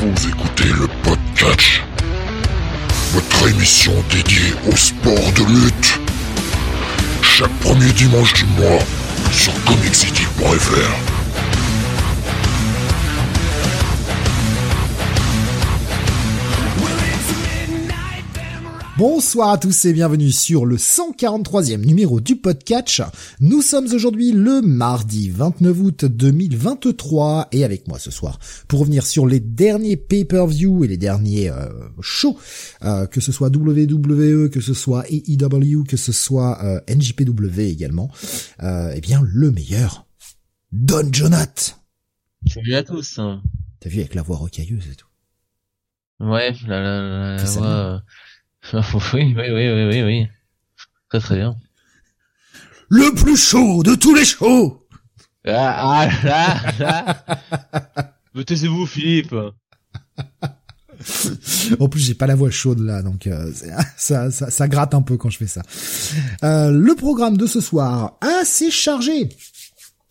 Vous écoutez le podcast, votre émission dédiée au sport de lutte. Chaque premier dimanche du mois sur comiccity.fr. Bonsoir à tous et bienvenue sur le 143e numéro du podcast. Nous sommes aujourd'hui le mardi 29 août 2023 et avec moi ce soir pour revenir sur les derniers pay-per-view et les derniers euh, shows, euh, que ce soit WWE, que ce soit AEW, que ce soit euh, NJPW également, euh, eh bien le meilleur, Don Jonat. Salut à tous. hein. T'as vu avec la voix rocailleuse et tout. Ouais, la, la, la, voix, oui, oui, oui, oui, oui, oui. Très très bien. Le plus chaud de tous les shows Ah, ah là, là. Mais taisez-vous, Philippe. En plus, j'ai pas la voix chaude là, donc euh, c'est- ça, ça, ça gratte un peu quand je fais ça. Euh, le programme de ce soir assez chargé.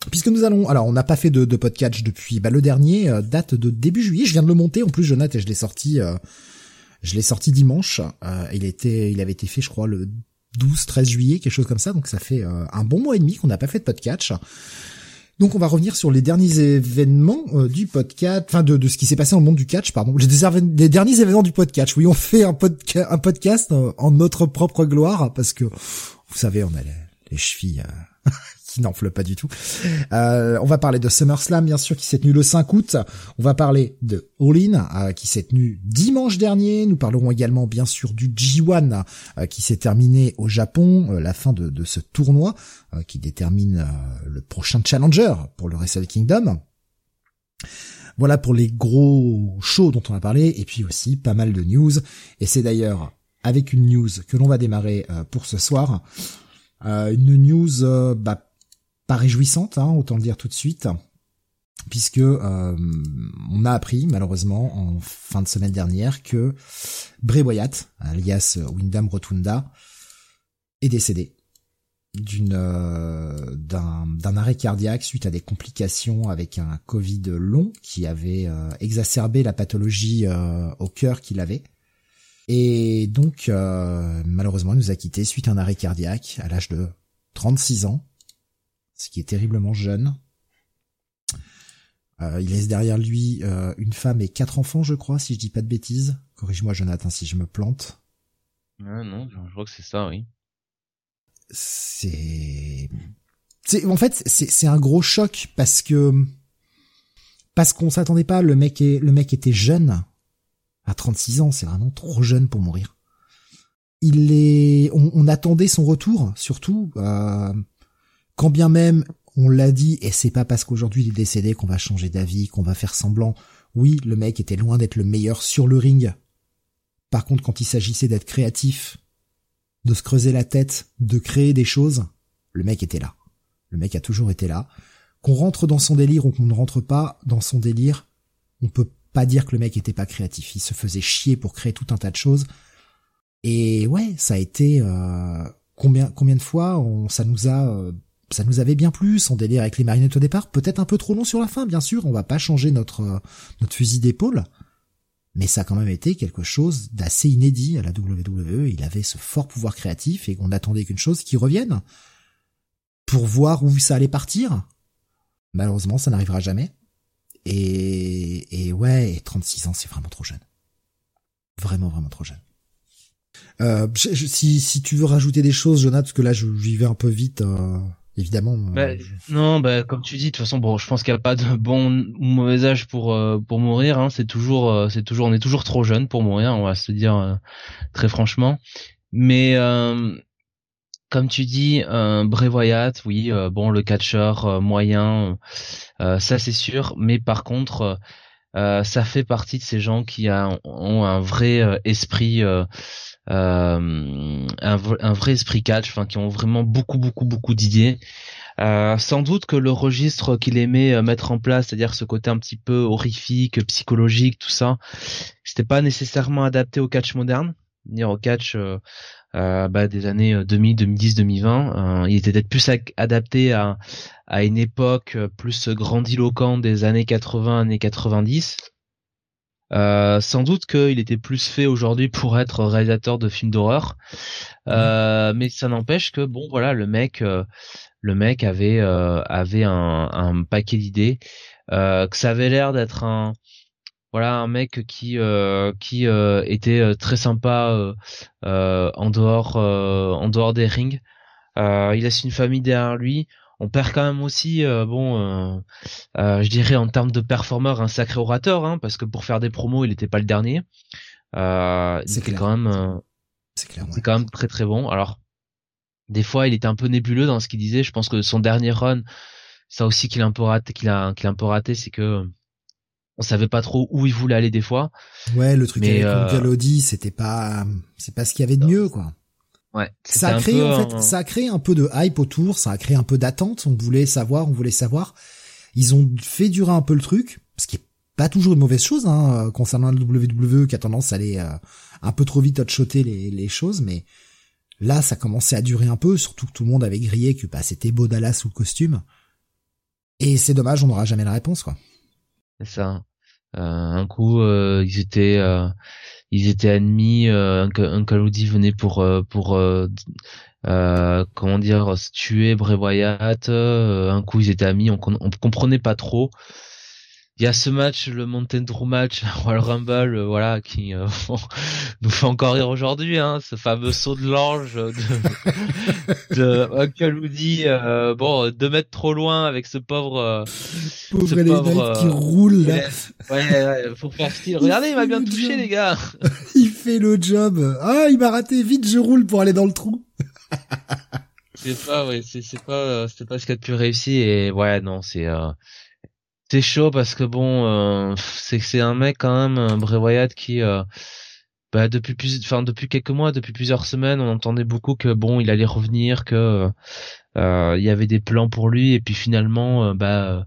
Puisque nous allons, alors on n'a pas fait de, de podcast depuis bah, le dernier, euh, date de début juillet. Je viens de le monter en plus, Jonathan, et je l'ai sorti, euh, je l'ai sorti dimanche. Euh, il était, il avait été fait, je crois, le 12-13 juillet, quelque chose comme ça. Donc ça fait euh, un bon mois et demi qu'on n'a pas fait de podcast. Donc on va revenir sur les derniers événements euh, du podcast, enfin de, de ce qui s'est passé dans le monde du catch, pardon. Les, derniers événements du podcast. Oui, on fait un, podca- un podcast euh, en notre propre gloire parce que vous savez, on a les, les chevilles euh, qui n'enflent pas du tout. Euh, on va parler de SummerSlam, bien sûr, qui s'est tenu le 5 août. On va parler de All In, euh, qui s'est tenu dimanche dernier. Nous parlerons également, bien sûr, du G1, euh, qui s'est terminé au Japon, euh, la fin de, de ce tournoi, qui détermine le prochain challenger pour le Wrestle Kingdom. Voilà pour les gros shows dont on a parlé, et puis aussi pas mal de news. Et c'est d'ailleurs avec une news que l'on va démarrer pour ce soir. Une news bah, pas réjouissante, hein, autant le dire tout de suite, puisque euh, on a appris malheureusement en fin de semaine dernière que Bray alias Wyndham Rotunda, est décédé d'une euh, d'un arrêt cardiaque suite à des complications avec un Covid long qui avait euh, exacerbé la pathologie au cœur qu'il avait. Et donc, malheureusement, il nous a quittés suite à un arrêt cardiaque à l'âge de 36 ans, ce qui est terriblement jeune. Euh, il laisse derrière lui euh, une femme et quatre enfants, je crois, si je dis pas de bêtises. Corrige-moi, Jonathan, si je me plante. Ah non, je, je crois que c'est ça, oui. C'est, c'est, en fait, c'est, c'est un gros choc parce que parce qu'on s'attendait pas. Le mec est, le mec était jeune à 36 ans, c'est vraiment trop jeune pour mourir. Il est, on, on attendait son retour, surtout euh, quand bien même on l'a dit, et c'est pas parce qu'aujourd'hui il est décédé qu'on va changer d'avis, qu'on va faire semblant. Oui, le mec était loin d'être le meilleur sur le ring. Par contre, quand il s'agissait d'être créatif, de se creuser la tête, de créer des choses, le mec était là. Le mec a toujours été là. Qu'on rentre dans son délire ou qu'on ne rentre pas dans son délire, on peut pas dire que le mec était pas créatif. Il se faisait chier pour créer tout un tas de choses. Et ouais, ça a été euh, combien combien de fois on, ça nous a euh, ça nous avait bien plu son délire avec les marionnettes au départ, peut-être un peu trop long sur la fin, bien sûr. On va pas changer notre euh, notre fusil d'épaule, mais ça a quand même été quelque chose d'assez inédit à la WWE. Il avait ce fort pouvoir créatif et on attendait qu'une chose qui revienne pour voir où ça allait partir. Malheureusement, ça n'arrivera jamais. Et, et ouais, et 36 ans, c'est vraiment trop jeune. Vraiment, vraiment trop jeune. Euh, je- si, si tu veux rajouter des choses, Jonathan, parce que là, je- j'y vais un peu vite, euh, évidemment. Bah, je- non, bah, comme tu dis, de toute façon, bon, je pense qu'il n'y a pas de bon ou mauvais âge pour euh, pour mourir. Hein. C'est toujours, euh, c'est toujours, on est toujours trop jeune pour mourir. On va se dire euh, très franchement. Mais comme tu dis, euh, Bray Wyatt, oui, bon, le catcheur moyen, ça c'est sûr. Mais par contre, ça fait partie de ces gens qui a- ont un vrai esprit. Euh, un, un vrai esprit catch, enfin qui ont vraiment beaucoup beaucoup beaucoup d'idées. Euh, sans doute que le registre qu'il aimait euh, mettre en place, c'est-à-dire ce côté un petit peu horrifique, psychologique, tout ça, c'était pas nécessairement adapté au catch moderne, dire au catch euh, bah, des années euh, 2000, 2010, 2020. Euh, il était peut-être plus adapté à, à une époque plus grandiloquente des années 80, années 90. Euh, sans doute qu'il était plus fait aujourd'hui pour être réalisateur de films d'horreur, euh, mais ça n'empêche que bon voilà le mec, euh, le mec avait avait un, un paquet d'idées, que ça avait l'air d'être un voilà un mec qui qui était très sympa en dehors en dehors des rings. il laisse une famille derrière lui on perd quand même aussi, euh, bon, euh, euh, je dirais en termes de performeur, un sacré orateur, hein, parce que pour faire des promos, il n'était pas le dernier. c'est quand même, c'est quand même très très bon. Alors, des fois, il était un peu nébuleux dans ce qu'il disait. Je pense que son dernier run, ça aussi qu'il a un peu raté, qu'il a, qu'il a un peu raté, c'est que on savait pas trop où il voulait aller des fois. Ouais, le truc avec euh... c'était pas, c'est pas ce qu'il y avait de mieux, quoi. Ouais. Ça a créé en fait, ça a créé un peu de hype autour, ça a créé un peu d'attente. On voulait savoir, on voulait savoir. Ils ont fait durer un peu le truc, ce qui est pas toujours une mauvaise chose hein, concernant le WWE qui a tendance à aller euh, un peu trop vite hot-shotter les, les choses, mais là ça commençait à durer un peu, surtout que tout le monde avait grillé que bah, c'était beau Dallas sous le costume. Et c'est dommage, on n'aura jamais la réponse quoi. C'est ça. Euh, un coup, euh, ils étaient ils étaient ennemis. Euh, un, Kaludi venait pour euh, pour euh, comment dire tuer Bray Wyatt. un coup ils étaient amis. On, on comprenait pas trop il y a ce match, le Mountain Drew match, Royal Rumble, voilà, qui nous fait encore rire aujourd'hui, hein, ce fameux saut de l'ange de, de Uncle bon, deux mètres trop loin avec ce pauvre, pauvre, ce pauvre qui roule là. Ouais, ouais, faut faire style. Regardez, il m'a bien touché, les gars. il fait le job. Ah, il m'a raté. Vite, je roule pour aller dans le trou. c'est pas, ouais, c'est, c'est pas, c'est pas ce qu'il a de plus réussi et ouais, non, c'est, euh, c'est chaud parce que bon, euh, c'est c'est un mec quand même, Bray Wyatt qui, euh, bah, depuis plus, enfin depuis quelques mois, depuis plusieurs semaines, on entendait beaucoup que bon, il allait revenir, que euh, il y avait des plans pour lui, et puis finalement, bah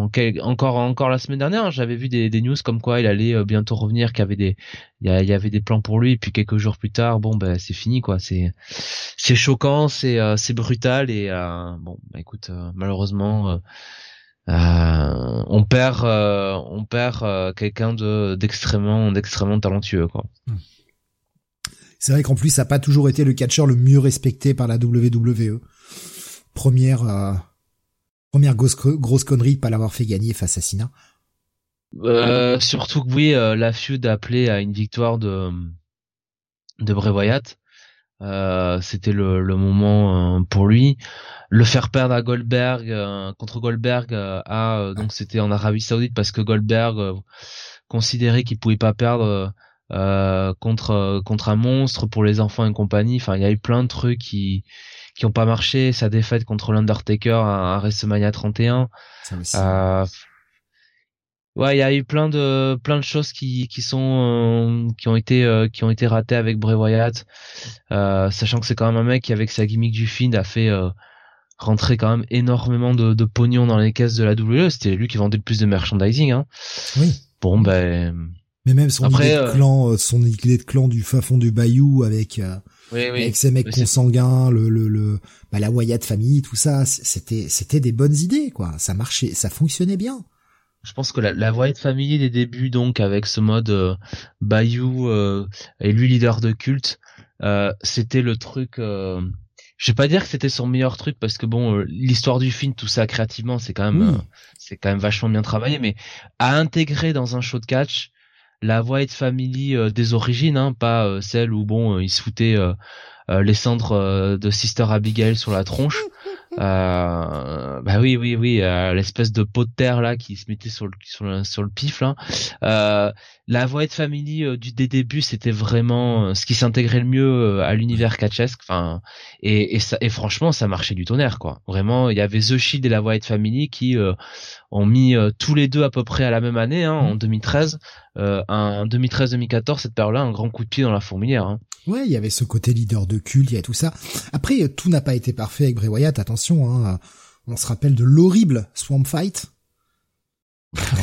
encore encore la semaine dernière, j'avais vu des, des news comme quoi il allait bientôt revenir, qu'il y avait des il y, avait des plans pour lui, et puis quelques jours plus tard, bon bah c'est fini quoi, c'est c'est choquant, c'est c'est brutal et bon bah écoute malheureusement euh, on perd euh, on perd euh, quelqu'un de d'extrêmement d'extrêmement talentueux quoi. Hmm. C'est vrai qu'en plus ça n'a pas toujours été le catcheur le mieux respecté par la WWE. Première première grosse, grosse connerie pas l'avoir fait gagner face à Cena. surtout que oui, la feud a appelé à une victoire de de Bray Wyatt. Euh, c'était le, le, moment euh, pour lui. Le faire perdre à Goldberg euh, contre Goldberg à donc c'était en Arabie Saoudite parce que Goldberg considérait qu'il pouvait pas perdre contre contre un monstre pour les enfants et compagnie. Enfin, il y a eu plein de trucs qui qui ont pas marché. Sa défaite contre l'Undertaker à, à WrestleMania 31. Ça Ouais, il y a eu plein de plein de choses qui qui sont euh, qui ont été euh, qui ont été ratées avec Bray Wyatt, euh, sachant que c'est quand même un mec qui avec sa gimmick du Fiend a fait rentrer quand même énormément de, de pognon dans les caisses de la WWE. C'était lui qui vendait le plus de merchandising. Hein. Oui. Bon ben. Mais même son idée de clan, son idée de clan du fin fond du Bayou avec. Oui, oui. avec ces mecs consanguins, le, le, le bah, la Wyatt famille, tout ça, c'était, c'était des bonnes idées, quoi. Ça marchait, ça fonctionnait bien je pense que la, la voie de famille des débuts donc avec ce mode euh, Bayou euh, et lui leader de culte. Euh, c'était le truc euh, je vais pas dire que c'était son meilleur truc parce que bon l'histoire du film tout ça créativement c'est quand même c'est quand même vachement bien travaillé mais à intégrer dans un show de catch la voix de family des origines hein, pas celle où bon il se foutait les cendres de Sister Abigail sur la tronche euh, bah oui, oui, oui, euh, l'espèce de pot de terre là qui se mettait sur le sur le, sur le pif là. Euh, la voix de famille euh, du des débuts, c'était vraiment euh, ce qui s'intégrait le mieux à l'univers catchesque. Enfin, et et, ça, et franchement, ça marchait du tonnerre quoi. Vraiment, il y avait The Shield et la voix de famille qui ont mis tous les deux à peu près à la même année, hein, en 2013. Euh, un 2013-2014, cette période-là, un grand coup de pied dans la fourmilière. Hein. Ouais, il y avait ce côté leader de culte, il y a tout ça. Après, tout n'a pas été parfait avec Bray Wyatt, attention, hein. on se rappelle de l'horrible Swamp Fight.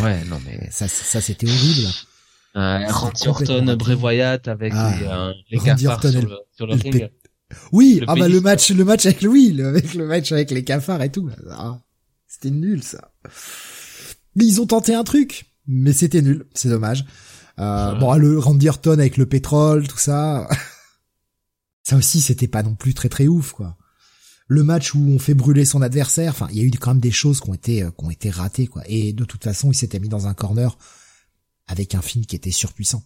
Ouais, non mais... ça, ça c'était horrible. Euh, Randy Orton, Bray Wyatt avec ah, les, euh, les cafards sur le, sur le, ring. Oui, ah bah le match, le match avec le, oui, avec le match avec les cafards et tout. Ah, c'était nul ça. Mais ils ont tenté un truc. mais c'était nul, c'est dommage. Euh, Bon, le Randy Orton avec le pétrole, tout ça, ça aussi c'était pas non plus très très ouf quoi. Le match où on fait brûler son adversaire, enfin il y a eu quand même des choses qui ont été euh, qui ont été ratées quoi. Et de toute façon il s'était mis dans un corner avec un film qui était surpuissant.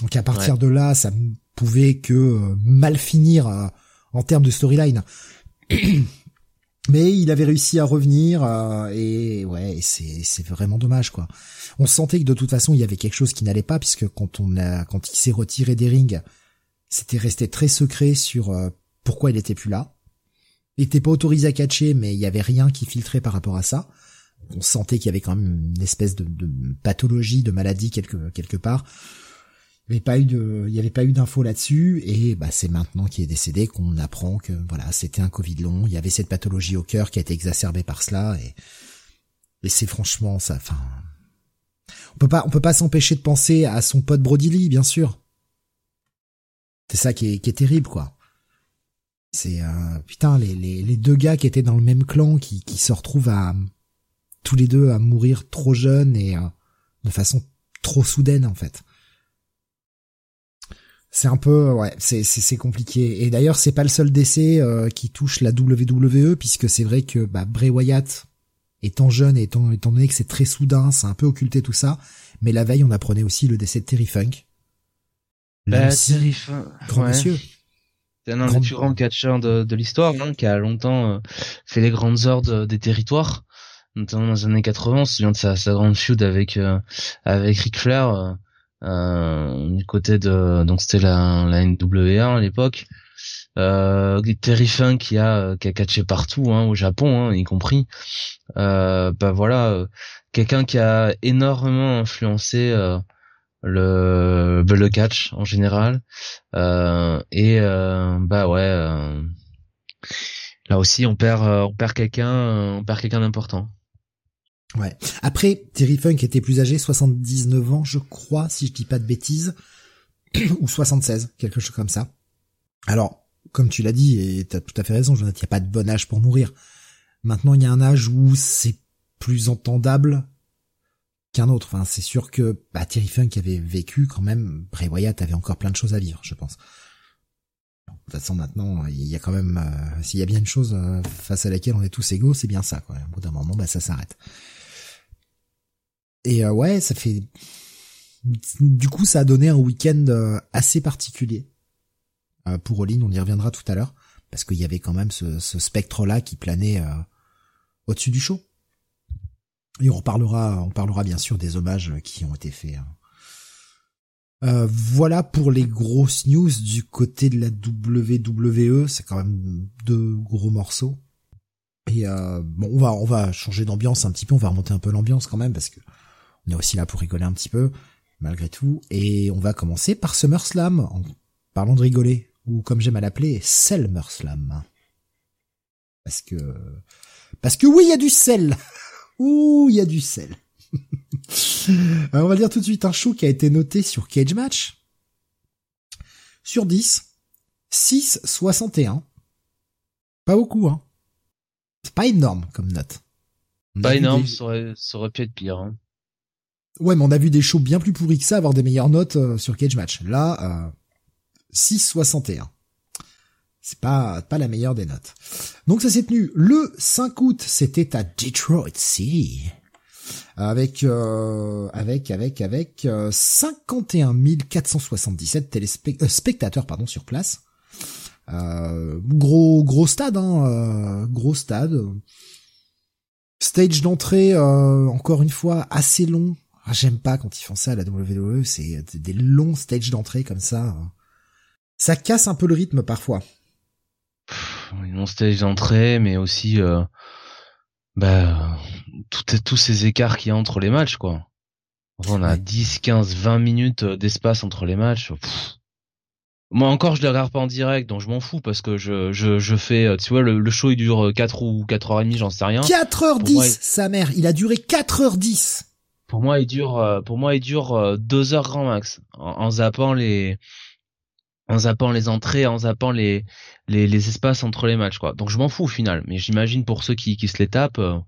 Donc à partir de là, ça pouvait que euh, mal finir euh, en termes de storyline. Mais il avait réussi à revenir et ouais, c'est c'est vraiment dommage quoi. On sentait que de toute façon il y avait quelque chose qui n'allait pas puisque quand on a quand il s'est retiré des rings, c'était resté très secret sur euh, pourquoi il était plus là. Il était pas autorisé à catcher, mais il y avait rien qui filtrait par rapport à ça. On sentait qu'il y avait quand même une espèce de, pathologie, de maladie quelque quelque part. Il n'y avait pas eu de, il avait pas eu d'infos là-dessus, et bah c'est maintenant qu'il est décédé qu'on apprend que voilà c'était un Covid long. Il y avait cette pathologie au cœur qui a été exacerbée par cela, et, et c'est franchement ça. Enfin, on peut pas, on peut pas s'empêcher de penser à son pote Brody Lee, bien sûr. C'est ça qui est, qui est terrible, quoi. C'est euh, putain les, les, les deux gars qui étaient dans le même clan qui, qui se retrouvent à tous les deux à mourir trop jeunes et euh, de façon trop soudaine en fait. C'est un peu ouais, c'est c'est compliqué. Et d'ailleurs, c'est pas le seul décès euh, qui touche la WWE puisque c'est vrai que bah, Bray Wyatt étant jeune et étant étant donné que c'est très soudain, c'est un peu occulté tout ça, mais la veille, on apprenait aussi le décès de Terry Funk bah, Thierry Grand monsieur. C'est un grands catcheurs de, de l'histoire, hein, qui a longtemps euh, fait les grandes heures des territoires, notamment dans les années 80. On se souvient de sa, sa grande feud avec euh, avec Ric Flair euh, euh, du côté de donc c'était la, la NWA à l'époque. Euh, Terry Funk qui a qui a catché partout hein, au Japon, hein, y compris. Euh, bah voilà, quelqu'un qui a énormément influencé le le catch en général euh, et euh, bah ouais euh, là aussi on perd on perd quelqu'un on perd quelqu'un d'important ouais après Terry Funk était plus âgé 79 ans je crois si je dis pas de bêtises ou 76 quelque chose comme ça alors comme tu l'as dit et t'as tout à fait raison Jonathan il n'y a pas de bon âge pour mourir maintenant il y a un âge où c'est plus entendable qu'un autre. Enfin, c'est sûr que bah, Thierry Funk avait vécu quand même. Bray Wyatt avait encore plein de choses à vivre, je pense. De toute façon, maintenant, il y a quand même, euh, s'il y a bien une chose euh, face à laquelle on est tous égaux, c'est bien ça. Quoi. Au bout d'un moment, bah, ça s'arrête. Et euh, ouais, ça fait. Du coup, ça a donné un week-end assez particulier pour Olin. On y reviendra tout à l'heure parce qu'il y avait quand même ce, ce spectre-là qui planait au-dessus du show. Et on parlera, on parlera bien sûr des hommages qui ont été faits. Hein. Euh, voilà pour les grosses news du côté de la WWE. C'est quand même deux gros morceaux. Et euh, bon, on va on va changer d'ambiance un petit peu. On va remonter un peu l'ambiance quand même parce que on est aussi là pour rigoler un petit peu malgré tout. Et on va commencer par SummerSlam en parlant de rigoler ou comme j'aime à l'appeler, SummerSlam. Parce que parce que oui, il y a du sel. Ouh, il y a du sel. on va dire tout de suite un show qui a été noté sur Cage Match. Sur 10, 6,61. Pas beaucoup, hein. C'est pas énorme comme note. pas énorme, ça, aurait, pu être pire. Hein. Ouais, mais on a vu des shows bien plus pourris que ça avoir des meilleures notes euh, sur Cage Match. Là, euh, 6,61 c'est pas pas la meilleure des notes. Donc ça s'est tenu le 5 août, c'était à Detroit City avec euh, avec avec avec 51 477 téléspectateurs spectateurs pardon sur place. Euh, gros gros stade hein, euh, gros stade. Stage d'entrée encore une fois assez long. Ah, j'aime pas quand ils font ça à la WWE, c'est des longs stages d'entrée comme ça. Ça casse un peu le rythme parfois non stage d'entrée, mais aussi euh, bah, tous ces écarts qu'il y a entre les matchs, quoi. on a 10, 15, 20 minutes euh, d'espace entre les matchs. Moi encore, je les regarde pas en direct, donc je m'en fous parce que je, je, je fais, euh, tu vois, le, show il dure 4 ou 4h30, j'en sais rien. 4h10, sa mère, il a duré 4h10. Pour moi, il dure, pour moi, il dure 2 heures grand max, en, en zappant les, en zappant les entrées, en zappant les, les, les espaces entre les matchs, quoi. Donc je m'en fous au final, mais j'imagine pour ceux qui, qui se les tapent, euh,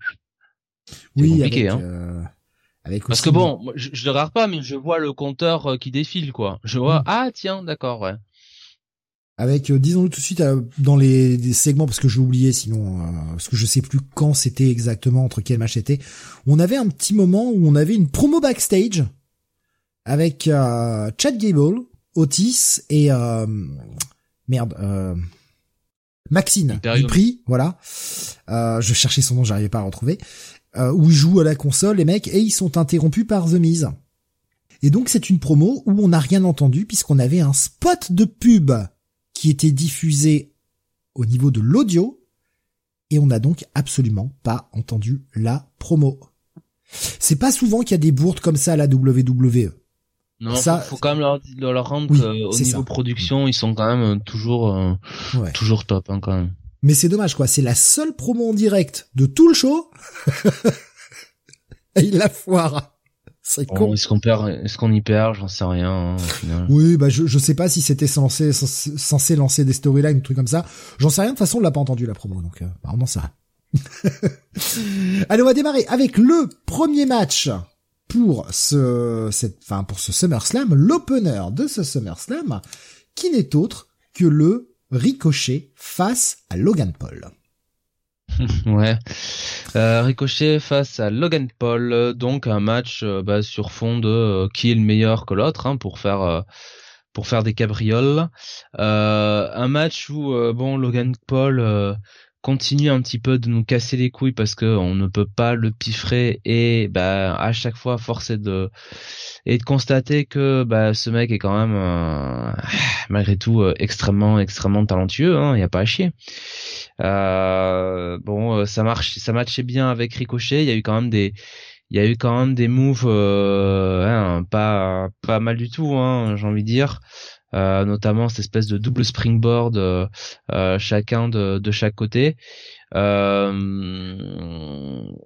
oui, compliqué, avec, hein. Euh, Avec Parce que bon, je, je le regarde pas, mais je vois le compteur euh, qui défile, quoi. Je vois, Mm. ah tiens, d'accord, ouais. Avec euh, disons-le tout de suite euh, dans les, les segments parce que j'ai oublié sinon euh, parce que je sais plus quand c'était exactement entre quel match c'était on avait un petit moment où on avait une promo backstage avec euh, Chad Gable Otis et euh, merde euh, Maxine Imperium. Dupri voilà. Euh, je cherchais son nom j'arrivais pas à le retrouver. Euh, où ils jouent à la console les mecs et ils sont interrompus par The Miz. Et donc c'est une promo où on n'a rien entendu puisqu'on avait un spot de pub qui était diffusé au niveau de l'audio et on n'a donc absolument pas entendu la promo. C'est pas souvent qu'il y a des bourdes comme ça à la WWE. Non, Ça- faut, faut quand même leur, leur rendre Oui, que, au niveau ça. production, ils sont quand même euh, toujours, euh, Ouais. toujours top, hein, quand même. Mais c'est dommage quoi, c'est la seule promo en direct de tout le show. et il la foire. C'est Bon, con. est-ce qu'on perd, est-ce qu'on y perd, j'en sais rien, hein, au final. Oui, bah je, je sais pas si c'était censé, censé censé lancer des storylines, des trucs comme ça. J'en sais rien, de toute façon on l'a pas entendu la promo, donc euh, bah, on en sait rien. Allez, on va démarrer avec le premier match pour ce, cette, enfin pour ce SummerSlam, l'opener de ce SummerSlam, qui n'est autre que le Ricochet face à Logan Paul. Ouais. Euh, Ricochet face à Logan Paul, donc un match euh, bah, sur fond de euh, qui est le meilleur que l'autre hein, pour faire pour faire des cabrioles. Un match où bon Logan Paul continue un petit peu de nous casser les couilles parce que on ne peut pas le piffrer et bah à chaque fois force est de et de constater que bah ce mec est quand même euh, malgré tout euh, extrêmement extrêmement talentueux hein, y a pas à chier. Euh, bon, ça marche, ça matchait bien avec Ricochet. Il y a eu quand même des, il y a eu quand même des moves, hein, pas pas mal du tout, hein, j'ai envie de dire. Euh, notamment cette espèce de double springboard, euh, euh, chacun de, de chaque côté. Euh,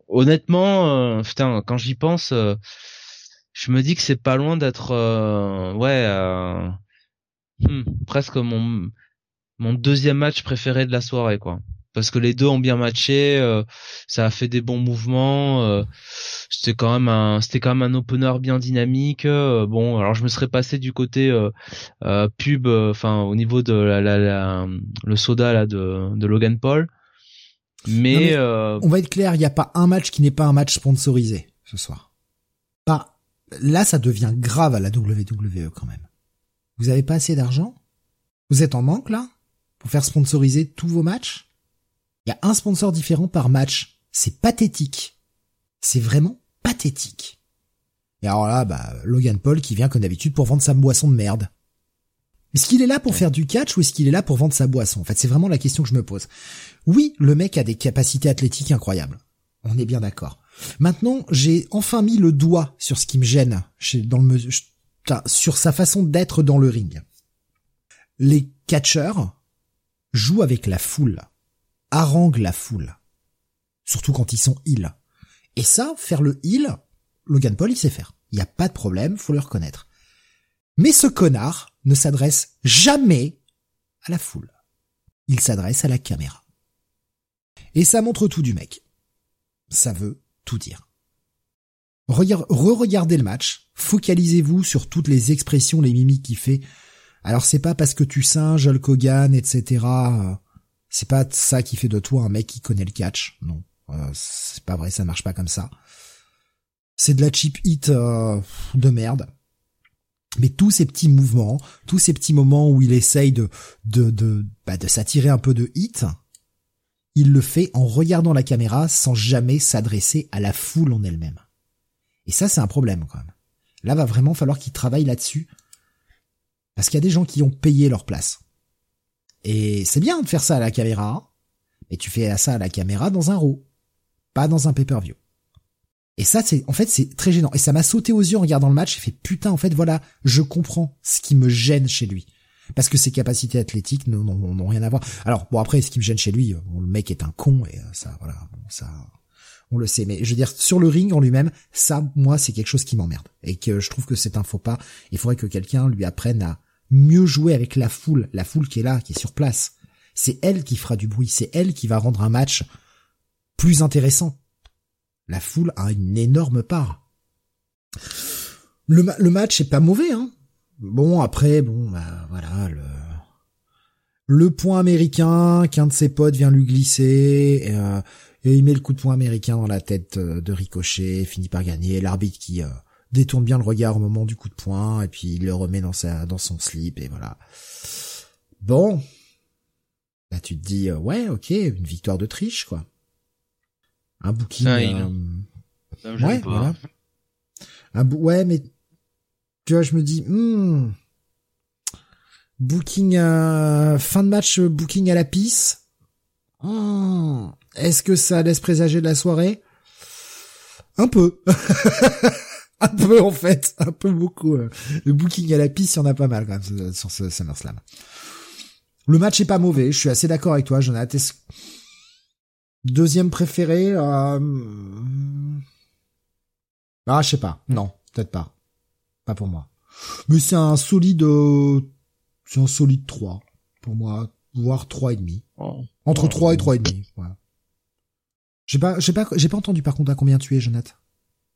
honnêtement, putain, quand j'y pense, je me dis que c'est pas loin d'être, ouais, hmm, presque mon mon deuxième match préféré de la soirée quoi parce que les deux ont bien matché euh, ça a fait des bons mouvements euh, c'était quand même un c'était quand même un opener bien dynamique euh, bon alors je me serais passé du côté pub enfin au niveau de la, la, la- le soda là de, de Logan Paul mais, On va être clair, il n'y a pas un match qui n'est pas un match sponsorisé ce soir. Pas. Là, ça devient grave à la WWE quand même. Vous avez pas assez d'argent? Vous êtes en manque là pour faire sponsoriser tous vos matchs? Il y a un sponsor différent par match. C'est pathétique. C'est vraiment pathétique. Et alors là, bah, Logan Paul qui vient comme d'habitude pour vendre sa boisson de merde. Est-ce qu'il est là pour faire du catch ou est-ce qu'il est là pour vendre sa boisson? En fait, c'est vraiment la question que je me pose. Oui, le mec a des capacités athlétiques incroyables. On est bien d'accord. Maintenant, j'ai enfin mis le doigt sur ce qui me gêne chez, dans le, sur sa façon d'être dans le ring. Les catcheurs jouent avec la foule, haranguent la foule, surtout quand ils sont heal. Et ça, faire le heal, Logan Paul, il sait faire. Il n'y a pas de problème, faut le reconnaître. Mais ce connard ne s'adresse jamais à la foule. Il s'adresse à la caméra. Et ça montre tout du mec. Ça veut tout dire. Regard- Re-regardez le match, focalisez-vous sur toutes les expressions, les mimiques qu'il fait. Alors c'est pas parce que tu singes Hulk Hogan, etc. C'est pas ça qui fait de toi un mec qui connaît le catch. Non, Euh, c'est pas vrai, ça marche pas comme ça. C'est de la cheap hit euh, de merde. Mais tous ces petits mouvements, tous ces petits moments où il essaye de de de, bah, de s'attirer un peu de hit, il le fait en regardant la caméra sans jamais s'adresser à la foule en elle-même. Et ça, c'est un problème quand même. Là, va vraiment falloir qu'il travaille là-dessus. Parce qu'il y a des gens qui ont payé leur place. Et c'est bien de faire ça à la caméra, mais tu fais ça à la caméra dans un RAW, pas dans un pay-per-view. Et ça, c'est, en fait, c'est très gênant. Et ça m'a sauté aux yeux en regardant le match. J'ai fait, putain, en fait, voilà, je comprends ce qui me gêne chez lui. Parce que ses capacités athlétiques n'ont- rien à voir. Alors, bon, après, ce qui me gêne chez lui, bon, le mec est un con, et euh, ça, voilà, bon, ça, on le sait. Mais je veux dire, sur le ring en lui-même, ça, moi, c'est quelque chose qui m'emmerde. Et que je trouve que c'est un faux pas. Il faudrait que quelqu'un lui apprenne à mieux jouer avec la foule, la foule qui est là, qui est sur place. C'est elle qui fera du bruit, c'est elle qui va rendre un match plus intéressant. La foule a une énorme part. Le, match est pas mauvais, hein. Bon, après, bon, bah, voilà, le, le point américain qu'un de ses potes vient lui glisser, et, euh, il met le coup de poing américain dans la tête euh, de Ricochet, finit par gagner. L'arbitre qui euh, détourne bien le regard au moment du coup de poing, et puis il le remet dans sa, dans son slip, et voilà. Bon. Là, tu te dis, ouais, ok, une victoire de triche, quoi. Un booking. ouais, voilà. Un ouais, mais tu vois, je me dis, hmm, booking, euh, fin de match, booking à la pisse. Hmm, Est-ce que ça laisse présager de la soirée? Un peu. un peu en fait, un peu beaucoup. Euh. Le booking à la pisse, il y en a pas mal quand même sur ce SummerSlam. Le match est pas mauvais, je suis assez d'accord avec toi, Jonathan. Deuxième préféré, euh... ah je sais pas, non, peut-être pas, pas pour moi. Mais c'est un solide, euh, c'est un solide 3 pour moi, voire trois et demi. Oh. Entre 3 et trois et demi. Voilà. J'ai pas, j'ai pas, j'ai pas entendu par contre à combien tu es, Jonathan.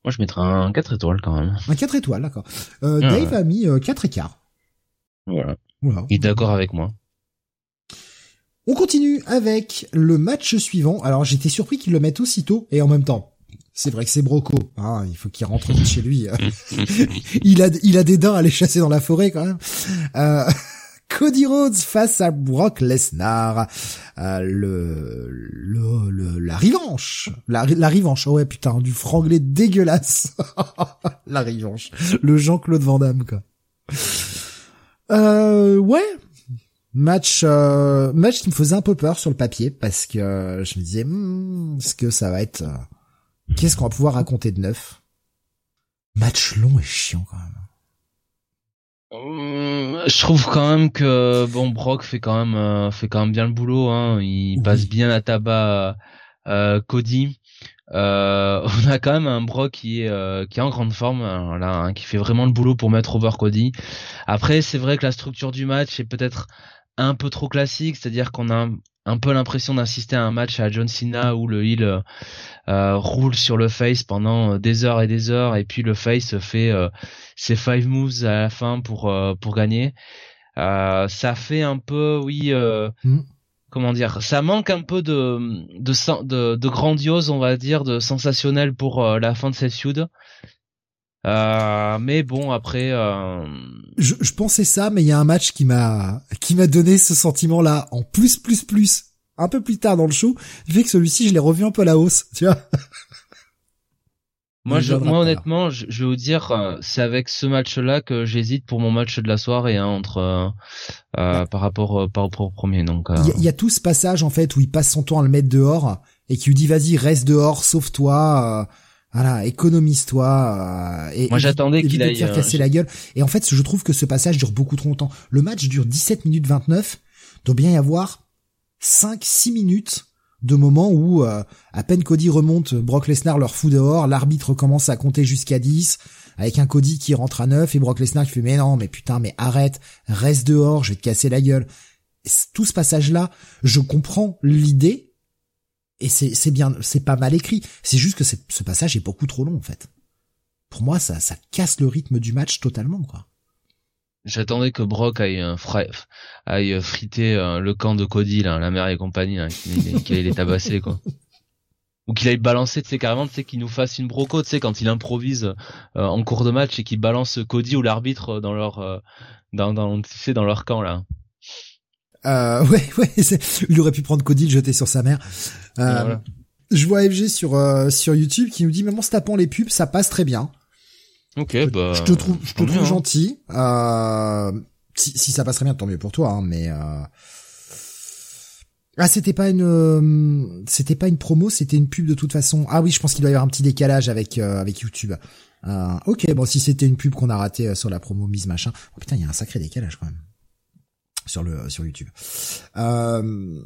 Moi, je mettrais un 4 étoiles quand même. Un 4 étoiles, d'accord. Euh, ah Dave a mis 4 euh, écarts. Voilà. voilà. Il est d'accord avec moi. On continue avec le match suivant. Alors j'étais surpris qu'ils le mettent aussitôt et en même temps. C'est vrai que c'est Broco, hein, il faut qu'il rentre chez lui. il a il a des dents à aller chasser dans la forêt quand même. Euh, Cody Rhodes face à Brock Lesnar, euh, le, le, la revanche, la, la revanche. Oh ouais putain, du franglais dégueulasse. la revanche, le Jean-Claude Van Damme quoi. Euh, ouais, Match, euh, match qui me faisait un peu peur sur le papier parce que euh, je me disais, hmm, est-ce que ça va être, euh, qu'est-ce qu'on va pouvoir raconter de neuf? Match long et chiant quand même. Je trouve quand même que bon Brock fait quand même fait quand même bien le boulot. Hein. Il passe bien à tabac Cody. Euh, on a quand même un Brock qui est qui est en grande forme, voilà, hein, qui fait vraiment le boulot pour mettre over Cody. Après, c'est vrai que la structure du match est peut-être un peu trop classique, c'est-à-dire qu'on a un, peu l'impression d'assister à un match à John Cena où le heel euh, euh, roule sur le face pendant euh, des heures et des heures et puis le face fait ses five moves à la fin pour pour gagner. ça fait un peu, oui. Mm. Comment dire Ça manque un peu de de, de de grandiose, on va dire, de sensationnel pour la fin de cette feud. Euh, mais bon, après. Euh... Je, je, pensais ça, mais il y a un match qui m'a qui m'a donné ce sentiment-là en plus plus plus un peu plus tard dans le show. Fait que celui-ci, je l'ai revu un peu à la hausse, tu vois. moi, je, moi honnêtement, je, vais vous dire, euh, c'est avec ce match-là que j'hésite pour mon match de la soirée hein, entre euh, euh par rapport par rapport au premier. Donc, il y, a tout ce passage en fait où il passe son temps à le mettre dehors et qui lui dit vas-y reste dehors, sauve-toi. Voilà, économise-toi. Euh, et, Moi, j'attendais qu'il aille faire casser euh, la gueule. Et en fait, je trouve que ce passage dure beaucoup trop longtemps. Le match dure 17 minutes 29. Doit bien y avoir 5-6 minutes de moments où euh, à peine Cody remonte, Brock Lesnar leur fout dehors, l'arbitre commence à compter jusqu'à 10, avec un Cody qui rentre à 9 et Brock Lesnar qui fait mais non, mais putain, mais arrête, reste dehors, je vais te casser la gueule. tout ce passage-là, je comprends l'idée, et c'est bien, c'est pas mal écrit. C'est juste que ce passage est beaucoup trop long en fait. Pour moi, ça ça casse le rythme du match totalement quoi. J'attendais que Brock aille, euh, aille euh, friter euh, le camp de Cody, là, la mère et compagnie, qu'il aille les tabasser, quoi. Ou qu'il aille balancer, tu sais, carrément, tu sais, qu'il nous fasse une broco, tu sais, quand il improvise en cours de match et qu'il balance Cody ou l'arbitre dans leur, dans, dans, tu sais, dans leur camp, là. Euh, ouais, ouais, il aurait pu prendre Cody, le jeter sur sa mère. Euh, Je vois FG sur euh, sur YouTube qui nous dit même en se tapant les pubs, ça passe très bien. Ok, bah. Je te trouve, je te trouve hein. gentil. Euh, si, si ça passe très bien, tant mieux pour toi, hein, mais. Euh... Ah, c'était pas une, euh, c'était pas une promo, c'était une pub de toute façon. Ah oui, je pense qu'il doit y avoir un petit décalage avec avec YouTube. ok, bon, si c'était une pub qu'on a raté sur la promo mise machin. Oh putain, il y a un sacré décalage quand même sur le sur YouTube. Euh,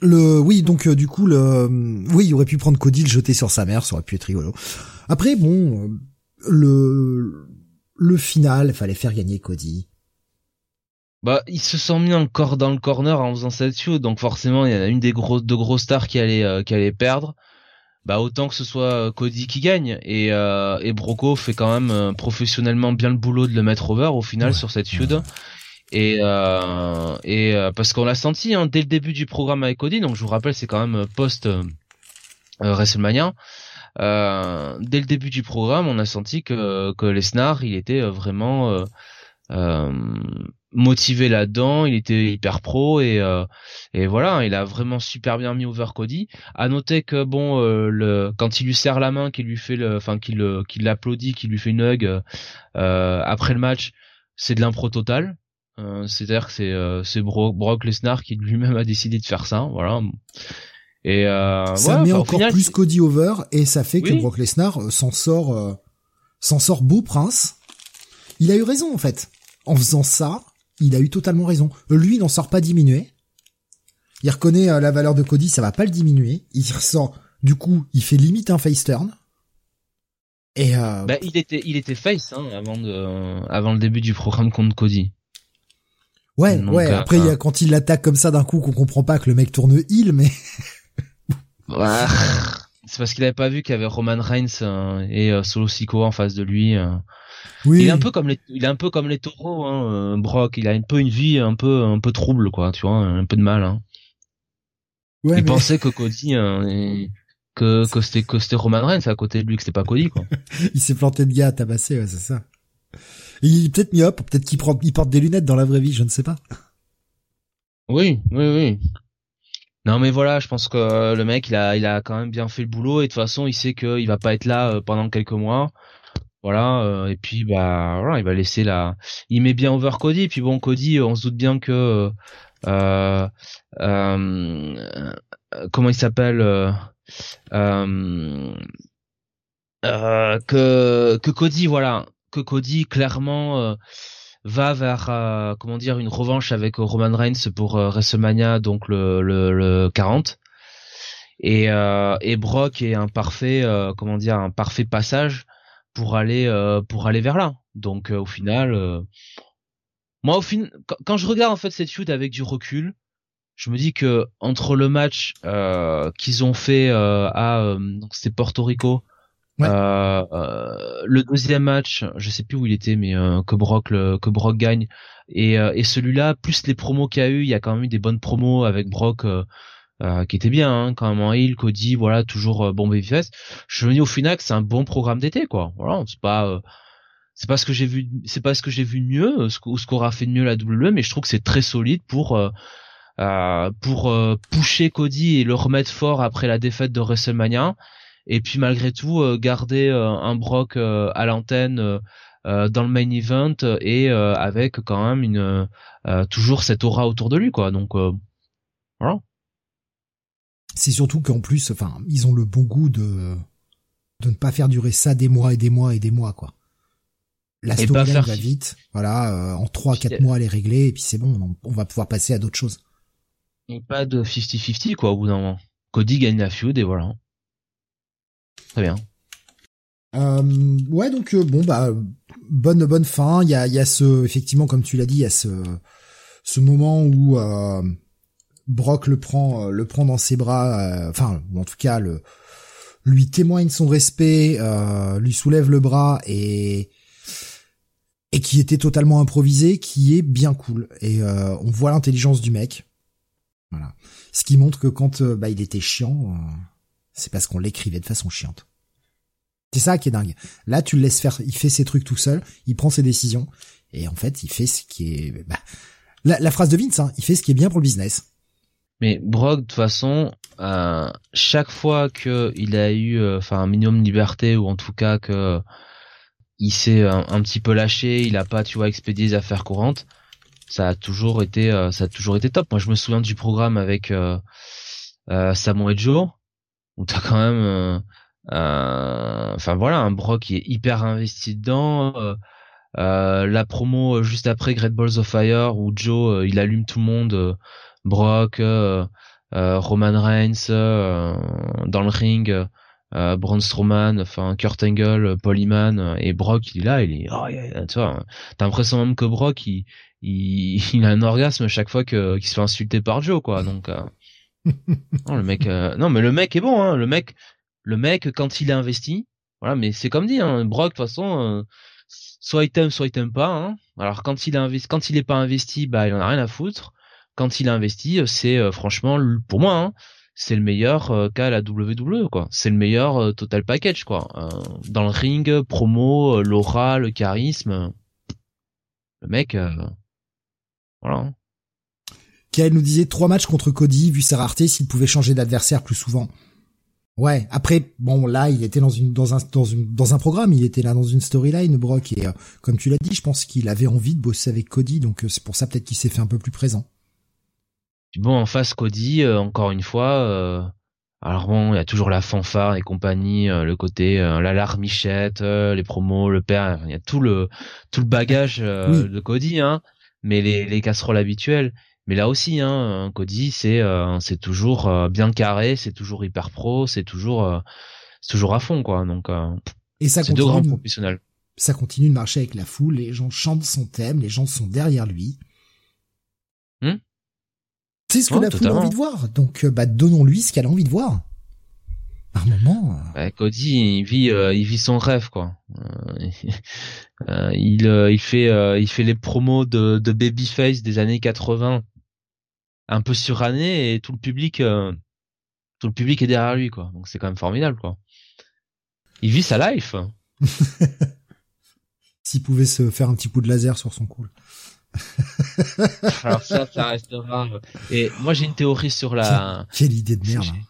le oui donc euh, du coup le oui il aurait pu prendre Cody le jeter sur sa mère ça aurait pu être rigolo. Après bon euh, le le final il fallait faire gagner Cody. Bah, ils se sont mis encore dans le corner en faisant cette feud, donc forcément il y en a une des grosses de gros stars qui allait qui allait perdre. bah autant que ce soit Cody qui gagne et et Broco fait quand même professionnellement bien le boulot de le mettre over au final sur cette feud. Et, euh, et parce qu'on l'a senti hein, dès le début du programme avec Cody, donc je vous rappelle c'est quand même post euh, WrestleMania. Euh, dès le début du programme, on a senti que que Lesnar il était vraiment euh, motivé là-dedans, il était hyper pro et euh, et voilà, il a vraiment super bien mis over Cody. À noter que bon, euh, le quand il lui serre la main, qu'il lui fait le, enfin qu'il qu'il l'applaudit, qu'il lui fait une hug après le match, c'est de l'impro total. C'est-à-dire que c'est c'est Brock, Lesnar qui lui-même a décidé de faire ça, voilà. Et ça met encore plus Cody over et ça fait que Brock Lesnar s'en sort s'en sort beau prince. Il a eu raison en fait en faisant ça, il a eu totalement raison. Lui, n'en sort pas diminué. Il reconnaît euh, la valeur de Cody, ça va pas le diminuer. Il ressort, du coup, il fait limite un face turn. Et euh... bah, il était, il était face hein, avant de, avant le début du programme contre Cody. Ouais, ouais. Euh, après, il y a quand il l'attaque comme ça d'un coup qu'on comprend pas que le mec tourne heal, mais. c'est parce qu'il avait pas vu qu'il y avait Roman Reigns euh, et Solo Sikoa en face de lui. Oui. Il est un peu comme les, il est un peu comme les taureaux, hein, euh, Brock. Il a un peu une vie un peu, un peu trouble, quoi. Tu vois, un peu de mal. Hein. Ouais, il pensait que Cody, que que c'était que c'était Roman Reigns à côté de lui, que c'était pas Cody, quoi. il s'est planté de gars à tabasser, ouais, c'est ça. Il est peut-être myope, peut-être qu'il il porte des lunettes dans la vraie vie, je ne sais pas. Oui, oui, oui. Non mais voilà, je pense que le mec il a il a quand même bien fait le boulot et de toute façon il sait qu'il va pas être là euh, pendant quelques mois. Voilà, euh, et puis bah voilà, il va laisser la. Il met bien over Cody, puis bon Cody, on se doute bien que euh, euh, comment il s'appelle euh, que que Cody voilà que Cody clairement va vers comment dire une revanche avec Roman Reigns pour WrestleMania donc le, le, le 40 et et Brock est un parfait comment dire un parfait passage pour aller euh, pour aller vers là. Donc euh, au final, euh, moi au fin, quand, je regarde en fait cette feud avec du recul, je me dis que entre le match qu'ils ont fait à c'était Porto Rico, le deuxième match, je sais plus où il était, mais que Brock que Brock gagne et, et celui-là, plus les promos qu'il y a eu, il y a quand même eu des bonnes promos avec Brock euh, qui était bien hein, quand même en Cody, voilà, toujours euh, bon babyface. Je me dis au final que c'est un bon programme d'été, quoi. Voilà, c'est pas euh, c'est pas ce que j'ai vu, c'est pas ce que j'ai vu mieux, ce, ce qu'aura fait de mieux la WWE, mais je trouve que c'est très solide pour euh, pour pusher Cody et le remettre fort après la défaite de WrestleMania. Et puis malgré tout garder un Brock à l'antenne dans le main event et avec quand même une toujours cette aura autour de lui, quoi. Donc voilà c'est surtout qu'en plus, enfin, ils ont le bon goût de de ne pas faire durer ça des mois et des mois et des mois, quoi. La storyline va vite, voilà, euh, en trois quatre mois elle est réglée et puis c'est bon, on, va pouvoir passer à d'autres choses. Et pas de 50-50 quoi au bout d'un moment. Cody gagne la feud et voilà. Très bien. Euh, ouais donc euh, bon bah bonne bonne fin. Il y a y a ce effectivement comme tu l'as dit il y a ce ce moment où euh, Brock le prend, euh, le prend dans ses bras, euh, enfin, ou en tout cas, le, lui témoigne son respect, lui soulève le bras et et qui était totalement improvisé, qui est bien cool. Et on voit l'intelligence du mec. Voilà. Ce qui montre que quand bah, il était chiant, c'est parce qu'on l'écrivait de façon chiante. C'est ça qui est dingue. Là, tu le laisses faire, il fait ses trucs tout seul, il prend ses décisions, et en fait, il fait ce qui est... Bah, la, phrase de Vince, hein, il fait ce qui est bien pour le business. Mais Brock, de toute façon, euh, chaque fois que il a eu, euh, un minimum de liberté ou en tout cas que il s'est un, petit peu lâché, il a pas, tu vois, expédié les affaires courantes, ça a toujours été, euh, ça a toujours été top. Moi, je me souviens du programme avec Samoa Joe où t'as quand même, enfin voilà, un Brock qui est hyper investi dedans. la promo juste après Great Balls of Fire où Joe il allume tout le monde Brock, euh, euh, Roman Reigns euh, dans le ring. Euh, Braun Strowman, enfin Kurt Angle, Paul Heyman et Brock il est là, il est, oh, tu vois, t'as l'impression même que Brock il, il, a un orgasme chaque fois qu'il se fait insulter par Joe quoi, donc non, le mec, non mais le mec est bon, hein, le mec Le mec, quand il est investi, voilà, mais c'est comme dit, hein, Brock, de toute façon, euh, soit il t'aime, soit il t'aime pas. Hein. Alors quand il est quand il est pas investi, bah il en a rien à foutre. Quand il est investi, c'est euh, franchement, pour moi, hein, c'est le meilleur euh, qu'a la WWE, quoi. C'est le meilleur euh, total package, quoi. dans le ring, promo, l'aura, le charisme. Le mec, voilà. Kael nous disait trois matchs contre Cody, vu sa rareté, s'il pouvait changer d'adversaire plus souvent. Ouais. Après, bon, là, il était dans une dans un dans une dans un programme, il était là dans une storyline, Brock, et euh, comme tu l'as dit, je pense qu'il avait envie de bosser avec Cody, donc euh, c'est pour ça peut-être qu'il s'est fait un peu plus présent. Bon, en face Cody, euh, encore une fois. Alors bon, il y a toujours la fanfare et compagnie, le côté la larmichette, les promos, le père, il y a tout le tout le bagage de Cody, hein. Mais les les casseroles habituelles. Mais là aussi, hein, Cody, c'est euh, c'est toujours euh, bien carré, c'est toujours hyper pro, c'est toujours euh, c'est toujours à fond quoi. Donc et ça c'est deux grands professionnels. Ça continue de marcher avec la foule, les gens chantent son thème, les gens sont derrière lui. Hmm c'est ce que la foule a envie de voir. Donc bah donnons-lui ce qu'elle a envie de voir. Un moment. Bah, Cody, il vit, il vit son rêve quoi. il, il fait, il fait les promos de, de Babyface des années 80 un peu suranné et tout le public euh, tout le public est derrière lui quoi. Donc c'est quand même formidable quoi. Il vit sa life. S'il pouvait se faire un petit coup de laser sur son cou. Alors ça, ça restera. Et moi j'ai une théorie sur la. Quelle, idée de merde. Hein.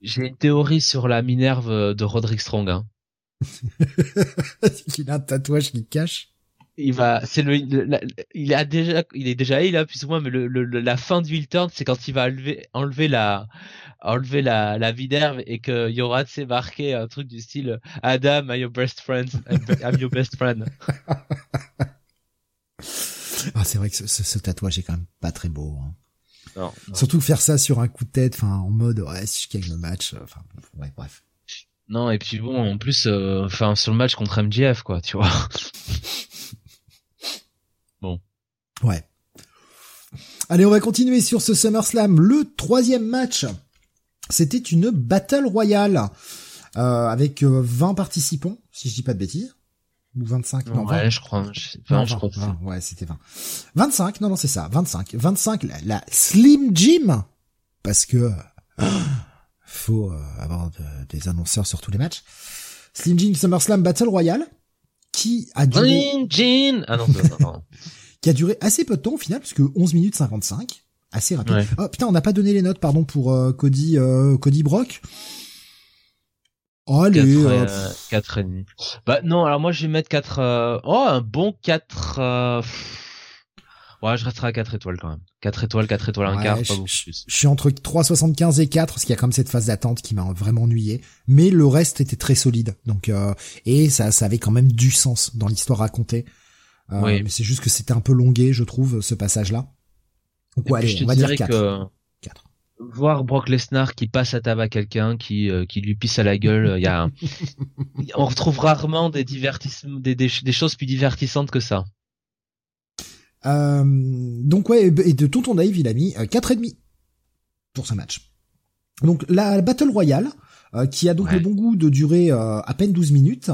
J'ai une théorie sur la Minerve de Roderick Strong. Hein. il a un tatouage qui cache il va c'est le, il a déjà il est déjà là plus ou moins mais le, la fin du heel turn c'est quand il va enlever enlever la enlever la la d'herbe et que Yorat s'est marqué un truc du style Adam I'm your best friend I'm your best friend. Ah c'est vrai que ce, ce, tatouage est quand même pas très beau hein. non, surtout faire ça sur un coup de tête enfin en mode ouais si je gagne le match euh, enfin ouais bref. Non et puis bon en plus euh, enfin sur le match contre MJF quoi tu vois Ouais. Allez, on va continuer sur ce SummerSlam. Le troisième match, c'était une Battle Royale euh, avec 20 euh, participants, si je dis pas de bêtises. Ou 25, non, ouais, je crois, je, je crois ouais, c'était 20. 25, non, non, c'est ça, 25. 25, la, Slim Jim, parce que faut euh, avoir des annonceurs sur tous les matchs. Slim Jim SummerSlam Battle Royale, qui a duré... Slim Jim Ah non, non, non qui a duré assez peu de temps au final, puisque 11 minutes 55, assez rapide. Oh putain, on n'a pas donné les notes, pardon, pour euh, Cody, euh, Cody Brock. Oh, allez, 4, euh, et demi. Bah non, alors moi je vais mettre 4 oh un bon 4 Ouais, je resterai à 4 étoiles quand même. 4 étoiles, 4 étoiles, un quart, pas beaucoup plus. Je suis entre 3,75 et 4, parce qu'il y a comme cette phase d'attente qui m'a vraiment ennuyé. Mais le reste était très solide. Donc, et ça, ça avait quand même du sens dans l'histoire racontée. Euh, oui. Mais c'est juste que c'était un peu longué, je trouve, ce passage-là. Donc ouais, allez, on va dire 4. Que... 4. Voir Brock Lesnar qui passe à tabac quelqu'un, qui euh, qui lui pisse à la gueule, il y a, on retrouve rarement des divertissements, des, des, des choses plus divertissantes que ça. Euh, donc ouais, et de tout ton Dave, il a mis euh, quatre et demi pour ce match. Donc la Battle Royale, euh, qui a donc le bon goût de durer à peine 12 minutes,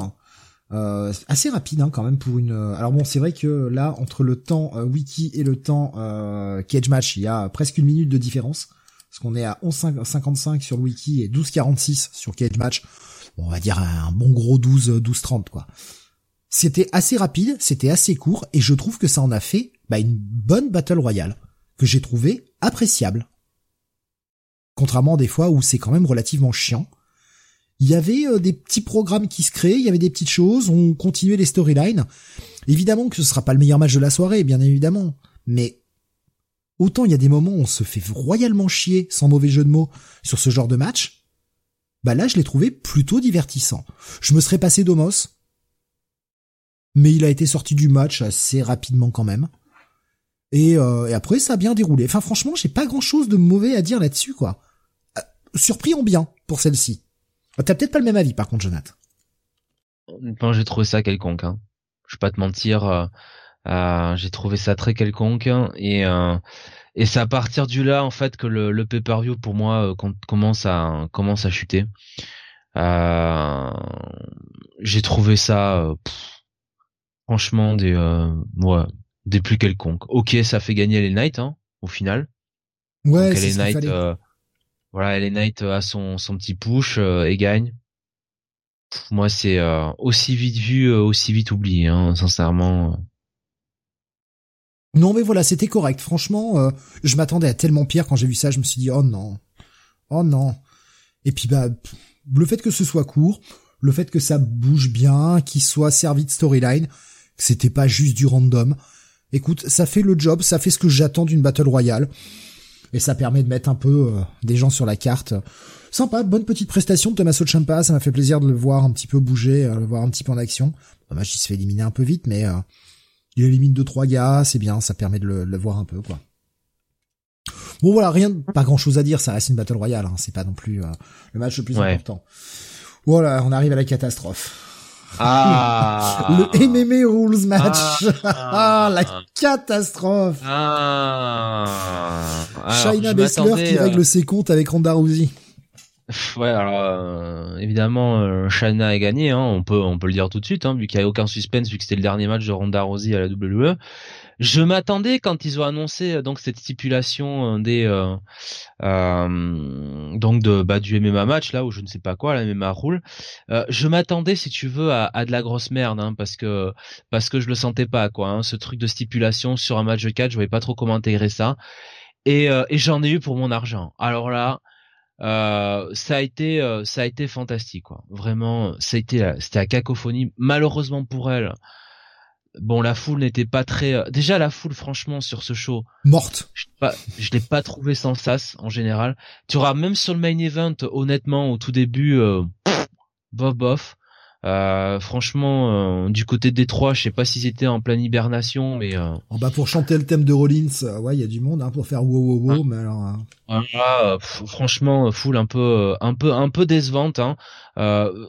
euh, assez rapide hein, quand même pour une. Euh, alors bon, c'est vrai que là entre le temps euh, wiki et le temps euh, cage match, il y a presque une minute de différence, parce qu'on est à 11,55 sur le wiki et 12,46 sur cage match. Bon, on va dire un bon gros 12 12,30 quoi. C'était assez rapide, c'était assez court, et je trouve que ça en a fait bah, une bonne battle royale que j'ai trouvé appréciable. Contrairement des fois où c'est quand même relativement chiant il y avait euh, des petits programmes qui se créaient, il y avait des petites choses, on continuait les storylines. Évidemment que ce sera pas le meilleur match de la soirée, bien évidemment, mais autant il y a des moments où on se fait royalement chier, sans mauvais jeu de mots, sur ce genre de match, bah là je l'ai trouvé plutôt divertissant. Je me serais passé d'Omos, mais il a été sorti du match assez rapidement quand même. Et, euh, et après ça a bien déroulé. Enfin franchement j'ai pas grand chose de mauvais à dire là-dessus quoi. Euh, surpris en bien pour celle-ci. Ah, t'as peut-être pas le même avis, par contre, Jonathan. j'ai trouvé ça quelconque. Hein. Je vais pas te mentir, euh, euh, j'ai trouvé ça très quelconque et euh, et c'est à partir du là en fait que le, le pay-per-view pour moi commence à commence à chuter. J'ai trouvé ça, franchement, des, ouais, des plus quelconques. Ok, ça fait gagner les Knights, hein, au final. Ouais, c'est Knight, euh, voilà, les Knights a son son petit push et gagne. moi, c'est aussi vite vu, aussi vite oublié, hein, sincèrement. Non, mais voilà, c'était correct. Franchement, je m'attendais à tellement pire quand j'ai vu ça. Je me suis dit, oh non, oh non. Et puis bah, le fait que ce soit court, le fait que ça bouge bien, qu'il soit servi de storyline, que c'était pas juste du random. Écoute, ça fait le job, ça fait ce que j'attends d'une battle royale. Et ça permet de mettre un peu euh, des gens sur la carte. Sympa, bonne petite prestation de Tommaso Ciampa, ça m'a fait plaisir de le voir un petit peu bouger, euh, le voir un petit peu en action. Dommage, il se fait éliminer un peu vite, mais euh, il élimine deux trois gars, c'est bien, ça permet de le, de le voir un peu, quoi. Bon voilà, rien, pas grand chose à dire, ça reste une battle royale, hein, c'est pas non plus euh, le match le plus important. Voilà, on arrive à la catastrophe. Ah Le MMA Rules match. Ah, la catastrophe. Ah Shayna Baszler qui règle ses comptes avec Ronda Rousey. Ouais, alors euh, évidemment, euh, a gagné, hein, on peut on peut le dire tout de suite, hein, vu qu'il n'y a aucun suspense, vu que c'était le dernier match de Ronda Rousey à la WWE. Je m'attendais quand ils ont annoncé euh, donc cette stipulation euh, des euh, euh, donc de bah, du MMA match là où je ne sais pas quoi la MMA roule. Euh, je m'attendais si tu veux à, à de la grosse merde hein, parce que parce que je le sentais pas quoi. Hein, ce truc de stipulation sur un match de 4, je voyais pas trop comment intégrer ça. Et, et j'en ai eu pour mon argent. Alors là. Euh, ça a été ça a été fantastique quoi vraiment ça a été c'était à cacophonie malheureusement pour elle bon la foule n'était pas très euh, déjà la foule franchement sur ce show morte. je, pas, je l'ai pas trouvé sans sas en général. Tu auras même sur le main event honnêtement au tout début euh, bof bof euh, franchement, euh, du côté de Détroit, je sais pas s'ils étaient en pleine hibernation, mais euh... oh bah pour chanter le thème de Rollins, euh, ouais, il y a du monde hein, pour faire wow wow wow, mais alors. Hein. Ah, franchement, foule un peu, un peu, un peu décevante. Hein.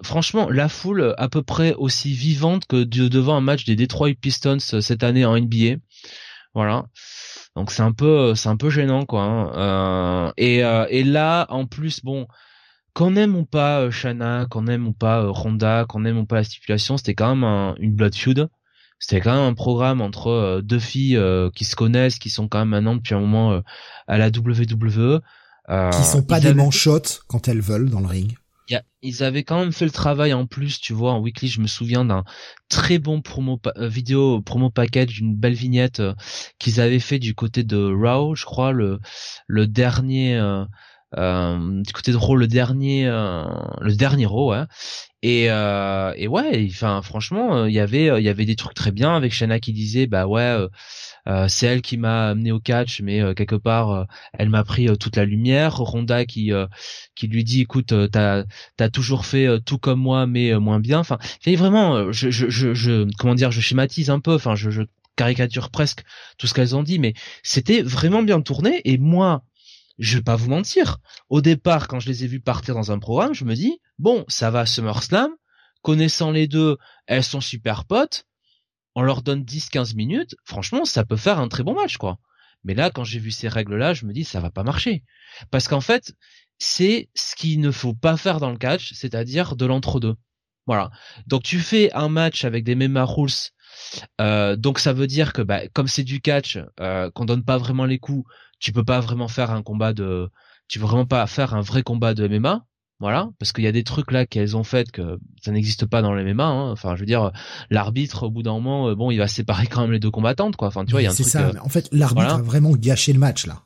franchement, la foule à peu près aussi vivante que devant un match des Detroit Pistons cette année en NBA. Voilà. Donc c'est un peu, c'est un peu gênant quoi. Hein. et, et là, en plus, bon qu'on aime ou pas euh, Shana, qu'on aime ou pas euh, Ronda, qu'on aime ou pas la stipulation, c'était quand même une blood feud. C'était quand même un programme entre euh, deux filles qui se connaissent, qui sont quand même maintenant depuis un moment à la WWE. qui sont pas des manchottes quand elles veulent dans le ring. ils avaient quand même fait le travail en plus, tu vois, en weekly, je me souviens d'un très bon promo vidéo promo package, d'une belle vignette qu'ils avaient fait du côté de Raw, je crois, le le dernier euh, du côté de Raw le dernier euh, le dernier Raw hein. et euh, et ouais enfin franchement il y avait il y avait des trucs très bien avec Shana qui disait bah ouais c'est elle qui m'a amené au catch mais quelque part elle m'a pris toute la lumière. Ronda qui qui lui dit écoute t'as t'as toujours fait tout comme moi mais moins bien. Enfin vraiment je, je je je comment dire je schématise un peu enfin je, je caricature presque tout ce qu'elles ont dit mais c'était vraiment bien tourné. Et moi je vais pas vous mentir. Au départ, quand je les ai vus partir dans un programme, je me dis, bon, ça va SummerSlam. Connaissant les deux, elles sont super potes. On leur donne 10-15 minutes. Franchement, ça peut faire un très bon match, quoi. Mais là, quand j'ai vu ces règles-là, je me dis, ça va pas marcher. Parce qu'en fait, c'est ce qu'il ne faut pas faire dans le catch, c'est-à-dire de l'entre-deux. Voilà. Donc tu fais un match avec des mêmes rules. Euh, donc ça veut dire que bah, comme c'est du catch, euh, qu'on donne pas vraiment les coups, tu peux pas vraiment faire un combat de, tu veux vraiment pas faire un vrai combat de MMA, voilà, parce qu'il y a des trucs là qu'elles ont fait que ça n'existe pas dans les MMA. Hein. Enfin, je veux dire, l'arbitre au bout d'un moment, euh, bon, il va séparer quand même les deux combattantes, quoi. Enfin, tu vois, il y a un truc. C'est ça. Euh, en fait, l'arbitre a vraiment gâché le match là.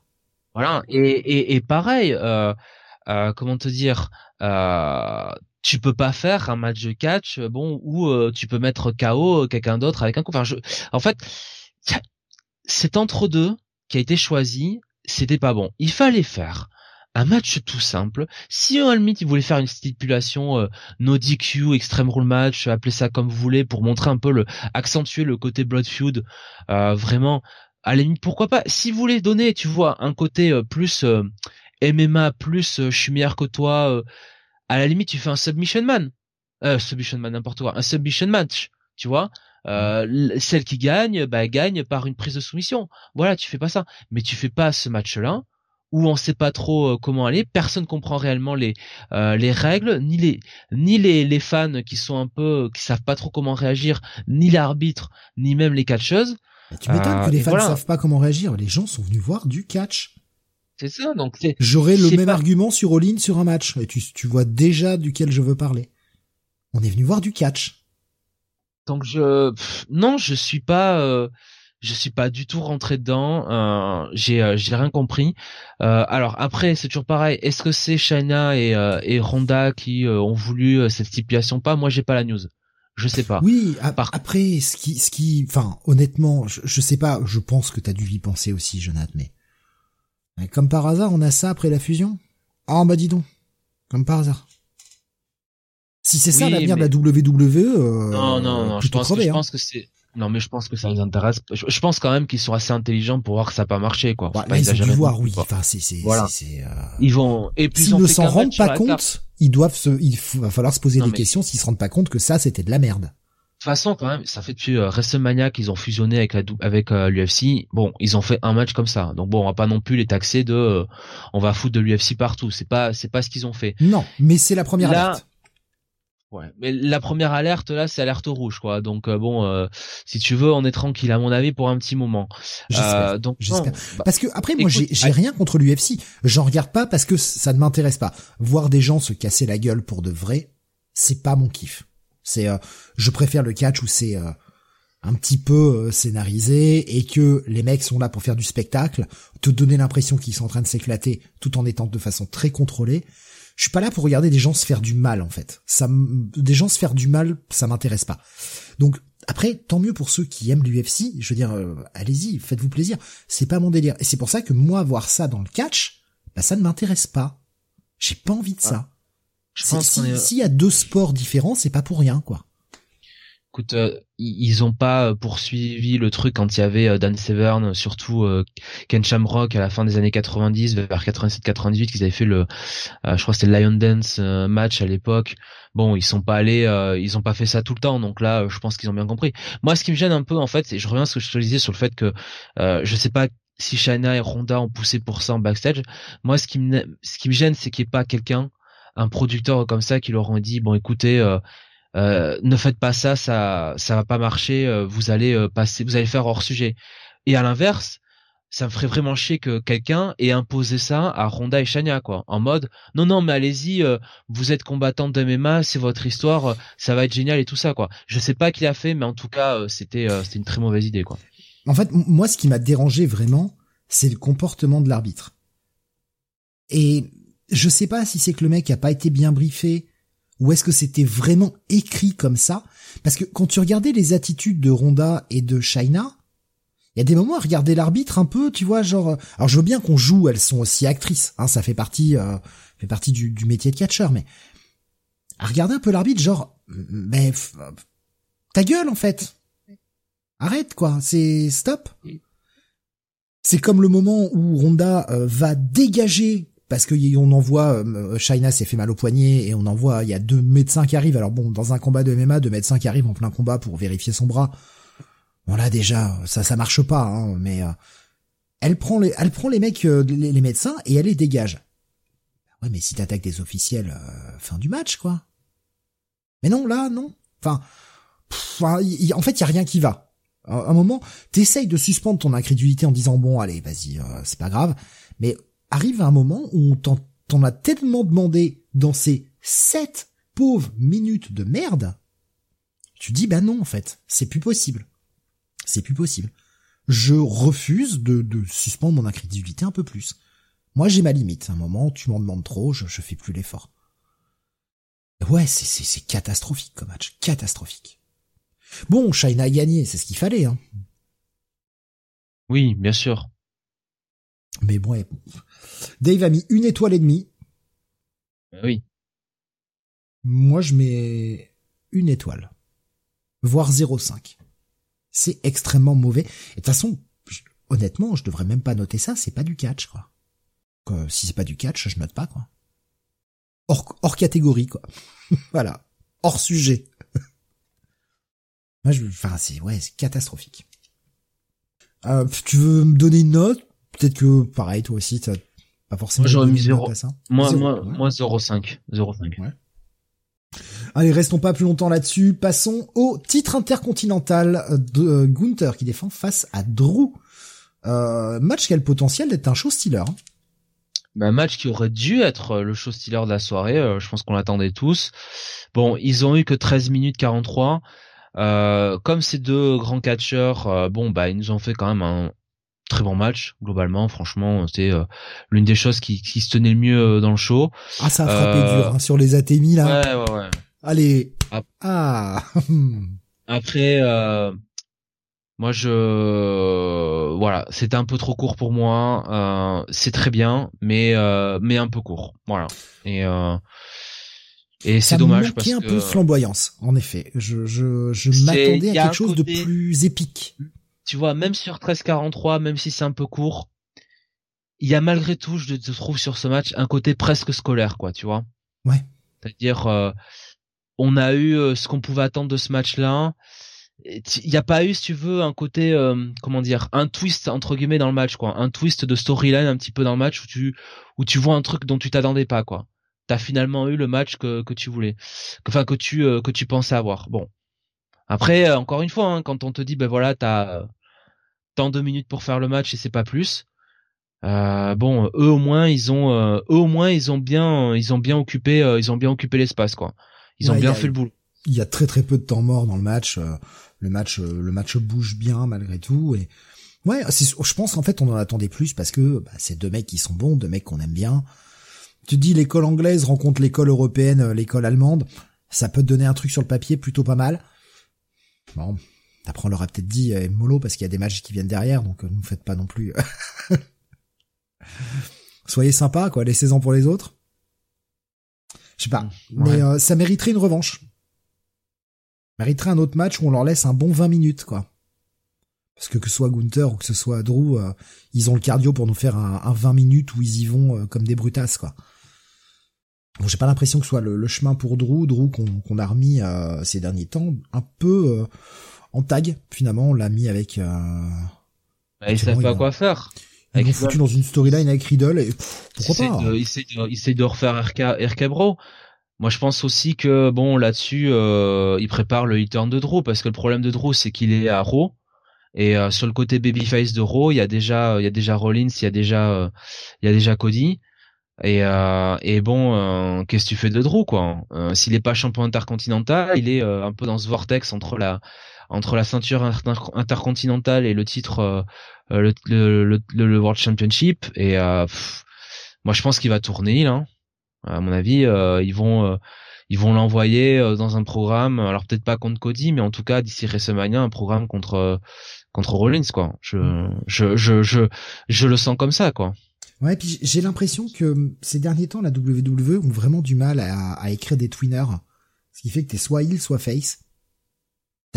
Voilà. Et et, et pareil, euh, euh, comment te dire, euh, tu peux pas faire un match de catch, bon, où tu peux mettre KO quelqu'un d'autre avec un coup. Enfin, je, en fait, c'est entre deux qui a été choisi c'était pas bon. Il fallait faire un match tout simple. Si à limite il voulait faire une stipulation euh, no DQ, extreme rule match, appelez ça comme vous voulez, pour montrer un peu le, accentuer le côté blood feud, euh, vraiment, à la limite pourquoi pas? Si vous voulez donner, tu vois, un côté euh, plus euh, MMA, plus je suis meilleur que toi, à la limite tu fais un submission man, submission man n'importe quoi, un submission match, tu vois? Euh, celle qui gagne, bah, gagne par une prise de soumission. Voilà, tu fais pas ça. Mais tu fais pas ce match-là où on sait pas trop euh, comment aller, personne comprend réellement les euh, les règles, ni les ni les, les fans qui sont un peu qui savent pas trop comment réagir, ni l'arbitre, ni même les catcheuses. tu m'étonnes que les fans ne savent pas comment réagir. Les gens sont venus voir du catch. C'est ça, donc J'aurais le même argument sur All-In sur un match, et tu, tu vois déjà duquel je veux parler. On est venu voir du catch. Donc je, non, je suis pas, euh, je suis pas du tout rentré dedans. Euh, j'ai, euh, j'ai rien compris. Euh, alors après, c'est toujours pareil. Est-ce que c'est Shayna et, euh, et Ronda qui ont voulu cette stipulation Pas? Moi, j'ai pas la news. Je sais pas. Oui. Après, ce qui, ce qui, enfin, honnêtement, je, je sais pas. Je pense que t'as dû y penser aussi, Jonathan, mais comme par hasard, on a ça après la fusion? Ah bah dis donc, comme par hasard. Si c'est ça l'avenir de la WWE, euh, non, non, non, je pense, que, je hein. pense que c'est. Non, mais je pense que ça les intéresse. Je, pense quand même qu'ils sont assez intelligents pour voir que ça n'a pas marché, quoi. Bah, là, ils ont dû voir, oui. Enfin, c'est, c'est, voilà. c'est, euh... Ils vont. Et puis s'ils ne s'en rendent pas compte, ils doivent se. Il va falloir se poser des questions s'ils se rendent pas compte que ça, c'était de la merde toute façon, quand même, ça fait depuis euh, WrestleMania qu'ils ont fusionné avec la avec euh, l'UFC. Bon, ils ont fait un match comme ça. Donc bon, on va pas non plus les taxer de on va foutre de l'UFC partout. C'est pas c'est pas ce qu'ils ont fait. Non, mais c'est la première alerte. Ouais, mais la première alerte là, c'est alerte rouge quoi. Donc euh, bon, si tu veux, on est tranquille à mon avis pour un petit moment. J'espère. donc j'espère. Bah, parce que après, moi, j'ai j'ai rien contre l'UFC. J'en regarde pas parce que ça ne m'intéresse pas. Voir des gens se casser la gueule pour de vrai, c'est pas mon kiff. C'est, euh, je préfère le catch où c'est euh, un petit peu euh, scénarisé et que les mecs sont là pour faire du spectacle, te donner l'impression qu'ils sont en train de s'éclater tout en étant de façon très contrôlée. Je suis pas là pour regarder des gens se faire du mal en fait. Ça, des gens se faire du mal, ça m'intéresse pas. Donc après, tant mieux pour ceux qui aiment l'UFC. Je veux dire, allez-y, faites-vous plaisir. C'est pas mon délire. Et c'est pour ça que moi, voir ça dans le catch, bah, ça ne m'intéresse pas. J'ai pas envie de ça. S'il y a deux sports différents, c'est pas pour rien, quoi. Écoute, euh, ils ont pas euh, poursuivi le truc quand il y avait euh, Dan Severn, surtout Ken Shamrock à la fin des années 90, vers 87-98, qu'ils avaient fait le, je crois c'était le Lion Dance match à l'époque. Bon, ils sont pas allés, ils ont pas fait ça tout le temps, donc là, je pense qu'ils ont bien compris. Moi, ce qui me gêne un peu, en fait, et je reviens à ce que je te disais sur le fait que je sais pas si Shayna et Ronda ont poussé pour ça en backstage. Moi, ce qui me, ce qui me gêne, c'est qu'il n'y ait pas quelqu'un un producteur comme ça qui leur ont dit bon écoutez euh, euh, ne faites pas ça ça ça va pas marcher euh, vous allez passer vous allez faire hors sujet. Et à l'inverse ça me ferait vraiment chier que quelqu'un ait imposé ça à Ronda et Shania quoi. En mode non non mais allez-y vous êtes combattante de MMA c'est votre histoire ça va être génial et tout ça quoi. Je sais pas qui l'a fait mais en tout cas c'était c'était une très mauvaise idée quoi. En fait moi ce qui m'a dérangé vraiment c'est le comportement de l'arbitre. Et je sais pas si c'est que le mec a pas été bien briefé ou est-ce que c'était vraiment écrit comme ça? Parce que quand tu regardais les attitudes de Ronda et de Shaina, il y a des moments à regarder l'arbitre un peu, tu vois, genre. Euh, alors je veux bien qu'on joue, elles sont aussi actrices, hein, ça fait partie, euh, fait partie du, métier de catcheur, mais à regarder un peu l'arbitre, genre, mais ta gueule en fait, arrête quoi, c'est stop. C'est comme le moment où Ronda euh, va dégager parce que on envoie euh, Shaina s'est fait mal au poignet et on envoie il y a deux médecins qui arrivent. Alors bon dans un combat de MMA deux médecins qui arrivent en plein combat pour vérifier son bras. Bon là déjà ça ça marche pas hein, mais euh, elle prend les elle prend les mecs euh, les, médecins et elle les dégage. Ouais mais si t'attaques des officiels fin du match quoi. Mais non là non. Enfin en fait il y a rien qui va. Un moment t'essayes de suspendre ton incrédulité en disant bon allez vas-y c'est pas grave mais arrive un moment où on t'en a tellement demandé dans ces sept pauvres minutes de merde, tu dis bah non en fait, c'est plus possible. C'est plus possible. Je refuse de, de suspendre mon incrédulité un peu plus. Moi j'ai ma limite. À un moment, tu m'en demandes trop, je, je fais plus l'effort. Ouais, c'est, c'est, c'est catastrophique comme match. Catastrophique. Bon, China a gagné, c'est ce qu'il fallait. Hein. Oui, bien sûr. Mais bon, Dave a mis une étoile et demie. Euh, oui. Moi, je mets une étoile. Voire 0,5. C'est extrêmement mauvais. Et de toute façon, honnêtement, je devrais même pas noter ça, c'est pas du catch, quoi. si c'est pas du catch, je note pas, quoi. Hors, hors catégorie, quoi. voilà. Hors sujet. Moi, je, enfin, c'est, ouais, c'est catastrophique. Euh, tu veux me donner une note? Peut-être que, pareil, toi aussi, Pas forcément. j'aurais mis 0. Moi, moi, moi 0,5. 0,5. Ouais. Allez, restons pas plus longtemps là-dessus. Passons au titre intercontinental de euh, Gunther qui défend face à Drew. Euh, match qui a le potentiel d'être un show stealer. Hein. Bah, match qui aurait dû être le show stealer de la soirée. Euh, je pense qu'on l'attendait tous. Bon, ils ont eu que 13 minutes 43. Euh, comme ces deux grands catcheurs, euh, bon bah ils nous ont fait quand même un très bon match globalement. Franchement, c'est euh, l'une des choses qui, qui, se tenait le mieux dans le show. Ah, ça a frappé dur hein, sur les ATMI là. Ouais, ouais, ouais. Allez. Ah. Après, moi je, voilà, c'était un peu trop court pour moi. c'est très bien, mais mais un peu court. Voilà. Et et c'est dommage parce un peu de flamboyance, en effet. Je, je, je m'attendais à quelque chose de plus épique. Tu vois, même sur 13-43, même si c'est un peu court, il y a malgré tout, je te trouve sur ce match, un côté presque scolaire, quoi, tu vois. Ouais. C'est-à-dire, euh, on a eu euh, ce qu'on pouvait attendre de ce match-là. Il n'y a pas eu, si tu veux, un côté, euh, comment dire, un twist entre guillemets dans le match, quoi, un twist de storyline un petit peu dans le match où tu où tu vois un truc dont tu t'attendais pas, quoi t'as finalement eu le match que, que tu voulais, enfin que tu euh, que tu pensais avoir. Bon, après euh, encore une fois, hein, quand on te dit ben voilà t'as euh, tant de minutes pour faire le match et c'est pas plus. bon, eux au moins ils ont eux au moins ils ont bien ils ont bien occupé ils ont bien occupé l'espace quoi. Ils ont bien fait le boulot. Il y a très très peu de temps mort dans le match. le match le match bouge bien malgré tout et ouais, je pense qu'en fait on en attendait plus parce que bah, c'est deux mecs qui sont bons, deux mecs qu'on aime bien. Tu dis l'école anglaise rencontre l'école européenne, euh, l'école allemande, ça peut te donner un truc sur le papier plutôt pas mal. Bon, après on leur a peut-être dit euh, mollo parce qu'il y a des matchs qui viennent derrière, donc euh, ne faites pas non plus. Soyez sympa, quoi, laissez-en pour les autres. Je sais pas, mmh, mais ça mériterait une revanche. Mériterait un autre match où on leur laisse un bon 20 minutes, quoi. Parce que que ce soit Gunther ou que ce soit Drew, ils ont le cardio pour nous faire un, un 20 minutes où ils y vont comme des brutasses, quoi. Bon, j'ai pas l'impression que ce soit le, chemin pour Drew, Drew qu'on a remis euh, ces derniers temps un peu euh, en tag finalement, on l'a mis avec. Euh, bah, il savent pas quoi faire. Ils l'ont foutu dans une storyline avec Riddle et pourquoi pas Il essaie de, refaire RK, RK Bro. Moi, je pense aussi que bon là-dessus, euh, il prépare le turn de Drew parce que le problème de Drew, c'est qu'il est à Raw. Et euh, sur le côté babyface de Raw, il y a déjà, il y a déjà Rollins, il y a déjà, il y a déjà Cody. Et, euh, et bon, euh, qu'est-ce que tu fais de Drew quoi euh, S'il est pas champion intercontinental, il est euh, un peu dans ce vortex entre la entre la ceinture intercontinentale et le titre le, le, le, World Championship. Et moi, je pense qu'il va tourner là. À mon avis, ils vont ils vont l'envoyer dans un programme. Alors peut-être pas contre Cody, mais en tout cas d'ici WrestleMania, un programme contre contre Rollins quoi. Je je je je je le sens comme ça quoi. Ouais, puis j'ai l'impression que ces derniers temps, la WWE ont vraiment du mal à, à écrire des twinners. Ce qui fait que t'es soit heel, soit face.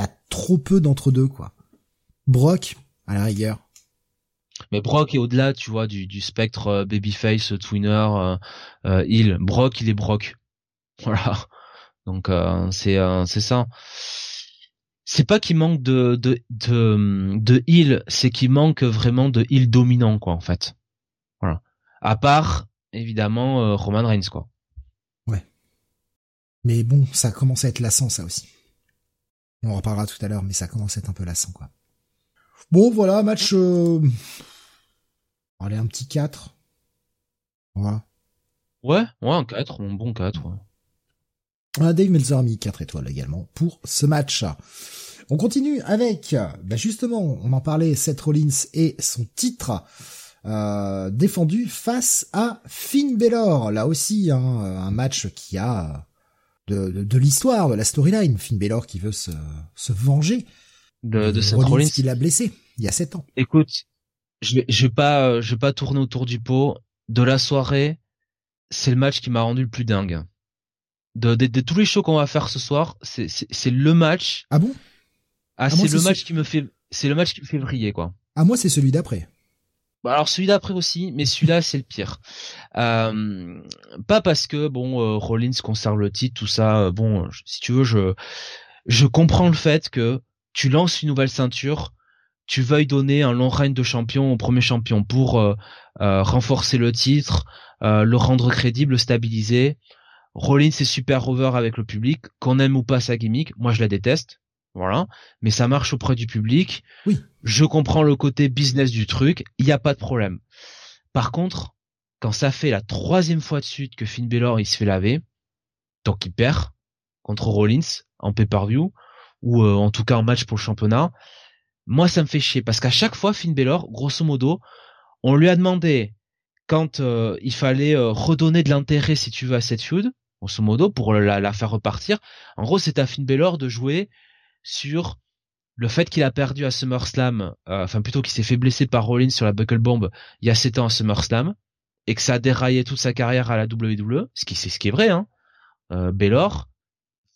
T'as trop peu d'entre deux, quoi. Brock, à la rigueur. Mais Brock est au-delà, tu vois, du, du spectre euh, babyface, twinner, euh, euh, heel. Brock, il est Brock. Voilà. Donc c'est c'est ça. C'est pas qu'il manque de de de, de heel, c'est qu'il manque vraiment de heel dominant, quoi, en fait. Voilà. À part, évidemment, Roman Reigns, quoi. Ouais. Mais bon, ça commence à être lassant, ça aussi. On en reparlera tout à l'heure, mais ça commence à être un peu lassant, quoi. Bon, voilà, match... Euh... Allez, un petit 4. Voilà. Ouais, ouais, un 4, un bon 4, ouais. Ah, Dave Meltzer a mis 4 étoiles également pour ce match. On continue avec, bah justement, on en parlait, Seth Rollins et son titre euh, défendu face à Finn Balor. Là aussi, hein, un match qui a de, de, l'histoire, de la storyline. Finn Balor qui veut se, se venger de, de Seth Rollins qui l'a blessé il y a sept ans. Écoute, je vais, je vais pas, je vais pas tourner autour du pot. De la soirée, c'est le match qui m'a rendu le plus dingue. De, de, tous les shows qu'on va faire ce soir, c'est, le match. Ah bon? Ah, ah c'est le match qui me fait, c'est le match qui me fait briller, quoi. Ah, moi, c'est celui d'après. Bah alors celui d'après aussi, mais celui-là c'est le pire. Euh, pas parce que bon euh, Rollins conserve le titre, tout ça. Euh, bon, si tu veux, je je comprends le fait que tu lances une nouvelle ceinture, tu veuilles donner un long règne de champion au premier champion pour renforcer le titre, le rendre crédible, le stabiliser. Rollins est super over avec le public, qu'on aime ou pas sa gimmick, moi je la déteste, voilà, mais ça marche auprès du public. Oui. Je comprends le côté business du truc, il n'y a pas de problème. Par contre, quand ça fait la troisième fois de suite que Finn Balor il se fait laver, donc il perd contre Rollins en pay-per-view ou en tout cas en match pour le championnat, moi ça me fait chier parce qu'à chaque fois Finn Balor, grosso modo, on lui a demandé quand euh, il fallait euh, redonner de l'intérêt si tu veux à cette feud, grosso modo pour la, faire repartir. En gros, c'est à Finn Balor de jouer sur le fait qu'il a perdu à SummerSlam, euh, enfin plutôt qu'il s'est fait blesser par Rollins sur la Buckle Bomb il y a 7 ans à SummerSlam et que ça a déraillé toute sa carrière à la WWE, ce qui c'est ce qui est vrai hein. Euh,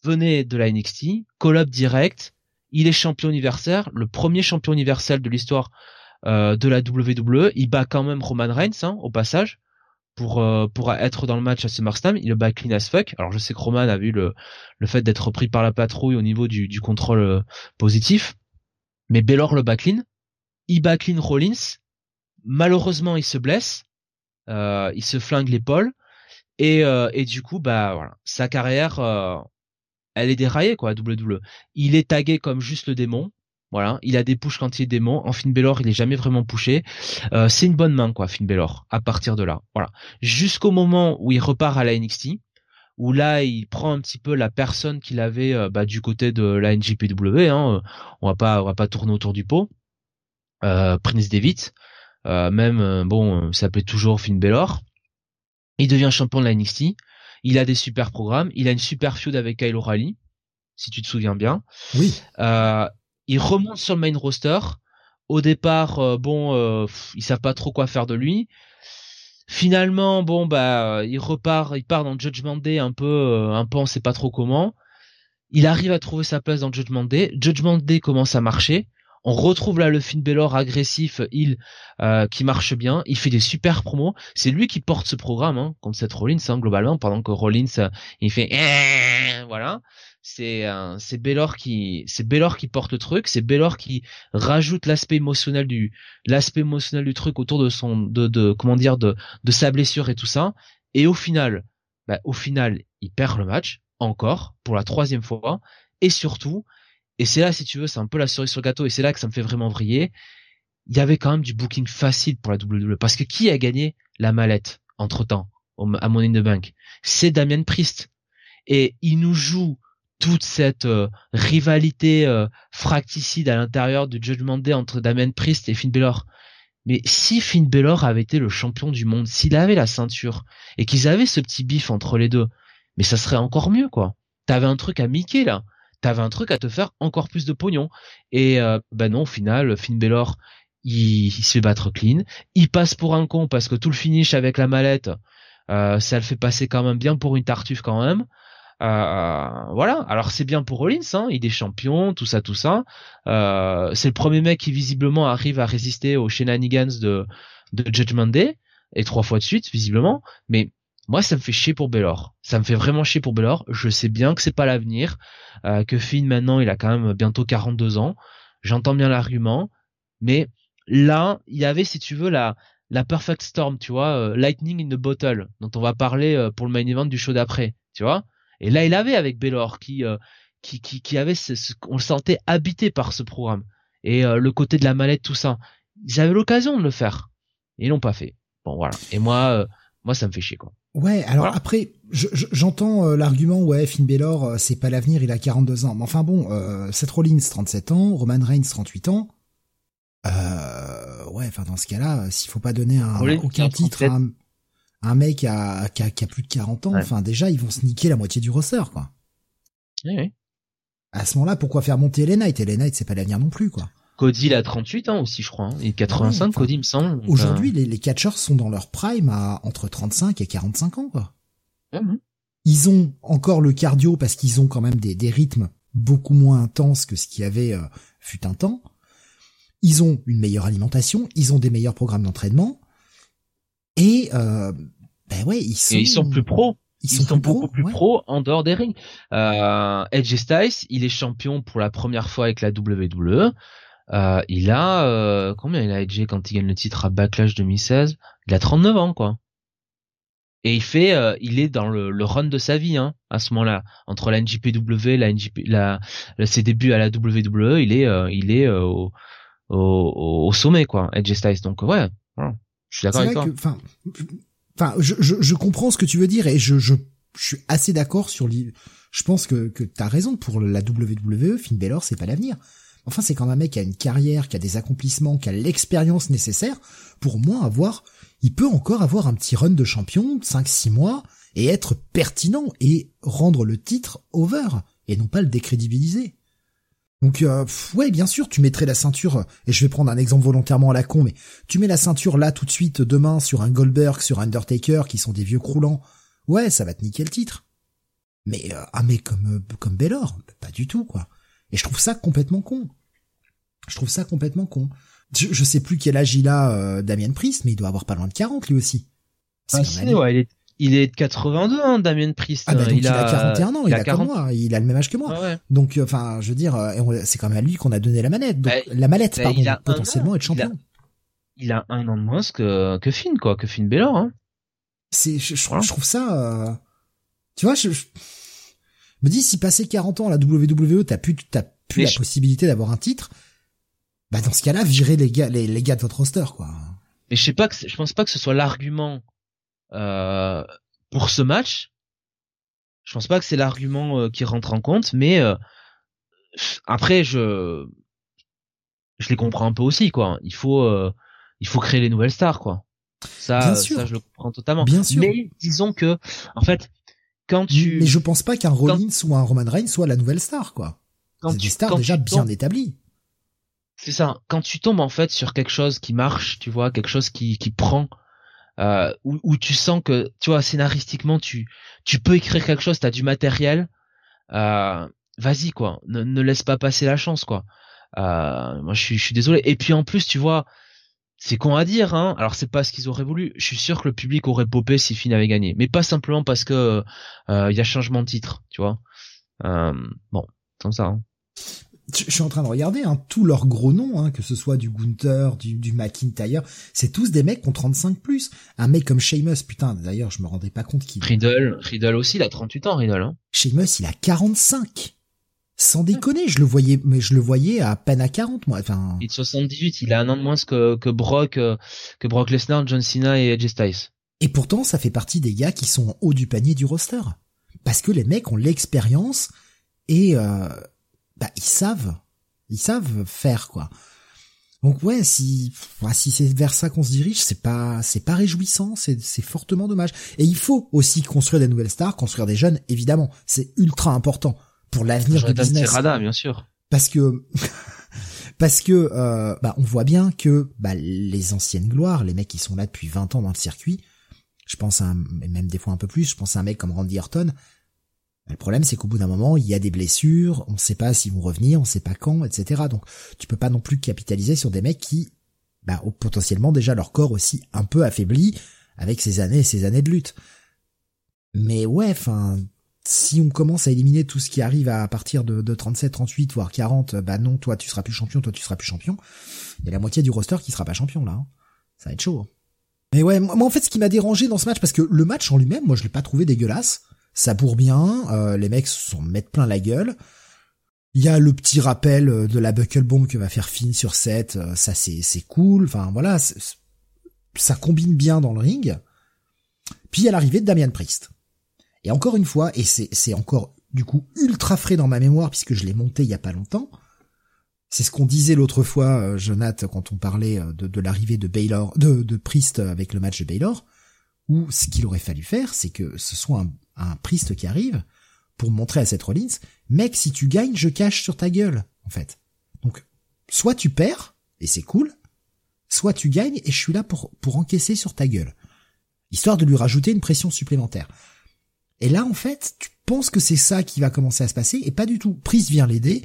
venait de la NXT, call-up direct, il est champion universel, le premier champion universel de l'histoire euh, de la WWE. Il bat quand même Roman Reigns hein, au passage pour euh, pour être dans le match à SummerSlam. Il le bat as fuck. Alors je sais que Roman a vu le le fait d'être pris par la patrouille au niveau du, du contrôle euh, positif, mais Baylor le bat clean. Il bat clean Rollins. Malheureusement, il se blesse. il se flingue l'épaule. Et, et du coup, bah voilà, sa carrière, elle est déraillée quoi, WWE. Il est tagué comme juste le démon. Voilà, il a des pushes quand il est démon. En Finn Balor, il est jamais vraiment pushé. Euh, c'est une bonne main quoi, Finn Balor. À partir de là, voilà, jusqu'au moment où il repart à la NXT, où là il prend un petit peu la personne qu'il avait euh, bah, du côté de la NJPW. Hein, on va pas, on va pas tourner autour du pot. Euh, Prince Devitt, euh, même bon, ça s'appelait toujours Finn Balor. Il devient champion de la NXT. Il a des super programmes. Il a une super feud avec Kyle O'Reilly, si tu te souviens bien. Oui. Euh, il remonte sur le main roster. Au départ, euh, bon, euh, ils savent pas trop quoi faire de lui. Finalement, bon, bah, il repart, il part dans Judgment Day un peu, euh, un peu, on sait pas trop comment. Il arrive à trouver sa place dans Judgment Day. Judgment Day commence à marcher. On retrouve là le Finn Balor agressif, il euh, qui marche bien. Il fait des super promos. C'est lui qui porte ce programme, hein, contre cette Rollins hein, globalement, pendant que Rollins euh, il fait voilà. C'est euh, c'est Balor qui c'est Balor qui porte le truc. C'est Balor qui rajoute l'aspect émotionnel du l'aspect émotionnel du truc autour de son de, de comment dire de de sa blessure et tout ça. Et au final, bah, au final, il perd le match encore pour la troisième fois. Et surtout, et c'est là, si tu veux, c'est un peu la cerise sur le gâteau, et c'est là que ça me fait vraiment vriller. Il y avait quand même du booking facile pour la WWE, parce que qui a gagné la mallette entre temps à Money in the Bank? C'est Damien Priest, et il nous joue toute cette euh, rivalité euh, fracticide à l'intérieur du Judgment Day entre Damien Priest et Finn Balor. Mais si Finn Balor avait été le champion du monde, s'il avait la ceinture et qu'ils avaient ce petit bif entre les deux, mais ça serait encore mieux quoi. T'avais un truc à Mickey là t'avais un truc à te faire encore plus de pognon. Et euh, ben non, au final, Finn Balor, il, se fait battre clean. Il passe pour un con parce que tout le finish avec la mallette, euh, ça le fait passer quand même bien pour une tartuffe quand même. Euh, voilà. Alors c'est bien pour Rollins, hein, il est champion, tout ça, tout ça. Euh, c'est le premier mec qui visiblement arrive à résister aux shenanigans de, de Judgment Day et trois fois de suite visiblement. Mais moi ça me fait chier pour Baylor. Ça me fait vraiment chier pour Baylor. Je sais bien que c'est pas l'avenir, euh, que Finn maintenant il a quand même bientôt 42 ans. J'entends bien l'argument, mais là il y avait si tu veux la la perfect storm, tu vois, lightning in the bottle dont on va parler pour le main event du show d'après, tu vois. Et là il avait avec Baylor qui qui, qui qui avait ce, on le sentait habité par ce programme et le côté de la mallette tout ça. Ils avaient l'occasion de le faire. Et ils l'ont pas fait. Bon voilà. Et moi moi ça me fait chier quoi. Ouais, alors après, j'entends euh, l'argument, ouais, Finn Balor, euh, c'est pas l'avenir, il a 42 ans. Mais enfin bon, euh, Seth Rollins, 37 ans, Roman Reigns, 38 ans. Euh, ouais, enfin dans ce cas-là, s'il faut pas donner un, aucun titre à un, mec qui a, qui, a, plus de 40 ans, enfin déjà, ils vont se niquer la moitié du roster, quoi. Oui, À ce moment-là, pourquoi faire monter LA Knight? LA Knight, c'est pas l'avenir non plus, quoi. Cody il a 38 ans aussi je crois hein. et 85 Cody me semble. Aujourd'hui les, les catcheurs sont dans leur prime à entre 35 et 45 ans quoi. Ils ont encore le cardio parce qu'ils ont quand même des, des, rythmes beaucoup moins intenses que ce qu'il y avait euh, fut un temps. Ils ont une meilleure alimentation, ils ont des meilleurs programmes d'entraînement et euh, ben ouais ils sont. Et ils sont plus pros. Ils, sont, beaucoup plus pros en dehors des rings. Euh, Edge Styles, il est champion pour la première fois avec la WWE. euh, il a euh, combien il a Edge quand il gagne le titre à Backlash 2016 Il a 39 ans quoi. Et il fait, euh, il est dans le, le, run de sa vie hein, à ce moment-là entre la NJPW, la NJP, la, ses débuts à la WWE, il est, euh, il est au, au, au, sommet quoi, Edge Styles. Donc ouais, voilà. Je suis d'accord avec toi. Enfin, enfin, je, je, je, comprends ce que tu veux dire et je, je, je suis assez d'accord sur les. Je pense que que t'as raison pour la WWE. Finn Balor, c'est pas l'avenir. Enfin, c'est quand un mec qui a une carrière, qui a des accomplissements, qui a l'expérience nécessaire pour moi avoir, il peut encore avoir un petit run de champion, 5-6 mois, et être pertinent et rendre le titre over, et non pas le décrédibiliser. Donc euh, ouais, bien sûr, tu mettrais la ceinture, et je vais prendre un exemple volontairement à la con, mais tu mets la ceinture là tout de suite demain sur un Goldberg, sur un Undertaker, qui sont des vieux croulants, ouais, ça va te niquer le titre. Mais euh, un mec comme euh, comme Baylor, pas du tout quoi. Et je trouve ça complètement con. Je trouve ça complètement con. Je, je sais plus quel âge il a, euh, Damien Priest, mais il doit avoir pas loin de 40 lui aussi. Ah, ouais, il est, il est de 82, hein, Damien Priest. Ah bah donc il, a, 41 ans, il, a, 40... moi, il a le même âge que moi. Ouais. Donc, euh, enfin, je veux dire, euh, c'est quand même à lui qu'on a donné la manette. Donc, bah, la mallette, bah, pardon, potentiellement être champion. Il a, un an de moins que, que Finn, quoi, que Finn Balor, hein. C'est, je, je, trouve ça, tu vois, je, je, me dis, si passé 40 ans à la WWE, t'as plus, t'as plus la possibilité d'avoir un titre, bah dans ce cas-là, virez les gars, les, les gars de votre roster, quoi. Mais je sais pas que, je pense pas que ce soit l'argument euh, pour ce match. Je pense pas que c'est l'argument euh, qui rentre en compte, mais euh, après je je les comprends un peu aussi, quoi. Il faut euh, il faut créer les nouvelles stars, quoi. Ça, ça je le comprends totalement. Bien sûr. Mais disons que, en fait, quand tu. Mais je pense pas qu'un Rollins ou un Roman Reigns soit la nouvelle star, quoi. C'est des stars déjà bien établies. C'est ça. Quand tu tombes en fait sur quelque chose qui marche, tu vois, quelque chose qui qui prend, euh, où, tu sens que, tu vois, scénaristiquement, tu tu peux écrire quelque chose, t'as du matériel, euh, vas-y quoi, ne, laisse pas passer la chance quoi. Euh, moi je suis désolé. Et puis en plus, tu vois, c'est con à dire, hein. Alors c'est pas ce qu'ils auraient voulu. Je suis sûr que le public aurait popé si Finn avait gagné, mais pas simplement parce que il y a changement de titre, tu vois. Bon, comme ça. Hein je suis en train de regarder hein, tous leurs gros noms, hein, que ce soit du Gunther, du, du McIntyre, c'est tous des mecs qui ont 35 plus. Un mec comme Sheamus, putain, d'ailleurs, je me rendais pas compte qu'il... Riddle, Riddle aussi, il a 38 ans, Riddle. Hein. Sheamus, il a 45. Sans déconner, je le voyais, mais je le voyais à peine à 40, moi. Enfin. Il est de 78, il a un an de moins que, que Brock, euh, que Brock Lesnar, John Cena et Edge Styles. Et pourtant, ça fait partie des gars qui sont en haut du panier du roster. Parce que les mecs ont l'expérience et, euh, bah ils savent, ils savent faire quoi. Donc ouais, si si c'est vers ça qu'on se dirige, c'est pas c'est pas réjouissant, c'est c'est fortement dommage. Et il faut aussi construire des nouvelles stars, construire des jeunes, évidemment, c'est ultra important pour l'avenir du business. Rada, bien sûr. Parce que parce que euh, bah on voit bien que bah les anciennes gloires, les mecs qui sont là depuis 20 ans dans le circuit, je pense à un, même des fois un peu plus, je pense à un mec comme Randy Orton, le problème, c'est qu'au bout d'un moment, il y a des blessures, on ne sait pas s'ils vont revenir, on ne sait pas quand, etc. Donc, tu peux pas non plus capitaliser sur des mecs qui, bah, ont potentiellement déjà leur corps aussi un peu affaibli avec ces années et ces années de lutte. Mais ouais, enfin, si on commence à éliminer tout ce qui arrive à partir de, de 37, 38, voire 40, bah non, toi tu seras plus champion, toi tu seras plus champion. Il y a la moitié du roster qui sera pas champion là. Hein. Ça va être chaud. Hein. Mais ouais, moi en fait ce qui m'a dérangé dans ce match, parce que le match en lui-même, moi je l'ai pas trouvé dégueulasse ça bourre bien, euh, les mecs s'en mettent plein la gueule. Il y a le petit rappel euh, de la buckle bomb que va faire Finn sur 7, euh, ça c'est c'est cool, enfin voilà, ça combine bien dans le ring. Puis a l'arrivée de Damian Priest. Et encore une fois, et c'est encore du coup ultra frais dans ma mémoire puisque je l'ai monté il y a pas longtemps. C'est ce qu'on disait l'autre fois, Jonathan, quand on parlait de, de l'arrivée de Baylor, de, de Priest avec le match de Baylor, où ce qu'il aurait fallu faire, c'est que ce soit un, un Priest qui arrive pour montrer à cette Rollins, mec, si tu gagnes, je cache sur ta gueule, en fait. Donc, soit tu perds, et c'est cool, soit tu gagnes, et je suis là pour, pour encaisser sur ta gueule. Histoire de lui rajouter une pression supplémentaire. Et là, en fait, tu penses que c'est ça qui va commencer à se passer, et pas du tout. Priest vient l'aider,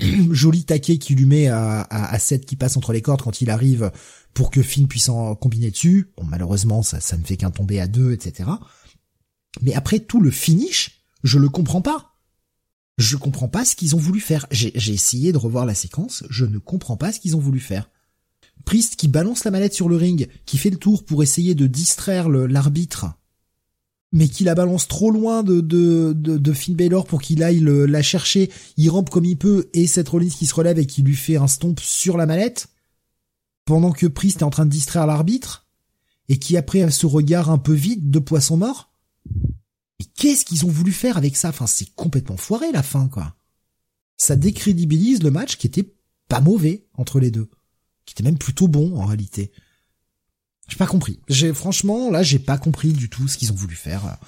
joli taquet qui lui met à, à, à 7 qui passe entre les cordes quand il arrive pour que Finn puisse en combiner dessus. Bon, malheureusement, ça, ça ne fait qu'un tomber à deux, etc. Mais après tout le finish, je le comprends pas. Je comprends pas ce qu'ils ont voulu faire. J'ai essayé de revoir la séquence, je ne comprends pas ce qu'ils ont voulu faire. Priest qui balance la mallette sur le ring, qui fait le tour pour essayer de distraire l'arbitre, mais qui la balance trop loin de, de, de, Finn Balor pour qu'il aille la chercher, il rampe comme il peut, et Seth Rollins qui se relève et qui lui fait un stomp sur la mallette, pendant que Priest est en train de distraire l'arbitre, et qui après a ce regard un peu vide de poisson mort. Mais qu'est-ce qu'ils ont voulu faire avec ça? Enfin, c'est complètement foiré la fin, quoi. Ça décrédibilise le match qui était pas mauvais entre les deux qui était même plutôt bon en réalité. J'ai pas compris. J'ai franchement là j'ai pas compris du tout ce qu'ils ont voulu faire.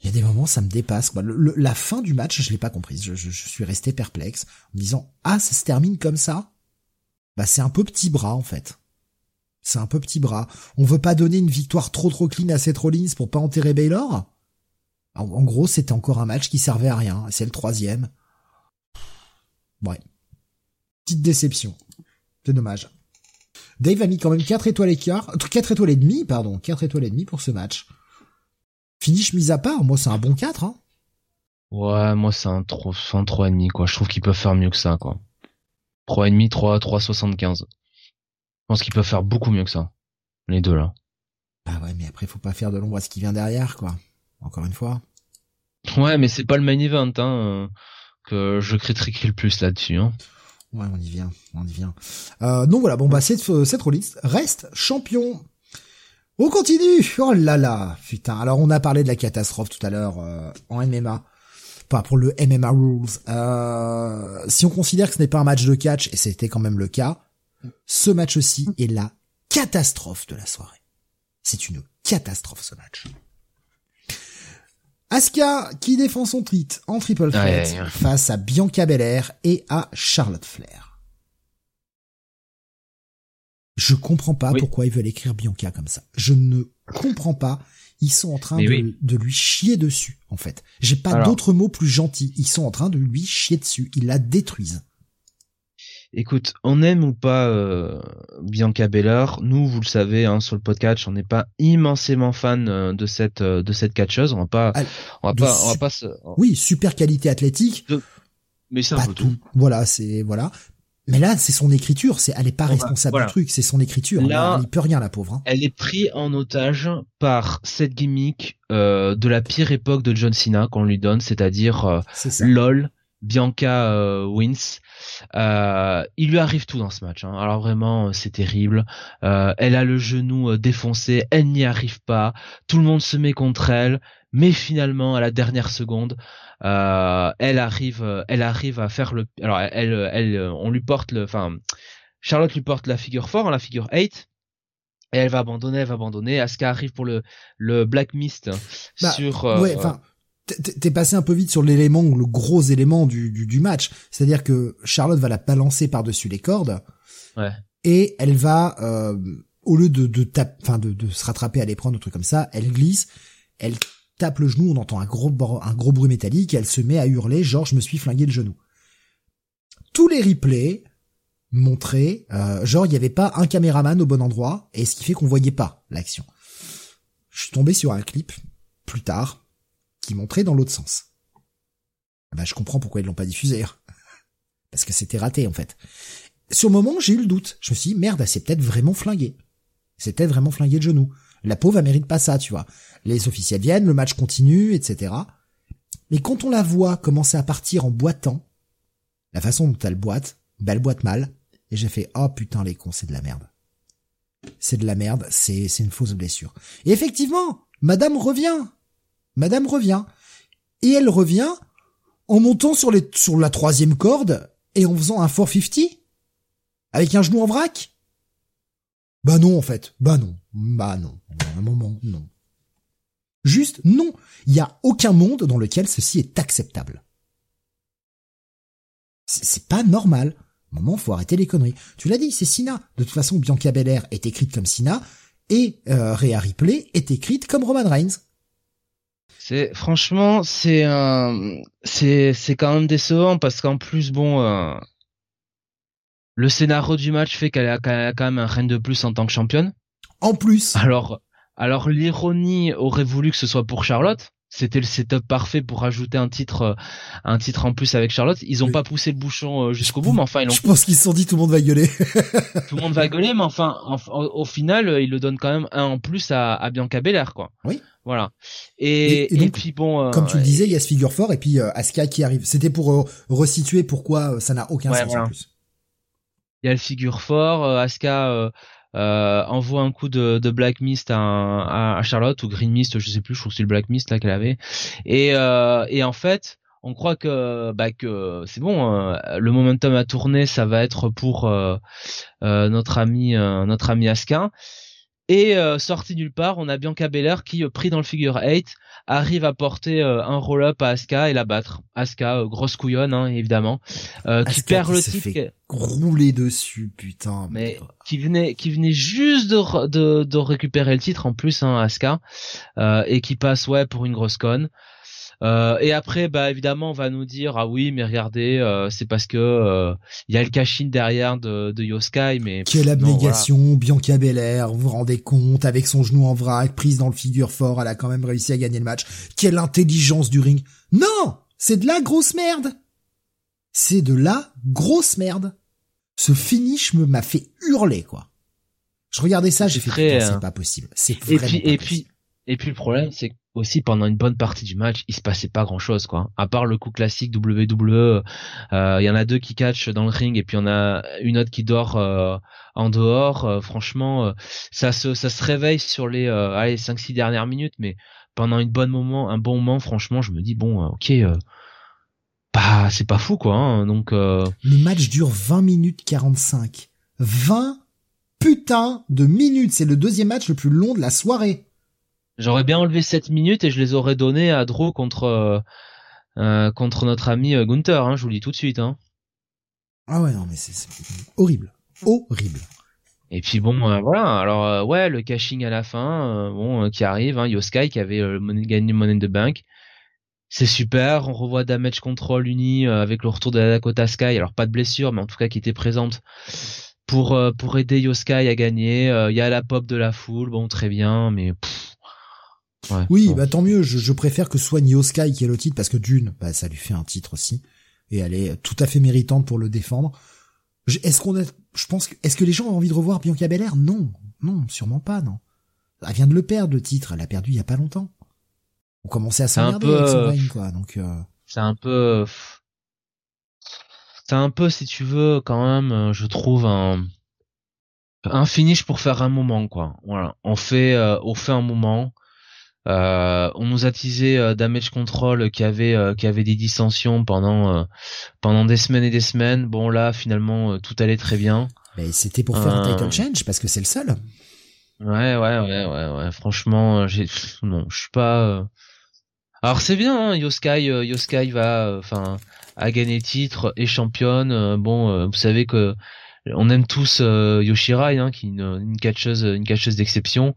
Il y a des moments ça me dépasse. la fin du match je l'ai pas comprise. Je, je, suis resté perplexe en me disant ah ça se termine comme ça? Bah c'est un peu petit bras en fait. C'est un peu petit bras. On veut pas donner une victoire trop trop clean à Seth Rollins pour pas enterrer Baylor? En, gros c'était encore un match qui servait à rien. C'est le troisième. Ouais. Petite déception. C'est dommage. Dave a mis quand même 4 étoiles et quart, 4 étoiles et demi, pardon, 4 étoiles et demi pour ce match. Finish mise à part, moi c'est un bon 4, hein. Ouais, moi c'est un 3, un 3 et demi, quoi. Je trouve qu'ils peuvent faire mieux que ça, quoi. 3 et demi, 3, 3,75. Je pense qu'ils peuvent faire beaucoup mieux que ça. Les deux, là. Bah ouais, mais après, faut pas faire de l'ombre à ce qui vient derrière, quoi. Encore une fois. Ouais, mais c'est pas le main event, hein, que je critiquerai le plus là-dessus, hein. Ouais, on y vient, on y vient. Euh, donc voilà, bon bah cette cette release reste champion. On continue. Oh là là, putain. Alors on a parlé de la catastrophe tout à l'heure euh, en MMA, pas pour le MMA rules. Euh, si on considère que ce n'est pas un match de catch et c'était quand même le cas, ce match aussi est la catastrophe de la soirée. C'est une catastrophe ce match. Asuka qui défend son titre en triple threat face à Bianca Belair et à Charlotte Flair. Je comprends pas pourquoi ils veulent écrire Bianca comme ça. Je ne comprends pas. Ils sont en train de, lui chier dessus, en fait. J'ai pas d'autres mots plus gentils. Ils sont en train de lui chier dessus. Ils la détruisent. Écoute, on aime ou pas euh, Bianca Belair, nous, vous le savez, hein, sur le podcast, on n'est pas immensément fan euh, de cette euh, de cette catcheuse. On va pas, on va pas, on va pas. Se... Oui, super qualité athlétique. Mais c'est un peu tout. Voilà, c'est voilà. Mais là, c'est son écriture. C'est, elle est pas responsable du truc. C'est son écriture. Là, il peut rien, la pauvre. Hein. Elle est prise en otage par cette gimmick de la pire époque de John Cena qu'on lui donne, c'est-à-dire LOL, Bianca wins euh, il lui arrive tout dans ce match. Hein. Alors vraiment, euh, c'est terrible. Euh, elle a le genou défoncé, elle n'y arrive pas. Tout le monde se met contre elle, mais finalement, à la dernière seconde, elle arrive, elle arrive à faire le. Alors, elle, elle, on lui porte le. Enfin, Charlotte lui porte la figure 4, la figure 8 et elle va abandonner, elle va abandonner. Asuka arrive pour le le Black Mist bah, sur. ouais, t'es passé un peu vite sur l'élément ou le gros élément du, du, match. C'est-à-dire que Charlotte va la balancer par-dessus les cordes. Ouais. Et elle va, euh, au lieu de, de, tape, enfin de, de se rattraper à les prendre, un truc comme ça, elle glisse, elle tape le genou, on entend un gros, un gros bruit métallique, et elle se met à hurler, genre je me suis flingué le genou. Tous les replays montraient, euh, genre il n'y avait pas un caméraman au bon endroit, et ce qui fait qu'on voyait pas l'action. Je suis tombé sur un clip plus tard, qui montrait dans l'autre sens. Bah, je comprends pourquoi ils l'ont pas diffusé. Parce que c'était raté, en fait. Sur le moment, j'ai eu le doute. Je me suis dit, merde, c'est peut-être vraiment flingué. C'est peut-être vraiment flingué de genou. La pauvre, elle mérite pas ça, tu vois. Les officiels viennent, le match continue, etc. Mais quand on la voit commencer à partir en boitant, la façon dont elle boite, bah elle boite mal. Et j'ai fait, oh putain, les cons, c'est de la merde. C'est de la merde, c'est, c'est une fausse blessure. Et effectivement, madame revient. Madame revient. Et elle revient en montant sur, la troisième corde et en faisant un 450 Avec un genou en vrac? Bah non, en fait. Bah non. Bah non. moment, non. Juste, non. Il n'y a aucun monde dans lequel ceci est acceptable. C'est pas normal. Moment, faut arrêter les conneries. Tu l'as dit, c'est Sina. De toute façon, Bianca Belair est écrite comme Sina et euh, Rhea Ripley est écrite comme Roman Reigns. C'est franchement c'est un c'est c'est quand même décevant parce qu'en plus bon euh, le scénario du match fait qu'elle a, quand même un reine de plus en tant que championne. En plus. Alors alors l'ironie aurait voulu que ce soit pour Charlotte c'était le setup parfait pour rajouter un titre, euh, un titre en plus avec Charlotte. Ils ont pas poussé le bouchon euh, jusqu'au bout, mais enfin ils Je pense qu'ils se sont dit tout le monde va gueuler. tout le monde va gueuler, mais enfin, au, final, ils le donnent quand même un en plus à, à Bianca Belair, quoi. Oui. Voilà. Et, et, puis bon, comme tu le disais, il y a ce figure fort et puis Asuka qui arrive. C'était pour resituer pourquoi ça n'a aucun sens en plus. Il y a le figure fort, Asuka euh, envoie un coup de, de Black Mist à, à, Charlotte ou Green Mist, je sais plus, je trouve que c'est le Black Mist là qu'elle avait. Et, euh, et en fait, on croit que bah que c'est bon, euh, le momentum a tourné, ça va être pour euh, euh notre ami notre ami Asuka. Et sorti nulle part, on a Bianca Belair qui, pris dans le figure 8, arrive à porter un roll-up à Asuka et la battre. Asuka, grosse couillonne, hein, évidemment, qui perd le titre rouler dessus, putain. Mais qui venait, qui venait juste de, de, de récupérer le titre en plus, hein, Asuka, euh, et qui passe ouais pour une grosse conne. Euh, et après, bah évidemment, on va nous dire ah oui, mais regardez, euh, c'est parce que euh, il y a le cachine derrière de, de Yoskai, mais quelle abnégation, Bianca Belair, vous vous rendez compte avec son genou en vrac, prise dans le figure fort, elle a quand même réussi à gagner le match. Quelle intelligence du ring Non, c'est de la grosse merde c'est de la grosse merde. Ce finish me m'a fait hurler quoi. Je regardais ça, j'ai fait c'est hein. pas possible. C'est et puis et puis et puis le problème c'est aussi pendant une bonne partie du match, il se passait pas grand chose quoi. À part le coup classique WWE, euh, il y en a deux qui catchent dans le ring et puis en a une autre qui dort euh, en dehors. Euh, franchement, ça se réveille sur les allez 5 6 dernières minutes mais pendant une bonne moment, un bon moment, franchement, je me dis bon, OK, bah c'est pas fou quoi. Hein, donc euh... le match dure 20 minutes 45. 20 putain de minutes, c'est le deuxième match le plus long de la soirée. J'aurais bien enlevé 7 minutes et je les aurais donné à Draw contre euh, euh contre notre ami euh, Gunther, hein, je vous le dis tout de suite. Hein. Ah ouais non mais c'est horrible, horrible. Et puis bon, euh, voilà. Alors ouais, le caching à la fin, bon, qui arrive. Hein, Yoskai qui avait gagné Money de Bank. C'est super, on revoit Damage Control uni euh, avec le retour de la Dakota Sky, alors pas de blessure, mais en tout cas qui était présente pour euh, pour aider Yoskai à gagner. Euh, il y a la pop de la foule, bon très bien, mais oui, bah tant mieux. Je, préfère que ce soit Yoskai qui ait le titre parce que d'une, bah ça lui fait un titre aussi et elle est tout à fait méritante pour le défendre. Est-ce qu'on a, je pense, est-ce que les gens ont envie de revoir Bianca Belair? Non, non, sûrement pas, non. Elle vient de le perdre le titre, elle l'a perdu il y a pas longtemps on commençait à s'emmerder avec son règne, quoi. Donc euh... c'est un peu, c'est un peu, si tu veux, quand même, euh, je trouve un un finish pour faire un moment, quoi. Voilà, on fait, euh, on fait un moment. Euh, on nous a teasé euh, Damage Control qui avait qui avait des dissensions pendant pendant des semaines et des semaines. Bon là finalement tout allait très bien. Mais c'était pour faire un title change parce que c'est le seul. Ouais ouais ouais ouais ouais. Franchement j'ai non je suis pas alors c'est bien, hein, Yoskai, euh, Yoskai va, euh, enfin, a gagné titre et championne. Euh, bon, vous savez que on aime tous Yoshirai, hein, qui est une, une catcheuse, une catcheuse d'exception.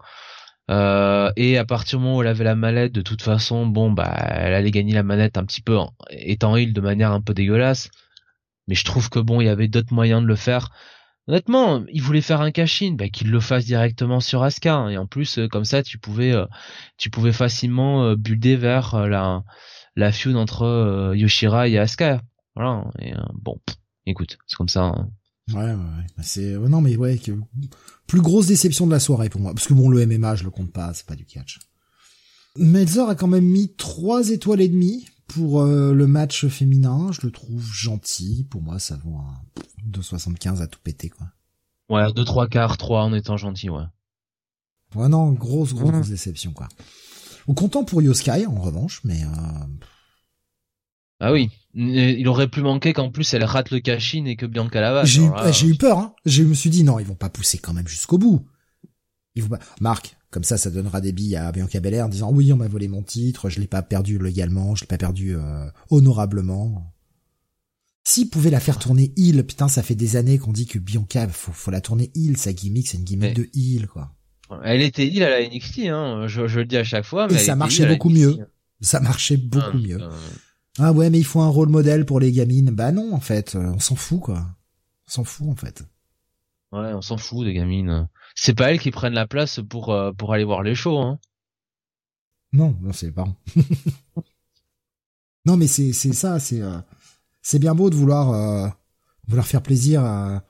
Et à partir du moment où elle avait la mallette, de toute façon, bon, bah, elle allait gagner la manette un petit peu, en, étant il de manière un peu dégueulasse. Mais je trouve que bon, il y avait d'autres moyens de le faire. Honnêtement, il voulait faire un cash-in, bah, qu'il le fasse directement sur Asuka. Hein. et en plus, euh, comme ça, tu pouvais, euh, tu pouvais facilement euh, builder vers la, la feud entre Yoshira et Asuka. Voilà. Et bon, écoute, c'est comme ça. Hein. Ouais, ouais, ouais. Bah, c'est non, mais ouais, que... plus grosse déception de la soirée pour moi, parce que bon, le MMA, je le compte pas, c'est pas du catch. Melzer a quand même mis trois étoiles et demie pour euh, le match féminin, je le trouve gentil. Pour moi, ça vaut un 2,75 à tout péter, quoi. Ouais, 2 3 quarts, 3 en étant gentil, ouais. Ouais, non, grosse, grosse, grosse déception, quoi. Ou content pour Yoskai, en revanche, mais... Euh... Ah oui, il aurait pu manquer qu'en plus elle rate le cachine et que Bianca la J'ai eu, j'ai eu peur, hein. Je me suis dit, non, ils vont pas pousser quand même jusqu'au bout. Ils vont pas... Marc, comme ça, ça donnera des billes à Bianca Belair en disant oui, on m'a volé mon titre, je l'ai pas perdu légalement, je l'ai pas perdu euh, honorablement. S'il pouvait la faire tourner heel, putain, ça fait des années qu'on dit que Bianca, faut, faut la tourner heel, sa gimmick, c'est une gimmick de heel, quoi. Elle était heel à la NXT, hein, je, je le dis à chaque fois. Mais Et ça marchait beaucoup mieux. Ça marchait beaucoup mieux. Ah ouais, mais il faut un rôle modèle pour les gamines. Bah non, en fait, euh, on s'en fout, quoi. On s'en fout, en fait. Ouais, on s'en fout des gamines c'est pas elles qui prennent la place pour euh, pour aller voir les shows. Hein. Non, non, c'est les parents. non, mais c'est c'est ça, c'est euh, c'est bien beau de vouloir euh, vouloir faire plaisir à,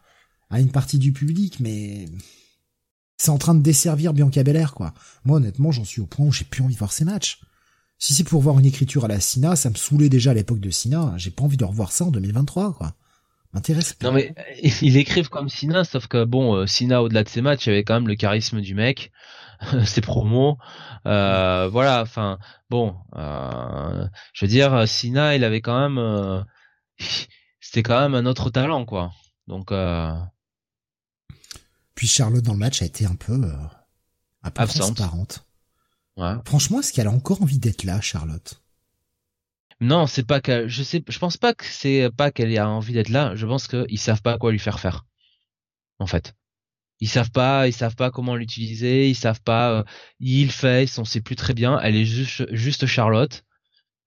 à une partie du public, mais c'est en train de desservir Bianca Belair, quoi. Moi, honnêtement, j'en suis au point où j'ai plus envie de voir ces matchs. Si c'est pour voir une écriture à la Sina, ça me saoulait déjà à l'époque de Sina. J'ai pas envie de revoir ça en 2023, quoi. M'intéresse. Non mais ils écrivent comme Sina, sauf que bon, euh, Sina au-delà de ses matchs, il y avait quand même le charisme du mec, ses promos, euh, voilà. Enfin bon, euh, je veux dire, Sina, il avait quand même, euh, c'était quand même un autre talent, quoi. Donc. Puis Charlotte dans le match a été un peu, un peu transparente. Ouais. Franchement, est-ce qu'elle a encore envie d'être là, Charlotte? Non, c'est pas que je sais, je pense pas que c'est pas qu'elle a envie d'être là. Je pense qu'ils savent pas quoi lui faire faire. En fait, ils savent pas, ils savent pas comment l'utiliser, ils savent pas. Euh, il fait, on sait plus très bien. Elle est juste, juste Charlotte.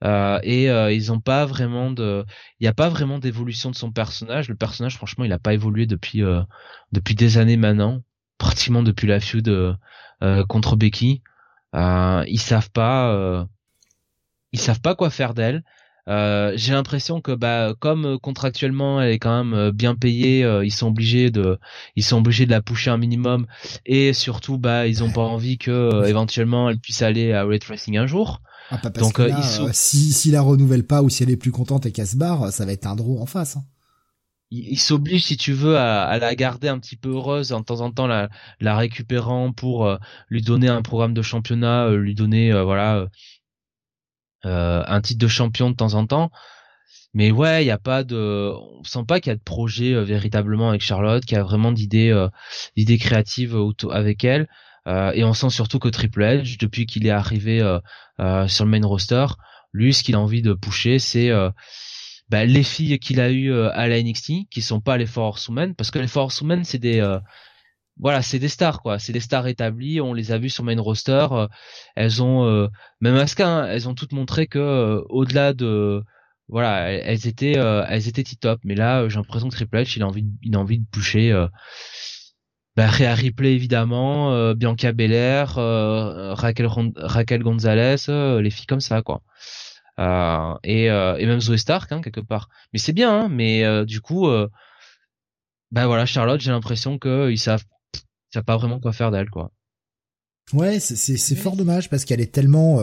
Euh, et euh, ils ont pas vraiment de il y a pas vraiment d'évolution de son personnage le personnage franchement il a pas évolué depuis euh, depuis des années maintenant pratiquement depuis la feud euh, contre Becky ils savent pas ils savent pas quoi faire d'elle j'ai l'impression que bah comme contractuellement elle est quand même bien payée ils sont obligés de ils sont obligés de la pousser un minimum et surtout bah ils ont pas envie que éventuellement elle puisse aller à Red Racing un jour ah, pas parce Donc, que là, euh, si, si la renouvelle pas ou si elle est plus contente et qu'elle se barre, ça va être un draw en face. Hein. Il, s'oblige, si tu veux, à, à, la garder un petit peu heureuse, en temps en temps la, la récupérant pour euh, lui donner un programme de championnat, euh, lui donner voilà un titre de champion de temps en temps. Mais ouais, il y a pas de, on sent pas qu'il y a de projet véritablement avec Charlotte, qu'il y a vraiment d'idées, d'idées créatives avec elle. Euh, et on sent surtout que Triple H, depuis qu'il est arrivé euh, euh, sur le main roster, lui, ce qu'il a envie de pousser, c'est bah, les filles qu'il a eues à la NXT, qui sont pas les Force Women, parce que les Force Women, c'est des voilà, c'est des stars quoi, c'est des stars établies. On les a vues sur main roster. elles ont même Asuka, hein, elles ont toutes montré que au-delà de voilà, elles étaient elles étaient top. Mais là, j'ai l'impression que Triple H, il a envie, il a envie de pousser bah, Rhea Ripley évidemment, euh, Bianca Belair, euh, Raquel, Raquel Gonzalez, euh, les filles comme ça quoi. Et, et même Zoe Stark hein, quelque part. Mais c'est bien, hein, mais du coup, bah voilà, Charlotte, j'ai l'impression qu'ils savent, savent pas vraiment quoi faire d'elle quoi. Ouais, c'est fort dommage parce qu'elle est tellement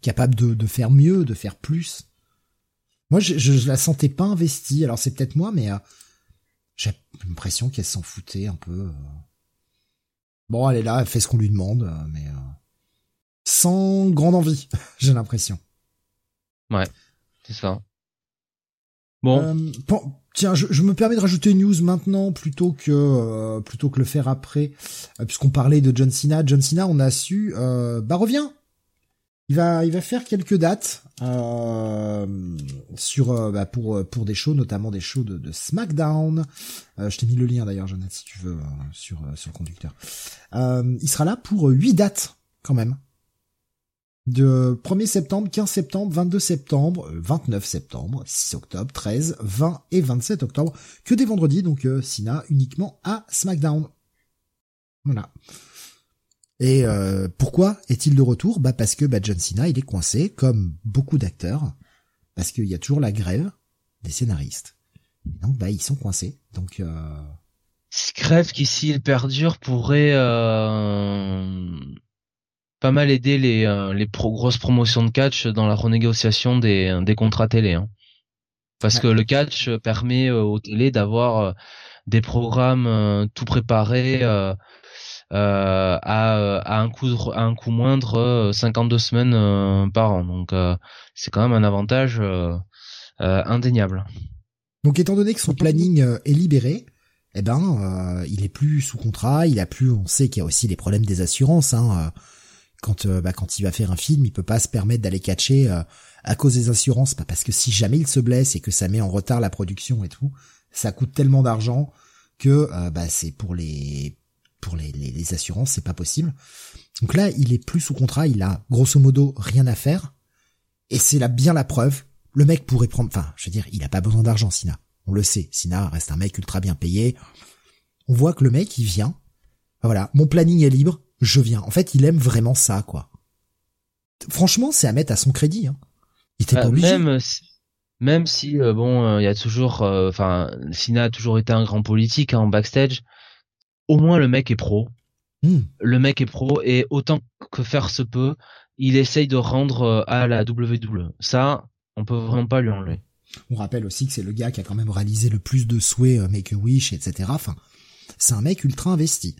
capable de, de faire mieux, de faire plus. Moi, je, je, la sentais pas investie. Alors c'est peut-être moi, mais j'ai l'impression qu'elle s'en foutait un peu. Bon, elle est là, elle fait ce qu'on lui demande, euh, mais euh, sans grande envie, j'ai l'impression. Ouais, c'est ça. Bon. Euh, tiens, je, me permets de rajouter une news maintenant plutôt que plutôt que le faire après, puisqu'on parlait de John Cena. John Cena, on a su, bah revient. Il va il va faire quelques dates sur bah, pour pour des shows, notamment des shows de, de SmackDown. je t'ai mis le lien d'ailleurs, Jonathan, si tu veux, sur sur le conducteur. Euh, il sera là pour 8 dates quand même. De 1er septembre, 15 septembre, 22 septembre, 29 euh, septembre, 6 octobre, 13, 20 et 27 octobre, que des vendredis, donc euh, Sina uniquement à SmackDown. Voilà. Et euh, pourquoi est-il de retour? Bah parce que bah, John Cena il est coincé, comme beaucoup d'acteurs, parce qu'il y a toujours la grève des scénaristes. Donc bah ils sont coincés. Donc euh, perdure pourrait euh, pas mal les euh, les pro grosses promotions de catch dans la renégociation des des contrats télé hein. parce que le catch permet euh, aux télé d'avoir des programmes tout préparés à, à un coût à un coût moindre 52 semaines par an donc c'est quand même un avantage indéniable donc étant donné que son planning est libéré eh ben, euh, il est plus sous contrat, il a plus, on sait qu'il y a aussi les problèmes des assurances. Hein, euh, quand, euh, bah, quand il va faire un film, il peut pas se permettre d'aller catcher à cause des assurances, pas parce que si jamais il se blesse et que ça met en retard la production et tout, ça coûte tellement d'argent que bah, c'est pour les pour les, les, les assurances, c'est pas possible. Donc là, il est plus sous contrat, il a grosso modo rien à faire, et c'est là bien la preuve. Le mec pourrait prendre, enfin, je veux dire, il a pas besoin d'argent, Sina. On le sait, Sina reste un mec ultra bien payé. On voit que le mec, il vient. Voilà, mon planning est libre, je viens. En fait, il aime vraiment ça, quoi. franchement, c'est à mettre à son crédit. Hein. Il était Bah, pas obligé. Même si, même si euh, bon, euh, il y a toujours, euh, enfin, Sina a toujours été un grand politique hein, en backstage. Au moins, le mec est pro. Hmm. Le mec est pro et autant que faire se peut, il essaye de rendre euh, à la WWE. Ça, on peut vraiment pas lui enlever. On rappelle aussi que c'est le gars qui a quand même réalisé le plus de souhaits euh, Make a Wish, etc. Enfin, c'est un mec ultra investi.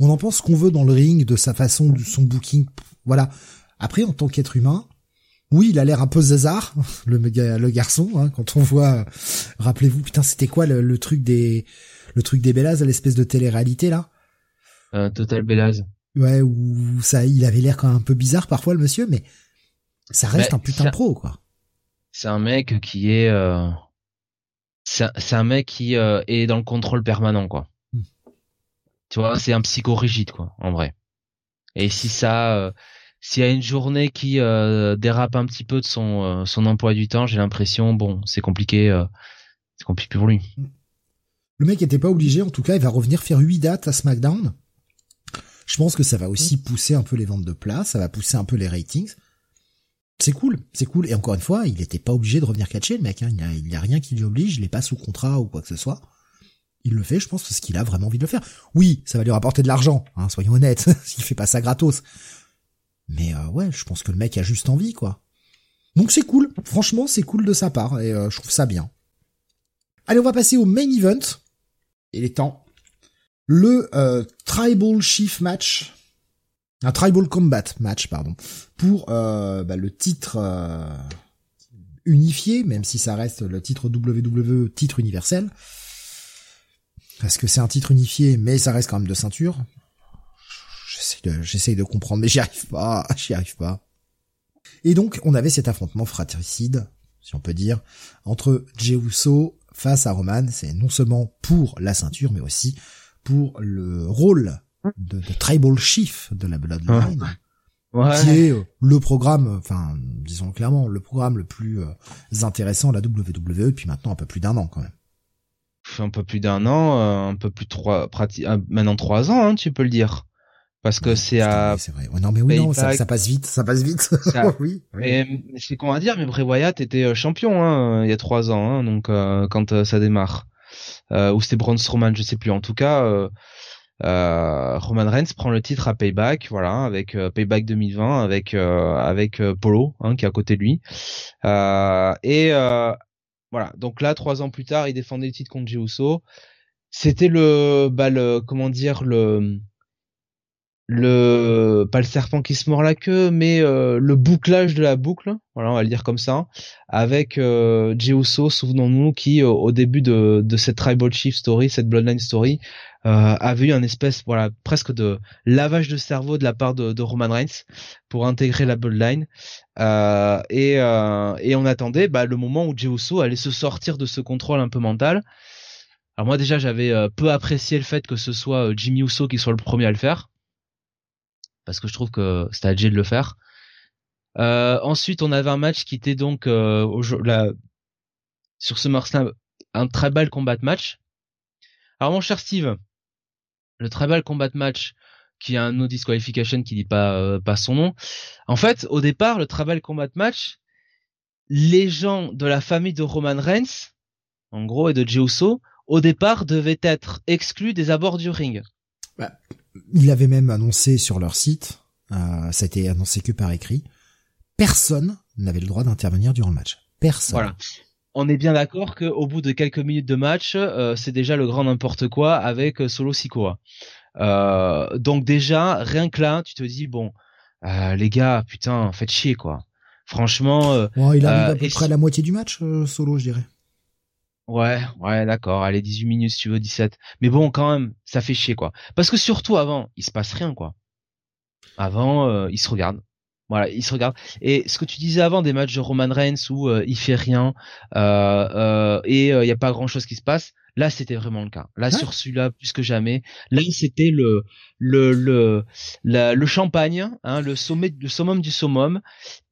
On en pense qu'on veut dans le ring, de sa façon, de son booking, voilà. Après, en tant qu'être humain, oui, il a l'air un peu zazard, le, le garçon, hein, quand on voit, euh, rappelez-vous, putain, c'était quoi le, le truc des, le truc des Bellas, l'espèce de télé-réalité, là? Euh, Total Belaz. Ouais, où ça, il avait l'air quand même un peu bizarre parfois, le monsieur, mais ça reste Bah, un putain de pro, quoi. C'est un mec qui est, euh, c'est un- c'est un mec qui euh, est dans le contrôle permanent, quoi. Tu vois, c'est un psycho rigide, quoi, en vrai. Et si ça, euh, s'il y a une journée qui euh, dérape un petit peu de son euh, son emploi du temps, j'ai l'impression, bon, c'est compliqué, c'est compliqué pour lui. Le mec était pas obligé, en tout cas, il va revenir faire 8 dates à SmackDown. Je pense que ça va aussi pousser un peu les ventes de places, ça va pousser un peu les ratings. C'est cool, c'est cool. Et encore une fois, il était pas obligé de revenir catcher, le mec. Hein. Il y a, rien qui lui oblige, il est pas sous contrat ou quoi que ce soit. Il le fait, je pense, parce qu'il a vraiment envie de le faire. Oui, ça va lui rapporter de l'argent, hein, soyons honnêtes. S'il fait pas ça gratos. Mais euh, ouais, je pense que le mec a juste envie, quoi. Donc c'est cool. Franchement, c'est cool de sa part, et euh, je trouve ça bien. Allez, on va passer au main event. Il est temps. Le euh, Tribal Chief Match. Un Tribal Combat Match, pardon. Pour euh, bah, le titre euh, unifié, même si ça reste le titre WWE, titre universel. Parce que c'est un titre unifié, mais ça reste quand même de ceinture. J'essaie de, j'essaie de comprendre, mais j'y arrive pas, j'y arrive pas. Et donc, on avait cet affrontement fratricide, si on peut dire, entre Jey Uso face à Roman. C'est non seulement pour la ceinture, mais aussi pour le rôle de, de Tribal Chief de la Bloodline, Ouais. qui est euh, le programme, enfin, disons clairement, le programme le plus euh, intéressant de la WWE depuis maintenant un peu plus d'un an quand même. Un peu plus d'un an, euh, un peu plus de trois, euh, maintenant trois ans, hein, tu peux le dire, parce que c'est à. C'est vrai. Non, mais oui, non, ça, passe vite, ça passe vite. Ça- oui. oui. C'est qu'on va dire, mais Bray Wyatt était euh, champion hein, il y a trois ans, hein, donc euh, quand ça démarre, euh, ou c'était Braun Strowman, je sais plus. En tout cas, euh, euh, Roman Reigns prend le titre à Payback, voilà, avec euh, Payback 2020, avec euh, avec Polo, hein, qui est à côté de lui, et voilà. Donc là, trois ans plus tard, il défendait le titre contre Jey. C'était le, bah le, comment dire le le pas le serpent qui se mord la queue mais euh, le bouclage de la boucle voilà on va le dire comme ça avec euh, souvenons-nous qui euh, au début de, de cette tribal chief story cette bloodline story avait eu un espèce voilà presque de lavage de cerveau de la part de, de Roman Reigns pour intégrer la bloodline euh, et euh, et on attendait bah, le moment où Jey allait se sortir de ce contrôle un peu mental alors moi déjà j'avais euh, peu apprécié le fait que ce soit Jimmy Uso qui soit le premier à le faire parce que je trouve que c'était à Jay de le faire. Ensuite, on avait un match qui était donc euh, au ce SummerSlam un tribal combat match. Alors mon cher Steve, le tribal combat match qui a un no disqualification qui dit pas euh, pas son nom. En fait, au départ, le tribal combat match, les gens de la famille de Roman Reigns, en gros, et de Jey Uso, au départ devaient être exclus des abords du ring. Il avait même annoncé sur leur site, euh, ça a été annoncé que par écrit, personne n'avait le droit d'intervenir durant le match. Personne. Voilà. On est bien d'accord qu'au bout de quelques minutes de match, euh, c'est déjà le grand n'importe quoi avec euh, Solo Sikoa. Euh, donc déjà, rien que là, tu te dis bon, euh, les gars, putain, faites chier quoi. Franchement, euh, Ouais, il arrive à peu près à la moitié du match, euh, solo, je dirais. ouais, ouais, d'accord, allez 18 minutes si tu veux 17. Mais bon, quand même, ça fait chier quoi. Parce que surtout avant, il se passe rien quoi. Avant, euh, ils se regardent. Voilà, ils se regardent. Et ce que tu disais avant des matchs de Roman Reigns où euh, il fait rien euh, euh, et il y a pas grand chose qui se passe, là c'était vraiment le cas. Là Ouais. sur celui-là plus que jamais, là c'était le le le la- le champagne, hein, le sommet le summum du summum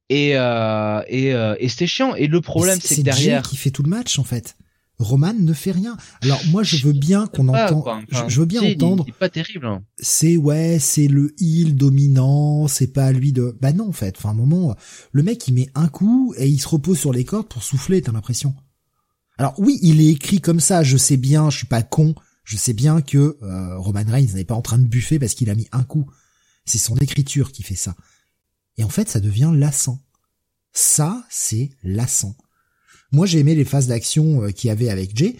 et euh, et, euh, et c'était chiant. Et le problème c'est que Jay derrière, qui fait tout le match, en fait. Roman ne fait rien. Alors moi je veux bien qu'on entende, je, veux bien entendre. Il, pas terrible. Hein. C'est ouais, c'est le heal dominant, c'est pas à lui de. Bah non en fait. Enfin un moment, le mec il met un coup et il se repose sur les cordes pour souffler. T'as l'impression. Alors oui, il est écrit comme ça. Je sais bien, je suis pas con. Je sais bien que euh, Roman Reigns n'est pas en train de buffer parce qu'il a mis un coup. C'est son écriture qui fait ça. Et en fait, ça devient lassant. Ça, c'est lassant. Moi, j'ai aimé les phases d'action euh, qu'il y avait avec Jay.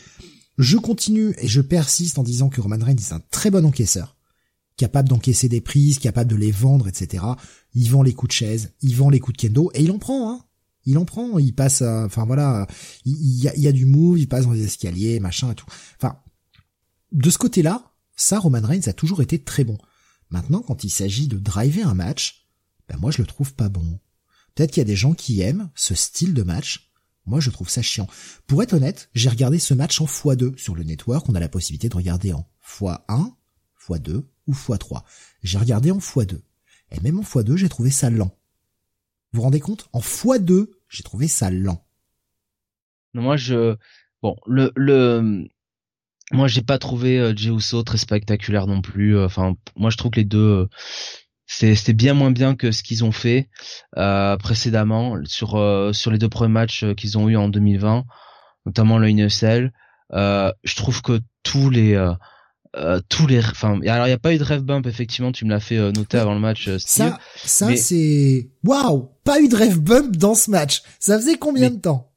Je continue et je persiste en disant que Roman Reigns est un très bon encaisseur, capable d'encaisser des prises, capable de les vendre, etc. Il vend les coups de chaise, il vend les coups de kendo et il en prend, hein. Il en prend, il passe, enfin voilà, il, y a, du move, il passe dans les escaliers, machin et tout. Enfin, de ce côté-là, ça, Roman Reigns a toujours été très bon. Maintenant, quand il s'agit de driver un match, ben moi je le trouve pas bon. Peut-être qu'il y a des gens qui aiment ce style de match, moi, je trouve ça chiant. Pour être honnête, j'ai regardé ce match en x2 sur le network. On a la possibilité de regarder en x1, x2 ou x3. J'ai regardé en x2. Et même en x2, j'ai trouvé ça lent. Vous vous rendez compte? En x2, j'ai trouvé ça lent. Moi, je... Bon, le... le... Moi, j'ai pas trouvé euh, très spectaculaire non plus. Enfin, moi, je trouve que les deux, c'est bien moins bien que ce qu'ils ont fait euh, précédemment sur euh, sur les deux premiers matchs euh, qu'ils ont eu en 2020, notamment le NSL. Euh, je trouve que tous les euh, tous les enfin alors il y a pas eu de rêve bump effectivement tu me l'as fait noter avant le match Steve, ça ça c'est waouh pas eu de rêve bump dans ce match. Ça faisait combien de temps?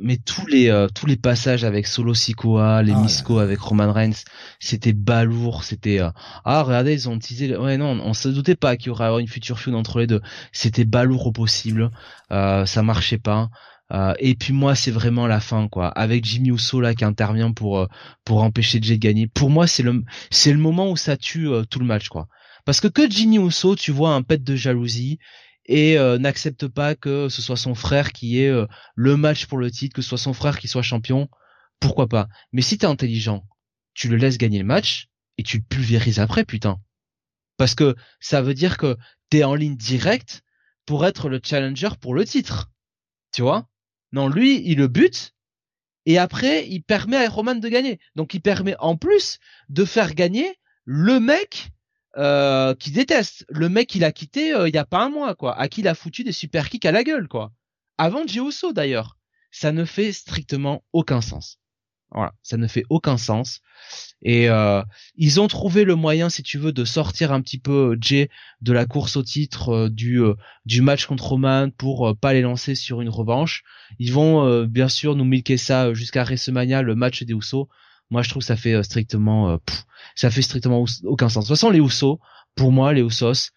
Mais tous les euh, tous les passages avec Solo Sikoa, les oh avec Roman Reigns, c'était balourd, c'était euh, ah regardez ils ont teasé ouais non on se doutait pas qu'il y aurait une future feud entre les deux, c'était balourd au possible, euh, ça marchait pas. Euh, et puis moi c'est vraiment la fin quoi, avec Jimmy Uso là qui intervient pour pour empêcher Jay de gagner. Pour moi c'est le c'est le moment où ça tue tout le match quoi. Parce que que Jimmy Uso, tu vois un pet de jalousie, et euh, n'accepte pas que ce soit son frère qui ait euh, le match pour le titre, que ce soit son frère qui soit champion, pourquoi pas? Mais si t'es intelligent, tu le laisses gagner le match et tu le pulvérises après, putain. Parce que ça veut dire que t'es en ligne directe pour être le challenger pour le titre. Tu vois? Non, lui, il le bute et après, il permet à Roman de gagner. Donc il permet en plus de faire gagner le mec euh, qui déteste. Le mec il a quitté euh, il y a pas un mois quoi, à qui il a foutu des super kicks à la gueule quoi. Avant Jey d'ailleurs. Ça ne fait strictement aucun sens. Voilà, ça ne fait aucun sens. Et euh, ils ont trouvé le moyen, si tu veux, de sortir un petit peu Jay de la course au titre du du match contre Roman pour pas les lancer sur une revanche. Ils vont bien sûr nous milquer ça jusqu'à WrestleMania, le match des Usos. Moi, je trouve que ça fait strictement ça fait strictement aucun sens. De toute façon, les Usos, pour moi, les Usos,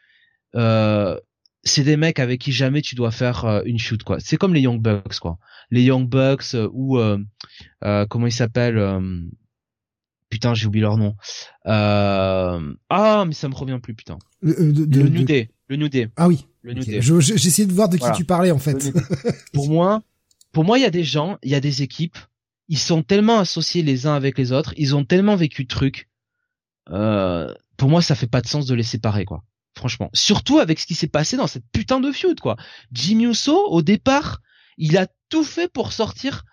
euh, c'est des mecs avec qui jamais tu dois faire euh, une shoot quoi. C'est comme les Young Bucks quoi. Les Young Bucks euh, ou euh, comment ils s'appellent Putain, j'ai oublié leur nom. Ah, mais ça me revient plus putain. Le, de, le New Day. Le New Day. Ah oui. Le New Day. J'essayais de voir de qui tu parlais en fait. pour moi, pour moi, il y a des gens, il y a des équipes. Ils sont tellement associés les uns avec les autres. Ils ont tellement vécu de trucs euh, pour moi, ça fait pas de sens de les séparer, quoi. Franchement. Surtout avec ce qui s'est passé dans cette putain de feud, quoi. Jimmy Uso, au départ, il a tout fait pour sortir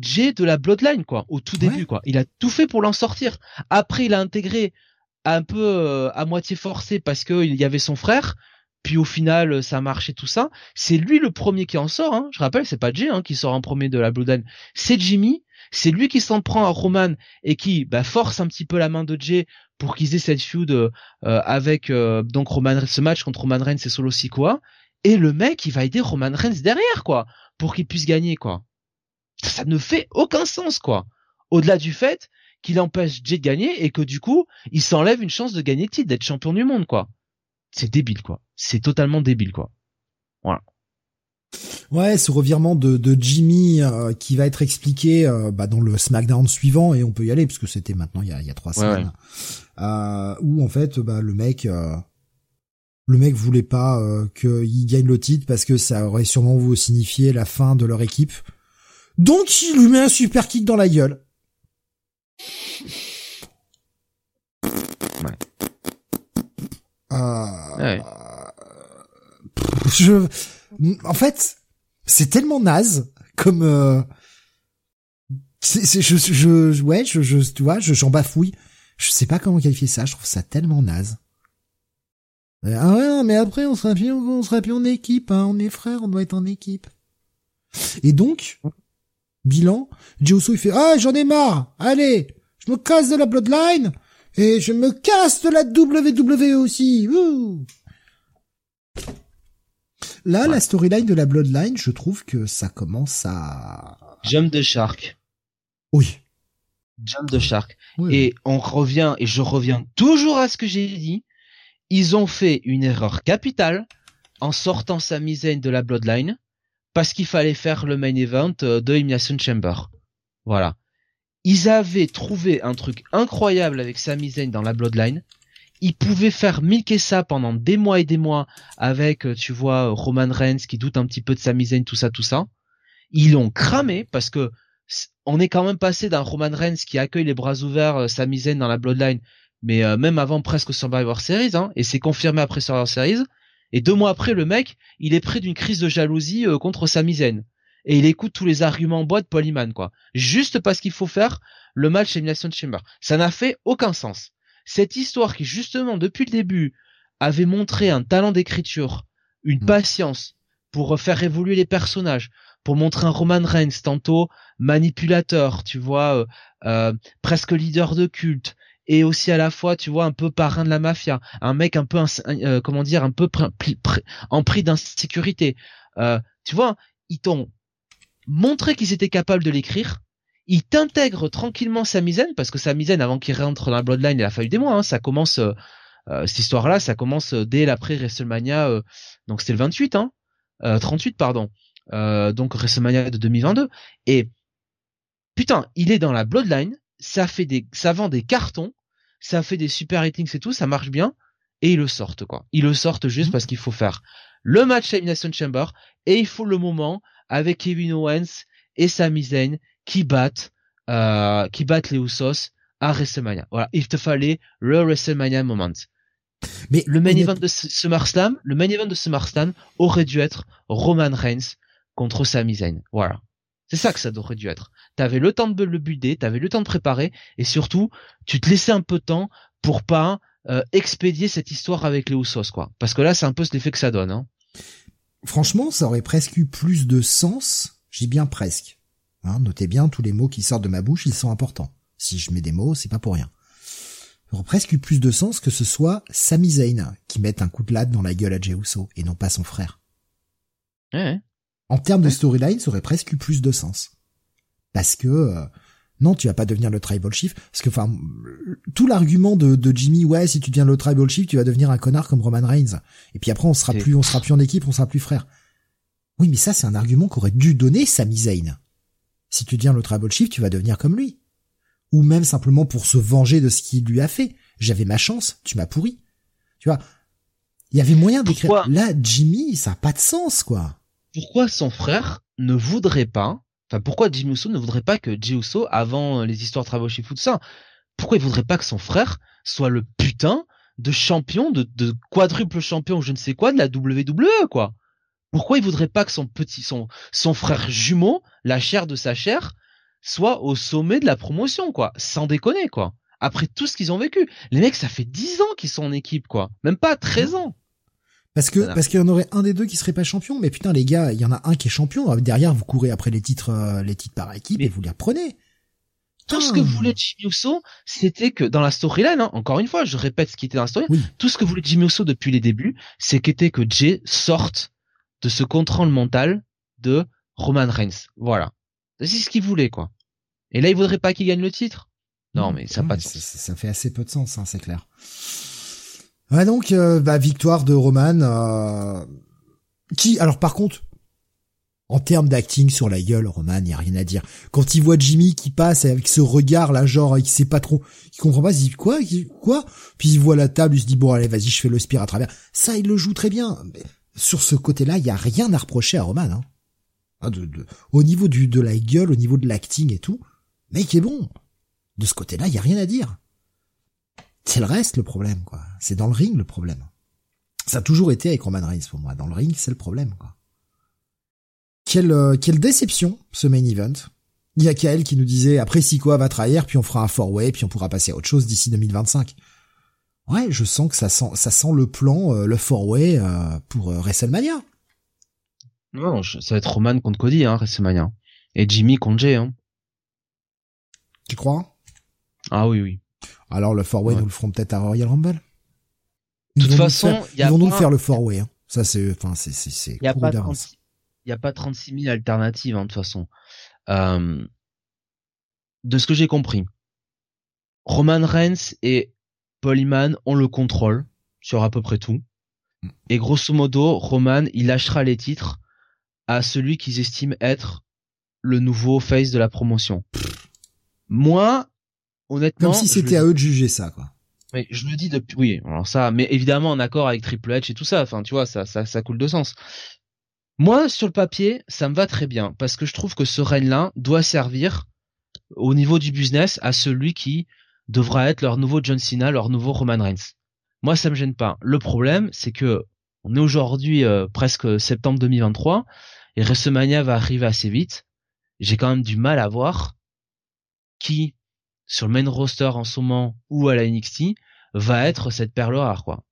Jay de la Bloodline, quoi. Au tout début, quoi. Il a tout fait pour l'en sortir. Après, il a intégré un peu euh, à moitié forcé parce que il y avait son frère. Puis au final, ça marchait tout ça. C'est lui le premier qui en sort. Hein. Je rappelle, c'est pas Jay hein, qui sort en premier de la Bloodline. C'est Jimmy. C'est lui qui s'en prend à Roman et qui bah, force un petit peu la main de Jay pour qu'ils aient cette feud euh, avec euh, donc Roman ce match contre Roman Reigns et Solo Sikoa et le mec il va aider Roman Reigns derrière quoi pour qu'il puisse gagner quoi. Ça ne fait aucun sens quoi. Au-delà du fait qu'il empêche Jay de gagner et que du coup il s'enlève une chance de gagner le titre d'être champion du monde quoi. C'est débile quoi. C'est totalement débile quoi. Voilà. Ouais, ce revirement de, de Jimmy euh, qui va être expliqué euh, bah, dans le SmackDown suivant et on peut y aller puisque c'était maintenant il y a, il y a trois semaines Euh, où en fait bah, le mec euh, le mec voulait pas qu'il gagne le titre parce que ça aurait sûrement vous signifié la fin de leur équipe. Donc il lui met un super kick dans la gueule. Ouais. ouais. Je en fait, c'est tellement naze comme euh, C'est, je, je, ouais, je, je, tu vois, je, j'en bafouille. Je sais pas comment qualifier ça. Je trouve ça tellement naze. Ah ouais, mais après, on sera plus, on sera plus en équipe, hein. On est frères, on doit être en équipe. Et donc, bilan, Jioso il fait, ah, j'en ai marre. Allez, je me casse de la Bloodline et je me casse de la WWE aussi. Là, la storyline de la Bloodline, je trouve que ça commence à... Jump de Shark. Oui. Jump de Shark. Et on revient, et je reviens toujours à ce que j'ai dit. Ils ont fait une erreur capitale en sortant Sami Zayn de la Bloodline parce qu'il fallait faire le main event euh, de Elimination Chamber. Voilà. Ils avaient trouvé un truc incroyable avec Sami Zayn dans la Bloodline il pouvait faire milquer ça pendant des mois et des mois avec, euh, tu vois, Roman Reigns qui doute un petit peu de sa misaine, tout ça, tout ça. Ils l'ont cramé parce que on est quand même passé d'un Roman Reigns qui accueille les bras ouverts euh, sa misaine dans la Bloodline, mais euh, même avant presque Survivor Series, hein, et c'est confirmé après Survivor Series. Et deux mois après, le mec, il est pris d'une crise de jalousie contre sa misaine. Et il écoute tous les arguments en bois de Polyman, quoi. Juste parce qu'il faut faire le match Elimination Chamber. Ça n'a fait aucun sens cette histoire qui justement depuis le début avait montré un talent d'écriture, une mm. patience pour faire évoluer les personnages, pour montrer un Roman Reigns tantôt manipulateur, tu vois, euh, euh, presque leader de culte, et aussi à la fois, tu vois, un peu parrain de la mafia, un mec un peu, euh, comment dire, un peu en prix d'insécurité. tu vois, ils t'ont montré qu'ils étaient capables de l'écrire, il t'intègre tranquillement sa misaine parce que sa misaine avant qu'il rentre dans la Bloodline il a fallu des mois hein, ça commence euh, euh, cette histoire là ça commence euh, dès l'après WrestleMania donc c'était le 28 hein 38 pardon donc WrestleMania de 2022 et putain il est dans la Bloodline ça fait des ça vend des cartons ça fait des super ratings et tout ça marche bien et ils le sortent quoi. Ils le sortent juste mmh. parce qu'il faut faire le match à Elimination Chamber et il faut le moment avec Kevin Owens et Sami Zayn qui battent euh, qui battent les Usos à WrestleMania. Voilà, il te fallait le WrestleMania moment. Mais le main event de SummerSlam, le main event de SummerSlam aurait dû être Roman Reigns contre Sami Zayn. Voilà. C'est ça que ça aurait dû être. T'avais le temps de le builder, t'avais le temps de préparer, et surtout, tu te laissais un peu de temps pour pas euh, expédier cette histoire avec les Usos, quoi. Parce que là, c'est un peu l'effet que ça donne. Hein. Franchement, ça aurait presque eu plus de sens. J'ai bien presque. Hein, notez bien, tous les mots qui sortent de ma bouche, ils sont importants. Si je mets des mots, c'est pas pour rien. Ça aurait presque eu plus de sens que ce soit Sami Zayn qui mette un coup de latte dans la gueule à Jey et non pas son frère. En termes de storyline, ça aurait presque eu plus de sens. Parce que euh, non, tu vas pas devenir le tribal chief. Parce que enfin, tout l'argument de, de, Jimmy, ouais, si tu deviens le tribal chief, tu vas devenir un connard comme Roman Reigns. Et puis après, on sera plus, on sera plus en équipe, on sera plus frère. Oui, mais ça, c'est un argument qu'aurait dû donner Sami Zayn. Si tu deviens le tribal chief, tu vas devenir comme lui. Ou même simplement pour se venger de ce qu'il lui a fait. J'avais ma chance, tu m'as pourri. Tu vois, il y avait moyen d'écrire. Là, Jimmy, ça n'a pas de sens, quoi. Pourquoi son frère ne voudrait pas, enfin, pourquoi Jimmy Uso ne voudrait pas que Jey Uso, avant les histoires tribal chief ou tout ça, pourquoi il voudrait pas que son frère soit le putain de champion, de, de quadruple champion, je ne sais quoi, de la WWE, quoi? Pourquoi il voudrait pas que son petit, son, son frère jumeau, la chair de sa chair, soit au sommet de la promotion, quoi. Sans déconner, quoi. Après tout ce qu'ils ont vécu. Les mecs, ça fait 10 ans qu'ils sont en équipe, quoi. Même pas 13 ans. Parce que, parce qu'il y en aurait un des deux qui serait pas champion. Mais putain, les gars, il y en a un qui est champion. Derrière, vous courez après les titres, euh, les titres par équipe et vous les reprenez. Tout ce que voulait Jimmy Uso, c'était que dans la storyline, hein, encore une fois, je répète ce qui était dans la story, tout ce que voulait Jimmy Uso depuis les débuts, c'est qu'était que Jay sorte de ce contrôle mental de Roman Reigns. Voilà. C'est ce qu'il voulait, quoi. Et là, il voudrait pas qu'il gagne le titre? Non, mais ça pas de Ça fait assez peu de sens, hein, c'est clair. Ouais, donc, euh, bah, victoire de Roman, euh, qui, alors par contre, en termes d'acting sur la gueule, Roman, y a rien à dire. Quand il voit Jimmy qui passe avec ce regard là, genre, il sait pas trop, il comprend pas, il dit quoi, quoi, puis il voit la table, il se dit bon allez, vas-y, je fais le spire à travers. Ça, il le joue très bien sur ce côté-là, il y a rien à reprocher à Roman. Hein. Au niveau de la gueule, au niveau de l'acting et tout, mec est bon. De ce côté-là, il y a rien à dire. C'est le reste le problème, quoi. C'est dans le ring le problème. Ça a toujours été avec Roman Reigns pour moi. Dans le ring, c'est le problème, quoi. Quelle, euh, déception ce main event. Il y a Kael qui nous disait après Sikoa va trahir, puis on fera un four-way, puis on pourra passer à autre chose d'ici 2025. Ouais, je sens que ça sent ça sent le plan, euh, le four-way euh, pour euh, WrestleMania. Non, ça va être Roman contre Cody, hein, WrestleMania. Et Jimmy contre Jay, hein. Tu crois? Ah oui, oui. Alors le four-way nous le feront peut-être à Royal Rumble. De toute façon, ils vont nous faire le four-way. Hein. Ça c'est, enfin c'est c'est c'est. Il y a pas il y a pas 36 000 alternatives hein, de toute façon. Euh, de ce que j'ai compris, Roman Reigns et Paul Heyman ont le contrôle sur à peu près tout. Et grosso modo, Roman, il lâchera les titres à celui qu'ils estiment être le nouveau face de la promotion. Moi, honnêtement, comme si c'était à eux de juger ça, quoi. Mais je le dis depuis, oui, alors ça, mais évidemment en accord avec Triple H et tout ça. Enfin, tu vois, ça, ça, ça coule de sens. Moi, sur le papier, ça me va très bien parce que je trouve que ce règne-là doit servir au niveau du business à celui qui devra être leur nouveau John Cena, leur nouveau Roman Reigns. Moi, ça me gêne pas. Le problème, c'est que on est aujourd'hui euh, presque septembre 2023 et WrestleMania va arriver assez vite. J'ai quand même du mal à voir qui, sur le main roster en ce moment ou à la NXT, va être cette perle rare, quoi.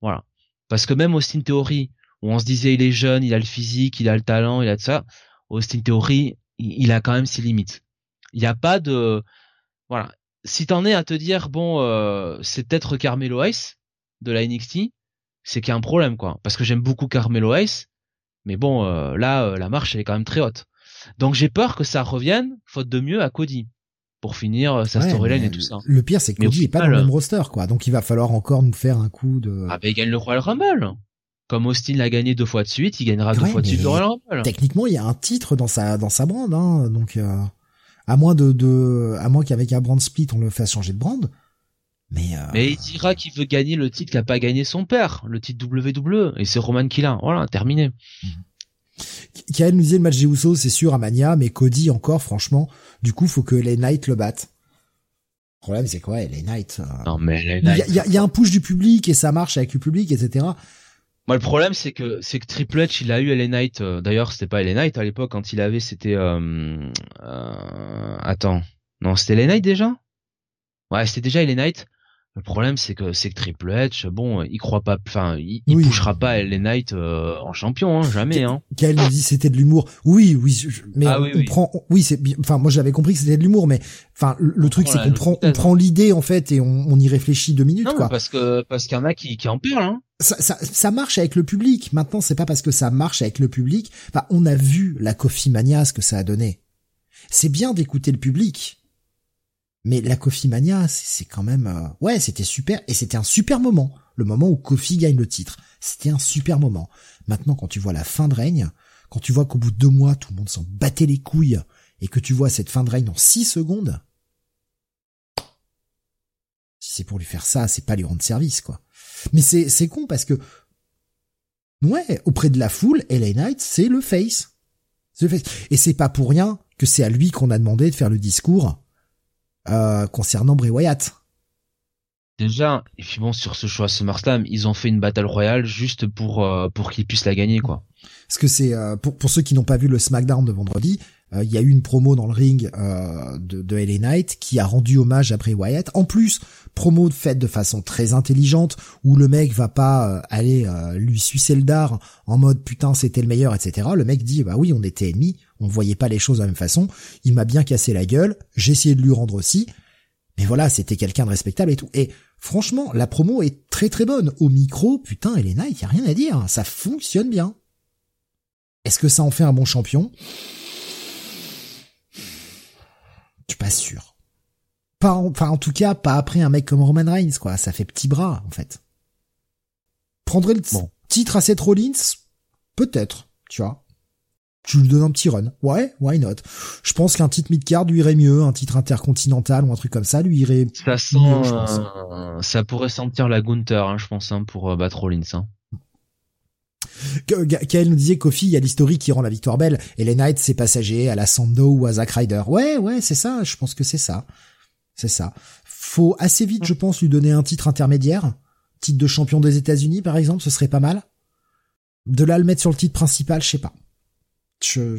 Voilà. Parce que même Austin Theory, où on se disait il est jeune, il a le physique, il a le talent, il a tout ça. Austin Theory, il, a quand même ses limites. Il n'y a pas de voilà. Si t'en es à te dire bon, euh, c'est peut-être Carmelo Hayes de la NXT, c'est qu'il y a un problème quoi. Parce que j'aime beaucoup Carmelo Hayes, mais bon euh, là euh, la marche elle est quand même très haute. Donc j'ai peur que ça revienne, faute de mieux, à Cody pour finir sa storyline et tout ça. Le pire c'est que Cody est pas dans le même roster quoi, donc il va falloir encore nous faire un coup de. Ah ben il gagne le Royal Rumble comme Austin l'a gagné deux fois de suite, il gagnera deux fois de suite le Royal Rumble. Techniquement, il y a un titre dans sa dans sa brand, hein, donc euh, à moins de, de à moins qu'avec un brand split on le fasse changer de brand. Mais, euh... mais il dira qu'il veut gagner le titre qu'a pas gagné son père, le titre WWE, et c'est Roman qui l'a. Voilà, terminé. Kael nous disait le match des Usos, c'est sûr à Mania, mais Cody encore, franchement, du coup, faut que les Knight le battent. Le problème, c'est quoi, les Knight euh, Non, mais les Knight. Il y a, y a, un push du public et ça marche avec le public, etc. Moi, le problème, c'est que c'est que Triple H, il a eu LA Knight. Euh, d'ailleurs, c'était pas LA Knight à l'époque quand il avait, c'était. Euh, euh, attends, non, c'était LA Knight déjà? Ouais, c'était déjà LA. Le problème, c'est que c'est que Triple H, bon, il croit pas, enfin, il, il poussera pas LA Knight euh, en champion, hein, jamais. Hein. Quel nous dit c'était de l'humour. Oui, oui, mais ah on, prend, oui, c'est, enfin, moi j'avais compris que c'était de l'humour, mais enfin, le, truc c'est qu'on prend, on prend l'idée en fait et on, on y réfléchit deux minutes, non, quoi. Parce que parce qu'il y en a qui qui en parlent. Hein. Ça, ça, ça, marche avec le public. Maintenant, c'est pas parce que ça marche avec le public. Enfin, on a vu la Coffee Mania ce que ça a donné. C'est bien d'écouter le public, mais la Kofi Mania, c'est quand même, euh, ouais, c'était super et c'était un super moment, le moment où Kofi gagne le titre. C'était un super moment. Maintenant, quand tu vois la fin de règne, quand tu vois qu'au bout de deux mois, tout le monde s'en battait les couilles et que tu vois cette fin de règne en six secondes, si c'est pour lui faire ça, c'est pas lui rendre service, quoi. Mais c'est c'est con parce que ouais, auprès de la foule, LA Knight, c'est le face. C'est le face. Et c'est pas pour rien que c'est à lui qu'on a demandé de faire le discours euh, concernant Bray Wyatt. Déjà, et puis bon, sur ce choix SummerSlam, ils ont fait une Battle Royale juste pour euh, pour qu'ils puissent la gagner, quoi. Parce que c'est euh, pour pour ceux qui n'ont pas vu le SmackDown de vendredi, il y a eu une promo dans le ring de, de LA Knight qui a rendu hommage à Bray Wyatt. En plus, promo faite de façon très intelligente où le mec va pas aller lui sucer le dard en mode putain c'était le meilleur, etc. Le mec dit bah oui on était ennemis, on voyait pas les choses de la même façon. Il m'a bien cassé la gueule, j'ai essayé de lui rendre aussi. Mais voilà, c'était quelqu'un de respectable et tout. Et franchement, la promo est très très bonne. Au micro, putain, Elena, il y a rien à dire. Ça fonctionne bien. Est-ce que ça en fait un bon champion? Je suis pas sûr. Pas, enfin, en tout cas, pas après un mec comme Roman Reigns, quoi. Ça fait petit bras, en fait. Prendrait le titre à Seth Rollins Peut-être, tu vois tu lui donnes un petit run. Ouais, why not? Je pense qu'un titre mid-card lui irait mieux, un titre intercontinental ou un truc comme ça lui irait ça sent, mieux, je pense. Euh, ça pourrait sentir la Gunther, hein, je pense, hein, pour euh, battre Rollins. Hein. Kael nous disait Kofi, il y a l'historique qui rend la victoire belle, et les Knights c'est passager à la Sando ou à Zack Ryder. Ouais, ouais, c'est ça, je pense que c'est ça. C'est ça. Faut assez vite, je pense, lui donner un titre intermédiaire. Titre de champion des États-Unis, par exemple, ce serait pas mal. De là le mettre sur le titre principal, je sais pas je,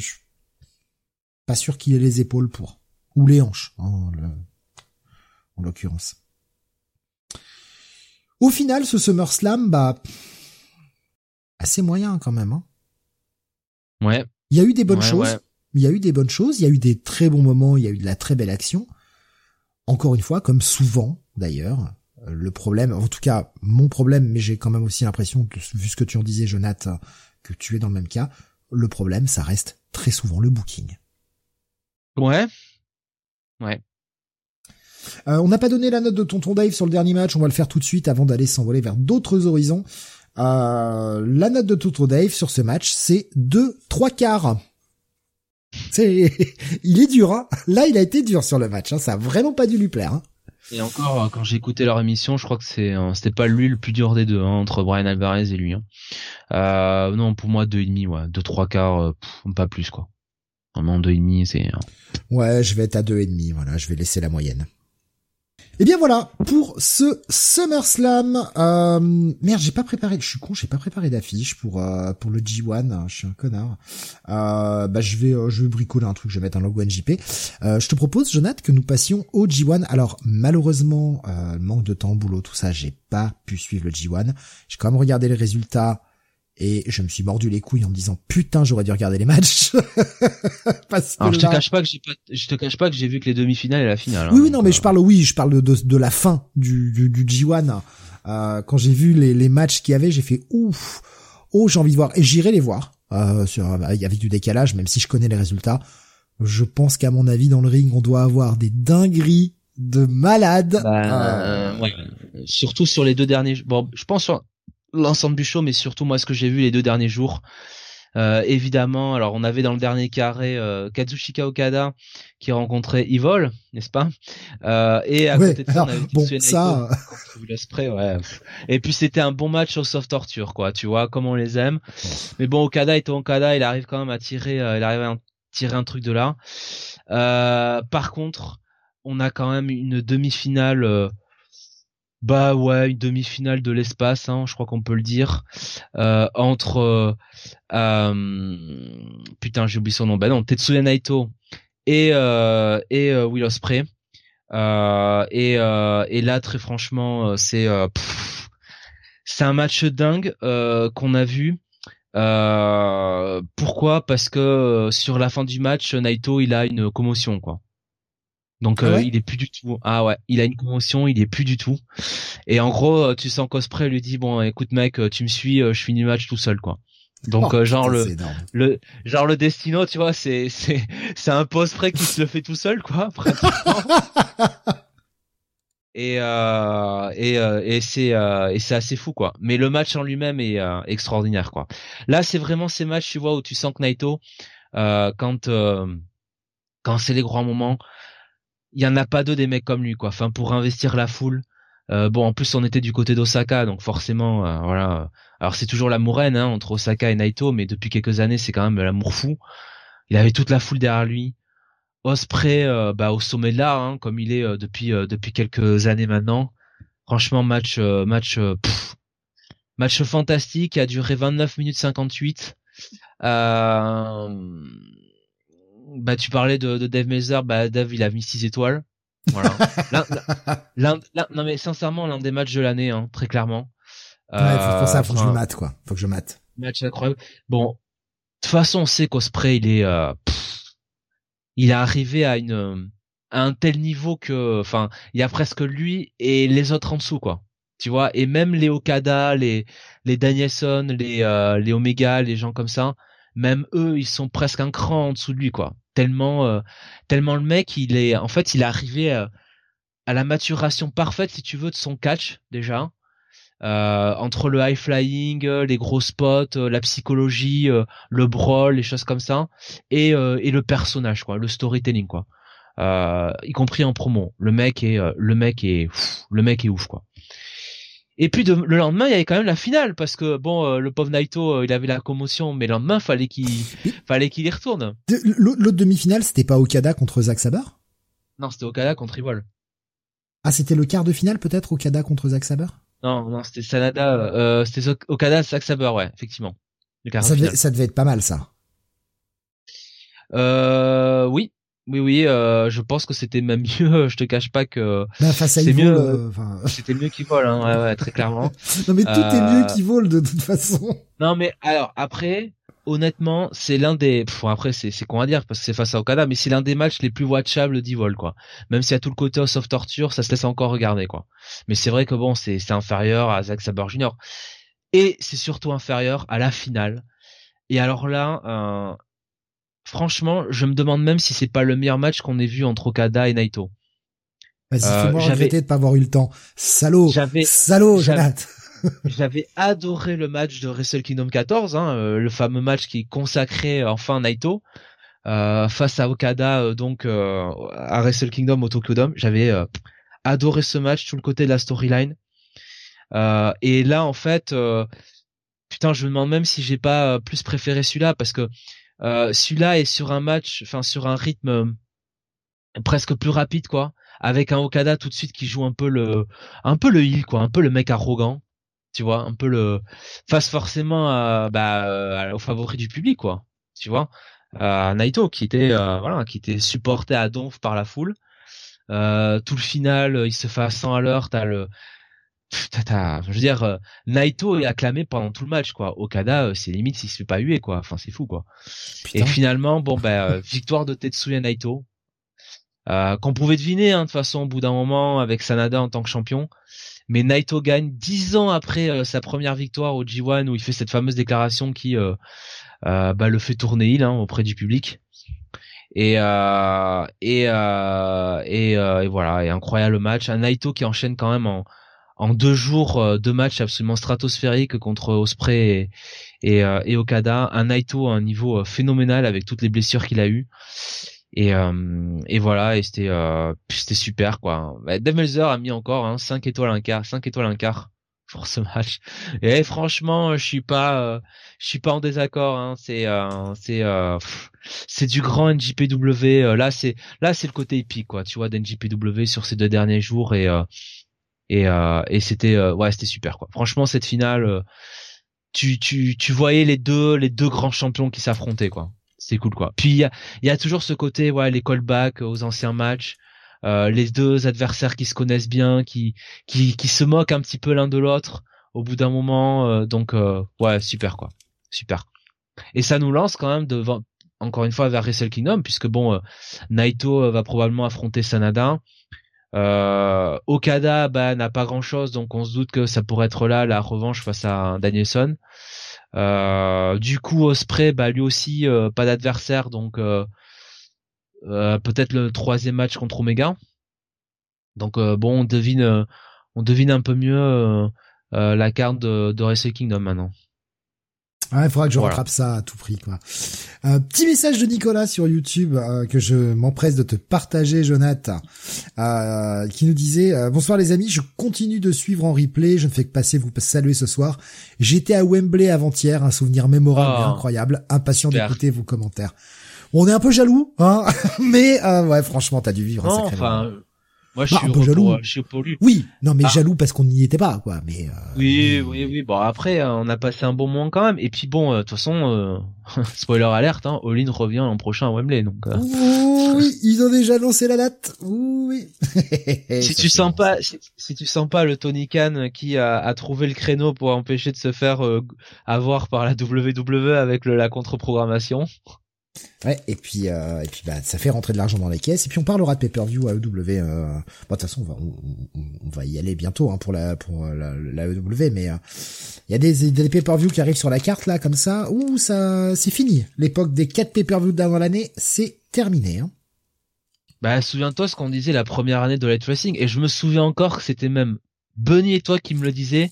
pas sûr qu'il ait les épaules pour. Ou les hanches, en l'occurrence. Au final, ce SummerSlam, bah, assez moyen quand même. Hein. Ouais. Il y a eu des bonnes choses. Il y a eu des bonnes choses. Il y a eu des très bons moments. Il y a eu de la très belle action. Encore une fois, comme souvent d'ailleurs, le problème, en tout cas mon problème, mais j'ai quand même aussi l'impression, vu ce que tu en disais, Jonathan, que tu es dans le même cas, le problème, ça reste très souvent le booking. Ouais. Ouais. Euh, on n'a pas donné la note de Tonton Dave sur le dernier match, on va le faire tout de suite avant d'aller s'envoler vers d'autres horizons. Euh, la note de Tonton Dave sur ce match, c'est 2 3 quarts. C'est, il est dur, hein. Là, il a été dur sur le match, hein. Ça a vraiment pas dû lui plaire, hein. Et encore, quand j'ai écouté leur émission, je crois que c'est, euh, c'était pas lui le plus dur des deux, hein, entre Brian Alvarez et lui. Hein. Euh, non, pour moi, deux et demi, ouais, deux trois quarts, pas plus quoi. Vraiment deux et demi, c'est. Ouais, je vais être à deux et demi. Voilà, je vais laisser la moyenne. Et eh bien voilà pour ce SummerSlam. Euh, merde, j'ai pas préparé. Je suis con, j'ai pas préparé d'affiche pour euh, pour le G1. Je suis un connard. Euh, bah je vais euh, je vais bricoler un truc. Je vais mettre un logo NJP. Euh, je te propose, Jonathan, que nous passions au G1. Alors malheureusement, euh, manque de temps, boulot, tout ça, j'ai pas pu suivre le G1. J'ai quand même regardé les résultats et je me suis mordu les couilles en me disant putain j'aurais dû regarder les matchs. Parce que Alors je te cache pas que j'ai pas, je te cache pas que j'ai vu que les demi-finales et la finale. Hein, oui, oui non mais euh, je parle oui je parle de, de, la fin du du, du G1. Euh, quand j'ai vu les, les matchs qu'il y avait j'ai fait ouf oh j'ai envie de voir et j'irai les voir euh, sur avec du décalage même si je connais les résultats. Je pense qu'à mon avis dans le ring on doit avoir des dingueries de malades. Bah, euh... ouais. Surtout sur les deux derniers. Bon, je pense sur l'ensemble du show, mais surtout moi ce que j'ai vu les deux derniers jours. Euh, évidemment, alors on avait dans le dernier carré euh, Kazushika Okada qui rencontrait Evil, n'est-ce pas? Euh, Et à côté de ça, on avait bon, ça... ouais. Et puis c'était un bon match au soft torture, quoi. Tu vois, comme on les aime. Mais bon, Okada est Okada, il arrive quand même à tirer, euh, il arrive à tirer un truc de là. Euh, par contre, on a quand même une demi-finale bah ouais, une demi-finale de l'espace, hein, je crois qu'on peut le dire, euh, entre euh, euh, putain j'ai oublié son nom, bah non Tetsuya Naito et et Will Ospreay. et et là très franchement c'est c'est un match dingue qu'on a vu. pourquoi? Parce que sur la fin du match, Naito il a une commotion quoi. Donc ah euh, il est plus du tout. Ah ouais, il a une commotion, il est plus du tout. Et en gros, euh, tu sens qu'Osprey lui dit bon, écoute mec, euh, tu me suis, je finis le match tout seul quoi. Donc oh, genre le le genre le Destino, tu vois, c'est c'est c'est un post près qui se le fait tout seul quoi, et euh, et et c'est et c'est assez fou quoi. Mais le match en lui-même est extraordinaire quoi. Là, c'est vraiment ces matchs, tu vois, où tu sens que Naito quand quand c'est les grands moments, il y en a pas deux des mecs comme lui quoi. Enfin pour investir la foule. Euh, bon en plus on était du côté d'Osaka donc forcément euh, voilà. Alors c'est toujours l'amour hein, entre Osaka et Naito mais depuis quelques années c'est quand même l'amour fou. Il avait toute la foule derrière lui. Osprey euh, bah au sommet de l'art hein, comme il est depuis depuis quelques années maintenant. Franchement match match match fantastique a duré 29 minutes 58. Euh, bah tu parlais de, de Dave Meltzer, bah Dave il a mis 6 étoiles. Voilà. non mais sincèrement l'un des matchs de l'année, hein, très clairement. Ouais, faut, ça, faut que je mate quoi. Faut que je mate. Match incroyable. Bon, de toute façon on sait qu'Osprey il est, euh, il est arrivé à une, à un tel niveau que, enfin, il y a presque lui et les autres en dessous quoi. Tu vois, et même les Okada, les les Danielson, les euh, les Omega, les gens comme ça, même eux ils sont presque un cran en dessous de lui quoi. Tellement euh, tellement le mec il est en fait il est arrivé à, la maturation parfaite si tu veux de son catch déjà. Euh, entre le high flying euh, les gros spots la psychologie le brawl les choses comme ça et et le personnage quoi le storytelling quoi. Y compris en promo. Le mec est le mec est le mec est ouf quoi et puis le lendemain, il y avait quand même la finale parce que bon, euh, le pauvre Naito, euh, il avait la commotion, mais le lendemain, fallait qu'il fallait qu'il y retourne. L'autre demi-finale, c'était pas Okada contre Zack Saber? Non, c'était Okada contre Evil. Ah, c'était le quart de finale peut-être Okada contre Zack Saber? Non, non, c'était Sanada, euh, c'était Okada Zack Saber, ouais, effectivement. Ça devait, ça devait être pas mal ça. Euh, oui, oui, oui, euh, je pense que c'était même mieux. Je te cache pas que bah, face à mieux. Euh, c'était mieux qu'il vole, hein, ouais, ouais, très clairement. non, mais tout est mieux qu'il vole de toute façon. Non, mais alors après, honnêtement, c'est l'un des. Pff, après, c'est c'est con à dire parce que c'est face à Okada, mais c'est l'un des matchs les plus watchables d'Evol, quoi. Même s'il y a tout le côté of torture, ça se laisse encore regarder, quoi. Mais c'est vrai que bon, c'est c'est inférieur à Zack Saber Jr. Et c'est surtout inférieur à la finale. Et alors là, euh, franchement, je me demande même si c'est pas le meilleur match qu'on ait vu entre Okada et Naito. Vas-y, euh, fais-moi regretter de pas avoir eu le temps. Salaud, salaud, Jonathan. J'avais adoré le match de Wrestle Kingdom 14, hein, euh, le fameux match qui consacrait enfin Naito euh, face à Okada, euh, donc euh, à Wrestle Kingdom au Tokyo Dome. J'avais adoré ce match, tout le côté de la storyline. et là, en fait, putain, je me demande même si j'ai pas plus préféré celui-là parce que celui-là est sur un match, enfin sur un rythme presque plus rapide, quoi. Avec un Okada tout de suite qui joue un peu le un peu le heel quoi. Un peu le mec arrogant tu vois, un peu le face forcément à, bah, au favori du public, quoi, tu vois, Naito qui était euh, voilà, qui était supporté à donf par la foule. Euh, tout le final, il se fait à 100 à l'heure, t'as le Je veux dire, euh, Naito est acclamé pendant tout le match, quoi. Okada, c'est limite s'il se fait pas huer, quoi. Enfin, c'est fou, quoi. Et finalement, bon, ben, victoire de Tetsuya Naito, qu'on pouvait deviner, hein, de toute façon, au bout d'un moment, avec Sanada en tant que champion mais Naito gagne dix ans après euh, sa première victoire au G1 où il fait cette fameuse déclaration qui euh, euh, bah, le fait tourner il hein, auprès du public. Et et, et, voilà, et incroyable match. Un Naito qui enchaîne quand même en, en deux jours deux matchs absolument stratosphériques contre Osprey et, et, et Okada. Un Naito à un niveau phénoménal avec toutes les blessures qu'il a eues. Et, euh, et voilà, et c'était euh, c'était super quoi. Bah, Dave a mis encore hein, 5 étoiles un quart, 5 étoiles un quart pour ce match. Et franchement, je suis pas euh, je suis pas en désaccord hein. c'est euh, c'est euh, c'est du grand NJPW là c'est là c'est le côté épique quoi, tu vois d'NJPW sur ces deux derniers jours et et et c'était ouais, c'était super quoi. Franchement cette finale tu tu tu voyais les deux les deux grands champions qui s'affrontaient quoi c'est cool quoi. Puis il y a, y a toujours ce côté ouais les callbacks aux anciens matchs, euh, les deux adversaires qui se connaissent bien, qui qui qui se moquent un petit peu l'un de l'autre au bout d'un moment. Euh, donc euh, ouais super quoi, super. Et ça nous lance quand même devant encore une fois vers Wrestle Kingdom puisque bon Naito va probablement affronter Sanada. Okada bah n'a pas grand chose donc on se doute que ça pourrait être là la revanche face à Danielson. Euh, du coup, Osprey, bah lui aussi euh, pas d'adversaire, donc euh, peut-être le troisième match contre Omega. Donc bon, on devine, on devine un peu mieux la carte de, de Kingdom maintenant. Ah, il faudra que je rattrape ça à tout prix, quoi. Un petit message de Nicolas sur YouTube euh, que je m'empresse de te partager, Jonathan, euh, qui nous disait euh, Bonsoir les amis, je continue de suivre en replay, je ne fais que passer vous saluer ce soir. J'étais à Wembley avant-hier, un souvenir mémorable et oh. incroyable, impatient d'écouter vos commentaires. On est un peu jaloux, hein, mais ouais, franchement, t'as dû vivre un sacré enfin, moi, je, suis un peu jaloux. je suis pour lui. Oui, non, mais ah. jaloux parce qu'on n'y était pas, quoi. Mais euh, oui, oui, oui. Bon, après, euh, on a passé un bon moment quand même. Et puis bon, euh, de toute façon, spoiler alerte, hein, All revient l'an prochain à Wembley, donc. Oui, ils ont déjà lancé la date. Oui. si tu sens pas, si, tu sens pas le Tony Khan qui a, a, trouvé le créneau pour empêcher de se faire avoir par la WWE avec le, la contre-programmation. Ouais, et puis euh, et puis bah ça fait rentrer de l'argent dans les caisses et puis on parlera de pay-per-view à EW euh... Bon, de toute façon on va on, va y aller bientôt hein, pour la pour la, la EW mais il euh, y a des des pay-per-view qui arrivent sur la carte là comme ça ouh ça c'est fini. L'époque des quatre pay-per-view d'avant l'année, c'est terminé hein. Bah souviens-toi ce qu'on disait la première année de Light Racing et je me souviens encore que c'était même Bunny et toi qui me le disais.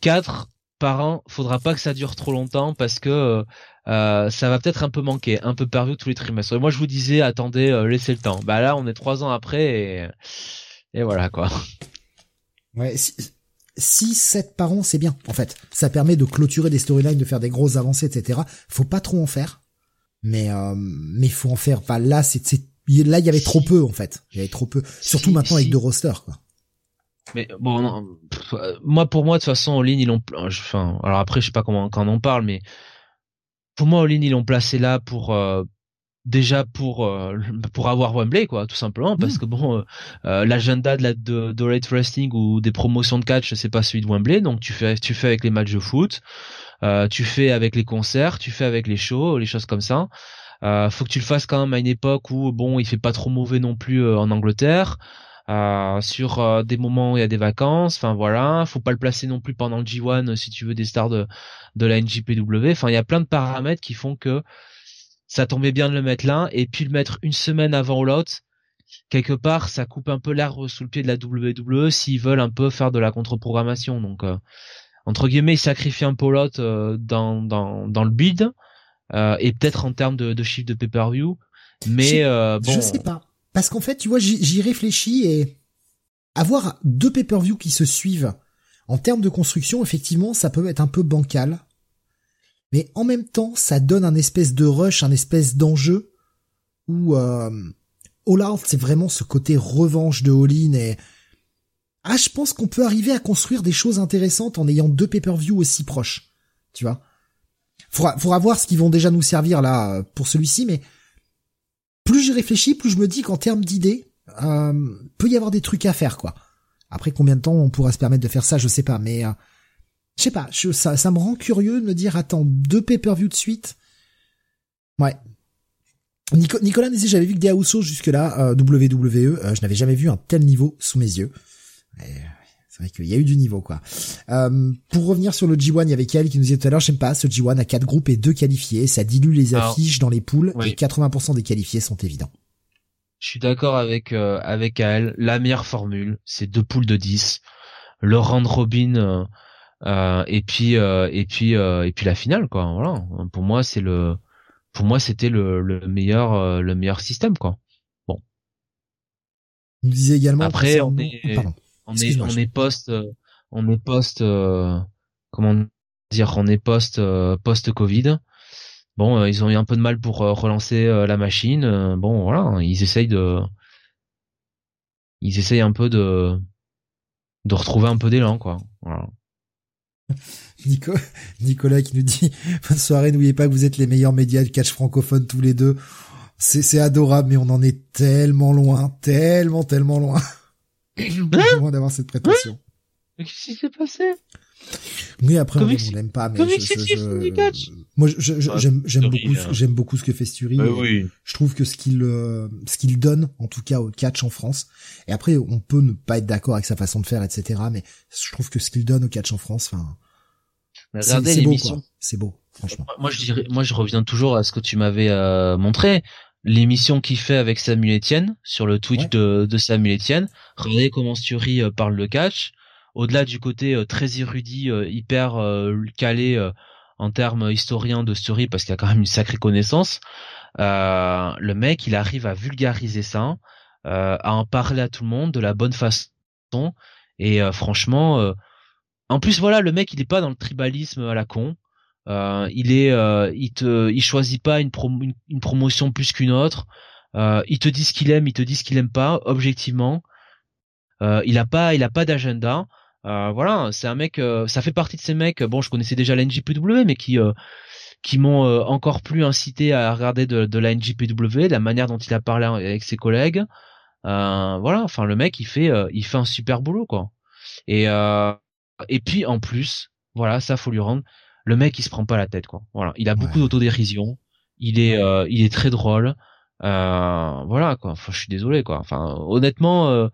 Quatre par an, faudra pas que ça dure trop longtemps parce que euh, euh, ça va peut-être un peu manquer, un peu perdu tous les trimestres. Et moi, je vous disais, attendez, euh, laissez le temps. Bah là, on est trois ans après et, et voilà quoi. Ouais, 6, 7 par an, c'est bien, en fait. Ça permet de clôturer des storylines, de faire des grosses avancées, etc. Faut pas trop en faire. Mais, euh, mais faut en faire. Bah, là, c'est, là, il y avait trop peu, en fait. Il y avait trop peu. Surtout maintenant avec deux rosters, quoi. Mais bon, non, moi pour moi de toute façon en ligne ils l'ont. Enfin, alors après je sais pas comment quand on en parle, mais pour moi, Olin, ils l'ont placé là pour euh, déjà pour euh, pour avoir Wembley quoi tout simplement parce mmh. que bon euh, l'agenda de la de, de Wrestling ou des promotions de catch c'est pas celui de Wembley donc tu fais tu fais avec les matchs de foot tu fais avec les concerts tu fais avec les shows les choses comme ça faut que tu le fasses quand même à une époque où bon il fait pas trop mauvais non plus en Angleterre sur des moments où il y a des vacances enfin voilà. Faut pas le placer non plus pendant le G1 si tu veux des stars de de la NJPW enfin il y a plein de paramètres qui font que ça tombait bien de le mettre là et puis le mettre une semaine avant l'autre quelque part ça coupe un peu l'arbre sous le pied de la WWE s'ils veulent un peu faire de la contre-programmation. Donc euh, entre guillemets ils sacrifient un peu l'autre euh, dans, dans, dans le bid euh, et peut-être en termes de, de chiffre de pay-per-view. Mais bon je sais pas parce qu'en fait tu vois j'y réfléchis et avoir deux pay-per-view qui se suivent en termes de construction effectivement ça peut être un peu bancal mais en même temps, ça donne un espèce de rush, un espèce d'enjeu où euh, All Out, c'est vraiment ce côté revanche de All-In et ah, je pense qu'on peut arriver à construire des choses intéressantes en ayant deux pay-per-view aussi proches, tu vois. Faudra, faudra voir ce qu'ils vont déjà nous servir là pour celui-ci, mais plus j'y réfléchis, plus je me dis qu'en termes d'idées, euh, peut y avoir des trucs à faire, quoi. Après combien de temps on pourra se permettre de faire ça, je sais pas, mais euh, je sais pas, ça, ça me rend curieux de me dire, attends, deux pay-per-view de suite. Ouais. Nicolas disait, j'avais vu que des Usos jusque-là, euh, WWE, euh, je n'avais jamais vu un tel niveau sous mes yeux. C'est vrai qu'il y a eu du niveau, quoi. Euh, pour revenir sur le G1, il y avait Kael qui nous disait tout à l'heure, j'aime pas, ce G1 a quatre groupes et deux qualifiés, ça dilue les affiches dans les poules, et 80% des qualifiés sont évidents. Je suis d'accord avec avec Kael, la meilleure formule, c'est deux poules de 10. Le round robin euh, et puis euh, et puis euh, et puis la finale quoi. Voilà. Pour moi c'est le pour moi c'était le, le meilleur le meilleur système quoi. Bon. On disait également après on est, on est on est post on est post comment dire on est post post Covid. Bon, ils ont eu un peu de mal pour relancer la machine. bon, voilà, ils essayent de, ils essayent un peu de, de retrouver un peu d'élan, quoi. Voilà. Nico, Nicolas qui nous dit bonne soirée, n'oubliez pas que vous êtes les meilleurs médias de catch francophone tous les deux. C'est, c'est adorable, mais on en est tellement loin, tellement, tellement loin. loin d'avoir cette prétention. Qu'est-ce qui s'est passé? Oui, après on, n'aime pas, mais moi j'aime j'aime beaucoup hein. j'aime beaucoup ce que fait Sturi. Je trouve que ce qu'il euh, ce qu'il donne, en tout cas au catch en France. Et après, on peut ne pas être d'accord avec sa façon de faire, etc. Mais je trouve que ce qu'il donne au catch en France, enfin, Regardez l'émission. C'est beau, franchement. Moi, je dirais, moi, je reviens toujours à ce que tu m'avais euh, montré. L'émission qu'il fait avec Samuel Etienne sur le Twitch de, de Samuel Etienne. Regardez comment Sturi euh, parle le catch? Au-delà du côté euh, très érudit, hyper calé en termes historiens de Sturi, parce qu'il a quand même une sacrée connaissance. le mec, il arrive à vulgariser ça, à en parler à tout le monde de la bonne façon. Et franchement, en plus, voilà, le mec, il est pas dans le tribalisme à la con. Euh, il est, euh, il te, il choisit pas une, une, promotion plus qu'une autre. Euh, il te dit ce qu'il aime, il te dit ce qu'il aime pas, objectivement. il a pas, il a pas d'agenda. voilà, c'est un mec, ça fait partie de ces mecs. Bon, je connaissais déjà la NJPW, mais qui, qui m'ont encore plus incité à regarder de, de la NJPW, la manière dont il a parlé avec ses collègues. voilà, enfin, le mec, il fait, il fait un super boulot, quoi. Et et puis en plus, voilà, ça faut lui rendre. Le mec, il se prend pas la tête, quoi. Voilà, il a beaucoup d'autodérision. Il est, euh, il est très drôle. Euh, voilà, quoi. Enfin, je suis désolé, quoi. Enfin, honnêtement, euh,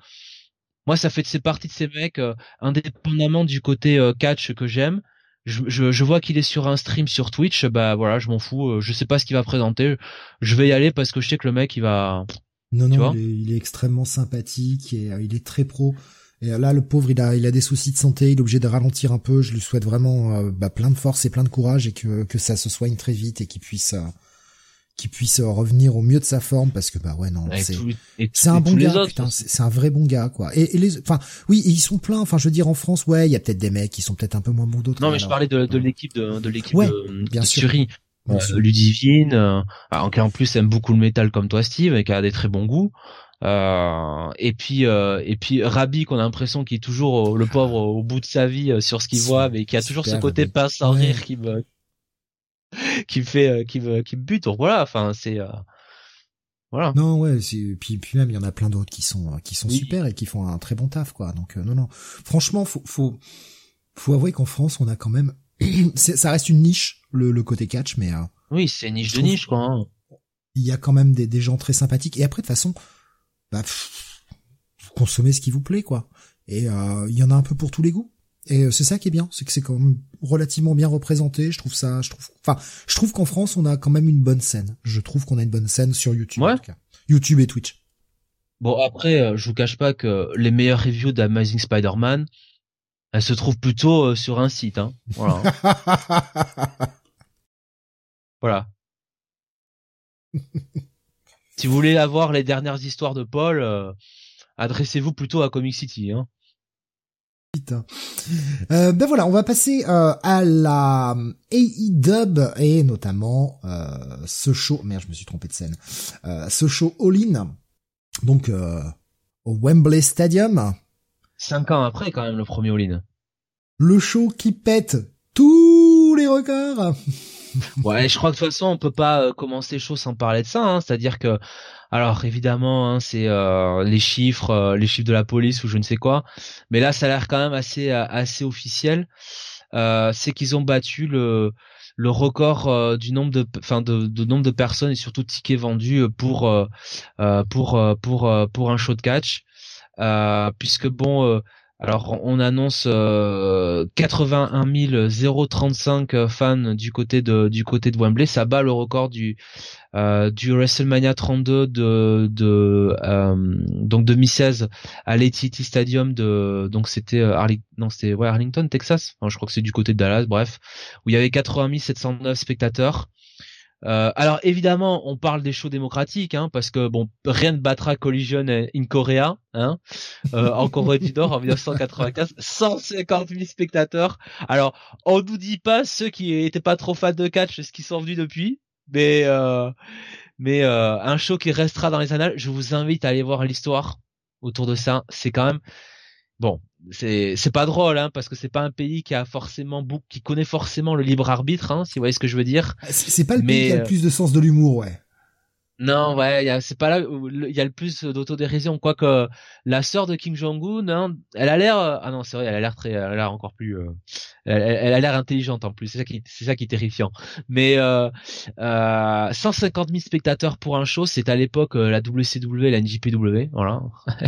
moi, ça fait c'est partie de ces mecs, indépendamment du côté catch que j'aime. Je, je, je, vois qu'il est sur un stream sur Twitch, bah voilà, je m'en fous. je sais pas ce qu'il va présenter. Je vais y aller parce que je sais que le mec, il va. Non, non, il est, il est, extrêmement sympathique et il est très pro. Et là, le pauvre, il a, il a des soucis de santé, il est obligé de ralentir un peu. Je lui souhaite vraiment euh, bah, plein de force et plein de courage et que, que ça se soigne très vite et qu'il puisse, euh, qu'il puisse euh, revenir au mieux de sa forme parce que bah ouais non, c'est, c'est un bon gars, c'est un vrai bon gars quoi. Et, les, enfin oui, ils sont pleins. Enfin, je veux dire en France, ouais, il y a peut-être des mecs qui sont peut-être un peu moins bons d'autres. Non, mais je parlais de, de l'équipe de, de l'équipe de, bien sûr. Ludivine, euh, qui en plus aime beaucoup le métal comme toi Steve et qui a des très bons goûts. Euh, et puis euh, et puis Rabbi qu'on a l'impression qu'il est toujours le pauvre au bout de sa vie euh, sur ce qu'il voit mais qui a toujours ce côté pas sans rire qui me qui me fait qui me qui me bute donc voilà enfin c'est Voilà. Non, ouais, puis puis même il y en a plein d'autres qui sont qui sont super et qui font un très bon taf quoi. Donc non non. Franchement, faut faut faut avouer qu'en France, on a quand même ça reste une niche le, le côté catch mais Oui, c'est niche de niche quoi. Hein. Il y a quand même des, des gens très sympathiques et après de toute façon bah vous consommez ce qui vous plaît quoi. Et euh, il y en a un peu pour tous les goûts. Et euh, c'est ça qui est bien, c'est que c'est quand même relativement bien représenté. Je trouve ça, je trouve, enfin, je trouve qu'en France on a quand même une bonne scène. Je trouve qu'on a une bonne scène sur YouTube, en tout cas. YouTube et Twitch. Bon après, euh, je vous cache pas que les meilleures reviews d'Amazing Spider-Man, elles se trouvent plutôt sur un site. Hein. Voilà. voilà. si vous voulez avoir les dernières histoires de Paul, adressez-vous plutôt à Comic City. Hein. Euh, ben voilà, on va passer euh, à la AEW et notamment euh, ce show. Merde, je me suis trompé de scène. Euh, ce show All-In, donc euh, au Wembley Stadium. Cinq ans après, quand même, le premier All-In. Le show qui pète tous les records. Ouais, je crois que de toute façon, on peut pas commencer chaud sans parler de ça. Hein. C'est-à-dire que alors évidemment, hein, c'est euh, les chiffres, euh, les chiffres de la police ou je ne sais quoi. Mais là, ça a l'air quand même assez euh, assez officiel. c'est qu'ils ont battu le le record du nombre de enfin de, de, nombre de personnes et surtout de tickets vendus pour pour pour pour un show de catch. puisque bon alors on annonce euh, 81 035 fans du côté de du côté de Wembley, ça bat le record du euh, du WrestleMania 32 de de euh, donc 2016 à l'AT&T Stadium de donc c'était euh, Arlington non c'était ouais, Arlington Texas, je crois que c'est du côté de Dallas bref, où il y avait 80 709 spectateurs. Euh, alors évidemment, on parle des shows démocratiques, hein, parce que bon, rien ne battra Collision in Korea, hein, euh, en Corée du Nord en 1995, 150 000 spectateurs. Alors, on nous dit pas ceux qui étaient pas trop fans de catch, ce qui sont venus depuis, mais euh, mais euh, un show qui restera dans les annales. Je vous invite à aller voir l'histoire autour de ça. C'est quand même bon, c'est c'est pas drôle hein, parce que c'est pas un pays qui a forcément qui connaît forcément le libre arbitre hein, si vous voyez ce que je veux dire. C'est pas le pays qui a le plus de sens de l'humour ouais non, ouais, c'est pas là où il y a le plus d'autodérision. Quoique la sœur de Kim Jong-un, elle a l'air, ah non, c'est vrai, elle a l'air très, elle a l'air encore plus, euh, elle, a l'air intelligente en plus. C'est ça qui, c'est ça qui est terrifiant. Mais euh, euh, 150 000 spectateurs pour un show, c'est à l'époque euh, la WCW, la NJPW, voilà,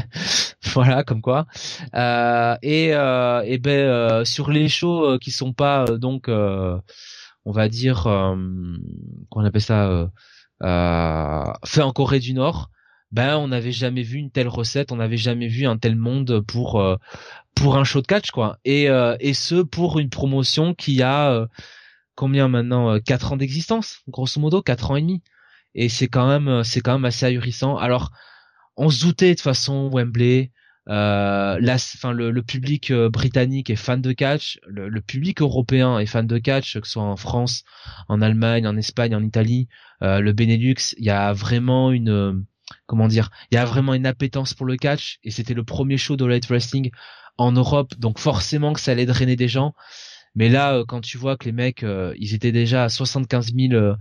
voilà, comme quoi. Euh, et, euh, et ben sur les shows qui sont pas donc, on va dire, qu'on appelle ça euh, fait en Corée du Nord, ben on n'avait jamais vu une telle recette, on n'avait jamais vu un tel monde pour euh, pour un show de catch quoi. Et euh, et ce pour une promotion qui a combien maintenant quatre ans d'existence, grosso modo quatre ans et demi. Et c'est quand même c'est quand même assez ahurissant. Alors on se doutait de façon Wembley, euh, le, public britannique est fan de catch, le, public européen est fan de catch, que ce soit en France, en Allemagne, en Espagne, en Italie. Euh, le Benelux, il y a vraiment une euh, comment dire, il y a vraiment une appétence pour le catch et c'était le premier show de Light Wrestling en Europe, donc forcément que ça allait drainer des gens. Mais là, euh, quand tu vois que les mecs, ils étaient déjà à 75 000,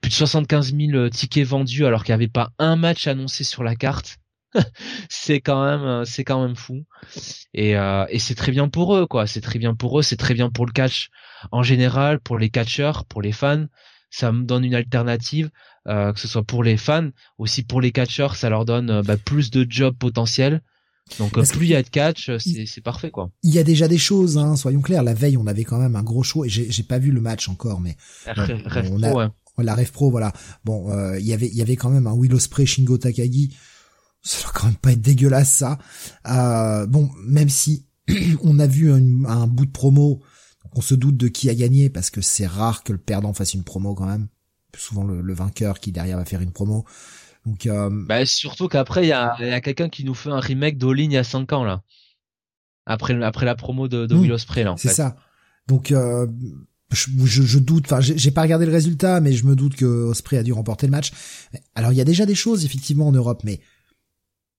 plus de 75 000 tickets vendus alors qu'il n'y avait pas un match annoncé sur la carte, c'est quand même, c'est quand même fou. Et, et c'est très bien pour eux, quoi. C'est très bien pour eux, c'est très bien pour le catch en général, pour les catcheurs, pour les fans ça me donne une alternative, euh, que ce soit pour les fans, aussi pour les catcheurs, ça leur donne euh, bah, plus de jobs potentiels. Donc euh, plus il y a de catch, c'est parfait quoi. Il y a déjà des choses, hein, soyons clairs. La veille, on avait quand même un gros show et j'ai pas vu le match encore, mais on a, ouais. la Ref Pro, voilà. Bon, il y avait il y avait quand même un Willow Spray Shingo Takagi. Ça doit quand même pas être dégueulasse ça. bon, même si on a vu un bout de promo on se doute de qui a gagné parce que c'est rare que le perdant fasse une promo quand même. Souvent le, vainqueur qui derrière va faire une promo. Donc euh... bah, surtout qu'après il y a, y a quelqu'un qui nous fait un remake d'All il y a 5 ans là. Après après la promo de, de mmh, Will Ospreay là. C'est ça. Donc euh, je, je, doute, enfin j'ai pas regardé le résultat, mais je me doute que Osprey a dû remporter le match. Alors il y a déjà des choses effectivement en Europe, mais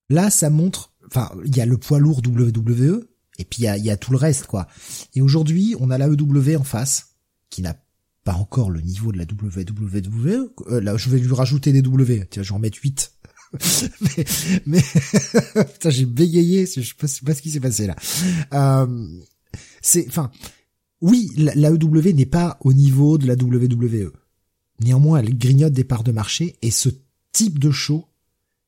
là ça montre, enfin il y a le poids lourd WWE et puis il y a, y a, tout le reste, quoi. Et aujourd'hui, on a la EW en face, qui n'a pas encore le niveau de la WWE. Euh, là, je vais lui rajouter des W. Tiens, je vais en mettre 8. mais, mais putain, j'ai bégayé, je sais pas, pas ce qui s'est passé là. Euh, c'est, enfin, oui, la EW n'est pas au niveau de la WWE. Néanmoins, elle grignote des parts de marché et ce type de show,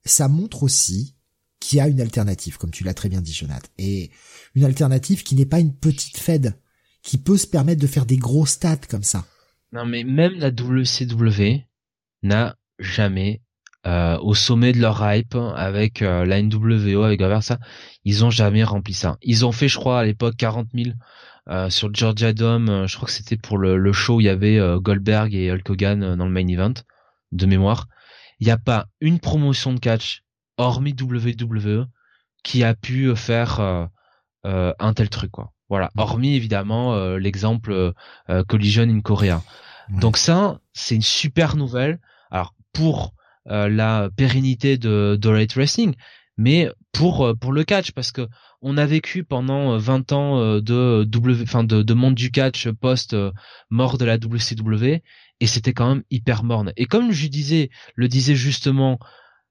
ça montre aussi qu'il y a une alternative, comme tu l'as très bien dit, Jonathan. Et une alternative qui n'est pas une petite Fed, qui peut se permettre de faire des gros stats comme ça. Non, mais même la WCW n'a jamais, euh, au sommet de leur hype, avec euh, la NWO, avec ça, ils ont jamais rempli ça. Ils ont fait, je crois, à l'époque 40 000 euh, sur Georgia Dome. Je crois que c'était pour le, le, show où il y avait Goldberg et Hulk Hogan dans le main event, de mémoire. Il n'y a pas une promotion de catch hormis WWE, qui a pu faire euh, euh, un tel truc, quoi. Voilà. Mhm. Hormis évidemment euh, l'exemple Collision in Korea. Donc ça, c'est une super nouvelle. Alors pour la pérennité de, de Rate Racing, mais pour pour le catch parce que on a vécu pendant 20 ans de W enfin de, de monde du catch post mort de la WCW et c'était quand même hyper morne. Et comme je disais, le disait justement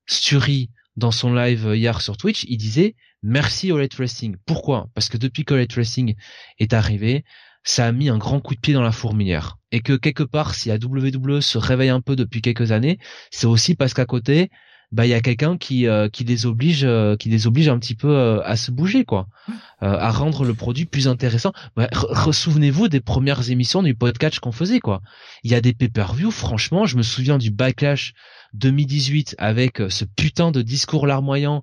Sturi dans son live hier sur Twitch, il disait merci au Racing. Pourquoi? Parce que depuis que Late Racing est arrivé, ça a mis un grand coup de pied dans la fourmilière. Et que quelque part, si la WWE se réveille un peu depuis quelques années, c'est aussi parce qu'à côté, bah il y a quelqu'un qui euh, qui les oblige euh, qui les oblige un petit peu euh, à se bouger quoi à rendre le produit plus intéressant bah, souvenez-vous des premières émissions du podcast qu'on faisait quoi il y a des pay-per-view franchement je me souviens du backlash 2018 avec ce putain de discours larmoyant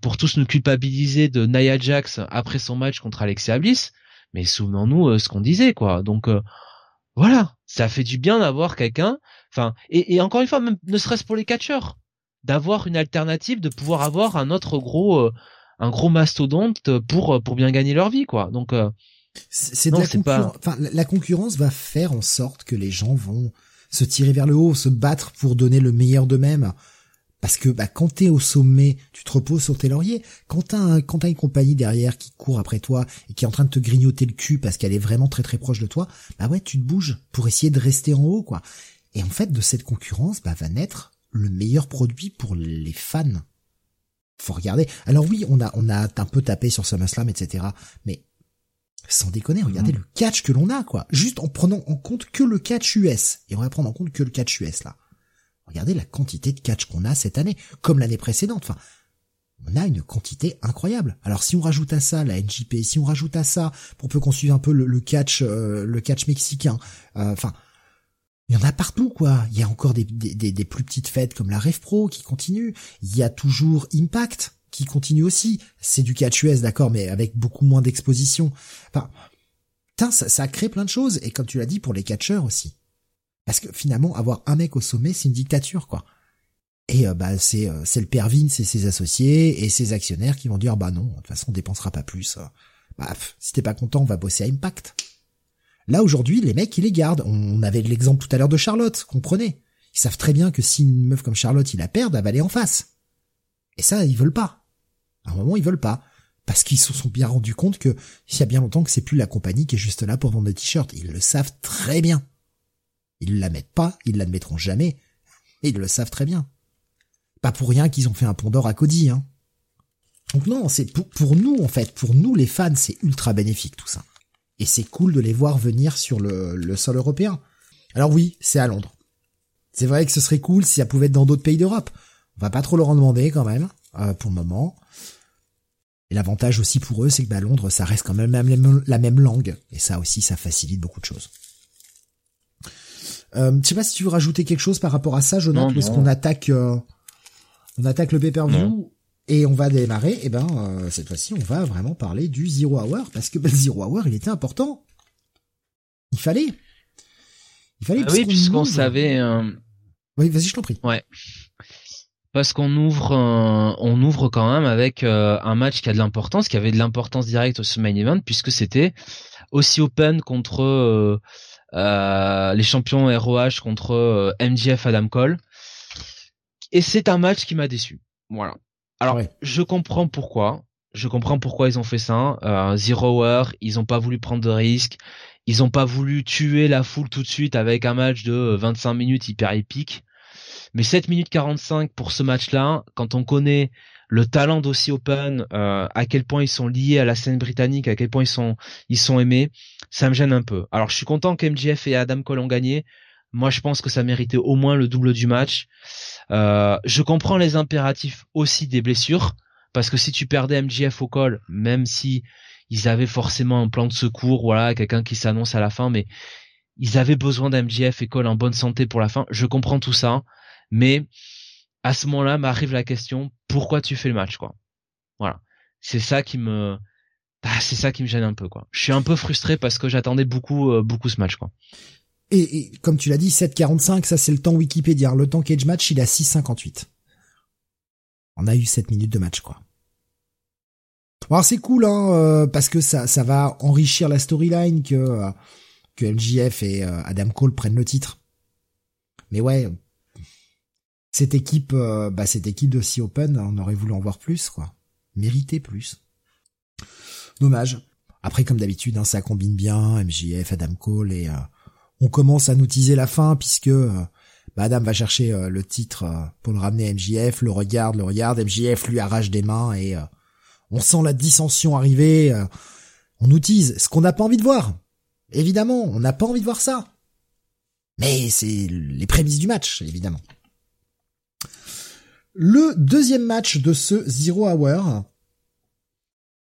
pour tous nous culpabiliser de Nia Jax après son match contre Alexia Bliss mais souvenons-nous ce qu'on disait quoi donc voilà ça fait du bien d'avoir quelqu'un enfin et, et encore une fois même ne serait-ce pour les catcheurs d'avoir une alternative, de pouvoir avoir un autre gros, euh, un gros mastodonte pour euh, pour bien gagner leur vie, quoi. Donc euh, c'est de la concurrence. Enfin, la concurrence va faire en sorte que les gens vont se tirer vers le haut, se battre pour donner le meilleur d'eux-mêmes. Parce que bah, quand t'es au sommet, tu te reposes sur tes lauriers. Quand t'as une compagnie derrière qui court après toi et qui est en train de te grignoter le cul parce qu'elle est vraiment très très proche de toi, bah ouais, tu te bouges pour essayer de rester en haut, quoi. Et en fait, de cette concurrence, bah, va naître le meilleur produit pour les fans. Faut regarder. Alors oui, on a, on a un peu tapé sur SummerSlam, etc. Mais sans déconner, regardez mhm. le catch que l'on a, quoi. Juste en prenant en compte que le catch US. Et on va prendre en compte que le catch US, là. Regardez la quantité de catch qu'on a cette année, comme l'année précédente. Enfin, on a une quantité incroyable. Alors si on rajoute à ça la NJP, si on rajoute à ça, pour peu qu'on suive un peu le, catch, euh, le catch mexicain, euh, enfin, il y en a partout, quoi. Il y a encore des, des, des plus petites fêtes comme la Rev Pro qui continue. Il y a toujours Impact qui continue aussi. C'est du catch US, d'accord, mais avec beaucoup moins d'exposition. Enfin, putain, ça, ça crée plein de choses. Et comme tu l'as dit, pour les catcheurs aussi. Parce que finalement, avoir un mec au sommet, c'est une dictature, quoi. Et euh, bah c'est euh, c'est le père Vince et ses associés et ses actionnaires qui vont dire bah non, de toute façon on dépensera pas plus. Bah si t'es pas content, on va bosser à Impact. Là aujourd'hui, les mecs, ils les gardent. On avait l'exemple tout à l'heure de Charlotte, comprenez. Ils savent très bien que si une meuf comme Charlotte, ils la perdent, elle va aller en face. Et ça, ils veulent pas. À un moment, ils veulent pas. Parce qu'ils se sont bien rendus compte que, il y a bien longtemps que c'est plus la compagnie qui est juste là pour vendre des t-shirts. Ils le savent très bien. Ils la mettent pas, ils l'admettront jamais. Et ils le savent très bien. Pas pour rien qu'ils ont fait un pont d'or à Cody, hein. Donc non, c'est pour, pour nous, en fait, pour nous les fans, c'est ultra bénéfique tout ça et c'est cool de les voir venir sur le, sol européen. Alors oui, c'est à Londres. C'est vrai que ce serait cool si ça pouvait être dans d'autres pays d'Europe. On va pas trop leur en demander quand même, euh, pour le moment. Et l'avantage aussi pour eux, c'est que bah, Londres, ça reste quand même la même langue. Et ça aussi, ça facilite beaucoup de choses. Euh, je sais pas si tu veux rajouter quelque chose par rapport à ça, Jonathan, parce qu'on attaque, euh, on attaque le pay-per-view et on va démarrer, et eh ben euh, cette fois-ci, on va vraiment parler du Zero Hour parce que ben, le Zero Hour, il était important. Il fallait. Il fallait. Ah oui, puisqu'on savait. Euh, oui, vas-y, je t'en prie. Ouais. Parce qu'on ouvre, on ouvre quand même avec euh, un match qui a de l'importance, qui avait de l'importance directe au main event, puisque c'était aussi open contre les champions ROH contre MJF Adam Cole. Et c'est un match qui m'a déçu. Voilà. Alors, je comprends pourquoi. Je comprends pourquoi ils ont fait ça. Euh, Zero Hour, ils ont pas voulu prendre de risques. Ils ont pas voulu tuer la foule tout de suite avec un match de 25 minutes hyper épique. Mais 7 minutes 45 pour ce match-là, quand on connaît le talent d'Aussie Open, euh, à quel point ils sont liés à la scène britannique, à quel point ils sont ils sont aimés, ça me gêne un peu. Alors je suis content que MJF et Adam Cole ont gagné. Moi je pense que ça méritait au moins le double du match. Euh, je comprends les impératifs aussi des blessures, parce que si tu perdais MJF au col, même si ils avaient forcément un plan de secours, voilà, quelqu'un qui s'annonce à la fin, mais ils avaient besoin d'MJF et Cole en bonne santé pour la fin. Je comprends tout ça, mais à ce moment-là m'arrive la question pourquoi tu fais le match quoi? Voilà, c'est ça qui me ah, c'est ça qui me gêne un peu quoi. Je suis un peu frustré parce que j'attendais beaucoup euh, beaucoup ce match quoi. Et, comme tu l'as dit 7:45 ça c'est le temps Wikipédia. Le temps cage match il à 6:58. On a eu 7 minutes de match quoi. Alors c'est cool hein euh, parce que ça ça va enrichir la storyline que euh, que et Adam Cole prennent le titre. Mais ouais, cette équipe, euh, bah cette équipe de Sea Open, on aurait voulu en voir plus, quoi. Mériter plus. Dommage. Après, comme d'habitude, hein, ça combine bien, MJF, Adam Cole, et euh, on commence à nous teaser la fin, puisque euh, bah, Adam va chercher le titre pour le ramener à MJF, le regarde, le regarde, MJF lui arrache des mains, et on sent la dissension arriver, on nous tease, ce qu'on n'a pas envie de voir. Évidemment, on n'a pas envie de voir ça. Mais c'est les prémices du match, évidemment. Le deuxième match de ce Zero Hour,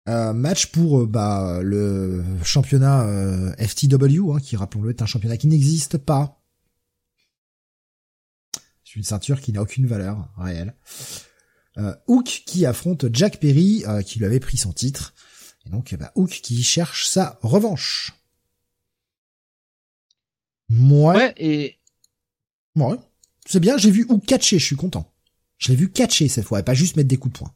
euh, match pour euh, bah, le championnat euh, FTW, hein, qui rappelons-le est un championnat qui n'existe pas. C'est une ceinture qui n'a aucune valeur réelle. Hook qui affronte Jack Perry, qui lui avait pris son titre. Et donc bah, Hook qui cherche sa revanche. Moi. Ouais, et... Ouais. C'est bien, j'ai vu Hook catcher, je suis content. Je l'ai vu catcher cette fois, et pas juste mettre des coups de poing.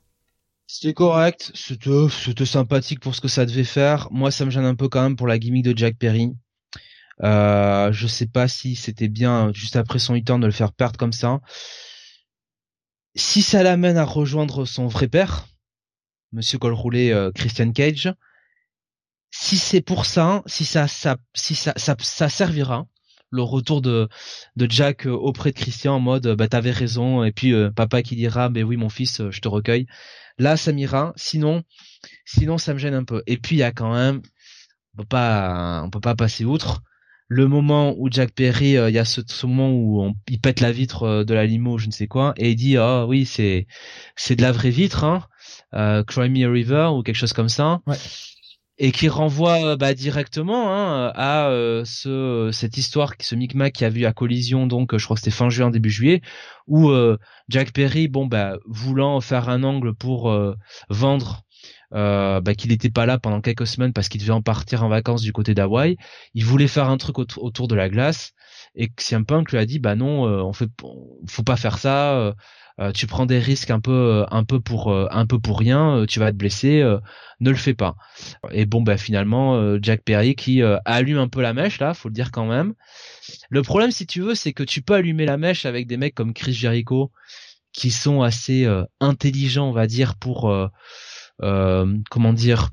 C'était correct, c'était, sympathique pour ce que ça devait faire. Moi, ça me gêne un peu quand même pour la gimmick de Jack Perry. Euh, je sais pas si c'était bien juste après son e-turn de le faire perdre comme ça. Si ça l'amène à rejoindre son vrai père, Monsieur Cole Roulé, euh, Christian Cage, si c'est pour ça, si ça, si ça, ça servira, le retour de, de Jack euh, auprès de Christian en mode bah t'avais raison et puis euh, papa qui dira mais oui mon fils euh, je te recueille. Là ça m'ira. Sinon sinon ça me gêne un peu. Et puis il y a quand même on peut pas on peut pas passer outre le moment où Jack Perry il y a ce, moment où on, il pète la vitre de la limo je ne sais quoi et il dit ah oui c'est c'est de la vraie vitre hein euh, River ou quelque chose comme ça et qui renvoie euh, bah, directement hein, à euh, ce cette histoire, ce micmac qui a vu à collision donc je crois que c'était fin juin début juillet où euh, Jack Perry bon bah voulant faire un angle pour vendre bah, qu'il n'était pas là pendant quelques semaines parce qu'il devait en partir en vacances du côté d'Hawaï, il voulait faire un truc autour de la glace et CM Punk lui a dit bah non on fait faut pas faire ça euh, tu prends des risques un peu euh, un peu pour euh, un peu pour rien, tu vas te blesser, ne le fais pas. Et bon bah finalement Jack Perry qui allume un peu la mèche là, faut le dire quand même. Le problème si tu veux, c'est que tu peux allumer la mèche avec des mecs comme Chris Jericho qui sont assez intelligents, on va dire pour comment dire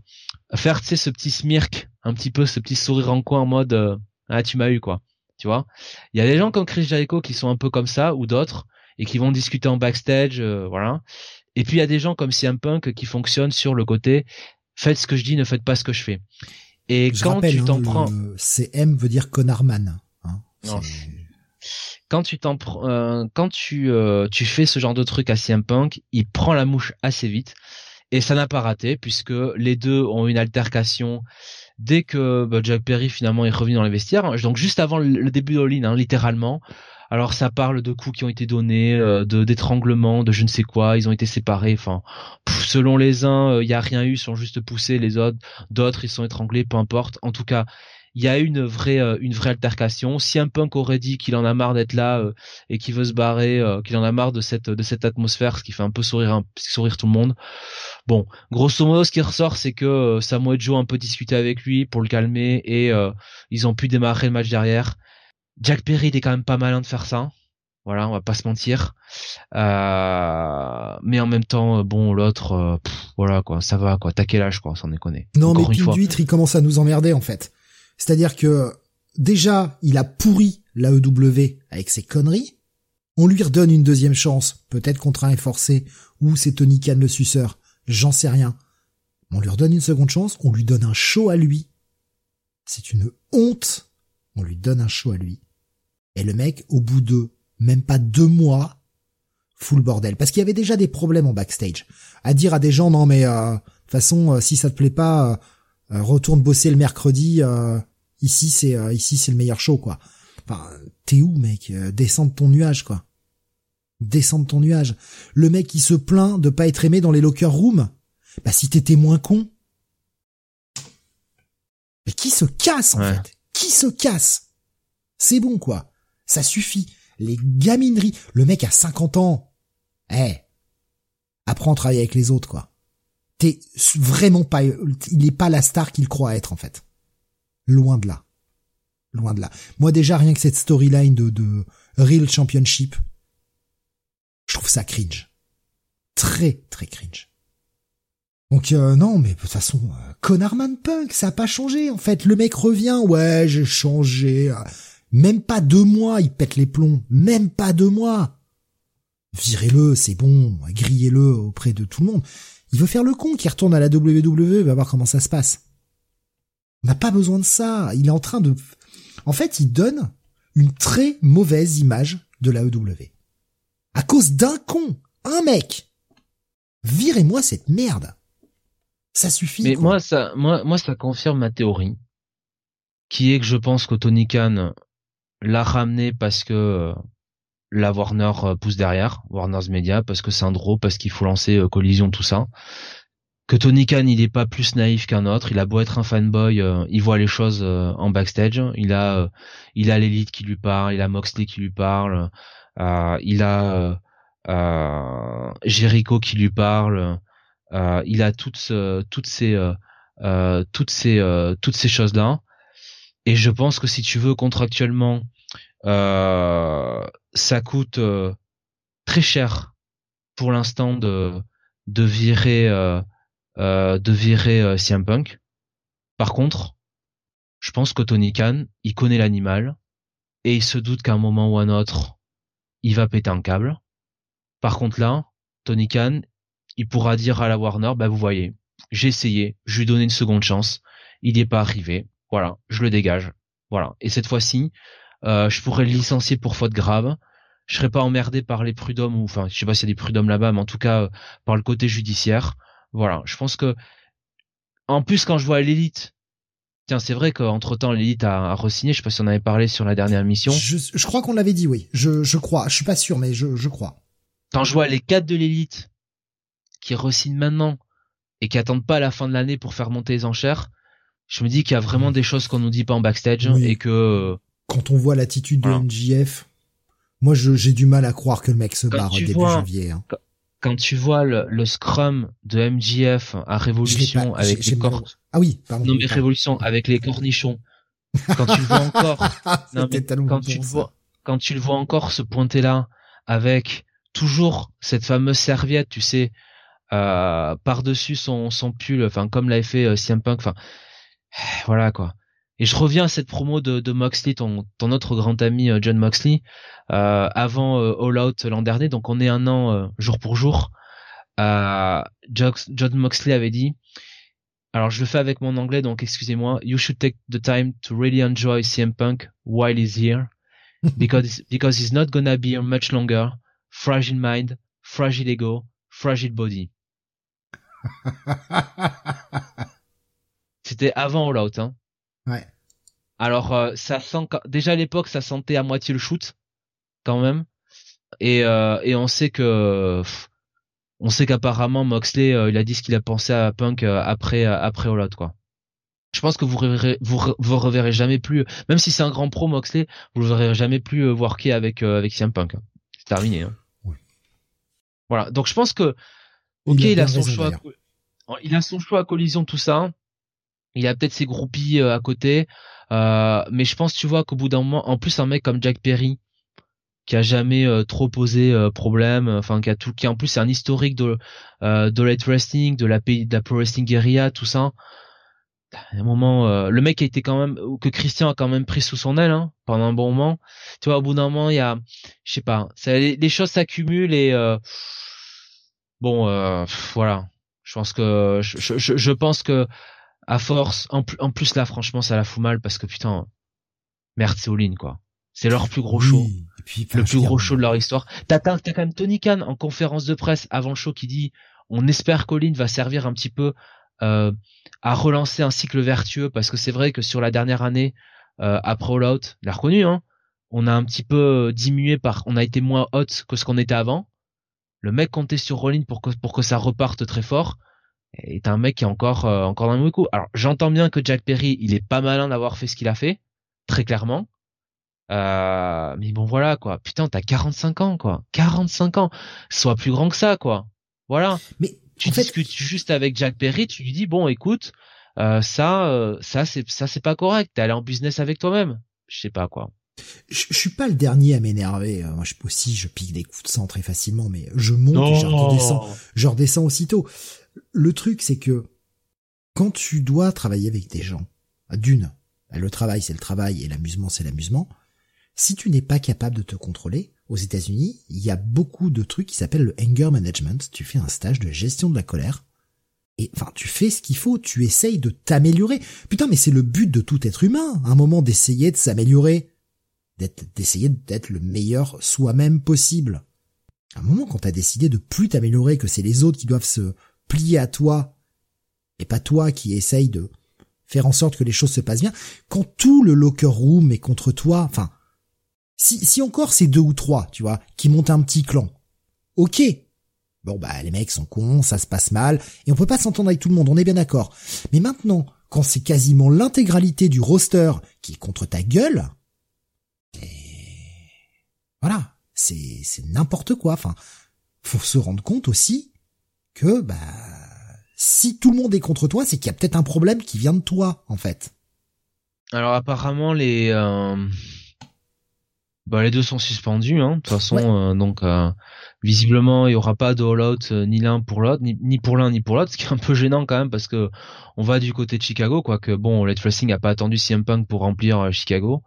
faire tu sais ce petit smirk, un petit peu ce petit sourire en coin en mode ah tu m'as eu quoi. Tu vois? Il y a des gens comme Chris Jericho qui sont un peu comme ça ou d'autres et qui vont discuter en backstage, euh, voilà. Et puis il y a des gens comme CM Punk qui fonctionnent sur le côté faites ce que je dis, ne faites pas ce que je fais. Et quand tu t'en hein, prends, CM veut dire connardman. Hein, quand tu t'en euh, quand tu euh, tu fais ce genre de truc à CM Punk, il prend la mouche assez vite et ça n'a pas raté puisque les deux ont une altercation dès que bah, Jack Perry finalement est revenu dans les vestiaires. Donc juste avant le début de All-In, hein, littéralement, alors ça parle de coups qui ont été donnés, euh, de d'étranglement, de je ne sais quoi. Ils ont été séparés. Enfin, selon les uns, il euh, y a rien eu, ils sont juste poussés. Les autres, d'autres, ils sont étranglés. Peu importe. En tout cas, il y a une vraie euh, une vraie altercation. Si un punk aurait dit qu'il en a marre d'être là et qu'il veut se barrer, qu'il en a marre de cette de cette atmosphère, ce qui fait un peu sourire un, sourire tout le monde. Bon, grosso modo, ce qui ressort, c'est que Samuel Joe a un peu discuté avec lui pour le calmer et ils ont pu démarrer le match derrière. Jack Perry il est quand même pas malin de faire ça. Voilà, on va pas se mentir. Euh, mais en même temps, euh, bon, l'autre, euh, voilà quoi, ça va quoi. T'as quel âge quoi, sans déconner? Non, mais Pile d'huître, il commence à nous emmerder en fait. C'est-à-dire que déjà, il a pourri l'AEW avec ses conneries. On lui redonne une deuxième chance, peut-être contre un forcé, ou c'est Tony Khan le suceur, j'en sais rien. On lui redonne une seconde chance, on lui donne un show à lui. C'est une honte. On lui donne un show à lui. Et le mec, au bout de même pas deux mois, full bordel. Parce qu'il y avait déjà des problèmes en backstage. À dire à des gens, non mais, euh, de toute façon, euh, si ça te plaît pas, euh, retourne bosser le mercredi, ici c'est ici c'est le meilleur show, quoi. Enfin, t'es où, mec Descends de ton nuage, quoi. Descends de ton nuage. Le mec qui se plaint de pas être aimé dans les locker rooms. Bah si t'étais moins con. Mais qui se casse, en fait? Qui se casse? C'est bon, quoi. Ça suffit. Les gamineries. Le mec a 50 ans. Eh, apprends à travailler avec les autres, quoi. T'es vraiment pas, il est pas la star qu'il croit être, en fait. Loin de là. Loin de là. Moi, déjà, rien que cette storyline de, de Real Championship, je trouve ça cringe. Très, très cringe. Donc euh, non, mais de toute façon, euh, Conarman Punk, ça a pas changé. En fait, le mec revient, ouais, j'ai changé. Même pas deux mois, il pète les plombs. Même pas deux mois virez-le, c'est bon, grillez-le auprès de tout le monde. Il veut faire le con qui retourne à la WWE, va voir comment ça se passe. On n'a pas besoin de ça. Il est en train de... En fait, il donne une très mauvaise image de la EW. À cause d'un con, un mec. Virez-moi cette merde. Ça suffit. Mais moi, ça, moi, moi, ça confirme ma théorie, qui est que je pense que Tony Khan l'a ramené parce que la Warner euh, pousse derrière, Warner's Media, parce que c'est un parce qu'il faut lancer euh, Collision, tout ça. Que Tony Khan, il est pas plus naïf qu'un autre. Il a beau être un fanboy, euh, il voit les choses en backstage. Il a, il a l'élite qui lui parle, il a Moxley qui lui parle, il a Jericho qui lui parle. il a toutes, toutes ces, toutes ces, toutes ces choses là. Et je pense que si tu veux contractuellement euh, ça coûte euh, très cher pour l'instant de virer euh, euh de virer CM Punk. Par contre, je pense que Tony Khan, il connaît l'animal et il se doute qu'à un moment ou un autre, il va péter un câble. Par contre là, Tony Khan, il pourra dire à la Warner, bah vous voyez, j'ai essayé, je lui ai donné une seconde chance, il n'y est pas arrivé, voilà, je le dégage, voilà. Et cette fois-ci, euh, je pourrais le licencier pour faute grave. Je serais pas emmerdé par les prud'hommes ou enfin je sais pas s'il y a des prud'hommes là-bas, mais en tout cas euh, par le côté judiciaire. Voilà, je pense que en plus quand je vois l'élite, tiens c'est vrai qu'entre temps l'élite a, a re-signé. Je sais pas si on avait parlé sur la dernière mission. Je, je crois qu'on l'avait dit, oui. Je, je crois. Je suis pas sûr, mais je, je crois. Quand je vois les quatre de l'élite qui re-signent maintenant et qui attendent pas la fin de l'année pour faire monter les enchères, je me dis qu'il y a vraiment des choses qu'on nous dit pas en backstage et que quand on voit l'attitude de NJF, moi j'ai du mal à croire que le mec se barre début janvier. Hein. Quand tu vois le, scrum de MJF à Révolution avec les corps... Ah oui, pardon. Non mais Révolution avec les cornichons. Quand tu le vois encore, non, quand tu le vois, quand tu le vois encore se pointer là avec toujours cette fameuse serviette, tu sais, euh, par dessus son son pull, enfin comme l'avait fait euh, CM Punk, enfin voilà quoi. Et je reviens à cette promo de, Moxley, ton, autre grand ami euh, John Moxley, euh, avant euh, All Out l'an dernier, donc on est un an euh, jour pour jour. John Moxley avait dit, alors je le fais avec mon anglais, donc excusez-moi, you should take the time to really enjoy CM Punk while he's here, because because he's not gonna be here much longer. Fragile mind, fragile ego, fragile body. C'était avant All Out, hein. Ouais. Alors euh, ça sent déjà à l'époque ça sentait à moitié le shoot quand même et euh, et on sait que on sait qu'apparemment Moxley euh, il a dit ce qu'il a pensé à Punk après après All Out quoi. Je pense que vous reverrez, vous, vous reverrez jamais plus même si c'est un grand pro Moxley vous le verrez jamais plus worker avec avec CM Punk. C'est terminé. Hein. Voilà donc je pense que ok il, a, son choix il a son choix à collision tout ça il a peut-être ses groupies euh, à côté, euh, mais je pense, tu vois, qu'au bout d'un moment, en plus un mec comme Jack Perry, qui a jamais euh, trop posé problème, enfin qui a tout, qui en plus c'est un historique de de light wrestling, de la de la pro wrestling guerilla, tout ça. un moment, euh, le mec a été quand même, que Christian a quand même pris sous son aile hein, pendant un bon moment. Tu vois, au bout d'un moment, il y a, je sais pas, ça, les, choses s'accumulent et euh, bon, euh, voilà. Je pense que, je, je, je, pense que à force, en, en, plus là, franchement, ça la fout mal parce que putain, merde, c'est all quoi. C'est leur plus gros show. le plus gros show de leur histoire. T'as quand même Tony Khan en conférence de presse avant le show qui dit on espère qu'Olin va servir un petit peu euh, à relancer un cycle vertueux parce que c'est vrai que sur la dernière année euh, après All Out, l'a reconnu, hein, on a un petit peu diminué par, on a été moins hot que ce qu'on était avant. Le mec comptait sur Rollin pour que pour que ça reparte très fort. Est un mec qui est encore euh, encore dans le coup. Alors j'entends bien que Jack Perry, il est pas malin d'avoir fait ce qu'il a fait, très clairement. Euh, mais bon voilà quoi. Putain, t'as 45 ans quoi. 45 ans. Sois plus grand que ça quoi. Voilà. Mais tu discutes juste avec Jack Perry, tu lui dis bon, écoute, euh, ça, euh, ça c'est ça c'est pas correct. T'es allé en business avec toi-même. Je sais pas quoi. Je, je, suis pas le dernier à m'énerver. Euh, moi, je aussi, je pique des coups de sang très facilement, mais je monte et je redescends. Je redescends aussitôt. Le truc, c'est que quand tu dois travailler avec des gens, d'une, le travail c'est le travail et l'amusement c'est l'amusement. Si tu n'es pas capable de te contrôler, aux États-Unis, il y a beaucoup de trucs qui s'appellent le anger management. Tu fais un stage de gestion de la colère. Et enfin, tu fais ce qu'il faut, tu essayes de t'améliorer. Putain, mais c'est le but de tout être humain, à un moment d'essayer de s'améliorer, d'essayer d'être le meilleur soi-même possible. À un moment, quand t'as décidé de plus t'améliorer, que c'est les autres qui doivent se plier à toi, et pas toi qui essaye de faire en sorte que les choses se passent bien, quand tout le locker room est contre toi, enfin, si, si encore c'est deux ou trois, tu vois, qui montent un petit clan, ok. Bon bah les mecs sont cons, ça se passe mal, et on peut pas s'entendre avec tout le monde, on est bien d'accord. Mais maintenant, quand c'est quasiment l'intégralité du roster qui est contre ta gueule, et... voilà, c'est c'est n'importe quoi. Enfin, faut se rendre compte aussi que bah si tout le monde est contre toi, c'est qu'il y a peut-être un problème qui vient de toi en fait. Alors apparemment les euh, bah, les deux sont suspendus, hein, de toute façon. Euh, donc, euh, visiblement, il y aura pas de all-out euh, ni l'un pour l'autre, ni, pour l'un ni pour l'autre, ce qui est un peu gênant quand même parce que on va du côté de Chicago, quoique bon, Let Wrestling a pas attendu CM Punk pour remplir Chicago,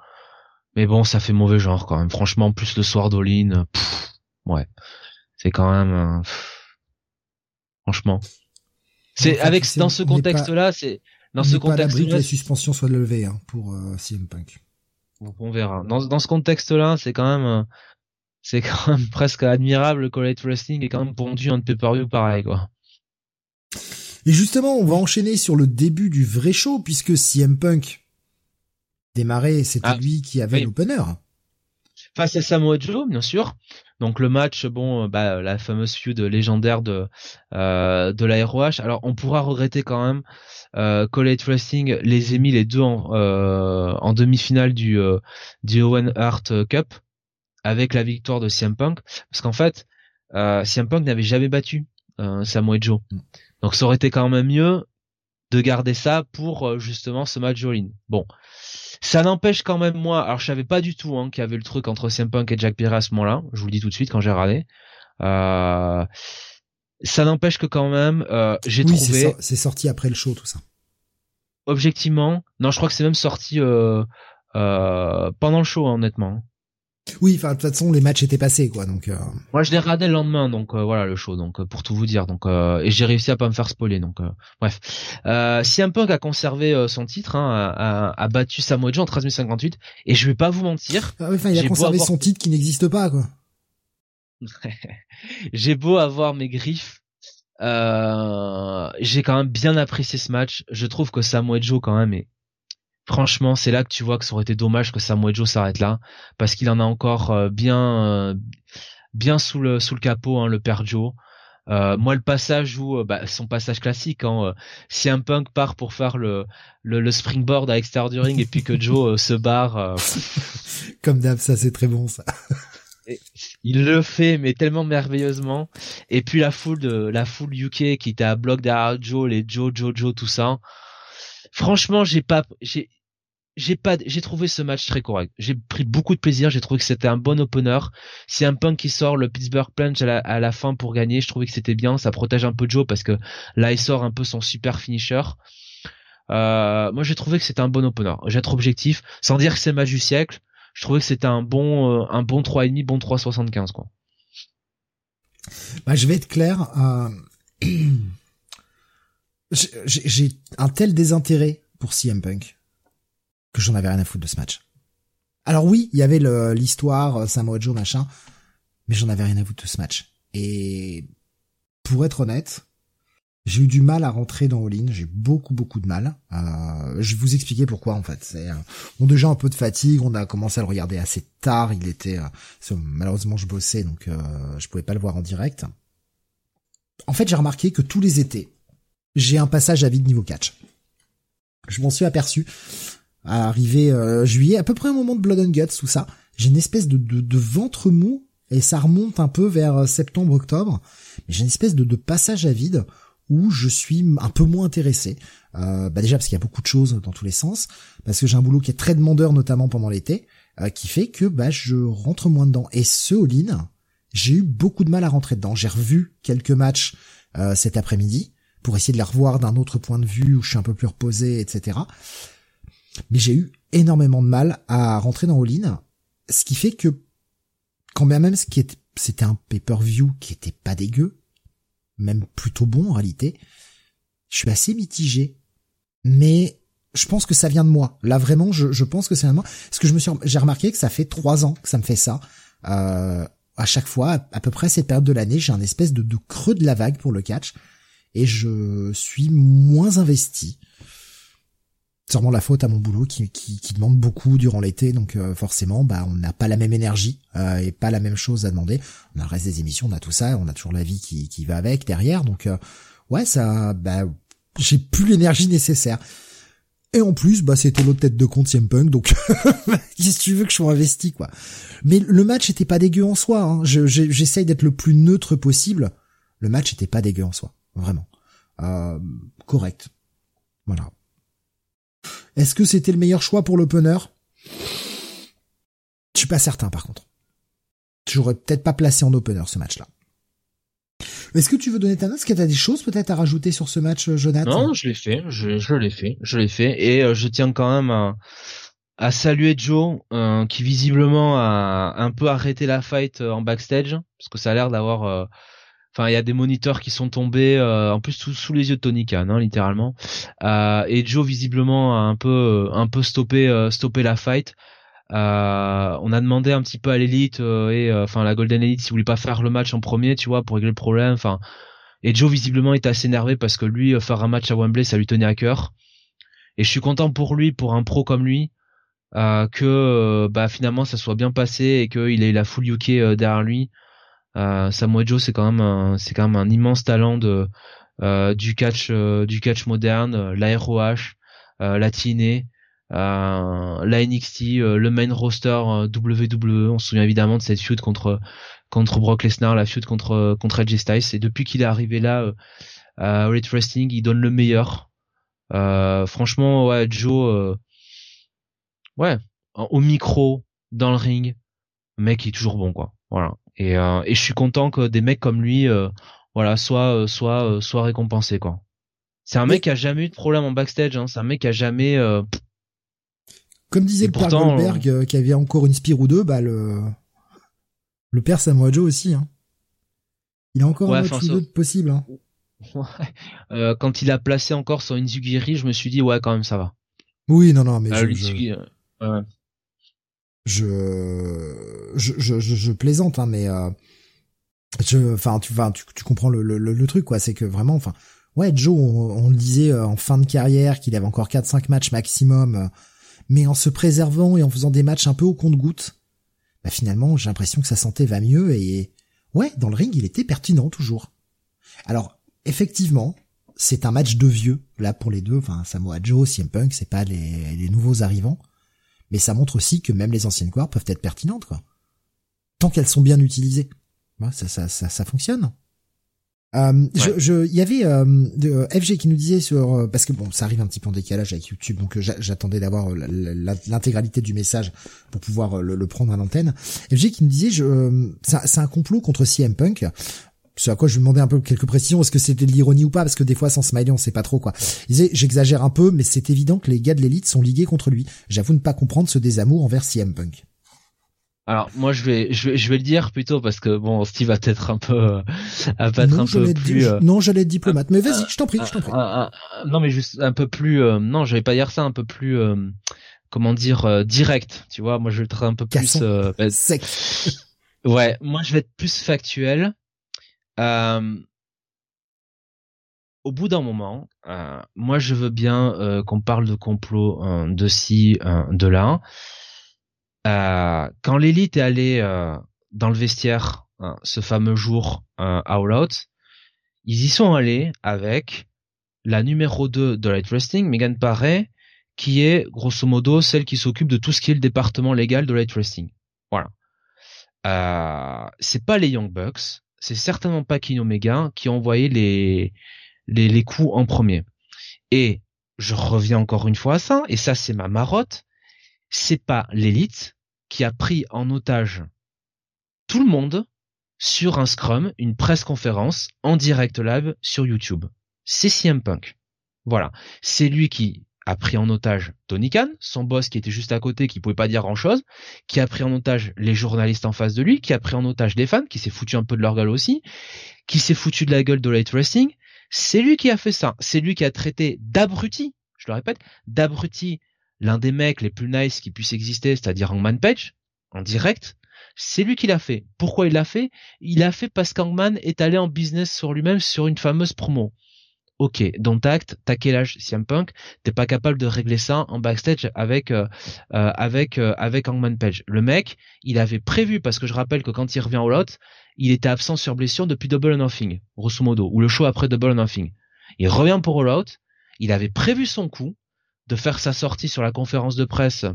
mais bon, ça fait mauvais genre quand même. Franchement, plus le soir d'Olin, ouais, c'est quand même, franchement, c'est avec dans ce contexte-là, c'est dans ce contexte-là, que les suspensions soient levées hein, pour CM Punk on verra. Dans, dans ce contexte-là, c'est quand même, euh, c'est quand même presque admirable que Light Wrestling ait quand même pondu un pay-per-view pareil, quoi. Et justement, on va enchaîner sur le début du vrai show, puisque CM Punk démarrait, c'était ah, lui qui avait l'opener. Face à Samoa Joe, bien sûr. Donc le match, bon, bah, la fameuse feud légendaire de euh, de la ROH. Alors on pourra regretter quand même euh, College Wrestling les ait mis les deux en, euh, en demi-finale du, euh, du Owen Hart Cup avec la victoire de CM Punk. Parce qu'en fait euh, CM Punk n'avait jamais battu euh, Samoa Joe. Donc ça aurait été quand même mieux de garder ça pour euh, justement ce match all bon ça n'empêche quand même moi alors je savais pas du tout hein, qu'il y avait le truc entre CM Punk et Jack Perry à ce moment-là je vous le dis tout de suite quand j'ai regardé euh, ça n'empêche que quand même, euh, j'ai oui, trouvé. C'est sorti après le show, tout ça. Objectivement, non, je crois que c'est même sorti euh, euh, pendant le show, hein, honnêtement. Oui, enfin de toute façon les matchs étaient passés quoi, donc. Euh... Moi je l'ai regardé le lendemain, donc euh, voilà le show, donc euh, pour tout vous dire, donc euh, et j'ai réussi à pas me faire spoiler, donc bref. Euh, CM Punk a conservé son titre, hein, a, a, battu Samoa Joe en 13 et je vais pas vous mentir. Ah enfin il a conservé son titre qui n'existe pas quoi. j'ai beau avoir mes griffes, euh, j'ai quand même bien apprécié ce match. Je trouve que Samoa Joe quand même est franchement, c'est là que tu vois que ça aurait été dommage que Samoa Joe s'arrête là parce qu'il en a encore euh, bien euh, bien sous le sous le capot hein, le père Joe. moi, le passage où bah, son passage classique, hein, si un punk part pour faire le, le, le springboard à l'extérieur du ring et puis que Joe se barre. Comme d'hab, ça c'est très bon ça il le fait mais tellement merveilleusement et puis la foule de la foule UK qui était à bloc derrière Joe les Joe Joe Joe tout ça franchement j'ai pas j'ai j'ai pas j'ai trouvé ce match très correct j'ai pris beaucoup de plaisir j'ai trouvé que c'était un bon opener c'est un punk qui sort le Pittsburgh Plunge à la, fin pour gagner je trouvais que c'était bien ça protège un peu Joe parce que là il sort un peu son super finisher Euh, moi, j'ai trouvé que c'était un bon opener. J'ai être objectif, sans dire que c'est le match du siècle. Je trouvais que c'était un bon, euh, un bon 3,5, bon 3,75 quoi. Bah, je vais être clair. Euh... j'ai un tel désintérêt pour CM Punk que j'en avais rien à foutre de ce match. Alors oui, il y avait l'histoire euh, Samoa Joe machin, mais j'en avais rien à foutre de ce match. Et pour être honnête, j'ai eu du mal à rentrer dans All In, j'ai beaucoup beaucoup de mal. Euh, je vais vous expliquer pourquoi en fait. Euh, bon déjà un peu de fatigue, on a commencé à le regarder assez tard, il était euh, malheureusement je bossais donc euh, je pouvais pas le voir en direct. En fait, j'ai remarqué que tous les étés, j'ai un passage à vide niveau catch. Je m'en suis aperçu à arriver euh, juillet, à peu près au moment de Blood and Guts, tout ça. J'ai une espèce de, de, ventre mou et ça remonte un peu vers euh, septembre-octobre. Mais j'ai une espèce de, de, passage à vide où je suis un peu moins intéressé. Euh, bah déjà parce qu'il y a beaucoup de choses dans tous les sens, parce que j'ai un boulot qui est très demandeur, notamment pendant l'été, euh, qui fait que bah je rentre moins dedans. Et ce all j'ai eu beaucoup de mal à rentrer dedans. J'ai revu quelques matchs cet après-midi pour essayer de les revoir d'un autre point de vue où je suis un peu plus reposé, etc. Mais j'ai eu énormément de mal à rentrer dans All-In, ce qui fait que quand même ce qui était, c'était un pay-per-view qui était pas dégueu, même plutôt bon en réalité, je suis assez mitigé. Mais je pense que ça vient de moi. Là vraiment, je, pense que c'est de moi. Parce que je me suis, j'ai remarqué que ça fait trois ans que ça me fait ça. Euh, à chaque fois, à peu près cette période de l'année, j'ai un espèce de, de creux de la vague pour le catch et je suis moins investi. Sûrement la faute à mon boulot qui, qui, qui demande beaucoup durant l'été, donc euh, forcément, bah on n'a pas la même énergie euh, et pas la même chose à demander. On a le reste des émissions, on a tout ça, on a toujours la vie qui, qui va avec derrière, donc euh, ouais, ça, bah j'ai plus l'énergie nécessaire. Et en plus, bah c'était l'autre tête de compte CM Punk, donc qu'est-ce que tu veux que je sois investi quoi? Mais le match était pas dégueu en soi. Hein. J'essaye d'être le plus neutre possible. Le match était pas dégueu en soi vraiment. Euh, correct. Voilà. Est-ce que c'était le meilleur choix pour l'opener? Je suis pas certain par contre. J'aurais peut-être pas placé en opener ce match-là. Est-ce que tu veux donner ta note? Est-ce que tu as des choses peut-être à rajouter sur ce match, euh, Jonathan? Non, je l'ai fait, je, l'ai fait, je l'ai fait, et euh, je tiens quand même à, à saluer Joe, euh, qui visiblement a un peu arrêté la fight en backstage, parce que ça a l'air d'avoir Enfin, il y a des moniteurs qui sont tombés, euh, en plus sous, les yeux de Tony Khan, hein, littéralement. Euh, et Joe visiblement a un peu, un peu stoppé, euh, stoppé la fight. on a demandé un petit peu à l'élite et enfin la Golden Elite s'il voulait pas faire le match en premier, tu vois, pour régler le problème. Enfin, et Joe visiblement est assez énervé parce que lui faire un match à Wembley, ça lui tenait à cœur. Et je suis content pour lui, pour un pro comme lui, que bah finalement ça soit bien passé et qu'il ait la full UK derrière lui. Euh, Samoa Joe, c'est quand même un, c'est quand même un immense talent de euh, du catch euh, du catch moderne, la ROH, la TNA, la NXT, le main roster WWE. On se souvient évidemment de cette feud contre contre Brock Lesnar, la feud contre contre Edge Styles. Et depuis qu'il est arrivé là à Red Wrestling, il donne le meilleur. franchement, ouais, Joe, ouais, au micro, dans le ring, mec, il est toujours bon, quoi. Voilà. Et, euh, et je suis content que des mecs comme lui, euh, voilà, soient, euh, soient, soient récompensés, quoi. C'est un mec qui a jamais eu de problème en backstage. Hein. C'est un mec qui a jamais. Comme disait le père Goldberg, qui avait encore une spire ou deux, bah le le père Samoa Joe aussi. Hein. Il a encore un autre deux possible. Hein. Euh, quand il a placé encore son Inzugiri, je me suis dit ouais quand même ça va. Oui non non mais je, je, je, je, je, plaisante, hein, mais euh, je, enfin, tu, tu, tu comprends le, le, le truc, quoi. C'est que vraiment, enfin, ouais, Joe, on, le disait euh, en fin de carrière qu'il avait encore 4-5 matchs maximum, euh, mais en se préservant et en faisant des matchs un peu au compte-goutte, bah finalement, j'ai l'impression que sa santé va mieux et ouais, dans le ring, il était pertinent toujours. Alors, effectivement, c'est un match de vieux là pour les deux. Enfin, Samoa Joe, CM Punk, c'est pas les, les nouveaux arrivants mais ça montre aussi que même les anciennes gloires peuvent être pertinentes, quoi. Tant qu'elles sont bien utilisées. ça, ça, ça, ça fonctionne. Euh, je, il y avait euh, euh FG qui nous disait sur euh, parce que bon, ça arrive un petit peu en décalage avec YouTube, donc j'attendais d'avoir l'intégralité du message pour pouvoir le, prendre à l'antenne. FG qui nous disait, je, c'est un complot contre CM Punk. C'est à quoi je lui demandais un peu quelques précisions. Est-ce que c'était de l'ironie ou pas Parce que des fois, sans smiley, on sait pas trop quoi. Il disait, j'exagère un peu, mais c'est évident que les gars de l'élite sont ligués contre lui. J'avoue ne pas comprendre ce désamour envers CM Punk. Alors moi je vais je vais je vais le dire plutôt parce que bon Steve va être un peu euh, va être non, un peu plus euh, non j'allais être diplomate mais vas-y je t'en prie je t'en prie non mais juste un peu plus euh, non je vais pas dire ça un peu plus comment dire direct tu vois moi je vais être un peu plus bah, sec ouais moi je vais être plus factuel au bout d'un moment moi je veux bien qu'on parle de complot de ci de là euh, quand l'élite est allée euh, dans le vestiaire hein, ce fameux jour euh, All Out, ils y sont allés avec la numéro 2 de Light Wrestling, Megan Paré, qui est grosso modo celle qui s'occupe de tout ce qui est le département légal de Light Wrestling. Voilà. Euh, c'est pas les Young Bucks, c'est certainement pas King Omega qui ont envoyé les, les, les coups en premier. Et je reviens encore une fois à ça, et ça c'est ma marotte, c'est pas l'élite qui a pris en otage tout le monde sur un scrum, une presse conférence en direct live sur YouTube. C'est CM Punk. Voilà. C'est lui qui a pris en otage Tony Khan, son boss qui était juste à côté, qui pouvait pas dire grand chose, qui a pris en otage les journalistes en face de lui, qui a pris en otage les fans, qui s'est foutu un peu de leur gueule aussi, qui s'est foutu de la gueule de Light Wrestling. C'est lui qui a fait ça. C'est lui qui a traité d'abruti, je le répète, d'abruti l'un des mecs les plus nice qui puisse exister, c'est-à-dire Hangman Page, en direct, c'est lui qui l'a fait. Pourquoi il l'a fait? Il l'a fait parce qu'Hangman est allé en business sur lui-même sur une fameuse promo. Ok, donc tact, t'as quel âge CM Punk? T'es pas capable de régler ça en backstage avec euh, euh, avec euh, avec Hangman Page. Le mec, il avait prévu parce que je rappelle que quand il revient au lot, il était absent sur blessure depuis Double or Nothing, grosso modo, ou le show après Double or Nothing. Il revient pour All Out, il avait prévu son coup, de faire sa sortie sur la conférence de presse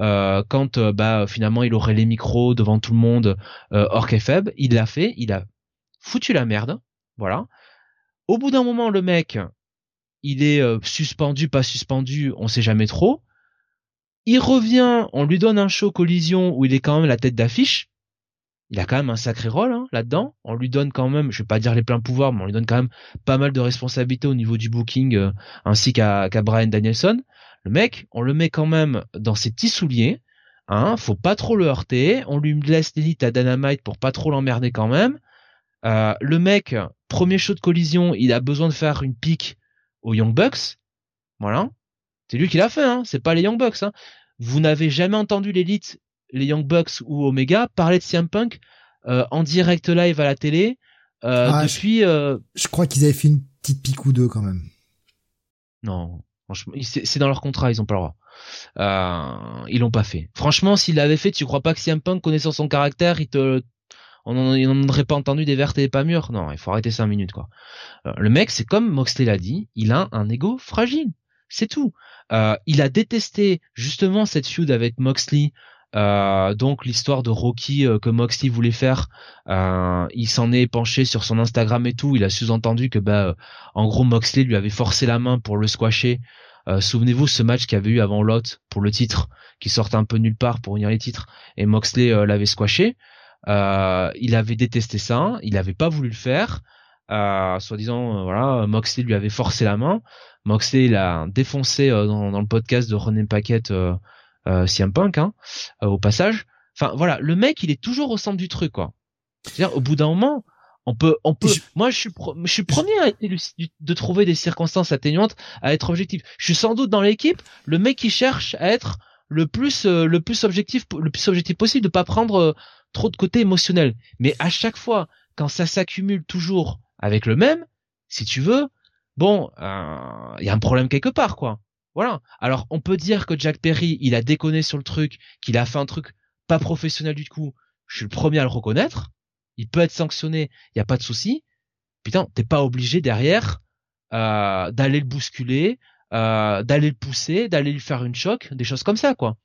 euh, quand bah finalement il aurait les micros devant tout le monde euh, hors feb il l'a fait, il a foutu la merde, voilà. Au bout d'un moment, le mec, il est euh, suspendu, pas suspendu, on sait jamais trop. Il revient, on lui donne un show collision où il est quand même la tête d'affiche il a quand même un sacré rôle hein, là-dedans. On lui donne quand même, je vais pas dire les pleins pouvoirs, mais on lui donne quand même pas mal de responsabilités au niveau du booking, euh, ainsi qu'à Brian Danielson. Le mec, on le met quand même dans ses petits souliers. Hein, faut pas trop le heurter. On lui laisse l'élite à Dynamite pour pas trop l'emmerder quand même. Euh, le mec, premier show de collision, il a besoin de faire une pique aux Young Bucks. Voilà. C'est lui qui l'a fait, hein. C'est pas les Young Bucks, hein. Vous n'avez jamais entendu l'élite les Young Bucks ou Omega parler de CM Punk euh, en direct live à la télé euh, ah, depuis. Je, euh, je crois qu'ils avaient fait une petite pique ou deux quand même. Non, franchement, c'est dans leur contrat, ils ont pas le droit. Euh, ils l'ont pas fait. Franchement, s'ils l'avaient fait, tu crois pas que CM Punk, connaissant son caractère, il te, on n'en aurait pas entendu des vertes et des pas mûres. Non, il faut arrêter cinq minutes quoi. le mec, c'est comme Moxley l'a dit, il a un ego fragile. C'est tout. Euh, il a détesté justement cette feud avec Moxley euh, donc l'histoire de Rocky euh, que Moxley voulait faire, euh, il s'en est penché sur son Instagram et tout. Il a sous-entendu que bah en gros Moxley lui avait forcé la main pour le squasher. Souvenez-vous ce match qu'il avait eu avant Lot pour le titre, qui sortait un peu nulle part pour unir les titres, et Moxley l'avait squashé. Il avait détesté ça, il avait pas voulu le faire. Euh, soi-disant voilà Moxley lui avait forcé la main Moxley l'a défoncé dans, dans, le podcast de René Paquette euh, CM Punk, hein, euh, au passage. Enfin voilà, le mec, il est toujours au centre du truc, quoi. C'est-à-dire, au bout d'un moment, on peut, on peut. Moi, je suis, je suis premier à de trouver des circonstances atténuantes, à être objectif. Je suis sans doute dans l'équipe le mec qui cherche à être le plus, euh, le plus objectif, le plus objectif possible, de pas prendre euh, trop de côté émotionnel. Mais à chaque fois, quand ça s'accumule toujours avec le même, si tu veux, bon, il y a un problème quelque part, quoi. Voilà. Alors, on peut dire que Jack Perry, il a déconné sur le truc, qu'il a fait un truc pas professionnel du coup. Je suis le premier à le reconnaître. Il peut être sanctionné, il y a pas de souci. Putain, t'es pas obligé derrière euh, d'aller le bousculer, euh, d'aller le pousser, d'aller lui faire une choc, des choses comme ça, quoi.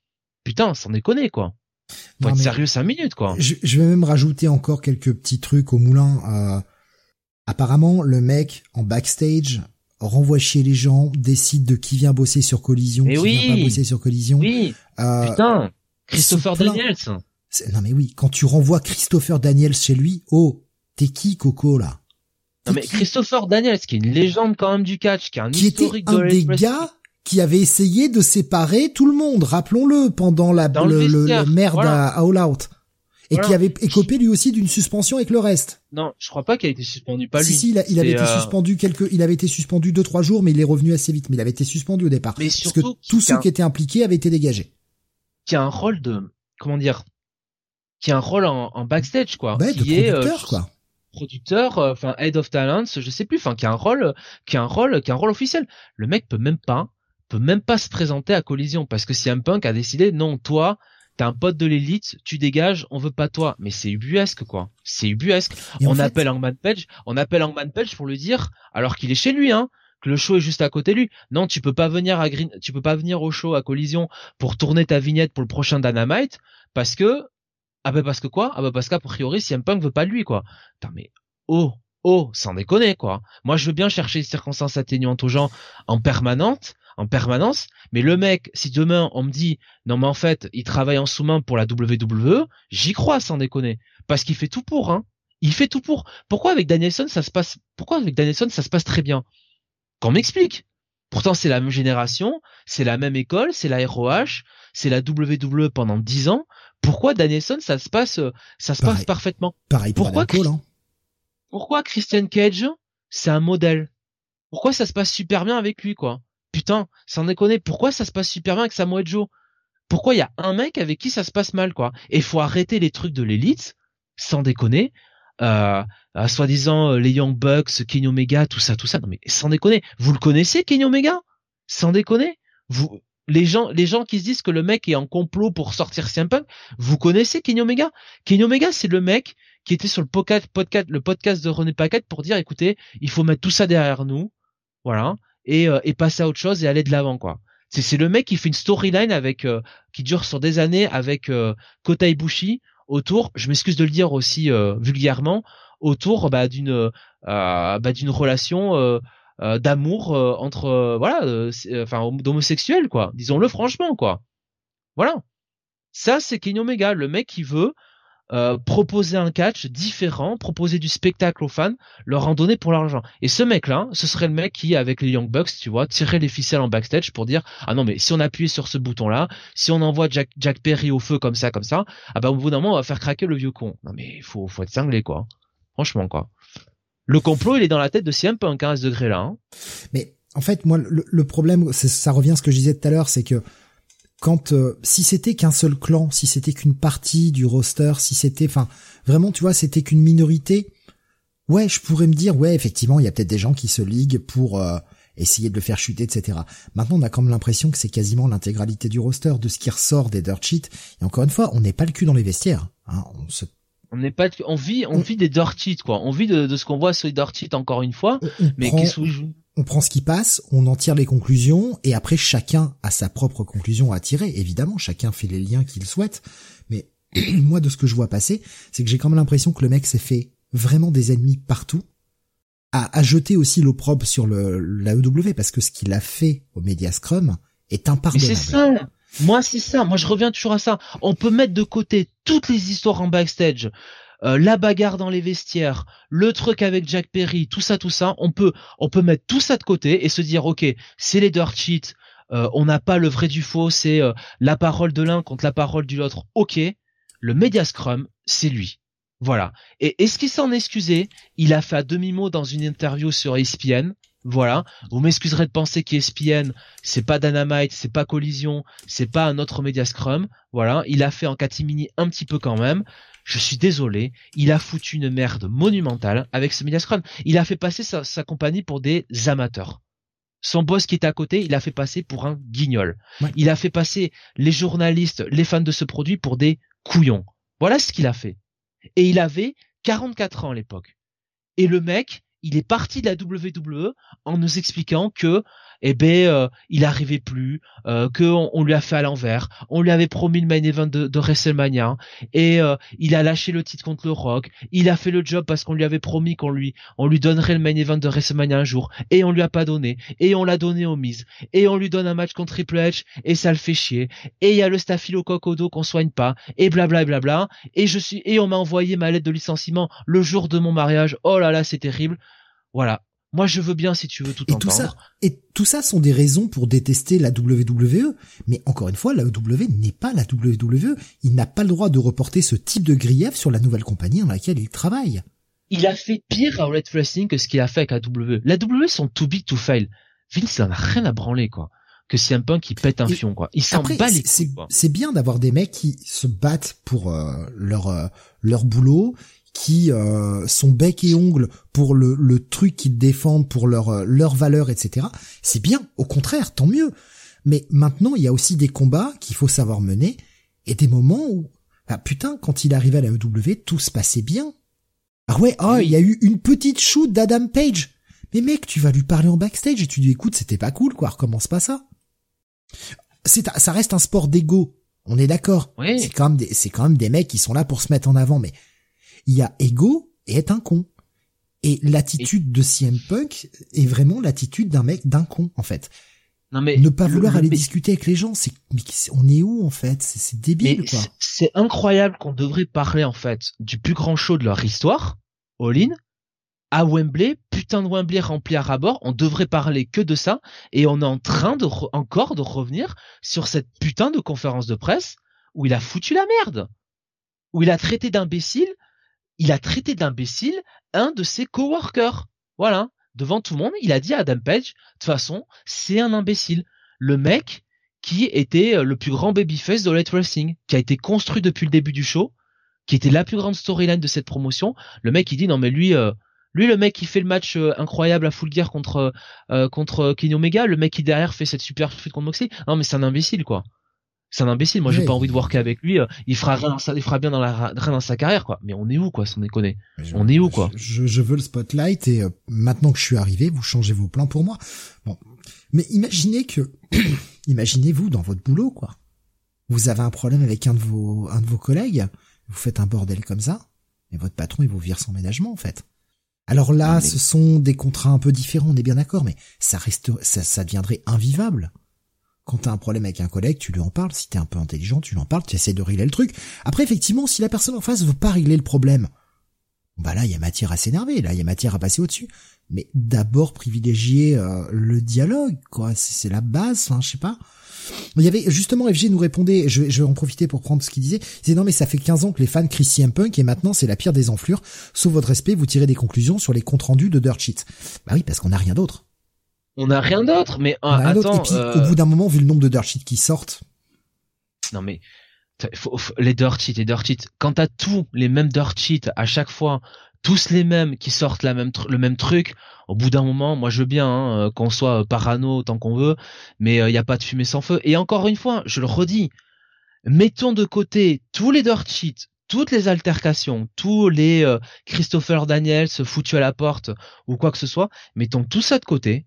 Putain, sans déconner, quoi. Faut être sérieux cinq minutes, quoi. Je, vais même rajouter encore quelques petits trucs au moulin. Euh, apparemment, le mec en backstage renvoie chier les gens, décide de qui vient bosser sur Collision, qui oui. vient pas bosser sur Collision. Oui. Euh, Putain, Christopher Daniels. Non mais oui, quand tu renvoies Christopher Daniels chez lui, oh, T'es qui, Coco, là? Non mais Christopher Daniels, qui est une légende quand même du catch, qui est un qui était un des gars qui avait essayé de séparer tout le monde, rappelons-le, pendant la, le, merde à, All Out. Et qui avait écopé lui aussi d'une suspension avec le reste. Non, je crois pas qu'il a été suspendu, pas lui. Si, si, il, avait été euh, suspendu quelques, il avait été suspendu deux, trois jours, mais il est revenu assez vite. Mais il avait été suspendu au départ. Mais parce que tous ceux qui étaient impliqués avaient été dégagés. Qui a un rôle de, comment dire, qui a un rôle en, en backstage, quoi. Ouais, qui de est, producteur, euh, quoi producteur, euh, enfin head of talents, je sais plus, enfin qui a un rôle, qui a un rôle, qui a un rôle officiel. Le mec peut même pas peut même pas se présenter à collision parce que si un punk a décidé non toi t'es un pote de l'élite tu dégages on veut pas toi. Mais c'est ubuesque quoi. C'est ubuesque. On appelle Hangman Page on appelle Hangman Page pour lui dire alors qu'il est chez lui hein que le show est juste à côté de lui. Non tu peux pas venir à Green tu peux pas venir au show à collision pour tourner ta vignette pour le prochain Dynamite parce que ah ben parce que quoi? Ah ben parce qu'a priori si un punk veut pas de lui quoi. Putain, mais oh oh sans déconner quoi. Moi je veux bien chercher des circonstances atténuantes aux gens en permanente en permanence. Mais le mec, si demain on me dit non mais en fait il travaille en sous-main pour la WWE, j'y crois sans déconner, parce qu'il fait tout pour. Hein. Il fait tout pour. Pourquoi avec Danielson ça se passe Pourquoi avec Danielson ça se passe très bien? Qu'on m'explique. Pourtant c'est la même génération, c'est la même école, c'est la ROH, c'est la WWE pendant dix ans. Pourquoi Danielson ça se passe ça se passe parfaitement? Pareil pourquoi hein. Pourquoi Christian Cage c'est un modèle? Pourquoi ça se passe super bien avec lui quoi? Putain, sans déconner, pourquoi ça se passe super bien avec Samoa Joe? Pourquoi il y a un mec avec qui ça se passe mal, quoi? Et faut arrêter les trucs de l'élite, sans déconner. Euh, soi-disant euh, les Young Bucks, Kenny Omega, tout ça, tout ça. Non mais sans déconner, vous le connaissez Kenny Omega? Sans déconner, vous les gens, les gens qui se disent que le mec est en complot pour sortir CM Punk, vous connaissez Kenny Omega? Kenny Omega, c'est le mec qui était sur le podcast, le podcast de René Paquette pour dire, écoutez, il faut mettre tout ça derrière nous, voilà et, euh, et passer à autre chose et aller de l'avant quoi. C'est c'est le mec qui fait une storyline avec euh, qui dure sur des années avec euh, Kota autour, je m'excuse de le dire aussi euh, vulgairement, autour bah, d'une bah, d'une relation d'amour entre voilà enfin d'homosexuels quoi, disons-le franchement quoi. Voilà. Ça c'est Kenny Omega, le mec qui veut euh, proposer un catch différent, proposer du spectacle aux fans, leur en donner pour l'argent. Et ce mec-là, ce serait le mec qui, avec les Young Bucks, tu vois, tirerait les ficelles en backstage pour dire ah non mais si on appuie sur ce bouton-là, si on envoie Jack, Jack Perry au feu comme ça, comme ça, ah bah au bout d'un moment on va faire craquer le vieux con. Non mais faut faut être cinglé quoi. Franchement quoi. Le complot il est dans la tête de CM Punk hein, à ce degré-là. Hein. Mais en fait moi le, le problème, ça revient à ce que je disais tout à l'heure, c'est que quand euh, si c'était qu'un seul clan, si c'était qu'une partie du roster, si c'était, enfin, vraiment, tu vois, c'était qu'une minorité, ouais, je pourrais me dire, ouais, effectivement, il y a peut-être des gens qui se liguent pour euh, essayer de le faire chuter, etc. Maintenant, on a quand même l'impression que c'est quasiment l'intégralité du roster de ce qui ressort des dirt sheets. Et encore une fois, on n'est pas le cul dans les vestiaires. Hein, on se on n'est pas, on vit, on, vit des dirt sheets, quoi. On vit de, ce qu'on voit sur les dirt sheets encore une fois. mais qu'est-ce que on prend ce qui passe, on en tire les conclusions, et après chacun a sa propre conclusion à tirer. Évidemment, chacun fait les liens qu'il souhaite. Mais moi, de ce que je vois passer, c'est que j'ai quand même l'impression que le mec s'est fait vraiment des ennemis partout, a, jeté aussi l'opprobre sur le, la EW, parce que ce qu'il a fait au Media Scrum est impardonnable. c'est ça. Moi, c'est ça. Moi, je reviens toujours à ça. On peut mettre de côté toutes les histoires en backstage. Euh, la bagarre dans les vestiaires, le truc avec Jack Perry, tout ça, tout ça, on peut, on peut mettre tout ça de côté et se dire, ok, c'est les dirt sheets, euh, on n'a pas le vrai du faux, c'est euh, la parole de l'un contre la parole de l'autre. Ok, le Media Scrum, c'est lui. Voilà. Et est-ce qu'il s'en excusait Il a fait à demi-mot dans une interview sur ESPN. Voilà. Vous m'excuserez de penser qu'ESPN, c'est pas Dynamite, c'est pas Collision, c'est pas un autre Media Scrum. Voilà. Il a fait en catimini un petit peu quand même je suis désolé, il a foutu une merde monumentale avec ce Mediascrum. Il a fait passer sa, compagnie pour des amateurs. Son boss qui était à côté, il a fait passer pour un guignol. Il a fait passer les journalistes, les fans de ce produit pour des couillons. Voilà ce qu'il a fait. Et il avait 44 ans à l'époque. Et le mec, il est parti de la WWE en nous expliquant que eh ben euh, il arrivait plus, euh, lui a fait à l'envers, on lui avait promis le main event de, de WrestleMania. Et euh, il a lâché le titre contre le Rock, il a fait le job parce qu'on lui avait promis qu'on lui on lui donnerait le main event de WrestleMania un jour. Et on lui a pas donné. Et on l'a donné aux mises. Et on lui donne un match contre Triple H. Et ça le fait chier. Et il y a le staphylocoque qu'on soigne pas. Et blablabla bla bla, et je suis et on m'a envoyé ma lettre de licenciement le jour de mon mariage. Oh là là, c'est terrible. Voilà, moi, je veux bien si tu veux tout et entendre. Tout ça, et tout ça sont des raisons pour détester la WWE. Mais encore une fois, la WWE n'est pas la WWE. Il n'a pas le droit de reporter ce type de grief sur la nouvelle compagnie dans laquelle il travaille. Il a fait pire à Red Wrestling que ce qu'il a fait avec la WWE. La WWE sont too big to fail. Vince, il en a rien à branler, quoi. Que c'est un punk qui pète un fion, quoi. Il s'en bat les C'est bien d'avoir des mecs qui se battent pour euh, leur euh, leur boulot, qui euh, sont bec et ongles pour le, le truc qu'ils défendent, pour leur euh, leur valeur, etc. C'est bien, au contraire, tant mieux. Mais maintenant, il y a aussi des combats qu'il faut savoir mener et des moments où, ah, putain, quand il arrivait à la EW, tout se passait bien. Ah ouais, ah, il y a eu une petite shoot d'Adam Page. Mais mec, tu vas lui parler en backstage et tu dis écoute, c'était pas cool, quoi, recommence pas ça. C'est, ça reste un sport d'ego. On est d'accord. Oui. C'est quand même des, c'est quand même des mecs qui sont là pour se mettre en avant, mais il y a ego et être un con. Et l'attitude de CM Punk est vraiment l'attitude d'un mec, d'un con, en fait. Non mais ne pas vouloir aller discuter avec les gens, c'est on est où en fait? C'est débile quoi. C'est incroyable qu'on devrait parler en fait du plus grand show de leur histoire, All à Wembley, putain de Wembley rempli à rabord, on devrait parler que de ça et on est en train de encore de revenir sur cette putain de conférence de presse où il a foutu la merde, où il a traité d'imbécile il a traité d'imbécile un de ses coworkers. Voilà, devant tout le monde, il a dit à Adam Page, de toute façon, c'est un imbécile. Le mec qui était euh, le plus grand babyface de Light Wrestling, qui a été construit depuis le début du show, qui était la plus grande storyline de cette promotion. Le mec, il dit non mais lui, euh, lui le mec qui fait le match euh, incroyable à Full Gear contre contre Kenny Omega, le mec qui derrière fait cette super contre Moxley. Non mais c'est un imbécile quoi c'est un imbécile. Moi, j'ai pas envie de worker avec lui. Euh, il fera rien, dans sa, il fera bien dans la, rien dans sa carrière, quoi. Mais on est où, quoi, sans déconner On est où, quoi je, je, veux le spotlight et euh, maintenant que je suis arrivé, vous changez vos plans pour moi. Bon, mais imaginez que, imaginez-vous dans votre boulot, quoi. Vous avez un problème avec un de vos, un de vos collègues. Vous faites un bordel comme ça, et votre patron il vous vire son ménagement, en fait. Alors là, ce sont des contrats un peu différents, on est bien d'accord, mais ça reste, ça, ça deviendrait invivable. Quand t'as un problème avec un collègue, tu lui en parles. Si t'es un peu intelligent, tu lui en parles, tu essaies de régler le truc. Après, effectivement, si la personne en face veut pas régler le problème, bah là, il y a matière à s'énerver, là, il y a matière à passer au-dessus. Mais d'abord privilégier euh, le dialogue, quoi. C'est la base, enfin, je sais pas. Il y avait justement FG nous répondait, je, vais en profiter pour prendre ce qu'il disait. Il disait non mais ça fait 15 ans que les fans crient Punk et maintenant c'est la pire des enflures. Sauf votre respect, vous tirez des conclusions sur les comptes rendus de Dirt Sheet. Bah oui, parce qu'on n'a rien d'autre on n'a rien d'autre. Mais euh, attends, Et puis, au bout d'un moment, vu le nombre de dirt sheets qui sortent. Non mais les dirt sheets, les dirt sheets. Quand t'as tous les mêmes dirt sheets à chaque fois, tous les mêmes qui sortent la même le même truc, au bout d'un moment, moi je veux bien hein, euh, qu'on soit parano tant qu'on veut, mais il euh, n'y a pas de fumée sans feu. Et encore une fois, je le redis, mettons de côté tous les dirt sheets, toutes les altercations, tous les Christopher Daniels foutus à la porte ou quoi que ce soit, mettons tout ça de côté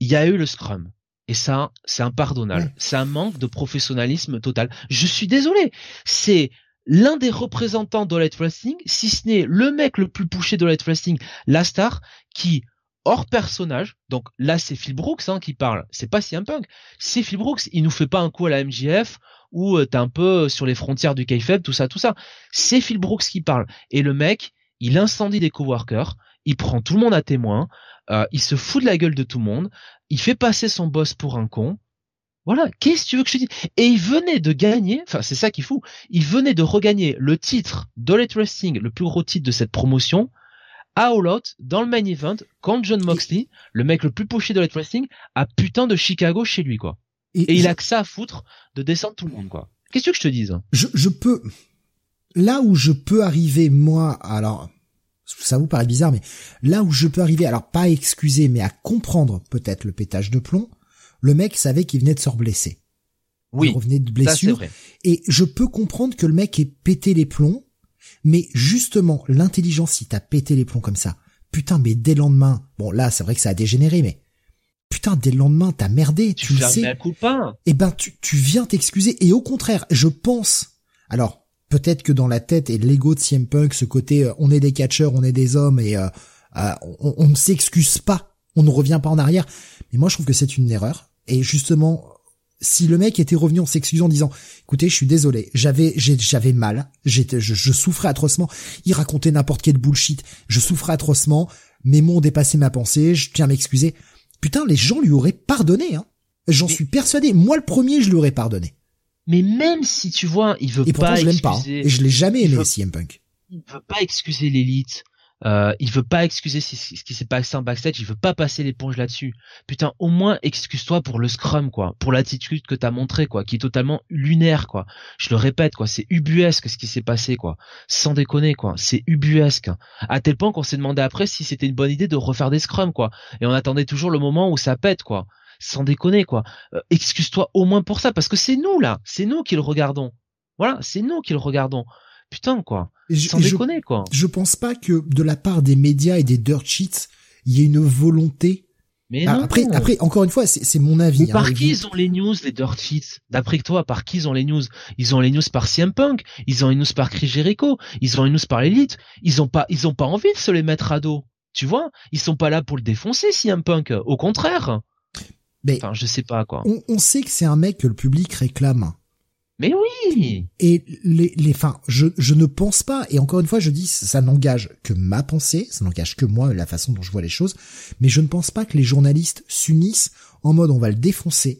il y a eu le Scrum. Et ça, c'est impardonnable. C'est un manque de professionnalisme total. Je suis désolé. C'est l'un des représentants de Light Wrestling, si ce n'est le mec le plus poussé de Light Wrestling, la star, qui, hors personnage, donc là c'est Phil Brooks hein, qui parle, c'est pas CM Punk, c'est Phil Brooks, il nous fait pas un coup à la MJF, où euh, t'es un peu sur les frontières du kayfabe, tout ça, tout ça. C'est Phil Brooks qui parle. Et le mec, il incendie des coworkers, il prend tout le monde à témoin, euh, il se fout de la gueule de tout le monde, il fait passer son boss pour un con. Voilà, qu'est-ce que tu veux que je te dise? Et il venait de gagner, enfin c'est ça qui fout, il venait de regagner le titre d'Ollet Wrestling, le plus gros titre de cette promotion, à All Out, dans le main event, contre John Moxley, le mec le plus poché d'Ollet Wrestling, à putain de Chicago chez lui, quoi. Et, il a que ça à foutre de descendre tout le monde, quoi. Qu'est-ce que, que je te dise? Je, je peux... Là où je peux arriver, moi, alors ça vous paraît bizarre, mais là où je peux arriver, alors pas à excuser, mais à comprendre peut-être le pétage de plomb, le mec savait qu'il venait de se blesser. Oui. Il revenait de blessure. et je peux comprendre que le mec ait pété les plombs, mais justement, l'intelligence, si t'as pété les plombs comme ça, putain, mais dès le lendemain, bon là, c'est vrai que ça a dégénéré, mais putain, dès le lendemain, t'as merdé, tu, tu, le un sais. culpa. Eh ben, tu, tu viens t'excuser. Et au contraire, je pense, alors, peut-être que dans la tête et l'ego de CM Punk, ce côté, euh, on est des catcheurs, on est des hommes et euh, euh, on, on ne s'excuse pas, on ne revient pas en arrière. Mais moi, je trouve que c'est une erreur. Et justement, si le mec était revenu en s'excusant en disant, écoutez, je suis désolé, j'avais, mal, j'étais, je, je souffrais atrocement. Il racontait n'importe quel bullshit. Je souffrais atrocement. Mes mots ont dépassé ma pensée. Je tiens à m'excuser. Putain, les gens lui auraient pardonné. Hein. J'en suis persuadé. Moi, le premier, je lui aurais pardonné. Mais même si tu vois, il veut Et pourtant, pas je l'aime pas. hein. Et je l'ai jamais aimé, veut- CM Punk. il veut pas excuser l'élite. Euh, il veut pas excuser ce ce qui s'est passé en backstage, il veut pas passer l'éponge là-dessus. Putain, au moins excuse-toi pour le scrum quoi, pour l'attitude que t'as montré quoi, qui est totalement lunaire quoi. Je le répète quoi, c'est ubuesque ce qui s'est passé quoi. Sans déconner quoi, c'est ubuesque. À tel point qu'on s'est demandé après si c'était une bonne idée de refaire des scrums quoi. Et on attendait toujours le moment où ça pète quoi. Sans déconner quoi. Euh, excuse-toi au moins pour ça parce que c'est nous là, c'est nous qui le regardons. Voilà, c'est nous qui le regardons. Putain quoi, je, sans je- déconner quoi. je pense pas que de la part des médias et des dirt sheets, il y ait une volonté. Mais Ah, non. après, après, encore une fois, c'est mon avis. Mais par hein, qui et ils ont les news, les dirt sheets? D'après toi, par qui ils ont les news? Ils ont les news par CM Punk, ils ont les news par Chris Jericho, ils ont les news par l'élite. Ils ont pas, ils ont pas envie de se les mettre à dos. Tu vois? Ils sont pas là pour le défoncer, CM Punk. Au contraire. Mais- Enfin, je sais pas quoi. on, on sait que c'est un mec que le public réclame. Mais oui. Et les, les, enfin, je, je ne pense pas, et encore une fois, je dis, ça n'engage que ma pensée, ça n'engage que moi, la façon dont je vois les choses, mais je ne pense pas que les journalistes s'unissent en mode on va le défoncer,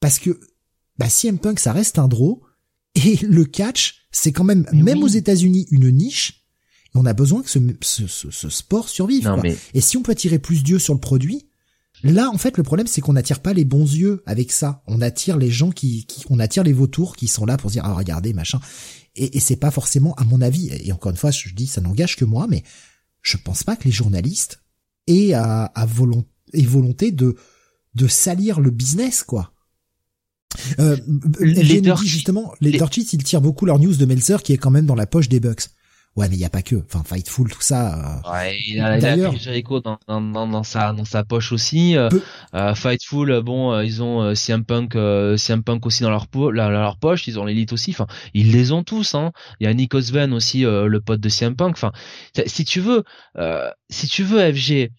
parce que, bah, CM Punk, ça reste un draw, et le catch, c'est quand même, Mais même oui. aux États-Unis, une niche, on a besoin que ce, ce, ce, ce sport survive, Non quoi. mais Et si on peut attirer plus d'yeux sur le produit, là, en fait, le problème, c'est qu'on n'attire pas les bons yeux avec ça. On attire les gens qui, qui on attire les vautours qui sont là pour dire, ah, regardez, machin. Et, et c'est pas forcément, à mon avis, et encore une fois, je dis, ça n'engage que moi, mais je pense pas que les journalistes aient à, à aient volonté de, de salir le business, quoi. Euh, Les dit justement, les, les- ils tirent beaucoup leur news de Meltzer qui est quand même dans la poche des Bucks. Ouais, mais il y a pas que. Enfin, Fightful, tout ça. euh, Ouais, il a, il a D'ailleurs- Jericho dans, dans, dans, dans sa dans sa poche aussi. Euh, Peu- euh, Fightful, bon, ils ont CM Punk, CM Punk aussi dans leur po la- leur poche. Ils ont l'élite aussi. Enfin, ils les ont tous. Hein. Il y a Nick Osben aussi, le pote de CM Punk. Enfin, si tu veux, si tu veux FG,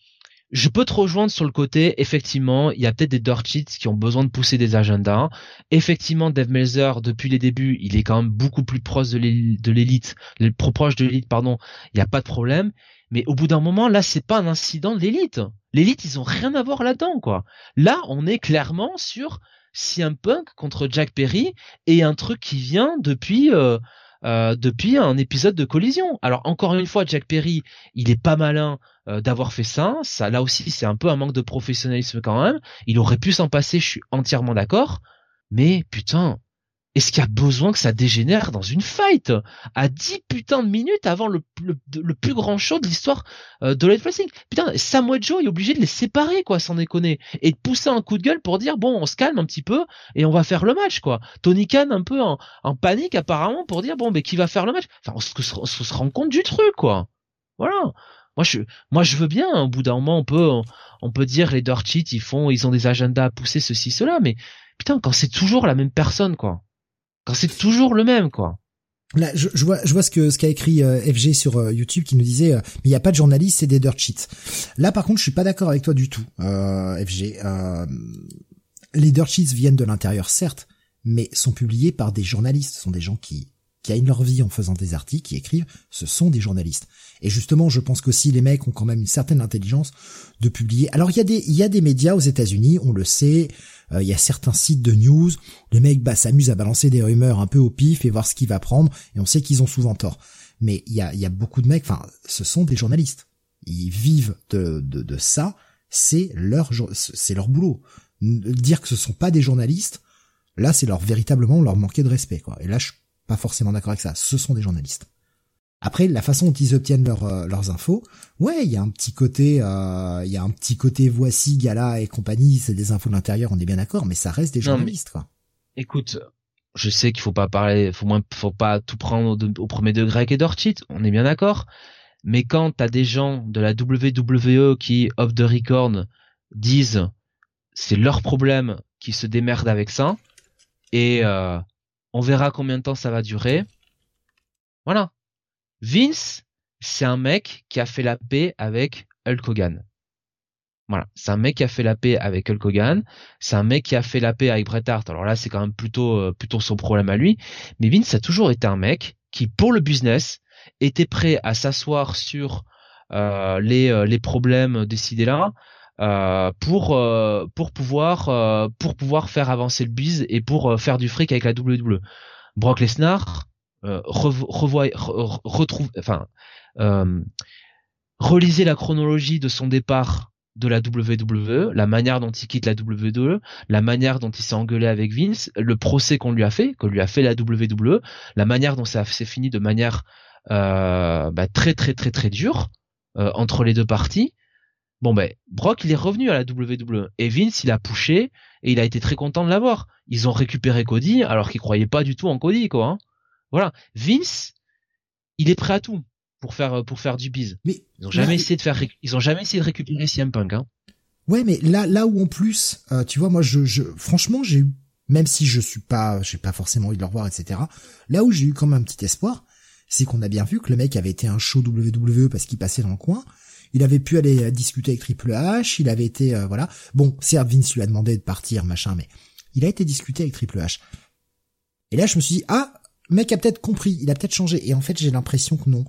je peux te rejoindre sur le côté. Effectivement, il y a peut-être des dirt qui ont besoin de pousser des agendas. Effectivement, Dave Meltzer, depuis les débuts, il est quand même beaucoup plus proche de l'élite, proche de l'élite, pardon. Il n'y a pas de problème. Mais au bout d'un moment, là, c'est pas un incident de l'élite. L'élite, ils ont rien à voir là-dedans, quoi. Là, on est clairement sur CM Punk contre Jack Perry et un truc qui vient depuis euh, euh, depuis un épisode de collision. Alors encore une fois, Jack Perry, il est pas malin euh, d'avoir fait ça. Ça, là aussi, c'est un peu un manque de professionnalisme quand même. Il aurait pu s'en passer, je suis entièrement d'accord. Mais putain, est-ce qu'il y a besoin que ça dégénère dans une fight? À 10 putains de minutes avant le, le, plus grand show de l'histoire euh, de Light Wrestling Putain, Samoa Joe est obligé de les séparer, quoi, sans déconner, et de pousser un coup de gueule pour dire bon, on se calme un petit peu et on va faire le match, quoi. Tony Khan un peu en, panique apparemment pour dire bon, mais qui va faire le match? Enfin, on se, rend compte du truc, quoi. Voilà. Moi je, moi je veux bien. hein, Au bout d'un moment, on peut, on, peut dire les dirt ils font, ils ont des agendas à pousser ceci, cela, mais putain, quand c'est toujours la même personne, quoi. Quand c'est toujours le même, quoi. Là, je, je vois, je vois ce que ce qu'a écrit euh, FG sur euh, YouTube qui nous disait, euh, mais il n'y a pas de journalistes, c'est des dirt sheets. Là, par contre, je suis pas d'accord avec toi du tout, FG. Les dirt sheets viennent de l'intérieur, certes, mais sont publiés par des journalistes. Ce sont des gens qui qui gagnent leur vie en faisant des articles, qui écrivent. Ce sont des journalistes. Et justement, je pense qu'aussi les mecs ont quand même une certaine intelligence de publier. Alors, il y a des il y a des médias aux États-Unis, on le sait. Euh, Il y a certains sites de news, les mecs bah, s'amusent à balancer des rumeurs un peu au pif et voir ce qu'il va prendre, et on sait qu'ils ont souvent tort. Mais il y a, beaucoup de mecs, enfin, ce sont des journalistes. Ils vivent de, de, ça, c'est leur, c'est leur boulot. Dire que ce sont pas des journalistes, là, c'est leur véritablement leur manquer de respect, quoi. Et là, je suis pas forcément d'accord avec ça. Ce sont des journalistes. Après, la façon dont ils obtiennent leurs euh, leurs infos, ouais, il y a un petit côté, euh, il y a un petit côté voici Gala et compagnie, c'est des infos de l'intérieur, on est bien d'accord, mais ça reste des Non, journalistes, quoi. Écoute, je sais qu'il faut pas parler, faut moins, faut pas tout prendre au, au premier degré avec sheets, on est bien d'accord. Mais quand t'as des gens de la WWE qui, off the record, disent c'est leur problème qui se démerdent avec ça. Et euh, on verra combien de temps ça va durer. Voilà. Vince, c'est un mec qui a fait la paix avec Hulk Hogan. Voilà, c'est un mec qui a fait la paix avec Hulk Hogan, c'est un mec qui a fait la paix avec Bret Hart. Alors là, c'est quand même plutôt euh, plutôt son problème à lui, mais Vince a toujours été un mec qui pour le business était prêt à s'asseoir sur euh, les euh, les problèmes décidés là pour pour pouvoir pour pouvoir faire avancer le biz et pour faire du fric avec la WWE. Brock Lesnar revoit retrouve enfin relisez la chronologie de son départ de la WWE, la manière dont il quitte la WWE, la manière dont il s'est engueulé avec Vince, le procès qu'on lui a fait, que lui a fait la WWE, la manière dont ça s'est fini de manière euh, bah, très très très très dure euh, entre les deux parties. Bon ben Brock il est revenu à la WWE et Vince il a poussé et il a été très content de l'avoir. Ils ont récupéré Cody alors qu'ils croyaient pas du tout en Cody quoi. Hein. Voilà, Vince il est prêt à tout pour faire euh, pour faire du biz. Mais ils ont jamais essayé de faire ils ont jamais essayé de récupérer CM Punk hein. Ouais, mais là là où en plus, euh, tu vois, moi je, je franchement j'ai eu même si je suis pas j'ai pas forcément envie de le revoir etc. Là où j'ai eu quand même un petit espoir, c'est qu'on a bien vu que le mec avait été un show WWE parce qu'il passait dans le coin. Il avait pu aller euh, discuter avec Triple H, il avait été voilà. Bon, certes Vince lui a demandé de partir machin, mais il a été discuté avec Triple H. Et là je me suis dit ah mec a peut-être compris, il a peut-être changé. Et en fait j'ai l'impression que non.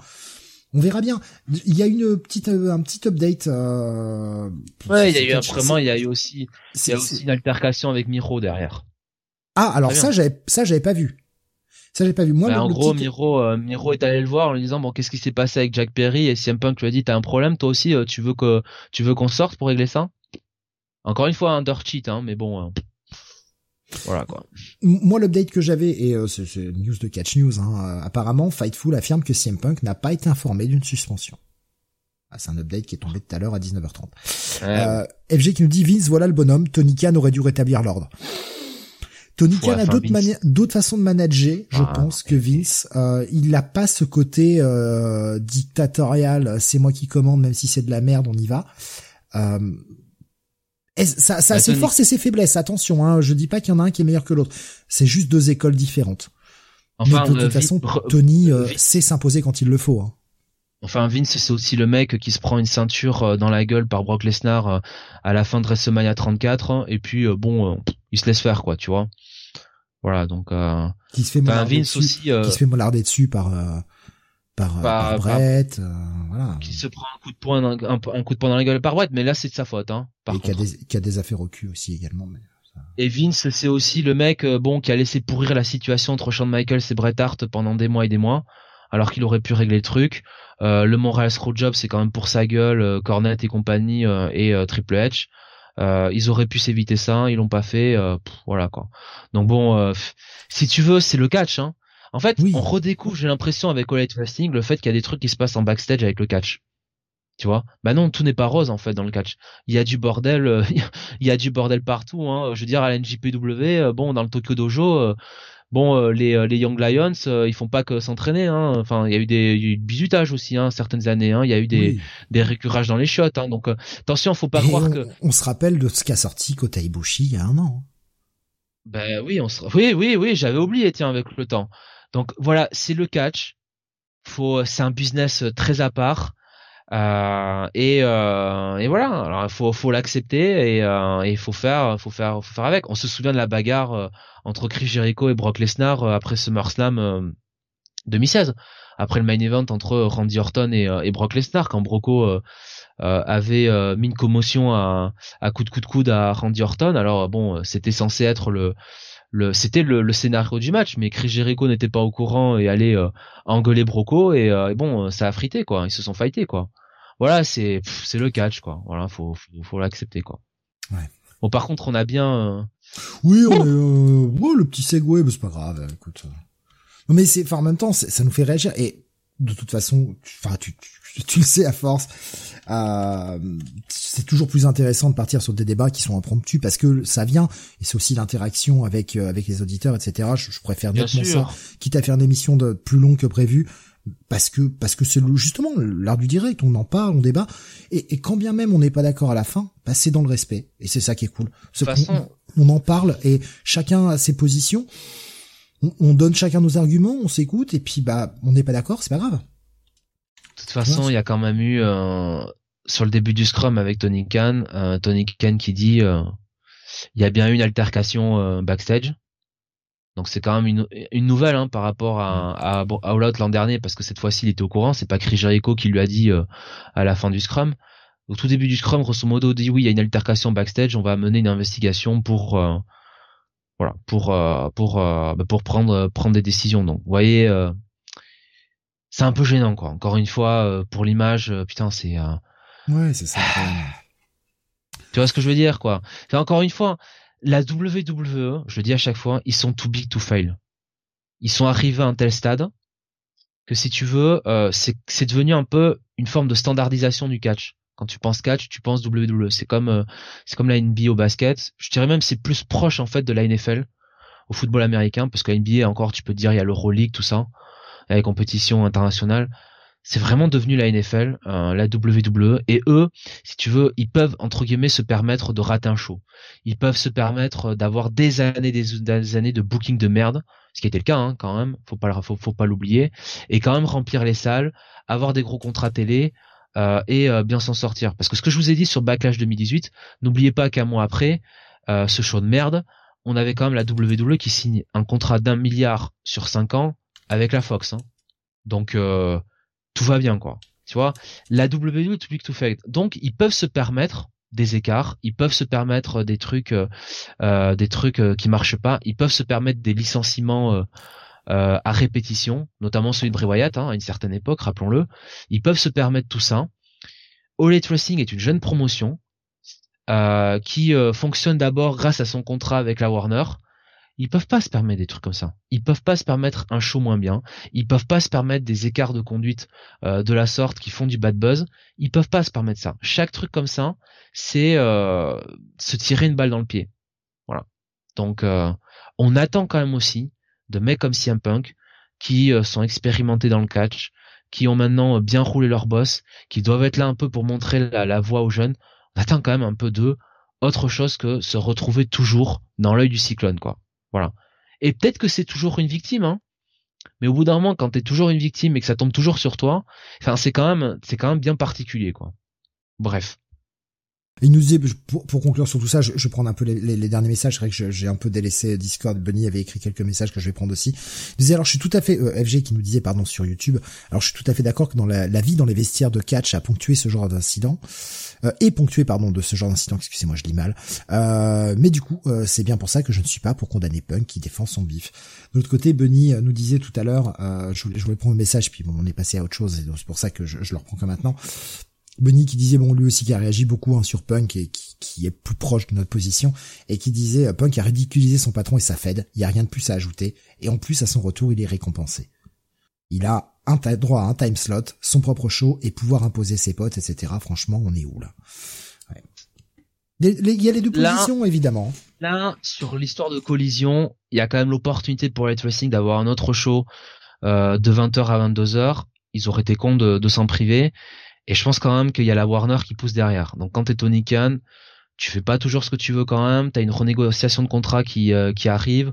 On verra bien. Il y a une petite, euh, un petit update. Euh... Ouais, il y a eu un vraiment, il y a eu aussi, il y a aussi une altercation avec Miro derrière. Ah, alors ça, j'avais, ça, j'avais pas vu. Ça, j'ai pas vu. Moi, bah, en gros, Miro, euh, Miro est allé le voir en lui disant bon, qu'est-ce qui s'est passé avec Jack Perry et si un Punk lui a dit t'as un problème, toi aussi, tu veux que, tu veux qu'on sorte pour régler ça? Encore une fois, un dirt cheat, hein, mais bon. Voilà quoi. Moi, l'update que j'avais, et euh, c'est news de Catch News, hein, euh, apparemment, Fightful affirme que CM Punk n'a pas été informé d'une suspension. Ah, c'est un update qui est tombé tout à l'heure à 19h30. Euh, FG qui nous dit Vince, voilà le bonhomme. Tony Khan aurait dû rétablir l'ordre. Tony Khan a d'autres manières, d'autres façons de manager, je ah, pense, que Vince. Euh, il n'a pas ce côté euh, dictatorial. C'est moi qui commande, même si c'est de la merde, on y va. Euh, ça, ça a ses forces et ses faiblesses. Attention, hein, je dis pas qu'il y en a un qui est meilleur que l'autre. C'est juste deux écoles différentes. Enfin, de toute euh, façon, Tony euh, sait s'imposer quand il le faut. Hein. Enfin, Vince, c'est aussi le mec qui se prend une ceinture euh, dans la gueule par Brock Lesnar à la fin de WrestleMania 34, hein, et puis bon, il se laisse faire, quoi, tu vois. Voilà, donc. qui se fait mollarder dessus, aussi, qui se fait mollarder dessus par par, Brett, euh, voilà. Qui se prend un coup de poing, un, un, coup de poing dans la gueule par Brett, mais là c'est de sa faute, hein. Par et qui a, des, qui a des affaires au cul aussi également. Mais Et Vince, c'est aussi le mec, euh, bon, qui a laissé pourrir la situation entre Shawn Michaels et Bret Hart pendant des mois et des mois, alors qu'il aurait pu régler le truc. Euh, le Montreal Screwjob, c'est quand même pour sa gueule, euh, Cornette et compagnie et Triple H. ils auraient pu s'éviter ça, ils l'ont pas fait, voilà quoi. Donc bon, si tu veux, c'est le catch, hein. En fait, on redécouvre, j'ai l'impression avec All Wrestling, le fait qu'il y a des trucs qui se passent en backstage avec le catch. Tu vois? Bah non, tout n'est pas rose en fait dans le catch. Il y a du bordel, euh, il y a du bordel partout. Hein. Je veux dire à la NJPW, euh, bon dans le Tokyo Dojo, euh, bon les, les Young Lions, ils font pas que s'entraîner. Hein. Enfin, il y a eu des il aussi, hein, certaines années. Hein. Il y a eu des des récurages dans les shots. Hein. Donc attention, faut pas croire que. On se rappelle de ce qu'a sorti Kota Ibushi il y a un an. Ben oui, on se... oui, oui, oui, j'avais oublié, tiens, avec le temps. Donc voilà, c'est le catch. Faut, c'est un business très à part. Euh, et, euh, voilà, alors il faut, l'accepter et euh, il faut faire, faut faire, faut faire avec. On se souvient de la bagarre euh, entre Chris Jericho et Brock Lesnar euh, après SummerSlam 2016, après le main event entre Randy Orton et, et Brock Lesnar, quand Broco avait mis une commotion à, à coup de coup de coude à Randy Orton. Alors bon, c'était censé être le le c'était le, le, scénario du match mais Chris Jericho n'était pas au courant et allait euh, engueuler Broco et, euh, et, bon ça a frité quoi. Ils se sont fightés quoi. Voilà c'est c'est le catch quoi. Voilà faut faut, faut l'accepter quoi. Ouais. bon par contre on a bien euh, oui on est oh, le petit segway c'est pas grave écoute. Non mais c'est enfin en même temps ça nous fait réagir. Et de toute façon enfin tu, tu, tu le sais à force euh, c'est toujours plus intéressant de partir sur des débats qui sont impromptus parce que ça vient et c'est aussi l'interaction avec euh, avec les auditeurs, etc. Je, je préfère nettement ça, quitte à faire une émission de plus longue que prévu. parce que parce que c'est justement l'art du direct, on en parle, on débat, et, quand bien même on n'est pas d'accord à la fin, bah, c'est dans le respect, et c'est ça qui est cool. on, en parle et chacun a ses positions, on, donne chacun nos arguments, on s'écoute, et puis bah on n'est pas d'accord, c'est pas grave. De toute façon, il y a quand même eu euh, sur le début du scrum avec Tony Khan, euh, Tony Khan qui dit euh, il y a bien eu une altercation backstage donc c'est quand même une, une nouvelle hein, par rapport à, à, à All Out l'an dernier parce que cette fois-ci il était au courant. C'est pas Chris Jericho qui lui a dit à la fin du scrum. Au tout début du scrum, grosso modo, dit oui, il y a une altercation backstage, on va mener une investigation pour voilà pour euh, pour bah, pour prendre prendre des décisions. Donc vous voyez, c'est un peu gênant quoi. Encore une fois pour l'image, putain c'est ouais c'est ça. tu vois ce que je veux dire quoi? encore une fois, la WWE, je le dis à chaque fois, ils sont too big to fail. Ils sont arrivés à un tel stade que si tu veux, euh, c'est devenu un peu une forme de standardisation du catch. Quand tu penses catch, tu penses WWE. C'est comme euh, c'est comme la NBA au basket. Je dirais même c'est plus proche en fait de la NFL au football américain parce que la NBA encore tu peux dire il y a l'Euroleague tout ça, les compétitions internationales c'est vraiment devenu la NFL, euh, la WWE, et eux, si tu veux, ils peuvent entre guillemets se permettre de rater un show. Ils peuvent se permettre d'avoir des années, des, années de booking de merde, ce qui était le cas hein, quand même, faut pas, faut pas l'oublier, et quand même remplir les salles, avoir des gros contrats télé. Euh, et euh, bien s'en sortir. Parce que ce que je vous ai dit sur Backlash 2018, n'oubliez pas qu'un mois après, ce show de merde, on avait quand même la WWE qui signe un contrat d'un milliard sur cinq ans avec la Fox. Hein. Donc tout va bien quoi. Tu vois, la WWE est big to fail. Donc ils peuvent se permettre des écarts, ils peuvent se permettre des trucs, euh, euh des trucs euh, qui marchent pas, ils peuvent se permettre des licenciements euh, à répétition, notamment celui de Bray Wyatt hein, à une certaine époque, rappelons-le. Ils peuvent se permettre tout ça. All Elite est une jeune promotion qui fonctionne d'abord grâce à son contrat avec la Warner ils peuvent pas se permettre des trucs comme ça. Ils peuvent pas se permettre un show moins bien. Ils peuvent pas se permettre des écarts de conduite euh, de la sorte qui font du bad buzz. Ils peuvent pas se permettre ça. Chaque truc comme ça, c'est euh, se tirer une balle dans le pied. Voilà. Donc, euh, on attend quand même aussi de mecs comme CM Punk qui sont expérimentés dans le catch, qui ont maintenant bien roulé leur boss, qui doivent être là un peu pour montrer la, la voie aux jeunes. On attend quand même un peu d'eux autre chose que se retrouver toujours dans l'œil du cyclone, quoi. Voilà. Et peut-être que c'est toujours une victime, hein. Mais au bout d'un moment, quand t'es toujours une victime et que ça tombe toujours sur toi, enfin, c'est quand même, c'est quand même bien particulier, quoi. Bref. Il nous disait, pour, conclure sur tout ça, je, je prendre un peu les, derniers messages. C'est vrai que j'ai un peu délaissé Discord. Bunny avait écrit quelques messages que je vais prendre aussi. Il disait, alors je suis tout à fait, euh, FG qui nous disait, pardon, sur YouTube, alors je suis tout à fait d'accord que dans la, la, vie dans les vestiaires de catch a ponctué ce genre d'incident. Euh, et ponctué, pardon, de ce genre d'incident, excusez-moi, je lis mal. Euh, mais du coup, euh, c'est bien pour ça que je ne suis pas pour condamner Punk qui défend son bif. De l'autre côté, Bunny nous disait tout à l'heure, je, voulais, je voulais prendre un message, puis bon, on est passé à autre chose, et c'est pour ça que je, je le reprends que maintenant. Bunny qui disait bon lui aussi qui a réagi beaucoup hein, sur Punk et qui, qui, est plus proche de notre position et qui disait Punk a ridiculisé son patron et sa Fed, il y a rien de plus à ajouter et en plus à son retour il est récompensé. Il a un droit à un time slot, son propre show et pouvoir imposer ses potes, etc. Franchement, on est où là? Il y a les deux positions évidemment. Là, sur l'histoire de collision, il y a quand même l'opportunité pour Light Racing d'avoir un autre show euh, de 20h à 22h. Ils auraient été cons de, de s'en priver. Et je pense quand même qu'il y a la Warner qui pousse derrière. Donc quand t'es Tony Khan, tu fais pas toujours ce que tu veux quand même. T'as une renégociation de contrat qui euh, arrive.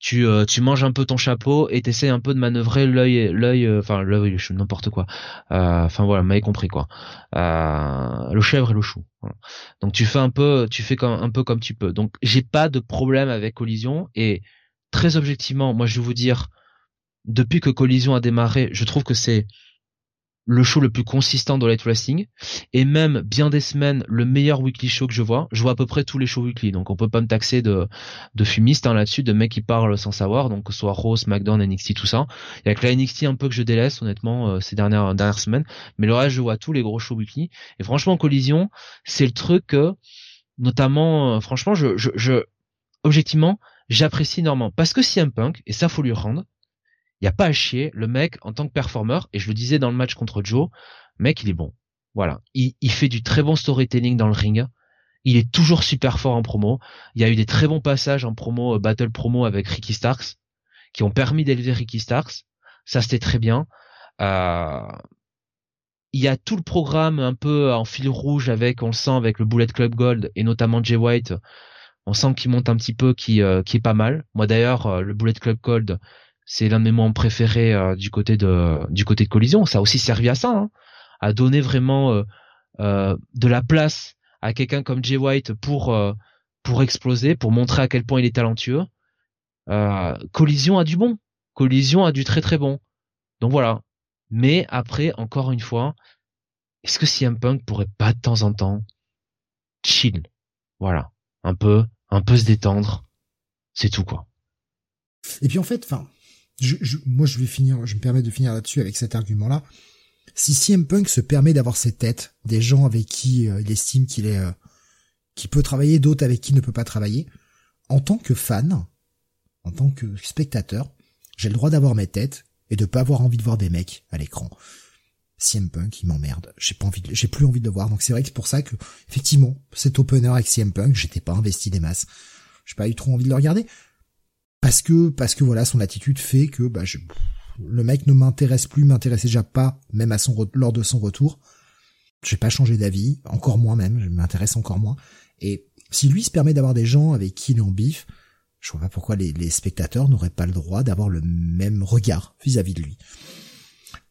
Tu euh, tu manges un peu ton chapeau et t'essaies un peu de manœuvrer l'œil l'œil euh, enfin l'œil le chou n'importe quoi. Enfin voilà, m'avez compris quoi. le chèvre et le chou. Donc tu fais un peu tu fais comme un peu comme tu peux. Donc j'ai pas de problème avec Collision et très objectivement, moi je vais vous dire depuis que Collision a démarré, je trouve que c'est le show le plus consistant de Light Wrestling et même bien des semaines le meilleur weekly show que je vois. Je vois à peu près tous les shows weekly, donc on peut pas me taxer de de fumiste hein, là-dessus, de mecs qui parlent sans savoir, donc que ce soit Rose, SmackDown, NXT, tout ça. Il y a que la NXT un peu que je délaisse honnêtement euh, ces dernières dernières semaines, mais le reste je vois tous les gros shows weekly. Et franchement, Collision, c'est le truc que notamment, euh, franchement, je, je, je objectivement, j'apprécie énormément parce que CM Punk et ça faut lui rendre il y a pas à chier. Le mec, en tant que performeur, et je le disais dans le match contre Joe, mec, il est bon. Voilà. Il, il fait du très bon storytelling dans le ring. Il est toujours super fort en promo. Il y a eu des très bons passages en promo, euh, battle promo avec Ricky Starks, qui ont permis d'élever Ricky Starks. Ça c'était très bien. Euh, il y a tout le programme un peu en fil rouge avec, on le sent avec le Bullet Club Gold et notamment Jay White. On sent qu'il monte un petit peu, qui euh, qui est pas mal. Moi d'ailleurs, euh, le Bullet Club Gold, c'est l'un de mes moments préférés euh, du côté de du côté de Collision. Ça a aussi servi à ça, hein, à donner vraiment de la place à quelqu'un comme Jay White pour pour exploser, pour montrer à quel point il est talentueux. Collision a du bon. Collision a du très très bon. Donc voilà, mais après, encore une fois, est-ce que CM Punk pourrait pas de temps en temps chill, voilà, un peu, un peu se détendre, c'est tout quoi. Et puis en fait, enfin, je, moi je vais finir, je me permets de finir là-dessus avec cet argument-là. Si CM Punk se permet d'avoir ses têtes, des gens avec qui euh, il estime qu'il est, euh, qui peut travailler, d'autres avec qui il ne peut pas travailler, en tant que fan, en tant que spectateur, j'ai le droit d'avoir mes têtes et de pas avoir envie de voir des mecs à l'écran. CM Punk, il m'emmerde. J'ai pas envie, j'ai plus envie de le voir. Donc c'est vrai que c'est pour ça que, effectivement, cet opener avec CM Punk, j'étais pas investi des masses. J'ai pas eu trop envie de le regarder. Parce que, parce que voilà, son attitude fait que, bah, je, le mec ne m'intéresse plus, m'intéressait déjà pas, même à son, lors de son retour. J'ai pas changé d'avis, encore moins même, je m'intéresse encore moins. Et si lui se permet d'avoir des gens avec qui il en bif, je vois pas pourquoi les, spectateurs n'auraient pas le droit d'avoir le même regard vis-à-vis de lui.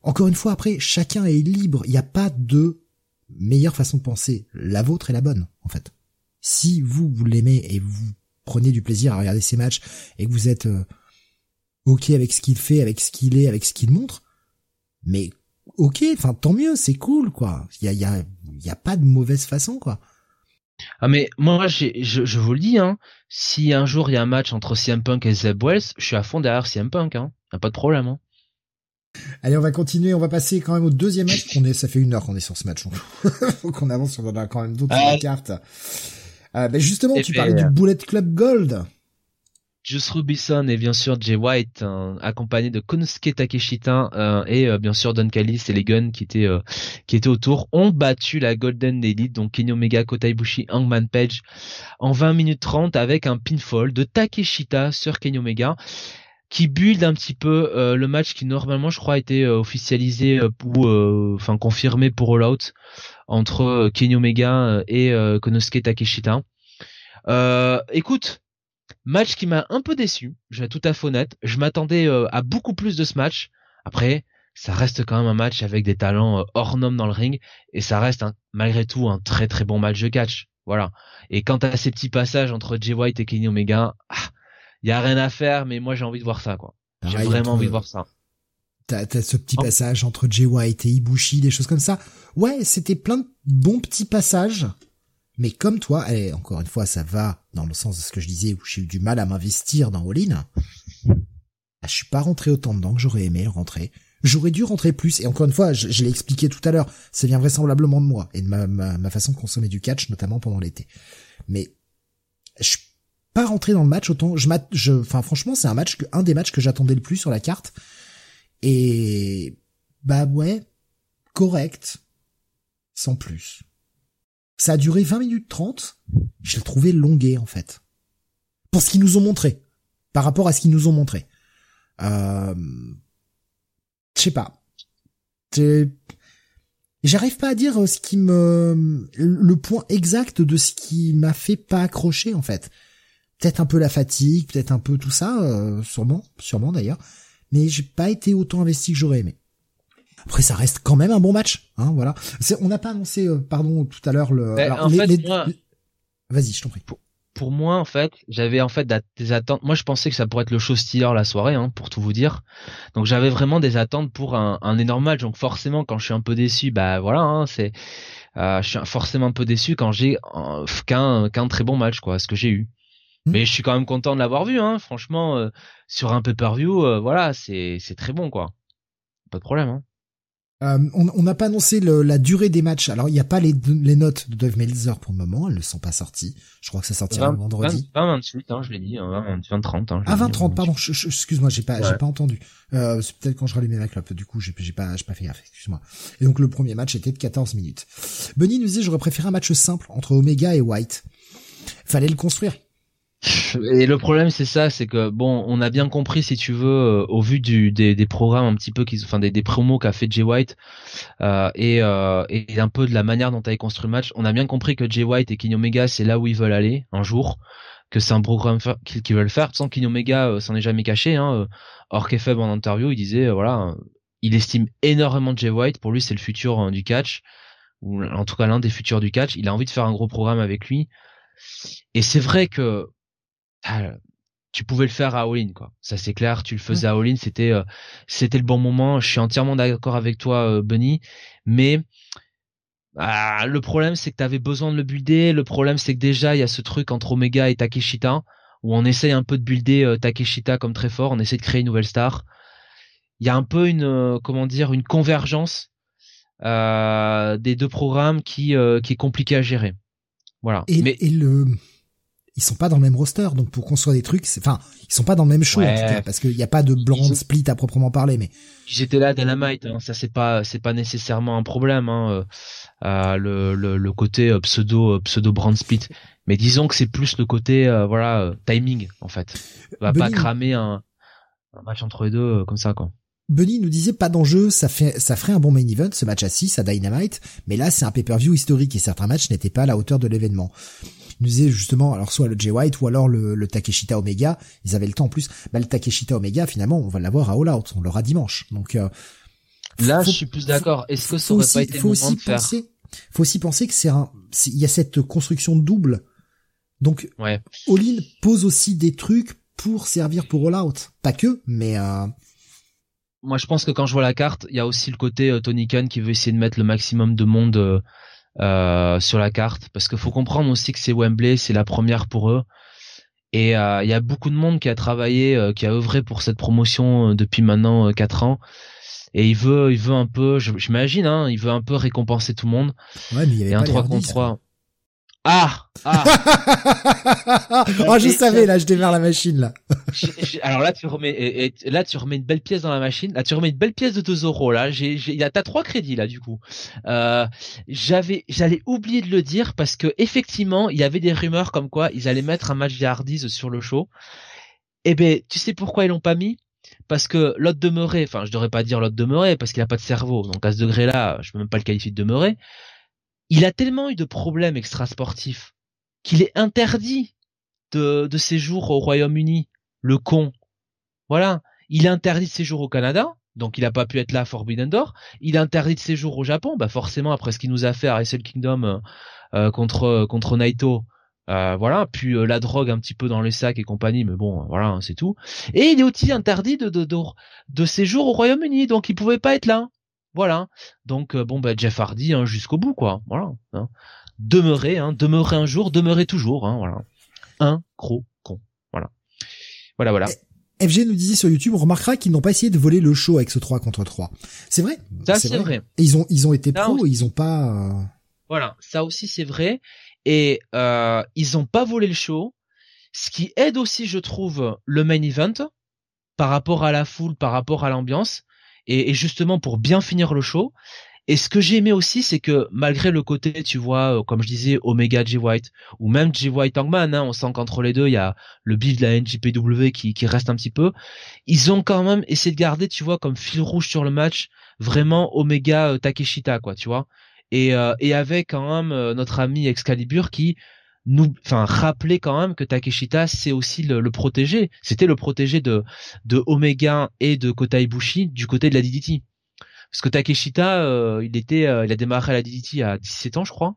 Encore une fois, après, chacun est libre. Il n'y a pas de meilleure façon de penser. La vôtre est la bonne, en fait. Si vous, vous l'aimez et vous prenez du plaisir à regarder ses matchs et que vous êtes euh, ok avec ce qu'il fait, avec ce qu'il est, avec ce qu'il montre, mais ok, enfin tant mieux, c'est cool, quoi. Il y a, y, a, y a pas de mauvaise façon, quoi. Ah mais moi je, je vous le dis hein, si un jour il y a un match entre CM Punk et Zeb Wells, je suis à fond derrière CM Punk hein. Y a pas de problème hein. Allez, on va continuer, on va passer quand même au deuxième match. On est, ça fait une heure qu'on est sur ce match. Faut qu'on avance, on a quand même d'autres cartes. Euh, ben justement, tu parlais du Bullet Club Gold. Juice Robinson et bien sûr Jay White, hein, accompagné de Konosuke Takeshita euh, et euh, bien sûr Don Callis et les Guns qui étaient euh, qui étaient autour, ont battu la Golden Elite, donc Kenny Omega, Kota Ibushi, Hangman Page en 20 minutes 30 avec un pinfall de Takeshita sur Kenny Omega qui build un petit peu le match qui normalement je crois était officialisé ou enfin confirmé pour All Out entre Kenny Omega et Konosuke Takeshita. écoute, Match qui m'a un peu déçu, je vais tout à fait honnête. Je m'attendais euh, à beaucoup plus de ce match. Après, ça reste quand même un match avec des talents euh, hors normes dans le ring et ça reste malgré tout un très très bon match de catch. Voilà. Et quant à ces petits passages entre Jay White et Kenny Omega, il ah, y a rien à faire, mais moi j'ai envie de voir ça quoi. J'ai vraiment envie de voir ça. T'as as ce petit oh. passage entre Jay White et Ibushi, des choses comme ça. Ouais, c'était plein de bons petits passages mais comme toi, et encore une fois, ça va dans le sens de ce que je disais où j'ai eu du mal à m'investir dans All-In. Je suis pas rentré autant dedans que j'aurais aimé rentrer. J'aurais dû rentrer plus, et encore une fois, je, l'ai expliqué tout à l'heure, ça vient vraisemblablement de moi, et de ma, ma, façon de consommer du catch, notamment pendant l'été. Mais, je suis pas rentré dans le match autant, je je, enfin, franchement, c'est un match, un des matchs que j'attendais le plus sur la carte. Et, bah ouais, correct, sans plus. Ça a duré 20 minutes 30. Je l'ai trouvé longué, en fait. Pour ce qu'ils nous ont montré. Par rapport à ce qu'ils nous ont montré. Euh... Je sais pas. J'arrive pas à dire ce qui me... Le point exact de ce qui m'a fait pas accrocher, en fait. Peut-être un peu la fatigue, peut-être un peu tout ça, euh, sûrement, sûrement d'ailleurs. Mais j'ai pas été autant investi que j'aurais aimé. Après, ça reste quand même un bon match, hein, voilà. On n'a pas annoncé, euh, pardon, tout à l'heure le. Ben, en fait, Vas-y, je t'en prie. Pour, moi, en fait, j'avais en fait des attentes. Moi, je pensais que ça pourrait être le show stealer la soirée, hein, pour tout vous dire. Donc, j'avais vraiment des attentes pour un, un, énorme match. Donc, forcément, quand je suis un peu déçu, bah voilà, hein, c'est. Euh, je suis forcément un peu déçu quand j'ai euh, qu'un qu'un très bon match, quoi, ce que j'ai eu. Hmm. Mais je suis quand même content de l'avoir vu, hein. Franchement, euh, sur un pay-per-view, voilà, c'est c'est très bon, quoi. Pas de problème, hein. Euh, on n'a pas annoncé la durée des matchs. Alors il n'y a pas les, les, notes de Dave Meltzer pour le moment, elles ne sont pas sorties. Je crois que ça sortira le vendredi. 20, 28, hein, je l'ai dit, 20, 20 30. Hein, ah 20 30, pardon. Excuse-moi, j'ai pas, j'ai pas entendu. Euh, c'est peut-être quand je rallumais ma clope. Du coup, j'ai pas, j'ai pas fait gaffe. Excuse-moi. Et donc le premier match était de 14 minutes. Bunny nous disait j'aurais préféré un match simple entre Omega et White. Fallait le construire. Et le problème c'est ça, c'est que bon, on a bien compris si tu veux euh, au vu du des, des programmes un petit peu qui, enfin des, des promos qu'a fait Jay White euh, et euh, et un peu de la manière dont tu construit le match, on a bien compris que Jay White et Kenny Omega c'est là où ils veulent aller un jour, que c'est un programme qu'ils veulent faire. Sans Kenny Omega euh, s'en est jamais caché, hein. Or faible en interview, il disait voilà, il estime énormément Jay White, pour lui c'est le futur hein, du catch ou en tout cas l'un des futurs du catch. Il a envie de faire un gros programme avec lui. Et c'est vrai que ah, tu pouvais le faire à all-in quoi. Ça c'est clair, tu le faisais à all-in, c'était euh, c'était le bon moment. Je suis entièrement d'accord avec toi euh, Bunny, mais ah, le problème c'est que tu avais besoin de le builder, le problème c'est que déjà il y a ce truc entre Omega et Takeshita où on essaye un peu de builder euh, Takeshita comme très fort, on essaie de créer une nouvelle star. Il y a un peu une comment dire une convergence des deux programmes qui qui est compliqué à gérer. Voilà. Et, mais et le ils sont pas dans le même roster, donc pour construire des trucs, enfin, ils sont pas dans le même show en tout cas, parce qu'il n'y a pas de blanc split à proprement parler, mais. J'étais là Dynamite, hein, ça c'est pas c'est pas nécessairement un problème, hein, euh, le, le, le côté euh, pseudo euh, pseudo brand split, mais disons que c'est plus le côté voilà timing en fait, va pas cramer un, un match entre les deux comme ça quoi. Bunny nous disait pas d'enjeu, ça fait ça ferait un bon main event ce match à 6 à Dynamite, mais là c'est un pay-per-view historique et certains matchs n'étaient pas à la hauteur de l'événement. Il nous disait justement alors soit le Jay White ou alors le, le, Takeshita Omega, ils avaient le temps en plus. Bah le Takeshita Omega finalement on va l'avoir à All Out, on l'aura dimanche. Donc euh, là je suis plus d'accord. Est-ce que ça aurait pas été le moment de faire Faut aussi penser que c'est un il y a cette construction double. Donc ouais. All In pose aussi des trucs pour servir pour All Out, pas que mais euh, moi je pense que quand je vois la carte, il y a aussi le côté euh, Tony Khan qui veut essayer de mettre le maximum de monde euh, euh sur la carte, parce qu'il faut comprendre aussi que c'est Wembley, c'est la première pour eux. Et il y a beaucoup de monde qui a travaillé, qui a œuvré pour cette promotion depuis maintenant quatre ans. Et il veut, il veut un peu, j'imagine, hein, il veut un peu récompenser tout le monde. Ouais, mais il y avait et un 3 contre 3. Ah, ah. oh, je savais là, je démarre la machine là. alors là, tu remets, et, là, tu remets une belle pièce dans la machine. Là, tu remets une belle pièce de 2 euros. Là, j'ai, j'ai, t'as trois crédits là du coup. Euh, j'avais, j'allais oublier de le dire parce que effectivement, il y avait des rumeurs comme quoi ils allaient mettre un match des Hardys sur le show. Eh ben, tu sais pourquoi ils l'ont pas mis? Parce que l'autre demeuré, enfin, je devrais pas dire l'autre demeuré parce qu'il a pas de cerveau. Donc à ce degré-là, je peux même pas le qualifier de demeuré il a tellement eu de problèmes extrasportifs qu'il est interdit de, séjour au Royaume-Uni, le con. Voilà, il est interdit de séjour au Canada, donc il n'a pas pu être là à Forbidden Door. Il est interdit de séjour au Japon, bah forcément après ce qu'il nous a fait à Wrestle Kingdom euh, euh, contre contre Naito, euh, voilà, puis la drogue un petit peu dans les sacs et compagnie, mais bon, voilà, hein, c'est tout. Et il est aussi interdit de de, de, de séjour au Royaume-Uni, donc il pouvait pas être là. Voilà. Donc euh, bon bah Jeff Hardy hein, jusqu'au bout quoi. Voilà. Hein. Demeurer, hein, demeurer un jour, demeurer toujours. Hein, voilà. Un gros con. Voilà. Voilà voilà. Eh, FG nous disait sur YouTube, on remarquera qu'ils n'ont pas essayé de voler le show avec ce 3 contre 3. C'est vrai. Ça c'est vrai. Et ils ont ils ont été pros, ils ont pas. Euh, voilà, ça aussi c'est vrai. Et euh, ils ont pas volé le show, ce qui aide aussi, je trouve, le main event par rapport à la foule, par rapport à l'ambiance et, justement pour bien finir le show. Et ce que j'ai aimé aussi, c'est que malgré le côté, tu vois, euh, comme je disais, Omega G White ou même G White Hangman, hein, on sent qu'entre les deux, il y a le beef de la NJPW qui, reste un petit peu. Ils ont quand même essayé de garder, tu vois, comme fil rouge sur le match, vraiment Omega euh, Takeshita, quoi, tu vois. Et, euh, et avec quand même notre ami Excalibur qui nous, enfin, rappeler quand même que Takeshita c'est aussi le, le protégé. C'était le protégé de de Omega et de Kota Ibushi du côté de la DDT. Parce que Takeshita, euh, il était, euh, il a démarré à la DDT à 17 ans, je crois.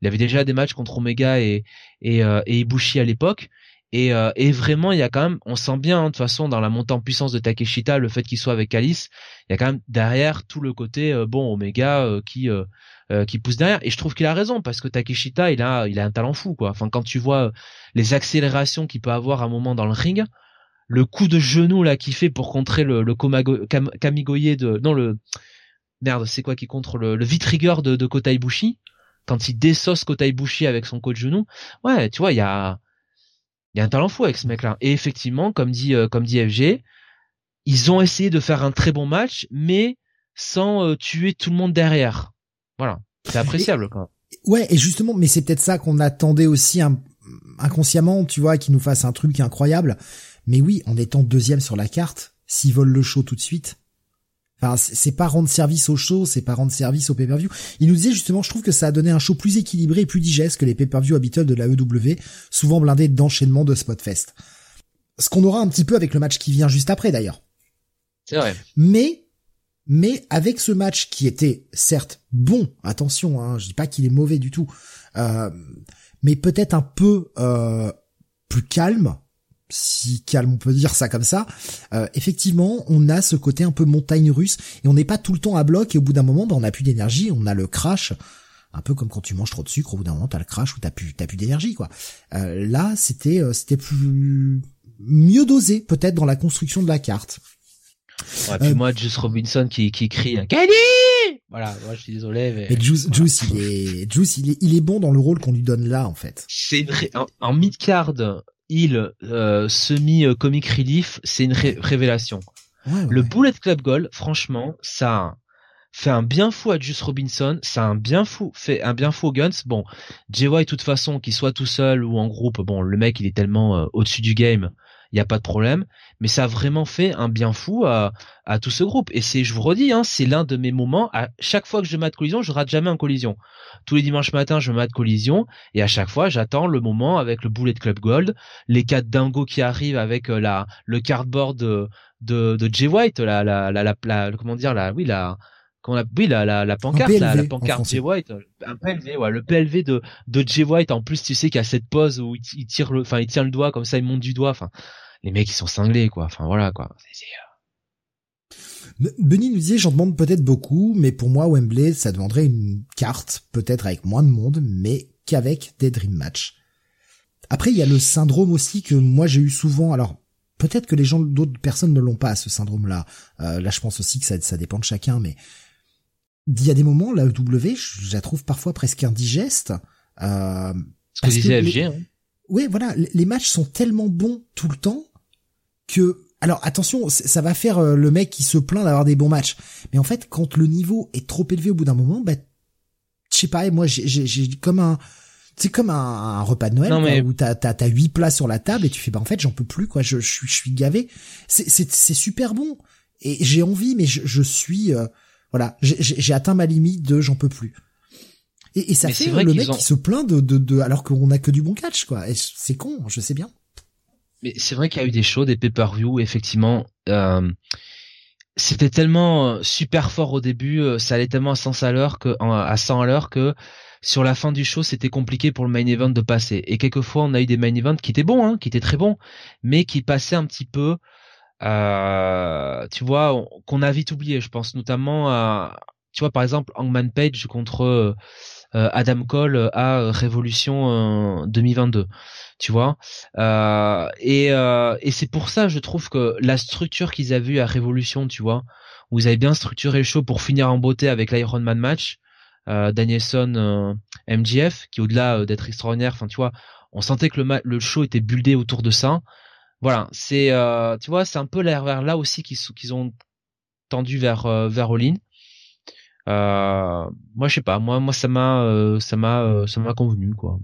Il avait déjà des matchs contre Omega et et, euh, et Ibushi à l'époque. Et, et vraiment, il y a quand même, on sent bien hein, de toute façon dans la montée en puissance de Takeshita, le fait qu'il soit avec Alice, il y a quand même derrière tout le côté bon Omega qui euh, qui pousse derrière. Et je trouve qu'il a raison parce que Takeshita, il a, il a un talent fou quoi. Enfin, quand tu vois euh, les accélérations qu'il peut avoir à un moment dans le ring, le coup de genou là qu'il fait pour contrer le, le Kamigoye de, non le merde, c'est quoi qui contre le, le de, de Kota quand il déssoce Kota Ibushi avec son coup de genou. Ouais, tu vois, il y a, il y a un talent fou avec ce mec-là. Et effectivement, comme dit, euh, comme dit FG, ils ont essayé de faire un très bon match, mais sans tuer tout le monde derrière. Voilà, c'est appréciable. Ouais, et justement, mais c'est peut-être ça qu'on attendait aussi. Un... inconsciemment, tu vois, qu'ils nous fassent un truc incroyable. Mais oui, en étant deuxième sur la carte, s'ils volent le show tout de suite, Enfin, c'est pas rendre service au show, c'est pas rendre service au pay-per-view. Il nous disait justement, je trouve que ça a donné un show plus équilibré et plus digeste que les pay-per-view habituels de la EW, souvent blindés d'enchaînements de Spotfest. Ce qu'on aura un petit peu avec le match qui vient juste après d'ailleurs. C'est vrai. Mais, mais avec ce match qui était certes bon, attention, hein, je dis pas qu'il est mauvais du tout, euh, mais peut-être un peu euh, plus calme, si calme on peut dire ça comme ça, euh, effectivement on a ce côté un peu montagne russe et on n'est pas tout le temps à bloc et au bout d'un moment bah, on a plus d'énergie, on a le crash, un peu comme quand tu manges trop de sucre, au bout d'un moment t'as le crash ou t'as plus t'as plus d'énergie quoi. Là c'était c'était plus mieux dosé peut-être dans la construction de la carte. Ouais, puis moi Juice Robinson qui qui crie Kenny voilà, moi je suis désolé mais, mais Juice, Juice il est Juice il est il est bon dans le rôle qu'on lui donne là en fait. C'est en, en mid card il euh, semi comic relief, c'est une révélation. le Bullet Club Gold, franchement, ça fait un bien fou à Juice Robinson, ça a un bien fou fait un bien fou aux Guns. Bon, Jay White, de toute façon, qu'il soit tout seul ou en groupe, bon, le mec il est tellement euh, au-dessus du game il n'y a pas de problème. Mais ça a vraiment fait un bien fou à, à tout ce groupe. Et c'est, je vous redis, hein, c'est l'un de mes moments. À chaque fois que je mate collision, je rate jamais un collision. Tous les dimanches matins, je mate collision, et à chaque fois, j'attends le moment avec le Bullet Club Gold, les quatre dingos qui arrivent avec euh, la le cardboard de de, de Jay White, la la, la la, comment dire la oui la qu'on a oui la la, la pancarte la, pancarte Jay White un PLV ouais le PLV de de Jay White en plus tu sais qu'il y a cette pose où il, tire le enfin il tient le doigt comme ça il monte du doigt enfin les mecs ils sont cinglés quoi. Enfin voilà quoi. Euh. Benny nous disait j'en demande peut-être beaucoup, mais pour moi Wembley ça demanderait une carte, peut-être avec moins de monde, mais qu'avec des dream match. Après il y a le syndrome aussi que moi j'ai eu souvent. Alors peut-être que les gens d'autres personnes ne l'ont pas ce syndrome-là. Euh, là je pense aussi que ça, ça dépend de chacun, mais il y a des moments la W je la trouve parfois presque indigeste. Euh, Ce que disait FG. Hein. Oui, voilà, les matchs sont tellement bons tout le temps que alors attention, ça va faire euh, le mec qui se plaint d'avoir des bons matchs. Mais en fait, quand le niveau est trop élevé au bout d'un moment, bah je sais pas, moi j'ai comme un c'est comme un, repas de Noël où t'as t'as huit plats sur la table et tu fais bah en fait j'en peux plus quoi, je je, je suis gavé. C'est c'est c'est super bon et j'ai envie mais je, je suis euh, voilà j'ai atteint ma limite de j'en peux plus. Et, et ça fait le mec qui se plaint de, de, de alors qu'on a que du bon catch quoi. C'est con, je sais bien. Mais c'est vrai qu'il y a eu des shows, des pay-per-view, effectivement. Euh, c'était tellement euh, super fort au début, euh, ça allait tellement à 100 à l'heure que à 100 à l'heure que sur la fin du show, c'était compliqué pour le main event de passer. Et quelquefois, on a eu des main events qui étaient bons, hein, qui étaient très bons, mais qui passaient un petit peu, euh, tu vois, qu'on a vite oublié. Je pense notamment à, tu vois, par exemple, Hangman Page contre euh, Adam Cole à Révolution 2022 tu vois. Euh, et, euh, et c'est pour ça, je trouve que la structure qu'ils avaient eu à Révolution, tu vois, où ils avaient bien structuré le show pour finir en beauté avec l'Iron Man match, euh, Danielson euh, MGF, qui au-delà euh, d'être extraordinaire, enfin tu vois, on sentait que le, le show était buildé autour de ça. Voilà, c'est, tu vois, c'est un peu l'air vers là aussi qu'ils qu'ils ont tendu vers vers All moi je sais pas, moi moi ça m'a ça m'a ça m'a convenu quoi.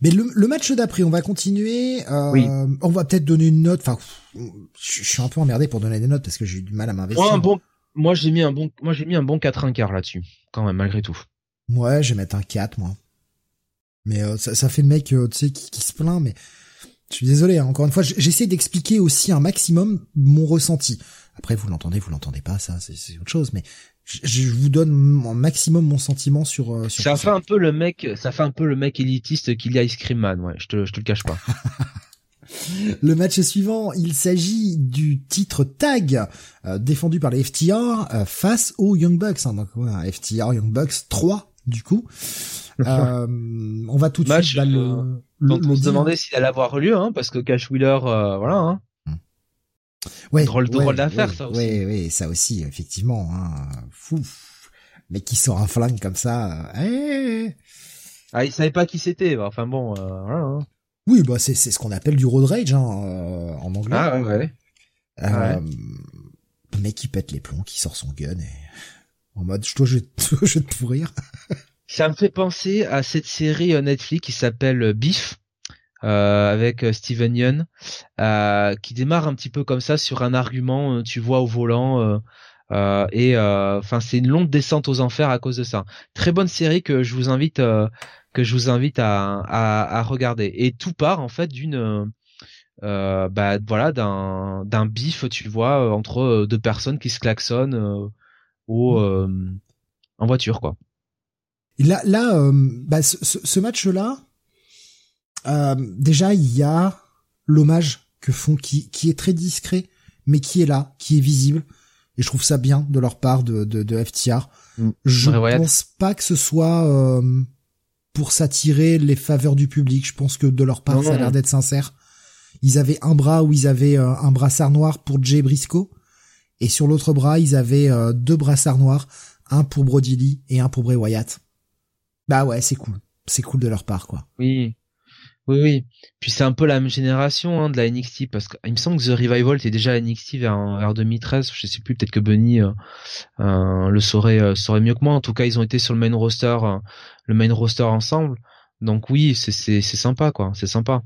Mais le, match d'après, on va continuer. Euh, On va peut-être donner une note. Enfin, je, suis un peu emmerdé pour donner des notes parce que j'ai eu du mal à m'investir. Moi, bon, moi j'ai mis un bon, moi j'ai mis un bon 4 1 quart là-dessus, quand même malgré tout. Ouais, je vais mettre un 4 moi. Mais euh, ça, ça, fait le mec, euh, tu sais, qui, qui, se plaint. Mais je suis désolé. Hein, encore une fois, j'essaie d'expliquer aussi un maximum mon ressenti. Après, vous l'entendez, vous l'entendez pas, ça, c'est autre chose. Mais je, vous donne un maximum mon sentiment sur, euh, sur ça fait un peu le mec ça fait un peu le mec élitiste qu'il y a Ice Cream Man ouais je te je te le cache pas le match suivant il s'agit du titre tag euh, défendu par les FTR euh, face aux Young Bucks hein, donc ouais, FTR Young Bucks 3 du coup on va tout de suite bah, le, le, on se demandait s'il allait avoir lieu hein, parce que Cash Wheeler voilà hein Ouais, drôle, drôle d'affaire, ça aussi. Oui, oui, ça aussi, effectivement. Hein. Fou. Mais qui sort un flingue comme ça. Euh, eh. Ah, il savait pas qui c'était. Enfin bon, euh, voilà. Hein. Oui, bah c'est c'est ce qu'on appelle du road rage hein, euh, en anglais. Ah ouais. ouais. Euh, Le mec qui pète les plombs, qui sort son gun et en mode je dois je, je vais te pourrir. Ça me fait penser à cette série Netflix qui s'appelle Beef. Euh, avec Steven Yeun, euh, qui démarre un petit peu comme ça sur un argument, tu vois, au volant, euh, et enfin c'est une longue descente aux enfers à cause de ça. Très bonne série que je vous invite que je vous invite à, à, à, regarder. Et tout part en fait d'une euh, bah voilà d'un d'un bif tu vois entre deux personnes qui se klaxonnent euh, au mmh. en voiture quoi. là là bah, ce, ce match là euh, déjà, il y a l'hommage que font, qui, qui est très discret, mais qui est là, qui est visible. Et je trouve ça bien de leur part de, de, de FTR. Mm. Je pense pas que ce soit euh, pour s'attirer les faveurs du public. Je pense que de leur part, ça a l'air d'être sincère. Ils avaient un bras où ils avaient euh, un brassard noir pour Jay Briscoe. Et sur l'autre bras, ils avaient deux brassards noirs. Un pour Brody Lee et un pour Bray Wyatt. Bah ouais, c'est cool. C'est cool de leur part, quoi. Oui. Oui, oui. Puis c'est un peu la même génération hein, de la NXT parce qu'il me semble que The Revival était déjà à NXT vers, vers 2013. Je sais plus, peut-être que Bunny euh, euh, le saurait, euh, saurait mieux que moi. En tout cas, ils ont été sur le main roster, le main roster ensemble. Donc oui, c'est sympa quoi, c'est sympa.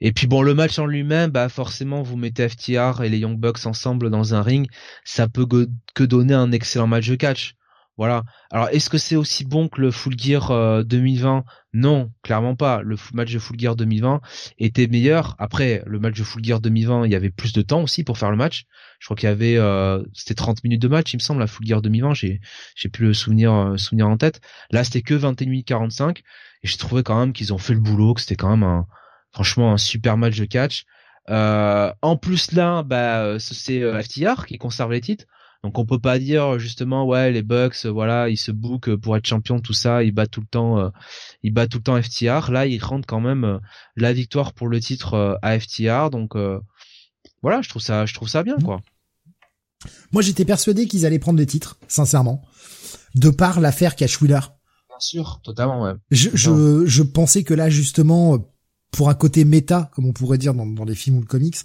Et puis bon, le match en lui-même, bah forcément, vous mettez FTR et les Young Bucks ensemble dans un ring, ça peut que donner un excellent match de catch. Voilà. Alors, est-ce que c'est aussi bon que le Full Gear 2020 euh, Non, clairement pas. Le match de Full Gear 2020 était meilleur. Après, le match de Full Gear 2020, il y avait plus de temps aussi pour faire le match. Je crois qu'il y avait, euh, c'était 30 minutes de match, il me semble, la Full Gear 2020. J'ai, j'ai plus le souvenir, euh, souvenir en tête. Là, c'était que 21 minutes 45. Et j'ai trouvé quand même qu'ils ont fait le boulot, que c'était quand même un, franchement, un super match de catch. en plus là, bah, c'est FTR qui conserve les titres. Donc on peut pas dire justement ouais les Bucks voilà ils se bookent pour être champion tout ça ils battent tout le temps euh, ils battent tout le temps FTR là ils rendent quand même euh, la victoire pour le titre euh, à FTR donc voilà je trouve ça je trouve ça bien quoi. Moi j'étais persuadé qu'ils allaient prendre des titres sincèrement de par l'affaire Cash Wheeler. Bien sûr totalement ouais. Je, je, je pensais que là justement pour un côté méta comme on pourrait dire dans, dans les films ou le comics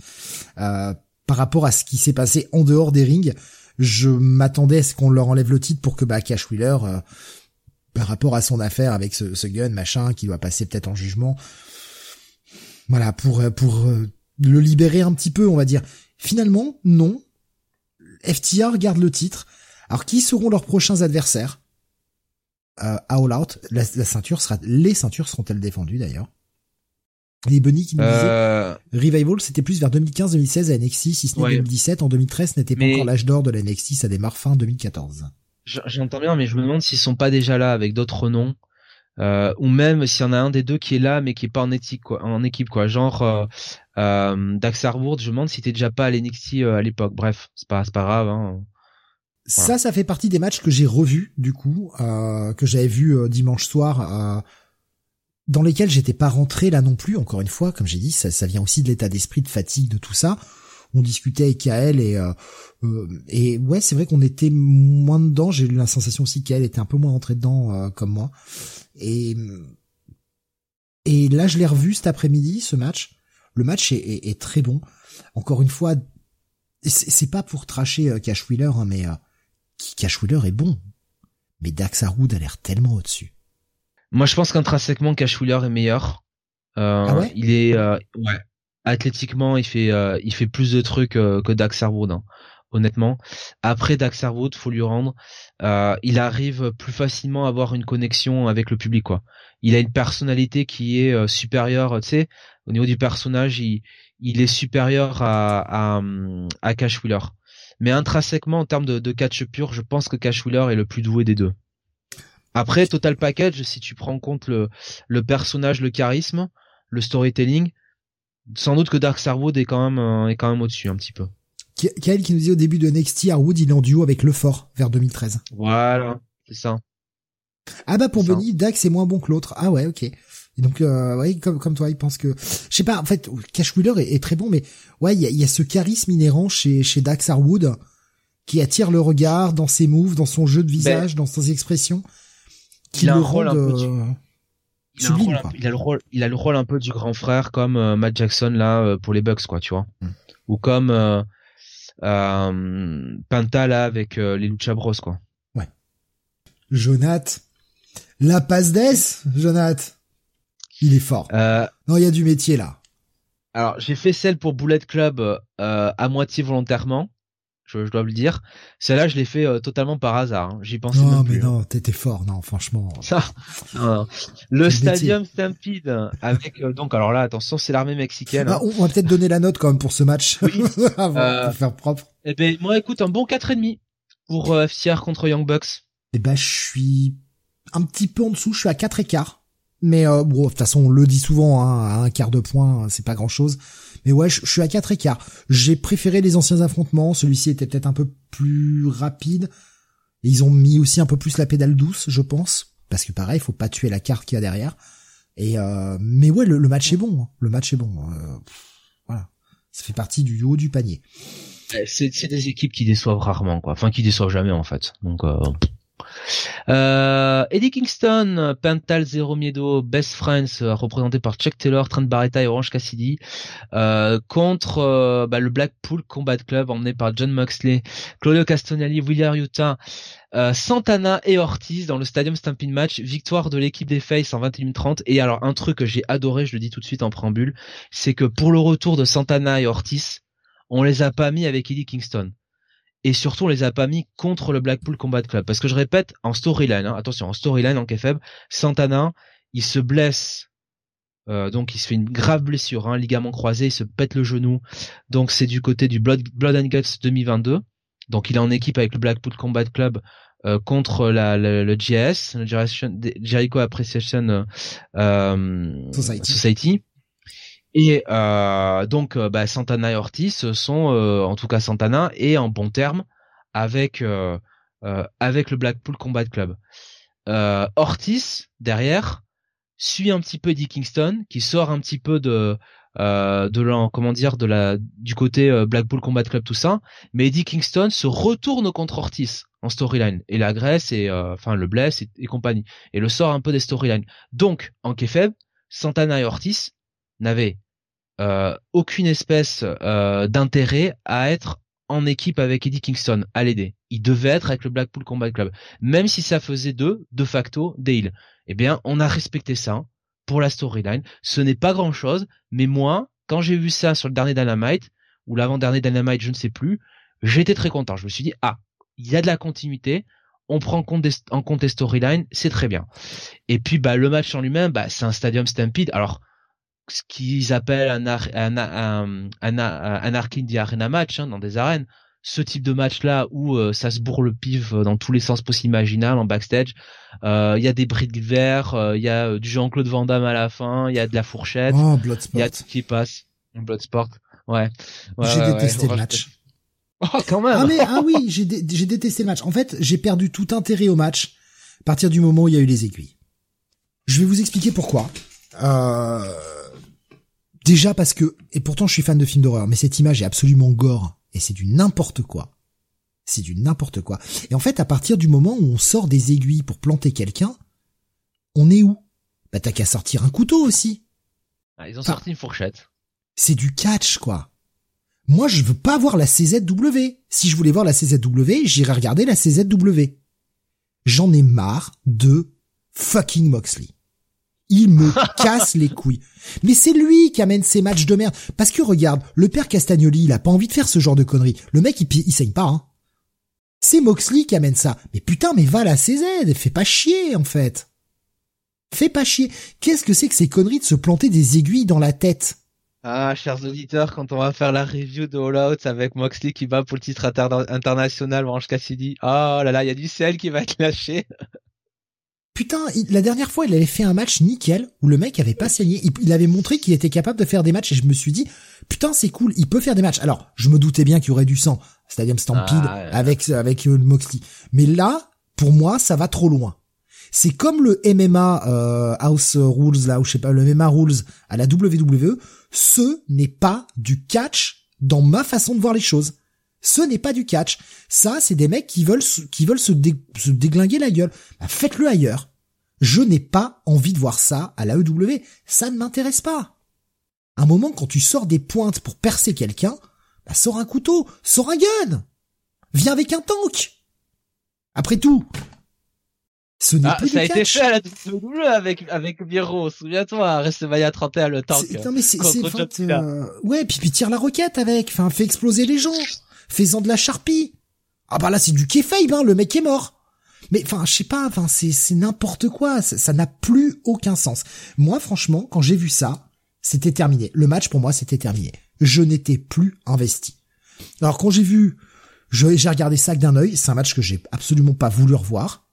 par rapport à ce qui s'est passé en dehors des rings je m'attendais à ce qu'on leur enlève le titre pour que bah Cash Wheeler euh, par rapport à son affaire avec ce, ce gun machin qui doit passer peut-être en jugement voilà pour euh, pour euh, le libérer un petit peu on va dire. Finalement non. FTR garde le titre. Alors qui seront leurs prochains adversaires? Euh, All Out la, la ceinture sera les ceintures seront-elles défendues d'ailleurs? Les Bunny qui nous disaient euh, Revival, c'était plus vers 2015-2016 à NXT, si ce n'est 2017. En 2013, n'était pas encore l'âge d'or de la NXT, ça démarre fin 2014. J'entends bien, mais je me demande s'ils sont pas déjà là avec d'autres noms. Euh, ou même s'il y en a un des deux qui est là mais qui est pas en équipe quoi, en équipe quoi genre euh, euh, Dax Harwood je me demande si t'es déjà pas à l'NXT euh, à l'époque bref c'est pas c'est pas grave hein. ça ça fait partie des matchs que j'ai revus du coup euh, que j'avais vu dimanche soir dans lesquels j'étais pas rentré là non plus. Encore une fois, comme j'ai dit, ça, ça vient aussi de l'état d'esprit de fatigue de tout ça. On discutait avec Kael et euh, euh, et ouais, c'est vrai qu'on était moins dedans. J'ai eu la sensation aussi qu'elle était un peu moins rentrée dedans euh, comme moi. Et et là, je l'ai revu cet après-midi, ce match. Le match est, est, est très bon. Encore une fois, c'est pas pour tracher Cash Wheeler, hein, mais Cash Wheeler est bon. Mais Dax Harwood a l'air tellement au-dessus. Moi, je pense qu'intrinsèquement, Cash Wheeler est meilleur. Euh, ah ouais? il est euh, ouais. Athlétiquement, il fait euh, il fait plus de trucs que Dax Harwood, hein, honnêtement. Après Dax Harwood, faut lui rendre, il arrive plus facilement à avoir une connexion avec le public, quoi. Il a une personnalité qui est supérieure, tu sais, au niveau du personnage, il il est supérieur à à, à Cash Wheeler. Mais intrinsèquement, en termes de, de catch pur, je pense que Cash Wheeler est le plus doué des deux. Après, total package, si tu prends en compte le, le personnage, le charisme, le storytelling, sans doute que Dark Starwood est quand même euh, est quand même au-dessus un petit peu. Kael qui nous dit au début de NXT, Harwood il est en duo avec Le Fort vers 2013. Voilà, c'est ça. Ah bah pour Benny, Dax est moins bon que l'autre. Ah ouais, ok. Et donc euh, ouais, comme comme toi, il pense que je sais pas. En fait, Cash Wheeler est, très bon, mais ouais, il y a, y a, ce charisme inhérent chez chez Dax Harwood qui attire le regard dans ses moves, dans son jeu de visage, ben, dans ses expressions il a un rôle un peu il, a le rôle, il a le rôle un peu du grand frère comme euh, Matt Jackson là euh, pour les Bucks quoi, tu vois. Mm. Ou comme euh, Penta là avec les Lucha Bros quoi. Ouais. Jonath, La passe d'Es, Jonathan. Il est fort. Euh, non, il y a du métier là. Alors, j'ai fait celle pour Bullet Club euh, à moitié volontairement, je, je dois le dire. Celle-là, je l'ai fait euh, totalement par hasard. Hein. J'y pensais non, même mais plus. hein. non, t'étais fort, non, franchement. Ça, non. Le. Stadium Stampede avec euh, donc alors là attention c'est l'armée mexicaine. Bah, hein. on, va peut-être donner la note quand même pour ce match. Oui. Avant Euh, de faire propre. Eh ben moi écoute un bon quatre et demi pour FCR contre Young Bucks. Eh ben, je suis un petit peu en dessous, je suis à 4 écarts. Mais euh, bon, de toute façon, on le dit souvent, hein, à un quart de point, c'est pas grand-chose. Mais ouais, je, suis à 4 écarts. J'ai préféré les anciens affrontements, celui-ci était peut-être un peu plus rapide. Et ils ont mis aussi un peu plus la pédale douce, je pense. Parce que pareil, faut pas tuer la carte qu'il y a derrière. Et euh, mais ouais, le, match est bon. hein. Le match est bon. Pff, voilà, ça fait partie du haut du panier. C'est c'est des équipes qui déçoivent rarement quoi, enfin qui déçoivent jamais en fait. Donc euh... Euh, Eddie Kingston, Pental Zero Miedo, Best Friends, euh, représenté par Chuck Taylor, Trent Barretta et Orange Cassidy, euh, contre bah, le Blackpool Combat Club emmené par John Moxley, Claudio Castagnoli, William Utah, Santana et Ortiz dans le Stadium Stampede Match, victoire de l'équipe des Faces en 21-30. Et alors un truc que j'ai adoré, je le dis tout de suite en préambule, c'est que pour le retour de Santana et Ortiz, on les a pas mis avec Eddie Kingston. Et surtout, on les a pas mis contre le Blackpool Combat Club. Parce que je répète, en storyline, hein, attention, en storyline, en KFEB, Santana, il se blesse. euh, donc il se fait une grave blessure, hein, ligament croisé, il se pète le genou. Donc c'est du côté du Blood, Blood and Guts 2022. Donc il est en équipe avec le Blackpool Combat Club euh, contre la, le, le JS, le Jericho Appreciation euh, euh, Society. Society. Et euh, donc euh, bah, Santana et Ortiz sont, euh, en tout cas Santana, est en bon terme avec euh, avec le Blackpool Combat Club. Ortiz derrière suit un petit peu Eddie Kingston qui sort un petit peu de euh, de l'en comment dire de la du côté Blackpool Combat Club tout ça, mais Eddie Kingston se retourne contre Ortiz en storyline et l'agresse et enfin le blesse et, compagnie et le sort un peu des storylines. Donc en kayfabe, Santana et Ortiz n'avaient aucune espèce euh, d'intérêt à être en équipe avec Eddie Kingston, à l'aider. Il devait être avec le Blackpool Combat Club. Même si ça faisait d'eux, de facto, des heels. Eh bien, on a respecté ça pour la storyline. Ce n'est pas grand chose, mais moi, quand j'ai vu ça sur le dernier Dynamite, ou l'avant-dernier Dynamite, je ne sais plus, j'étais très content. Je me suis dit, ah, il y a de la continuité, on prend en compte des storylines, c'est très bien. Et puis, bah, le match en lui-même, bah, c'est un Stadium Stampede. Alors, ce qu'ils appellent un, ar- un, un, un, un match hein, dans des arènes. Ce type de match-là où euh, ça se bourre le pif euh, dans tous les sens possibles imaginables en backstage. Euh, Il y a des bris de verre, euh, il y a euh, du Jean-Claude Van Damme à la fin, il y a de la fourchette, Oh, il y a tout qui passe. Bloodsport, ouais. ouais J'ai ouais, détesté ouais, le match. Oh, quand même. Ah mais ah oui, j'ai dé- j'ai détesté le match. En fait, j'ai perdu tout intérêt au match à partir du moment où il y a eu les aiguilles. Je vais vous expliquer pourquoi. Euh... Déjà parce que et pourtant je suis fan de films d'horreur, mais cette image est absolument gore et c'est du n'importe quoi. C'est du n'importe quoi. Et en fait, à partir du moment où on sort des aiguilles pour planter quelqu'un, on est où? Bah t'as qu'à sortir un couteau aussi. Ah, ils ont Enfin, sorti une fourchette. C'est du catch, quoi. Moi, je veux pas voir la CZW. Si je voulais voir la CZW, j'irais regarder la CZW. J'en ai marre de fucking Moxley. Il me casse les couilles. Mais c'est lui qui amène ces matchs de merde. Parce que regarde, le père Castagnoli, il a pas envie de faire ce genre de conneries. Le mec, il, il saigne pas, hein. C'est Moxley qui amène ça. Mais putain, mais va la CZ, fais pas chier, en fait. Fais pas chier. Qu'est-ce que c'est que ces conneries de se planter des aiguilles dans la tête? Ah, chers auditeurs, quand on va faire la review de All Out avec Moxley qui bat pour le titre inter- international, Orange Cassidy, oh là là, il y a du sel qui va être lâché. Putain, il- la dernière fois, il avait fait un match nickel où le mec avait pas saigné. Il, il avait montré qu'il était capable de faire des matchs et je me suis dit, putain, c'est cool, il peut faire des matchs. Alors, je me doutais bien qu'il y aurait du sang, Stadium Stampede Ah, ouais. avec avec euh, le Moxley. Mais là, pour moi, ça va trop loin. C'est comme le MMA euh, House Rules là, ou je sais pas, le MMA Rules à la WWE. Ce n'est pas du catch dans ma façon de voir les choses. Ce n'est pas du catch. Ça, c'est des mecs qui veulent se, qui veulent se, dé- se déglinguer la gueule. Bah, faites-le ailleurs. Je n'ai pas envie de voir ça à la EW. Ça ne m'intéresse pas. Un moment, quand tu sors des pointes pour percer quelqu'un, bah, sors un couteau, sors un gun. Viens avec un tank. Après tout, Ce n'est Ah, plus ça a du été catch. fait à la WWE avec, avec Miro, souviens-toi, WrestleMania 31, le tank. Non mais c'est euh, ouais puis puis tire la roquette avec enfin fais exploser les gens fais-en de la charpie. Ah bah là c'est du kayfabe hein le mec est mort. Mais enfin je sais pas enfin c'est n'importe quoi ça n'a plus aucun sens. Moi franchement quand j'ai vu ça c'était terminé. Le match pour moi c'était terminé. Je n'étais plus investi. Alors quand j'ai vu j'ai regardé ça d'un œil c'est un match que j'ai absolument pas voulu revoir.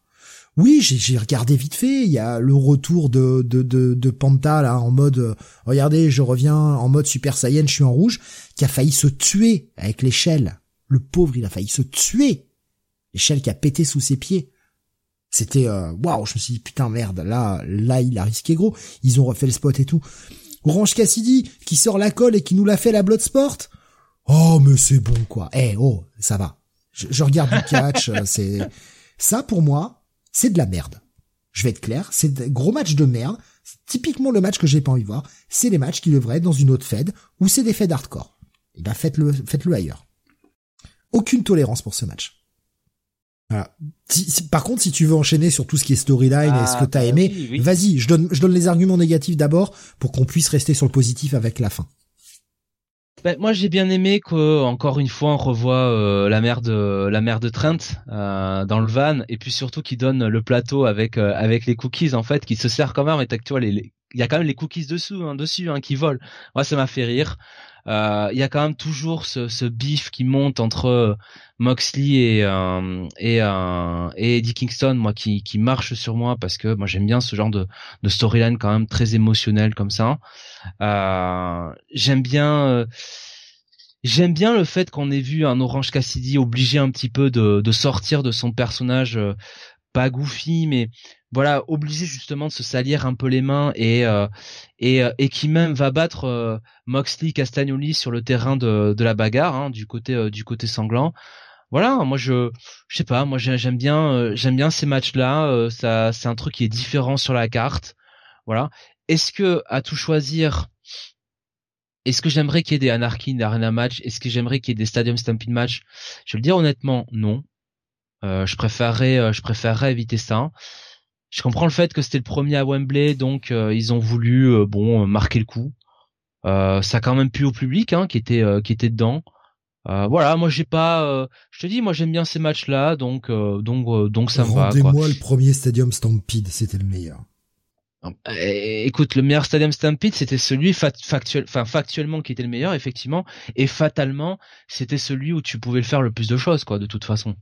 Oui, j'ai regardé vite fait. Il y a le retour de de de, de Panta là en mode euh, regardez, je reviens en mode Super Saiyan, je suis en rouge, qui a failli se tuer avec l'échelle. Le pauvre, il a failli se tuer. L'échelle qui a pété sous ses pieds. C'était euh, waouh, je me suis dit putain merde, là là il a risqué gros. Ils ont refait le spot et tout. Orange Cassidy qui sort la colle et qui nous l'a fait la Bloodsport. Oh mais c'est bon quoi. Eh oh, ça va. Je, regarde du catch, euh, c'est ça pour moi, c'est de la merde. Je vais être clair, c'est gros match de merde. Typiquement le match que j'ai pas envie de voir. C'est les matchs qui devraient être dans une autre fed ou c'est des feds hardcore. Et ben faites-le, faites-le ailleurs. Aucune tolérance pour ce match. Voilà. Si- si- par contre, si tu veux enchaîner sur tout ce qui est storyline et ce que Ah, t'as bah aimé, oui, oui. vas-y, je donne, je donne les arguments négatifs d'abord pour qu'on puisse rester sur le positif avec la fin. Ben, moi j'ai bien aimé que encore une fois on revoit euh, la mère de la mère de Trent euh, dans le van et puis surtout qui donne le plateau avec euh, avec les cookies en fait qui se sert quand même et tu vois les, les- il y a quand même les cookies dessous hein, dessus hein, qui volent. Moi ça m'a fait rire. Euh, Il y a quand même toujours ce, ce bif qui monte entre euh, Moxley et euh, et euh, et Eddie Kingston moi qui qui marche sur moi parce que moi j'aime bien ce genre de de storyline quand même très émotionnel comme ça. Euh, j'aime bien euh, j'aime bien le fait qu'on ait vu un Orange Cassidy obligé un petit peu de, de sortir de son personnage euh, pas goofy mais voilà obligé justement de se salir un peu les mains et euh, et, euh, et qui même va battre euh, Moxley Castagnoli sur le terrain de, de la bagarre hein, du côté euh, du côté sanglant. Voilà moi je je sais pas moi j'ai- j'aime bien euh, j'aime bien ces matchs là ça c'est un truc qui est différent sur la carte. Voilà. Est-ce que à tout choisir est-ce que j'aimerais qu'il y ait des Anarchy, des Arena match? Est-ce que j'aimerais qu'il y ait des Stadium Stampede match Je vais le dire honnêtement, non. Euh, je préférerais, euh, je préférerais éviter ça. Je comprends le fait que c'était le premier à Wembley, donc euh, ils ont voulu, euh, bon, euh, marquer le coup. Euh, ça a quand même plu au public, hein, qui était, euh, qui était dedans. Euh, voilà, moi j'ai pas, euh, je te dis, moi j'aime bien ces matchs-là, donc, euh, donc, euh, donc ça me va. Rendez-moi le premier Stadium Stampede, c'était le meilleur. Écoute, le meilleur Stadium Stampede, c'était celui fa- factuel, enfin factuellement qui était le meilleur, effectivement, et fatalement, c'était celui où tu pouvais le faire le plus de choses, quoi, de toute façon.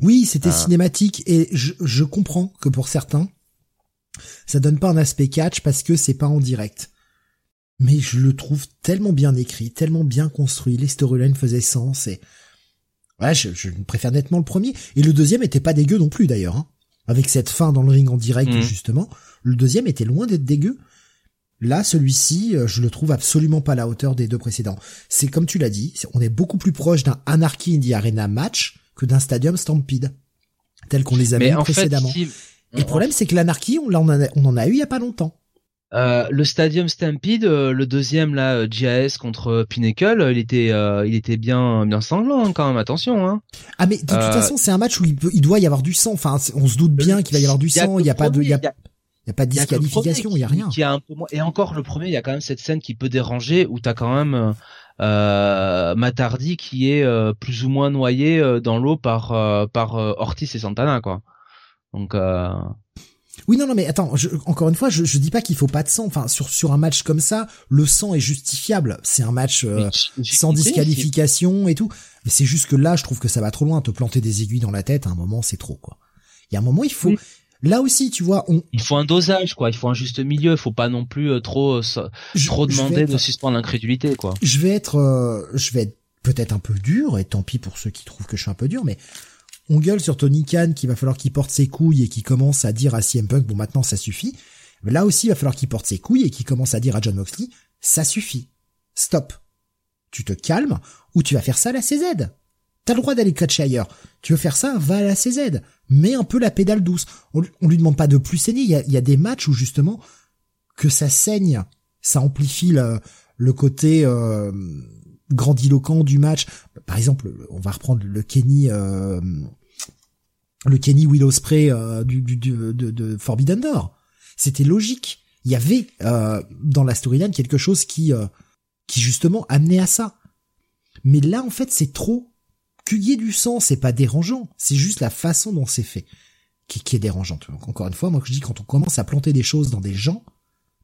Oui, c'était Ah. cinématique et je, je comprends que pour certains, ça donne pas un aspect catch parce que c'est pas en direct. Mais je le trouve tellement bien écrit, tellement bien construit, les storylines faisaient sens et ouais, je, je préfère nettement le premier et le deuxième était pas dégueu non plus d'ailleurs. Hein. Avec cette fin dans le ring en direct Mhm. justement, le deuxième était loin d'être dégueu. Là, celui-ci, euh, je le trouve absolument pas à la hauteur des deux précédents. C'est comme tu l'as dit, on est beaucoup plus proche d'un Anarchy in the Arena match que d'un Stadium Stampede, tel qu'on les avait Mais eu en fait, précédemment. si- Et le problème, c'est que l'Anarchy, on, l'en a- on en a eu il y a pas longtemps. Euh, le Stadium Stampede, euh, le deuxième là, JAS contre euh, Pinnacle, euh, il était, euh, il était bien, bien sanglant hein, quand même. Attention, hein. Ah mais de toute façon, c'est un match où il, peut- il doit y avoir du sang. Enfin, on se doute bien qu'il va y avoir du y sang. Il y a pas de, il y a, y y pas de y disqualification. Il y a premier rien. qui- qui a un peu moins. Et encore le premier, il y a quand même cette scène qui peut déranger où t'as quand même Matardi qui est euh, plus ou moins noyé euh, dans l'eau par euh, par euh, Ortiz et Santana quoi. Donc euh, Oui, non, non, mais attends. Je, encore une fois, je, je dis pas qu'il faut pas de sang. Enfin, sur sur un match comme ça, le sang est justifiable. C'est un match euh, sans disqualification et tout. Mais c'est juste que là, je trouve que ça va trop loin. Te planter des aiguilles dans la tête, à un moment, c'est trop quoi. Il y a un moment, il faut. Oui. Là aussi, tu vois, on. Il faut un dosage quoi. Il faut un juste milieu. Il faut pas non plus euh, trop euh, je- trop je vais demander être- de suspendre l'incrédulité quoi. je vais être, euh, je vais être peut-être un peu dur, et tant pis pour ceux qui trouvent que je suis un peu dur, mais on gueule sur Tony Khan qu'il va falloir qu'il porte ses couilles et qu'il commence à dire à CM Punk, bon maintenant ça suffit. Mais là aussi, il va falloir qu'il porte ses couilles et qu'il commence à dire à John Moxley, ça suffit. Stop. Tu te calmes ou tu vas faire ça à la CZ. T'as le droit d'aller catcher ailleurs. Tu veux faire ça, va à la CZ. Mets un peu la pédale douce. On, on lui demande pas de plus saigner. Il y a, des matchs où justement que ça saigne, ça amplifie le, le côté euh, grandiloquent du match. Par exemple, on va reprendre le Kenny, euh, le Kenny Willow Spray euh, du, du, de, de Forbidden Door. C'était logique. Il y avait euh, dans la storyline quelque chose qui qui justement amenait à ça. Mais là, en fait, c'est trop. Qu'il y du sang, c'est pas dérangeant. C'est juste la façon dont c'est fait qui, est dérangeante. encore une fois, moi je dis quand on commence à planter des choses dans des gens,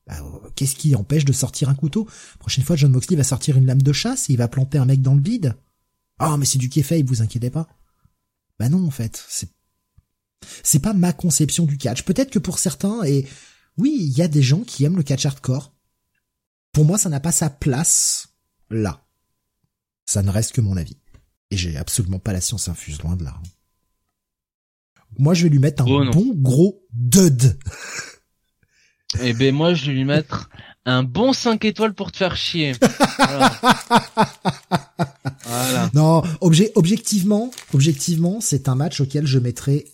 bah, qu'est-ce qui empêche de sortir un couteau? Prochaine fois, John Moxley va sortir une lame de chasse et il va planter un mec dans le bide. Ah, mais c'est du fait, vous inquiétez pas. Bah non, en fait, c'est c'est pas ma conception du catch. Peut-être que pour certains, et oui, il y a des gens qui aiment le catch hardcore. Pour moi, ça n'a pas sa place là. Ça ne reste que mon avis. Et j'ai absolument pas la science infuse, loin de là. Moi, je vais lui mettre un oh, bon gros dud. Eh ben, moi, je vais lui mettre un bon 5 étoiles pour te faire chier. Voilà. Non, objectivement, objectivement, c'est un match auquel je mettrai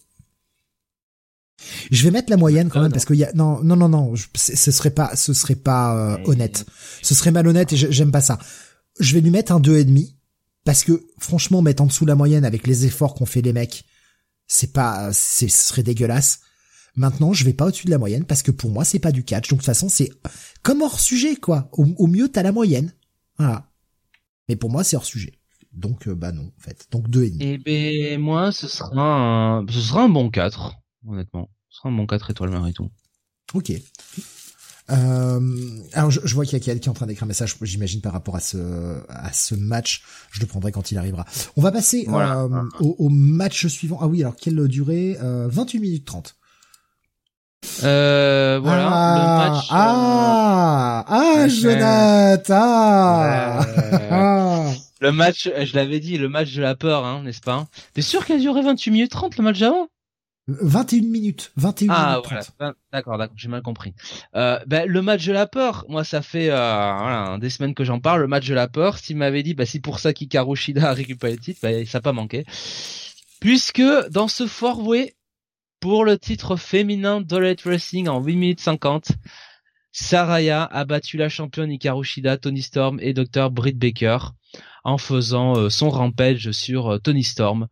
je vais mettre la moyenne quand même parce qu'il y a non non non non ce serait pas ce serait pas euh, honnête ce serait malhonnête et j'aime pas ça je vais lui mettre un deux et demi parce que franchement mettre en dessous la moyenne avec les efforts qu'ont fait les mecs c'est pas, c'est, ce serait dégueulasse. Maintenant, je vais pas au-dessus de la moyenne parce que pour moi, c'est pas du catch. Donc de toute façon, c'est comme hors sujet, quoi. Au, mieux, t'as la moyenne. Voilà. Mais pour moi, c'est hors sujet. Donc, euh, bah non, en fait. Donc deux et demi. Eh ben, moi, ce sera un, ce sera un bon 4, honnêtement. Ce sera un bon 4 étoiles, tout. Ok. Euh, alors je, vois qu'il y a quelqu'un qui est en train d'écrire un message, j'imagine par rapport à ce à ce match. Je le prendrai quand il arrivera. On va passer euh, au, match suivant. Ah oui, alors quelle durée euh, 28 minutes 30. Euh, voilà, ah, le match. Ah, ah, Jonathan. Ah. Le match, je l'avais dit, le match de la peur, hein, n'est-ce pas? T'es sûr qu'il a duré 28 minutes 30 le match d'avant? 21 minutes, 21 ah, minutes. Voilà. D'accord, d'accord, j'ai mal compris. Euh, ben, le match de la peur, moi ça fait euh, voilà, des semaines que j'en parle. Le match de la peur, s'il m'avait dit, bah c'est pour ça qu'Ikarushida a récupéré le titre, bah, ça n'a pas manqué. Puisque dans ce four-way pour le titre féminin d'Olette Wrestling en 8 minutes 50, Saraya a battu la championne Ikarushida, Tony Storm et Dr. Britt Baker en faisant euh, son rampage sur Tony Storm.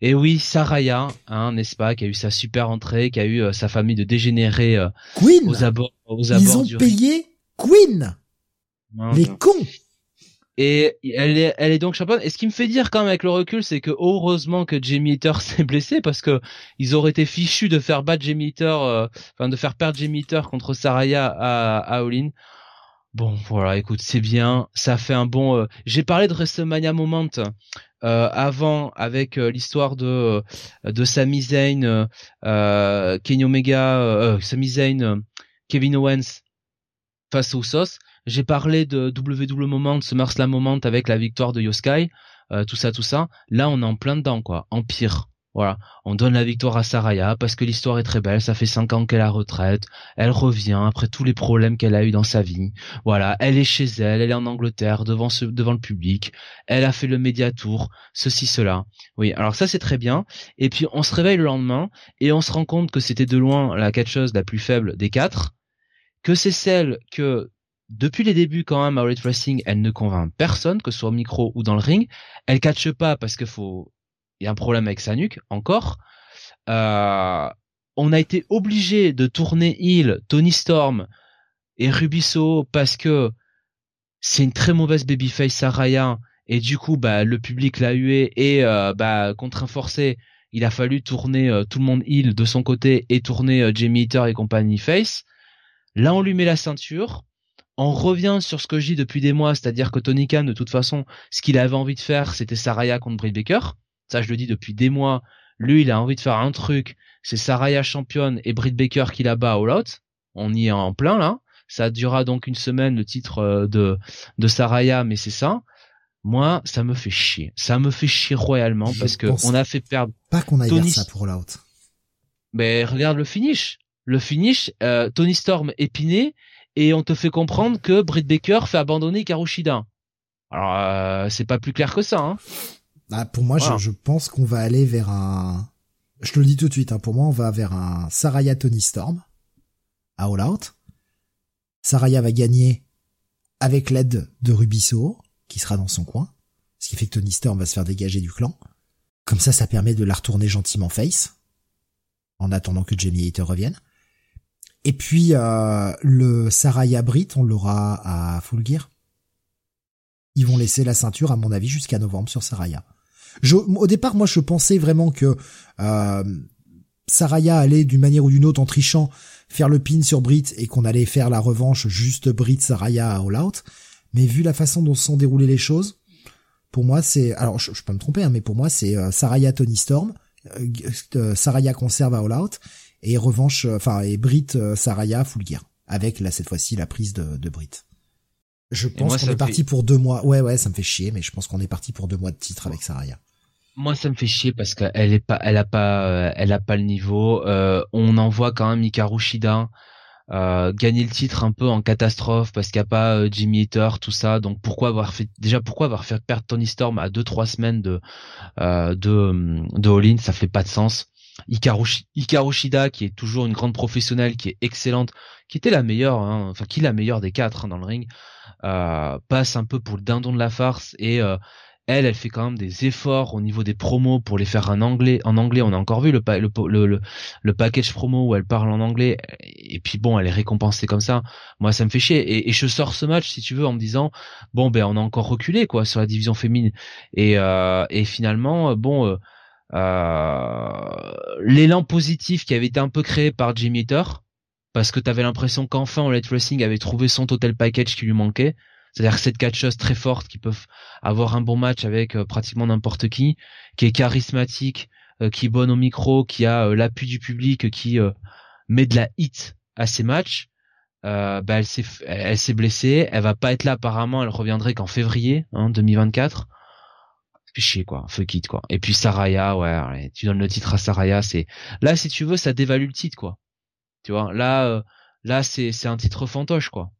Et oui, Saraya, hein, n'est-ce pas, qui a eu sa super entrée, qui a eu euh, sa famille de dégénérés euh, Queen. aux abords, aux abords Ils ont payé Queen. Les cons. Et elle est, elle est donc championne. Et ce qui me fait dire quand même avec le recul, c'est que heureusement que Jamie Hitter s'est blessé parce que ils auraient été fichus de faire battre Jamie Hitter, euh, enfin de faire perdre Jamie Hitter contre Saraya à, à Olin. Bon, voilà, écoute, c'est bien, ça fait un bon. J'ai parlé de WrestleMania Moment euh, avant avec euh, l'histoire de euh, de Sami Zayn, Kenny Omega, Sami Zayn, Kevin Owens face aux sauces. J'ai parlé de WW Moment, SummerSlam Moment avec la victoire de Yoskai, tout ça, tout ça. Là, on est en plein dedans, quoi. Empire. Voilà, on donne la victoire à Saraya parce que l'histoire est très belle. Ça fait cinq ans qu'elle a retraite. Elle revient après tous les problèmes qu'elle a eu dans sa vie. Voilà, elle est chez elle, elle est en Angleterre devant devant le public. Elle a fait le média tour, ceci cela. Oui, alors ça c'est très bien. Et puis on se réveille le lendemain et on se rend compte que c'était de loin la catcheuse la plus faible des quatre, que c'est celle que depuis les débuts quand même à Red elle ne convainc personne, que ce soit au micro ou dans le ring. Elle catche pas parce qu'il faut il y a un problème avec sa nuque encore. Euh, on a été obligé de tourner il, Tony Storm et Rubiso parce que c'est une très mauvaise babyface Saraya et du coup bah le public l'a hué et euh, bah contraint forcé il a fallu tourner euh, tout le monde il de son côté et tourner Jamie Eater et compagnie face. Là on lui met la ceinture. On revient sur ce que je dis depuis des mois, c'est-à-dire que Tony Khan, de toute façon, ce qu'il avait envie de faire, c'était Saraya contre Britt Baker. Ça, je le dis depuis des mois. Lui, il a envie de faire un truc. C'est Saraya championne et Britt Baker qui la bat all out. On y est en plein là. Ça durera donc une semaine le titre euh, de de Saraya, mais c'est ça. Moi, ça me fait chier. Ça me fait chier royalement parce que on a fait perdre. Pas qu'on aille Tony... ça pour all out. Mais regarde le finish. Le finish, euh, Tony Storm épiné et on te fait comprendre que Britt Baker fait abandonner Karushida. Alors euh, c'est pas plus clair que ça. Hein. Bah, pour moi, je, pense qu'on va aller vers un. Je te le dis tout de suite. Hein, pour moi, on va vers un Saraya Tony Storm à All Out. Saraya va gagner avec l'aide de Rubiso, qui sera dans son coin, ce qui fait que Tony Storm va se faire dégager du clan. Comme ça, ça permet de la retourner gentiment face. en attendant que Jamie Hater revienne. Et puis euh, le Saraya Brit, on l'aura à Full Gear. Ils vont laisser la ceinture, à mon avis, jusqu'à novembre sur Saraya. Je, au départ, moi, je pensais vraiment que euh, Saraya allait d'une manière ou d'une autre en trichant faire le pin sur Brit et qu'on allait faire la revanche juste Brit Saraya à All Out. Mais vu la façon dont se sont déroulées les choses, pour moi c'est alors je, peux me tromper hein, mais pour moi c'est euh, Saraya Tony Storm, euh, euh, Saraya conserve à All Out et revanche enfin et Brit Saraya Full Gear avec là cette fois-ci la prise de, de Brit. Je pense qu'on est parti pour deux mois. Ouais ouais ça me fait chier mais je pense qu'on est parti pour deux mois de titre avec Saraya. Moi, ça me fait chier parce qu'elle est pas, elle a pas, elle a pas le niveau. on envoie quand même Hikaru Shida euh, gagner le titre un peu en catastrophe parce qu'il n'y a pas euh, Jimmy Hitter, tout ça. Donc pourquoi avoir fait déjà pourquoi avoir fait perdre Tony Storm à deux trois semaines de euh, de de All-In, ça fait pas de sens. Hikaru, Shida qui est toujours une grande professionnelle, qui est excellente, qui était la meilleure, hein, enfin qui est la meilleure des quatre hein, dans le ring, euh, passe un peu pour le dindon de la farce et elle, elle fait quand même des efforts au niveau des promos pour les faire en anglais. En anglais, on a encore vu le, le, package promo où elle parle en anglais. Et puis bon, elle est récompensée comme ça. Moi, ça me fait chier. Et, je sors ce match, si tu veux, en me disant, bon, ben, on a encore reculé, quoi, sur la division féminine. Et, euh, et finalement, bon, euh, euh, l'élan positif qui avait été un peu créé par Jimmy Hitter, parce que tu avais l'impression qu'enfin, All Wrestling avait trouvé son total package qui lui manquait. C'est-à-dire cette catcheuse très forte qui peuvent avoir un bon match avec euh, pratiquement n'importe qui, qui est charismatique, euh, qui est bonne au micro, qui a euh, l'appui du public, qui met de la hit à ses matchs. bah elle s'est elle, s'est blessée, elle va pas être là apparemment, elle reviendrait qu'en février hein, 2024. C'est chier quoi, fuck it quoi. Et puis Saraya, ouais, tu donnes le titre à Saraya, c'est là si tu veux ça dévalue le titre quoi. Tu vois, là là c'est c'est un titre fantoche quoi.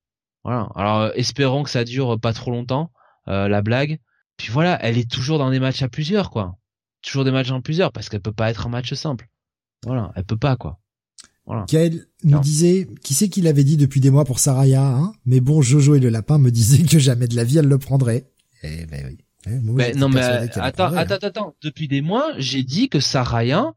Voilà. Alors euh, espérons que ça dure pas trop longtemps, euh, la blague. Puis voilà, elle est toujours dans des matchs à plusieurs, quoi. Toujours des matchs en plusieurs, parce qu'elle peut pas être un match simple. Voilà, elle peut pas, quoi. Voilà. Kael nous disait, qui c'est qui l'avait dit depuis des mois pour Saraya, hein? Mais bon, Jojo et le lapin me disaient que jamais de la vie elle le prendrait. Eh ben oui. Eh, non mais attends, attends, hein. attends, depuis des mois, j'ai dit que Saraya,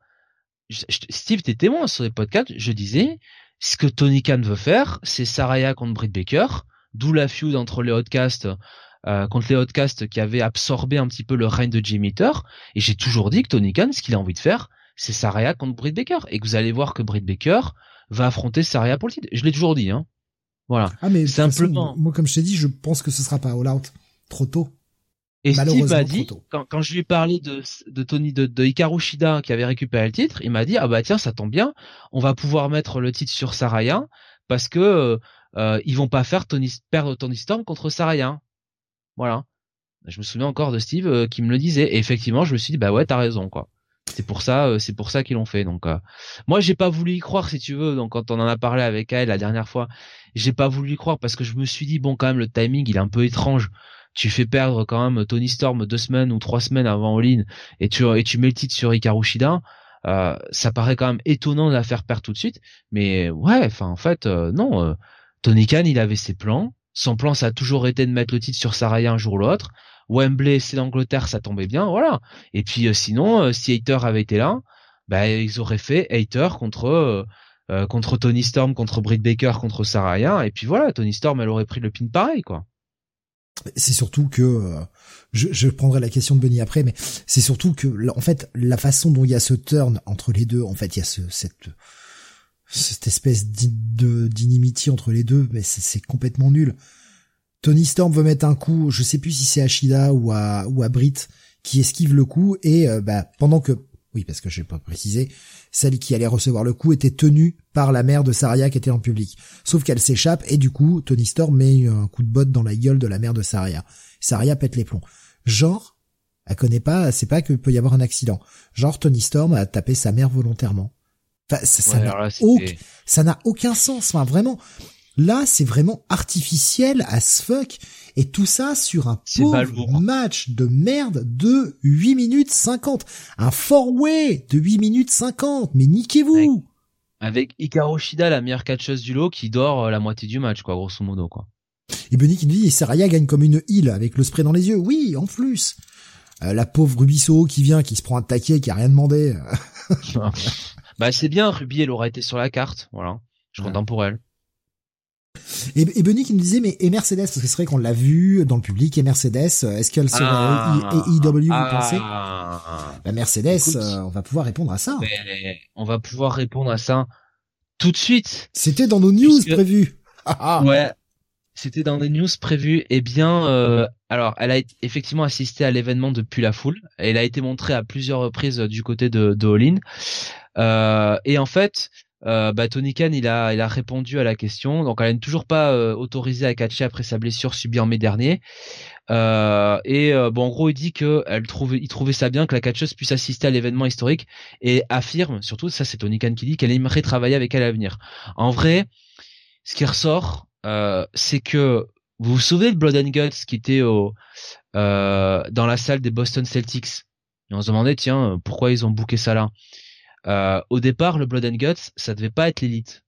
Steve t'es témoin sur les podcasts, je disais, ce que Tony Khan veut faire, c'est Saraya contre Britt Baker, d'où la feud entre les Hotcasts euh, contre les Hotcasts qui avaient absorbé un petit peu le règne de Jimmy Hitter. Et j'ai toujours dit que Tony Khan, ce qu'il a envie de faire, c'est Saraya contre Britt Baker. Et que vous allez voir que Britt Baker va affronter Saraya pour le titre. Je l'ai toujours dit, hein. Voilà. Ah mais simplement. moi, comme je t'ai dit, je pense que ce sera pas All Out trop tôt. Et Steve m'a dit, quand, quand, je lui ai parlé de, de Tony, de, de Hikaru Shida qui avait récupéré le titre, il m'a dit, ah bah tiens, ça tombe bien, on va pouvoir mettre le titre sur Saraya, parce que euh, euh ils vont pas faire Tony, perdre Tony Storm contre Saraya. Voilà. Je me souviens encore de Steve euh, qui me le disait, et effectivement, je me suis dit, bah ouais, t'as raison, quoi. C'est pour ça, euh, c'est pour ça qu'ils l'ont fait. Donc, moi, j'ai pas voulu y croire, si tu veux. Donc, quand on en a parlé avec elle la dernière fois, j'ai pas voulu y croire parce que je me suis dit, bon, quand même, le timing, il est un peu étrange tu fais perdre quand même Tony Storm deux semaines ou trois semaines avant All-In et tu, et tu mets le titre sur Hikaru Shida, euh, ça paraît quand même étonnant de la faire perdre tout de suite. Mais ouais, enfin en fait, euh, non. Euh, Tony Khan, il avait ses plans. Son plan, ça a toujours été de mettre le titre sur Saraya un jour ou l'autre. Wembley, c'est l'Angleterre, ça tombait bien, voilà. Et puis sinon, si Hater avait été là, bah, ils auraient fait Hater contre contre Tony Storm, contre Britt Baker, contre Saraya. Et puis voilà, Tony Storm, elle aurait pris le pin pareil, quoi c'est surtout que euh, je, je, prendrai la question de Benny après, mais c'est surtout que en fait la façon dont il y a ce turn entre les deux, en fait il y a ce, cette cette espèce de d'inimity entre les deux, mais c'est complètement nul. Tony Storm veut mettre un coup, je sais plus si c'est à ou à ou à Brit qui esquive le coup et euh, bah, pendant que oui parce que je vais pas préciser, celle qui allait recevoir le coup était tenue par la mère de Saria qui était en public. Sauf qu'elle s'échappe et du coup, Tony Storm met un coup de botte dans la gueule de la mère de Saria. Saria pète les plombs. Genre, elle connaît pas, c'est pas que peut y avoir un accident. Genre, Tony Storm a tapé sa mère volontairement. Enfin, ça n'a aucun, aucun sens, enfin, vraiment. Là, c'est vraiment artificiel as fuck. Et tout ça sur un pauvre match de merde de 8 minutes 50. Un four-way de 8 minutes 50. Mais niquez-vous! Avec, Hikaru Shida, la meilleure catcheuse du lot, qui dort euh, la moitié du match, quoi, grosso modo, quoi. Et Benny qui nous dit, Saraya gagne comme une île avec le spray dans les yeux. Oui, en plus. Euh, la pauvre Rubisso qui vient, qui se prend un taquet, qui a rien demandé. Bah c'est bien, Ruby, elle aura été sur la carte, voilà. Je suis content pour elle. Et, et Benny qui nous disait mais et Mercedes parce que c'est vrai qu'on l'a vu dans le public et Mercedes est-ce qu'elle serait ah, EW vous pensez? Bah, Mercedes euh, on va pouvoir répondre à ça. on va pouvoir répondre à ça tout de suite. C'était dans nos news prévues. ouais, c'était dans des news prévues. Eh bien, euh, alors, elle a effectivement assisté à l'événement depuis la foule. Elle a été montrée à plusieurs reprises du côté de, de All euh, et en fait, euh, bah, Tony Khan, il a, il a répondu à la question. Donc, elle n'est toujours pas euh, autorisée à catcher après sa blessure subie en mai dernier. Euh, et euh, bon, en gros, il dit que elle trouvait, il trouvait ça bien que la catcheuse puisse assister à l'événement historique et affirme, surtout ça, c'est Tony Khan qui dit qu'elle aimerait travailler avec elle à l'avenir. En vrai, ce qui ressort, euh, c'est que vous vous souvenez de Blood and Guts qui était au, euh, dans la salle des Boston Celtics? Et on se demandait tiens pourquoi ils ont booké ça là? Euh, au départ, le Blood and Guts, ça devait pas être l'élite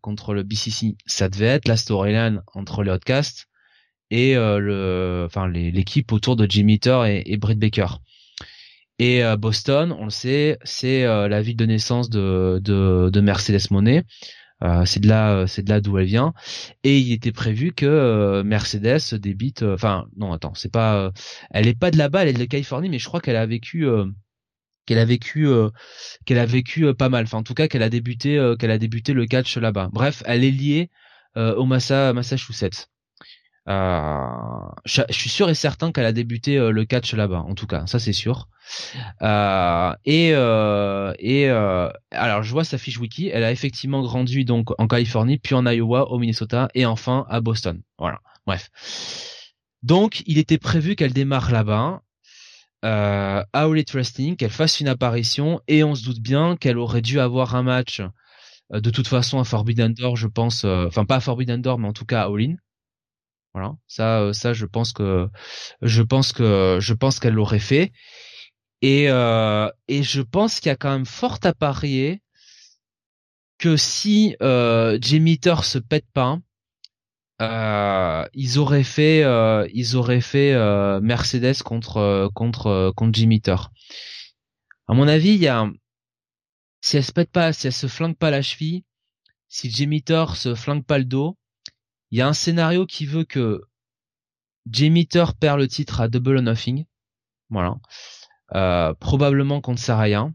contre le BCC, ça devait être la storyline entre les Outcasts et le, enfin l'équipe autour de Jimmy Thor et, Britt Baker. Et Boston, on le sait, c'est la ville de naissance de, de, de Mercedes Monet. Euh, c'est de là, euh, c'est de là d'où elle vient. Et il était prévu que euh, Mercedes débite. Enfin, non, attends, c'est pas. elle est pas de là-bas, elle est de Californie, mais je crois qu'elle a vécu qu'elle a vécu qu'elle a vécu pas mal enfin en tout cas qu'elle a débuté qu'elle a débuté le catch là-bas bref elle est liée au Massa, Massachusetts euh, je, suis sûr et certain qu'elle a débuté euh, le catch là-bas, en tout cas, ça c'est sûr. Euh, et et alors je vois sa fiche wiki, elle a effectivement grandi donc en Californie, puis en Iowa, au Minnesota et enfin à Boston. Voilà. Bref. Donc il était prévu qu'elle démarre là-bas. Euh, à All Wrestling, qu'elle fasse une apparition et on se doute bien qu'elle aurait dû avoir un match de toute façon à Forbidden Door, je pense, enfin pas à Forbidden Door, mais en tout cas à All In. Voilà, ça, euh, ça, je pense que, je pense que, je pense qu'elle l'aurait fait. Et euh, et je pense qu'il y a quand même fort à parier que si euh, Jamie se pète pas, euh, ils auraient fait, euh, ils auraient fait euh, Mercedes contre contre contre Jimmy Thor. À mon avis, il y a si elle se pète pas, si elle se flingue pas la cheville, si Jimmy Thor se flingue pas le dos, il y a un scénario qui veut que Jamie Thor perd le titre à Double or Nothing. Voilà. Euh, probablement contre Saraya.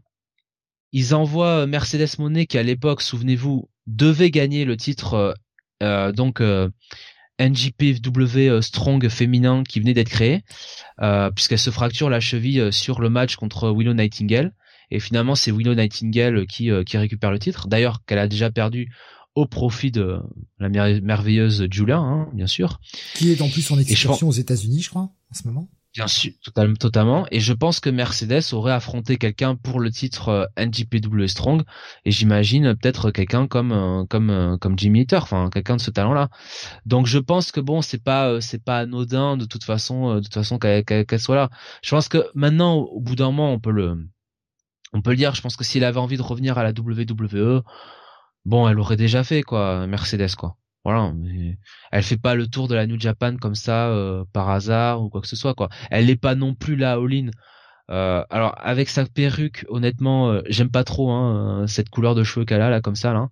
Ils envoient euh, Mercedes Monet qui à l'époque, souvenez-vous, devait gagner le titre euh, euh donc euh, NJPW Strong féminin qui venait d'être créé, puisqu'elle se fracture la cheville sur le match contre Willow Nightingale. Et finalement, c'est Willow Nightingale qui, qui récupère le titre. D'ailleurs, qu'elle a déjà perdu au profit de la merveilleuse Julia, hein, bien sûr. Qui est en plus en excursion aux États-Unis, je crois, en ce moment. Bien sûr, totalement. Et je pense que Mercedes aurait affronté quelqu'un pour le titre euh, NGPW Strong. Et j'imagine peut-être quelqu'un comme euh, comme euh, comme Jimmy Hitter, enfin quelqu'un de ce talent-là. Donc je pense que bon, c'est pas c'est pas anodin de toute façon, de toute façon qu'elle soit là. Je pense que maintenant, au bout d'un moment, on peut le on peut le dire. Je pense que s'il avait envie de revenir à la WWE, bon, elle aurait déjà fait quoi, Mercedes quoi. Voilà, mais elle fait pas le tour de la New Japan comme ça euh, par hasard ou quoi que ce soit quoi. Elle n'est pas non plus là all-in. Euh, alors avec sa perruque, honnêtement, euh, j'aime pas trop hein, cette couleur de cheveux qu'elle a là comme ça là.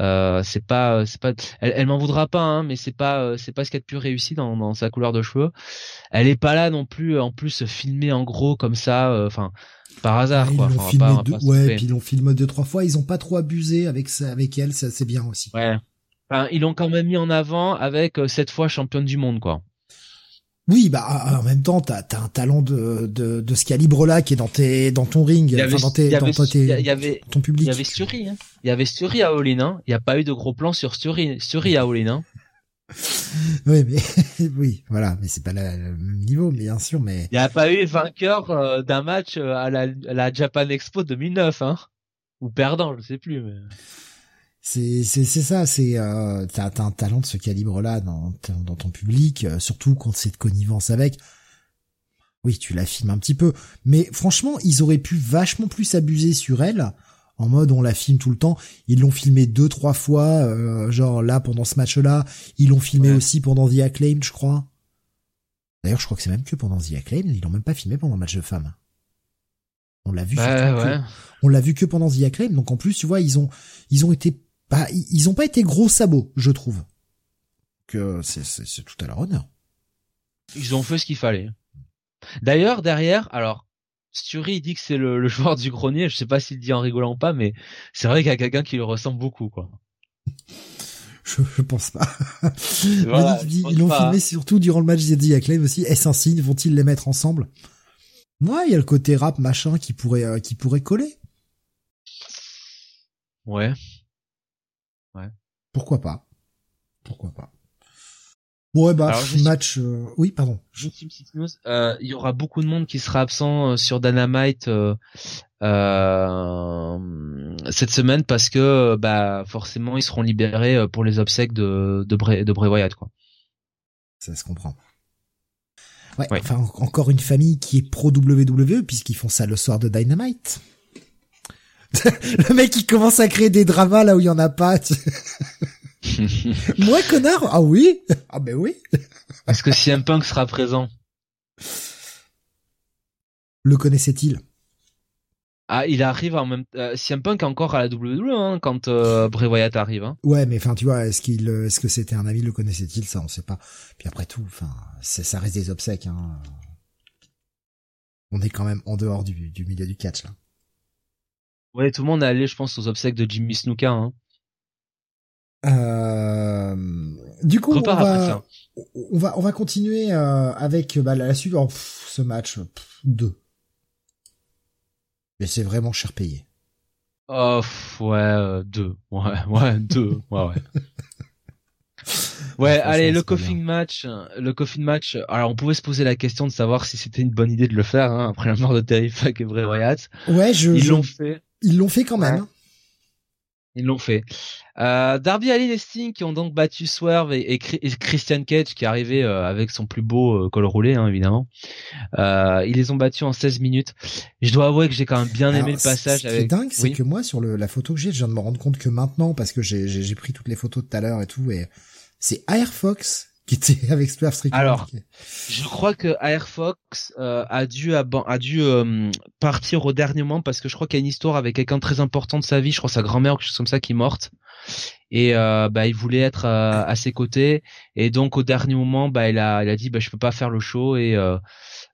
Euh, c'est pas, c'est pas, elle, elle m'en voudra pas, hein, mais c'est pas, c'est pas ce qu'il y a de plus réussi dans, dans sa couleur de cheveux. Elle est pas là non plus, en plus filmée en gros comme ça. Enfin, par hasard quoi. Ils filmé deux, ouais, puis ils l'ont filmé deux trois fois. Ils ont pas trop abusé avec ça, avec elle, ça c'est bien aussi. Ouais. Enfin, ils l'ont quand même mis en avant avec euh, cette fois championne du monde quoi. Oui, bah ah, ah, en même temps, t'as as un talent de, de, de ce calibre-là qui est dans tes dans ton ring, enfin dans tes dans tes, y avait, ton public. Il y avait hein. Il y avait Sturi à Olin, hein. Il n'y a pas eu de gros plan sur Sturi, Sturi à Olin, hein. oui, mais oui, voilà, mais c'est pas le même niveau, bien sûr, mais il n'y a pas eu vainqueur euh, d'un match euh, à la, à la Japan Expo 2009, hein, ou perdant, je sais plus. Mais... C'est c'est c'est ça, c'est euh, t'as un talent de ce calibre-là dans dans ton public, euh, surtout quand c'est de connivence avec. Oui, tu la filmes un petit peu, mais franchement, ils auraient pu vachement plus abuser sur elle en mode on la filme tout le temps. Ils l'ont filmé deux trois fois, euh, genre là pendant ce match-là. Ils l'ont filmé aussi pendant The Acclaimed, je crois. D'ailleurs, je crois que c'est même que pendant The Acclaimed, ils l'ont même pas filmé pendant le match de femmes. On l'a vu. Bah, que- ouais. on l'a vu que pendant The Acclaim. Donc en plus, tu vois, ils ont, ils ont été, bah, ils ont pas été gros sabots, je trouve. Que c'est, c'est, c'est tout à leur honneur. Ils ont fait ce qu'il fallait. D'ailleurs, derrière, alors, Sturi il dit que c'est le, le joueur du grenier. Je sais pas s'il le dit en rigolant ou pas, mais c'est vrai qu'il y a quelqu'un qui le ressemble beaucoup, quoi. Je, je pense pas. Voilà, Monique je dit, pense ils l'ont filmé surtout durant le match de The Acclaim aussi. Est-ce un signe? Vont-ils les mettre ensemble? Ouais, il y a le côté rap machin qui pourrait, euh, qui pourrait coller. Ouais. Pourquoi pas Pourquoi pas Ouais, bah Alors, je- match. euh, Oui, pardon. Juste une petite news. Euh, il y aura beaucoup de monde qui sera absent euh, sur Dynamite euh, euh, cette semaine parce que bah forcément ils seront libérés euh, pour les obsèques de de Bray, de Bray Wyatt quoi. Ça se comprend. Ouais, Ouais. enfin en- encore une famille qui est pro WWE puisqu'ils font ça le soir de Dynamite. le mec il commence à créer des dramas là où il y en a pas. tu- Moi connard Ah oui Ah ben oui. Est-ce que CM Punk sera présent? Le connaissait-il? Ah, il arrive en même euh, CM Punk encore à la WWE hein, quand euh, Bray Wyatt arrive. Hein. Ouais, mais enfin tu vois, est-ce qu'il, euh, est-ce que c'était un ami, le connaissait-il Ça on sait pas. Puis après tout, enfin, ça reste des obsèques. Hein. On est quand même en dehors du, du milieu du catch là. Ouais, tout le monde est allé, je pense, aux obsèques de Jimmy Snuka. Hein. Euh, du coup, on va, on va, on va continuer euh, avec bah, la, la suite. Oh, pff, ce match, pff, deux. Mais c'est vraiment cher payé. Oh pff, ouais, euh, deux. Ouais, ouais, deux. Ouais, ouais. Ouais, allez, le coffin match, euh, le coffin match. Alors, on pouvait se poser la question de savoir si c'était une bonne idée de le faire hein, après la mort de Terry Funk et Bray Wyatt. Ouais, je, Ils je- l'ont fait. Ils l'ont fait quand même. Ouais. Ils l'ont fait. Euh, Darby Allin et Sting qui ont donc battu Swerve et, et Chri- et Christian Cage qui est arrivé euh, avec son plus beau euh, col roulé hein, évidemment. Euh, ils les ont battus en 16 minutes. Je dois avouer que j'ai quand même bien Alors, aimé le passage Ce qui est avec. dingue, c'est Oui. que moi, sur le, la photo que j'ai, je viens de me rendre compte que maintenant, parce que j'ai pris toutes les photos de tout à l'heure et tout, et c'est Air Fox qui était avec Swerve Strickland. Alors, Je crois que Air Fox euh, a dû a dû euh, partir au dernier moment parce que je crois qu'il y a une histoire avec quelqu'un de très important de sa vie, je crois sa grand-mère ou quelque chose comme ça qui est morte. Et euh, bah il voulait être euh, à ses côtés et donc au dernier moment bah il a il a dit bah je peux pas faire le show et euh,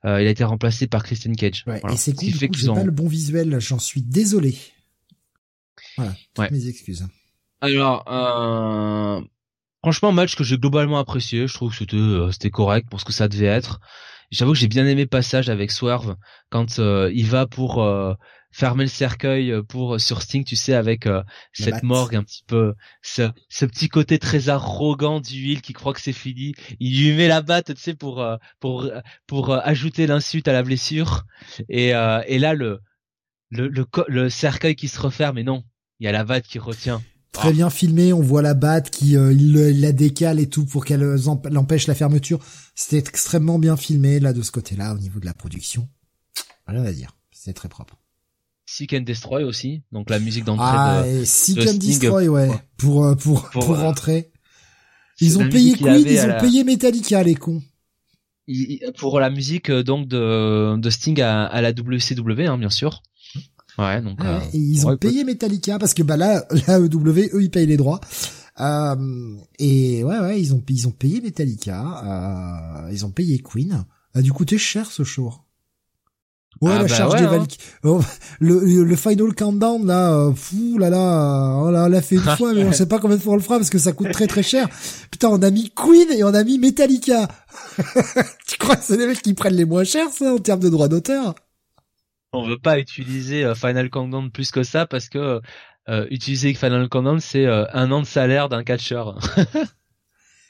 euh, il a été remplacé par Christian Cage. Ouais, Voilà. et c'est Ce cool, qu'ils j'ai ont- pas le bon visuel, j'en suis désolé. Voilà, toutes Ouais. mes excuses. Alors, euh, franchement, match que j'ai globalement apprécié. Je trouve que c'était euh, c'était correct pour ce que ça devait être. J'avoue que j'ai bien aimé le passage avec Swerve quand euh, il va pour euh, fermer le cercueil euh, pour sur Sting, tu sais, avec euh, cette morgue un petit peu, ce, ce petit côté très arrogant du Hill qui croit que c'est fini. Il lui met la batte, tu sais, pour euh, pour pour euh, ajouter l'insulte à la blessure. Et euh, et là le le le, le cercueil qui se referme, mais non, il y a la batte qui retient. Très Ah. bien filmé, on voit la batte qui euh, il, il la décale et tout pour qu'elle euh, emp- l'empêche la fermeture. C'était extrêmement bien filmé là de ce côté-là au niveau de la production. Rien à dire, c'est très propre. Seek and Destroy aussi, donc la musique d'entrée Ah, de... et Seek de and Destroy, ouais, pour- pour euh, pour pour, pour, euh, rentrer. Ils ont payé Queen, ils ont la- payé Metallica, les cons. il- pour la musique euh, donc de, de Sting à, à la WCW, hein, bien sûr. Ouais, donc Ouais, euh, et ils ont ouais, écoute. payé Metallica parce que bah là, la EW, eux, ils payent les droits. Euh, et ouais, ouais, ils ont ils ont payé Metallica, euh, ils ont payé Queen. A dû coûter cher ce show. Ouais, Ah la bah charge ouais, des hein. Oh, le, le le final countdown là, euh, fou là là, on l'a on l'a fait une fois, mais on sait pas combien de fois on le fera parce que ça coûte très très cher. Putain, on a mis Queen et on a mis Metallica. tu crois que c'est les mecs qui prennent les moins chers ça en termes de droits d'auteur? On veut pas utiliser euh, Final Countdown plus que ça parce que euh, utiliser Final Countdown c'est euh, un an de salaire d'un catcheur.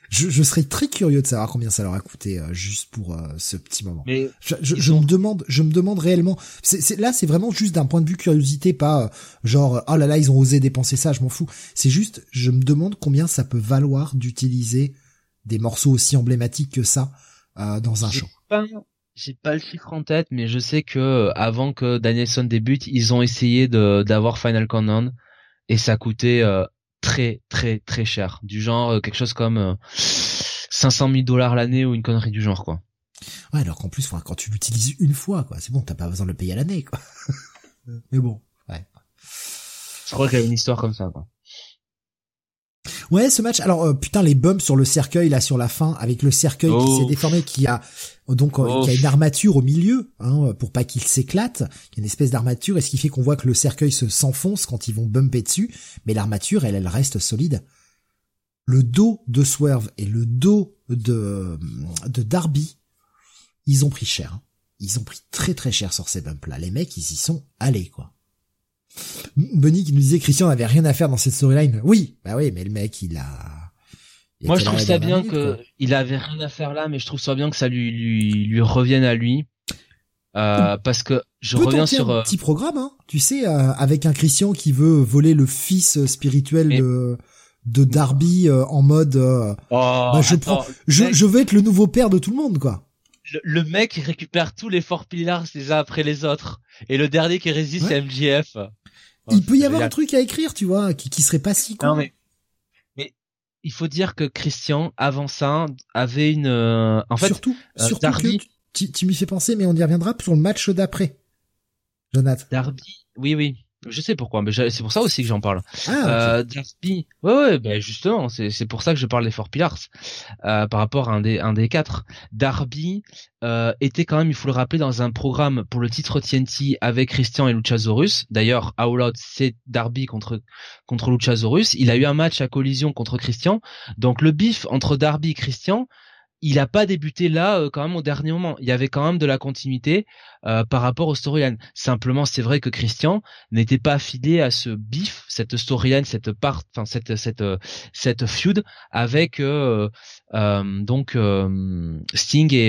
Je, je serais très curieux de savoir combien ça leur a coûté euh, juste pour ce petit moment. Mais Je, je, ils je ont- me demande, je me demande réellement. Là, c'est vraiment juste d'un point de vue curiosité, pas genre oh là là ils ont osé dépenser ça, je m'en fous. C'est juste, je me demande combien ça peut valoir d'utiliser des morceaux aussi emblématiques que ça dans un show. pas, j'ai pas le chiffre en tête, mais je sais que euh, avant que Danielson débute, ils ont essayé de d'avoir Final Countdown et ça coûtait euh, très très très cher, du genre euh, quelque chose comme euh, 500 000 dollars l'année ou une connerie du genre quoi. Ouais, alors qu'en plus, quand tu l'utilises une fois, quoi, c'est bon, t'as pas besoin de le payer à l'année, quoi. Mais bon, ouais. Je crois qu'il y a une histoire comme ça, quoi. Ouais, ce match. Alors euh, putain, les bumps sur le cercueil là sur la fin, avec le cercueil qui s'est oh. déformé, qui a donc euh, qui a une armature au milieu, hein, pour pas qu'il s'éclate. Il y a une espèce d'armature, et ce qui fait qu'on voit que le cercueil se s'enfonce quand ils vont bumper dessus, mais l'armature, elle, elle reste solide. Le dos de Swerve et le dos de de Darby, ils ont pris cher. Hein. Ils ont pris très très cher sur ces bumps là. Les mecs, ils y sont allés quoi. Bunny qui nous disait Christian n'avait rien à faire dans cette storyline. Oui, bah oui, mais le mec, il a. Moi, je trouve ça bien que il avait rien à faire là, mais je trouve ça bien que ça lui lui, lui revienne à lui. Euh, parce que je reviens sur un euh, petit programme, hein, tu sais, euh, avec un Christian qui veut voler le fils spirituel de de Darby en mode. Oh, bah, je prends, je, je vais être le nouveau père de tout le monde, quoi. Le, mec il récupère tous les Four Pillars les uns après les autres, et le dernier qui résiste, c'est MJF il peut y avoir un truc à écrire, tu vois, qui, qui serait pas si con. Non mais, mais il faut dire que Christian avant ça avait une, euh, en fait, surtout, euh, surtout que tu, tu m'y fais penser, mais on y reviendra sur le match d'après. Jonathan. Darby, oui oui. Je sais pourquoi, mais c'est pour ça aussi que j'en parle. Ah, euh, Darby, ouais, ouais, ben justement, c'est c'est pour ça que je parle des Four Pillars euh, par rapport à un des un des quatre. Darby euh, était quand même, il faut le rappeler, dans un programme pour le titre TNT avec Christian et Luchasaurus. D'ailleurs, All Out, c'est Darby contre contre Luchasaurus. Il a eu un match à collision contre Christian. Donc le bif entre Darby et Christian, il a pas débuté là euh, quand même au dernier moment. Il y avait quand même de la continuité euh, par rapport au storyline. Simplement, c'est vrai que Christian n'était pas affilié à ce bif, cette storyline, cette part, enfin cette cette euh, cette feud avec donc Sting et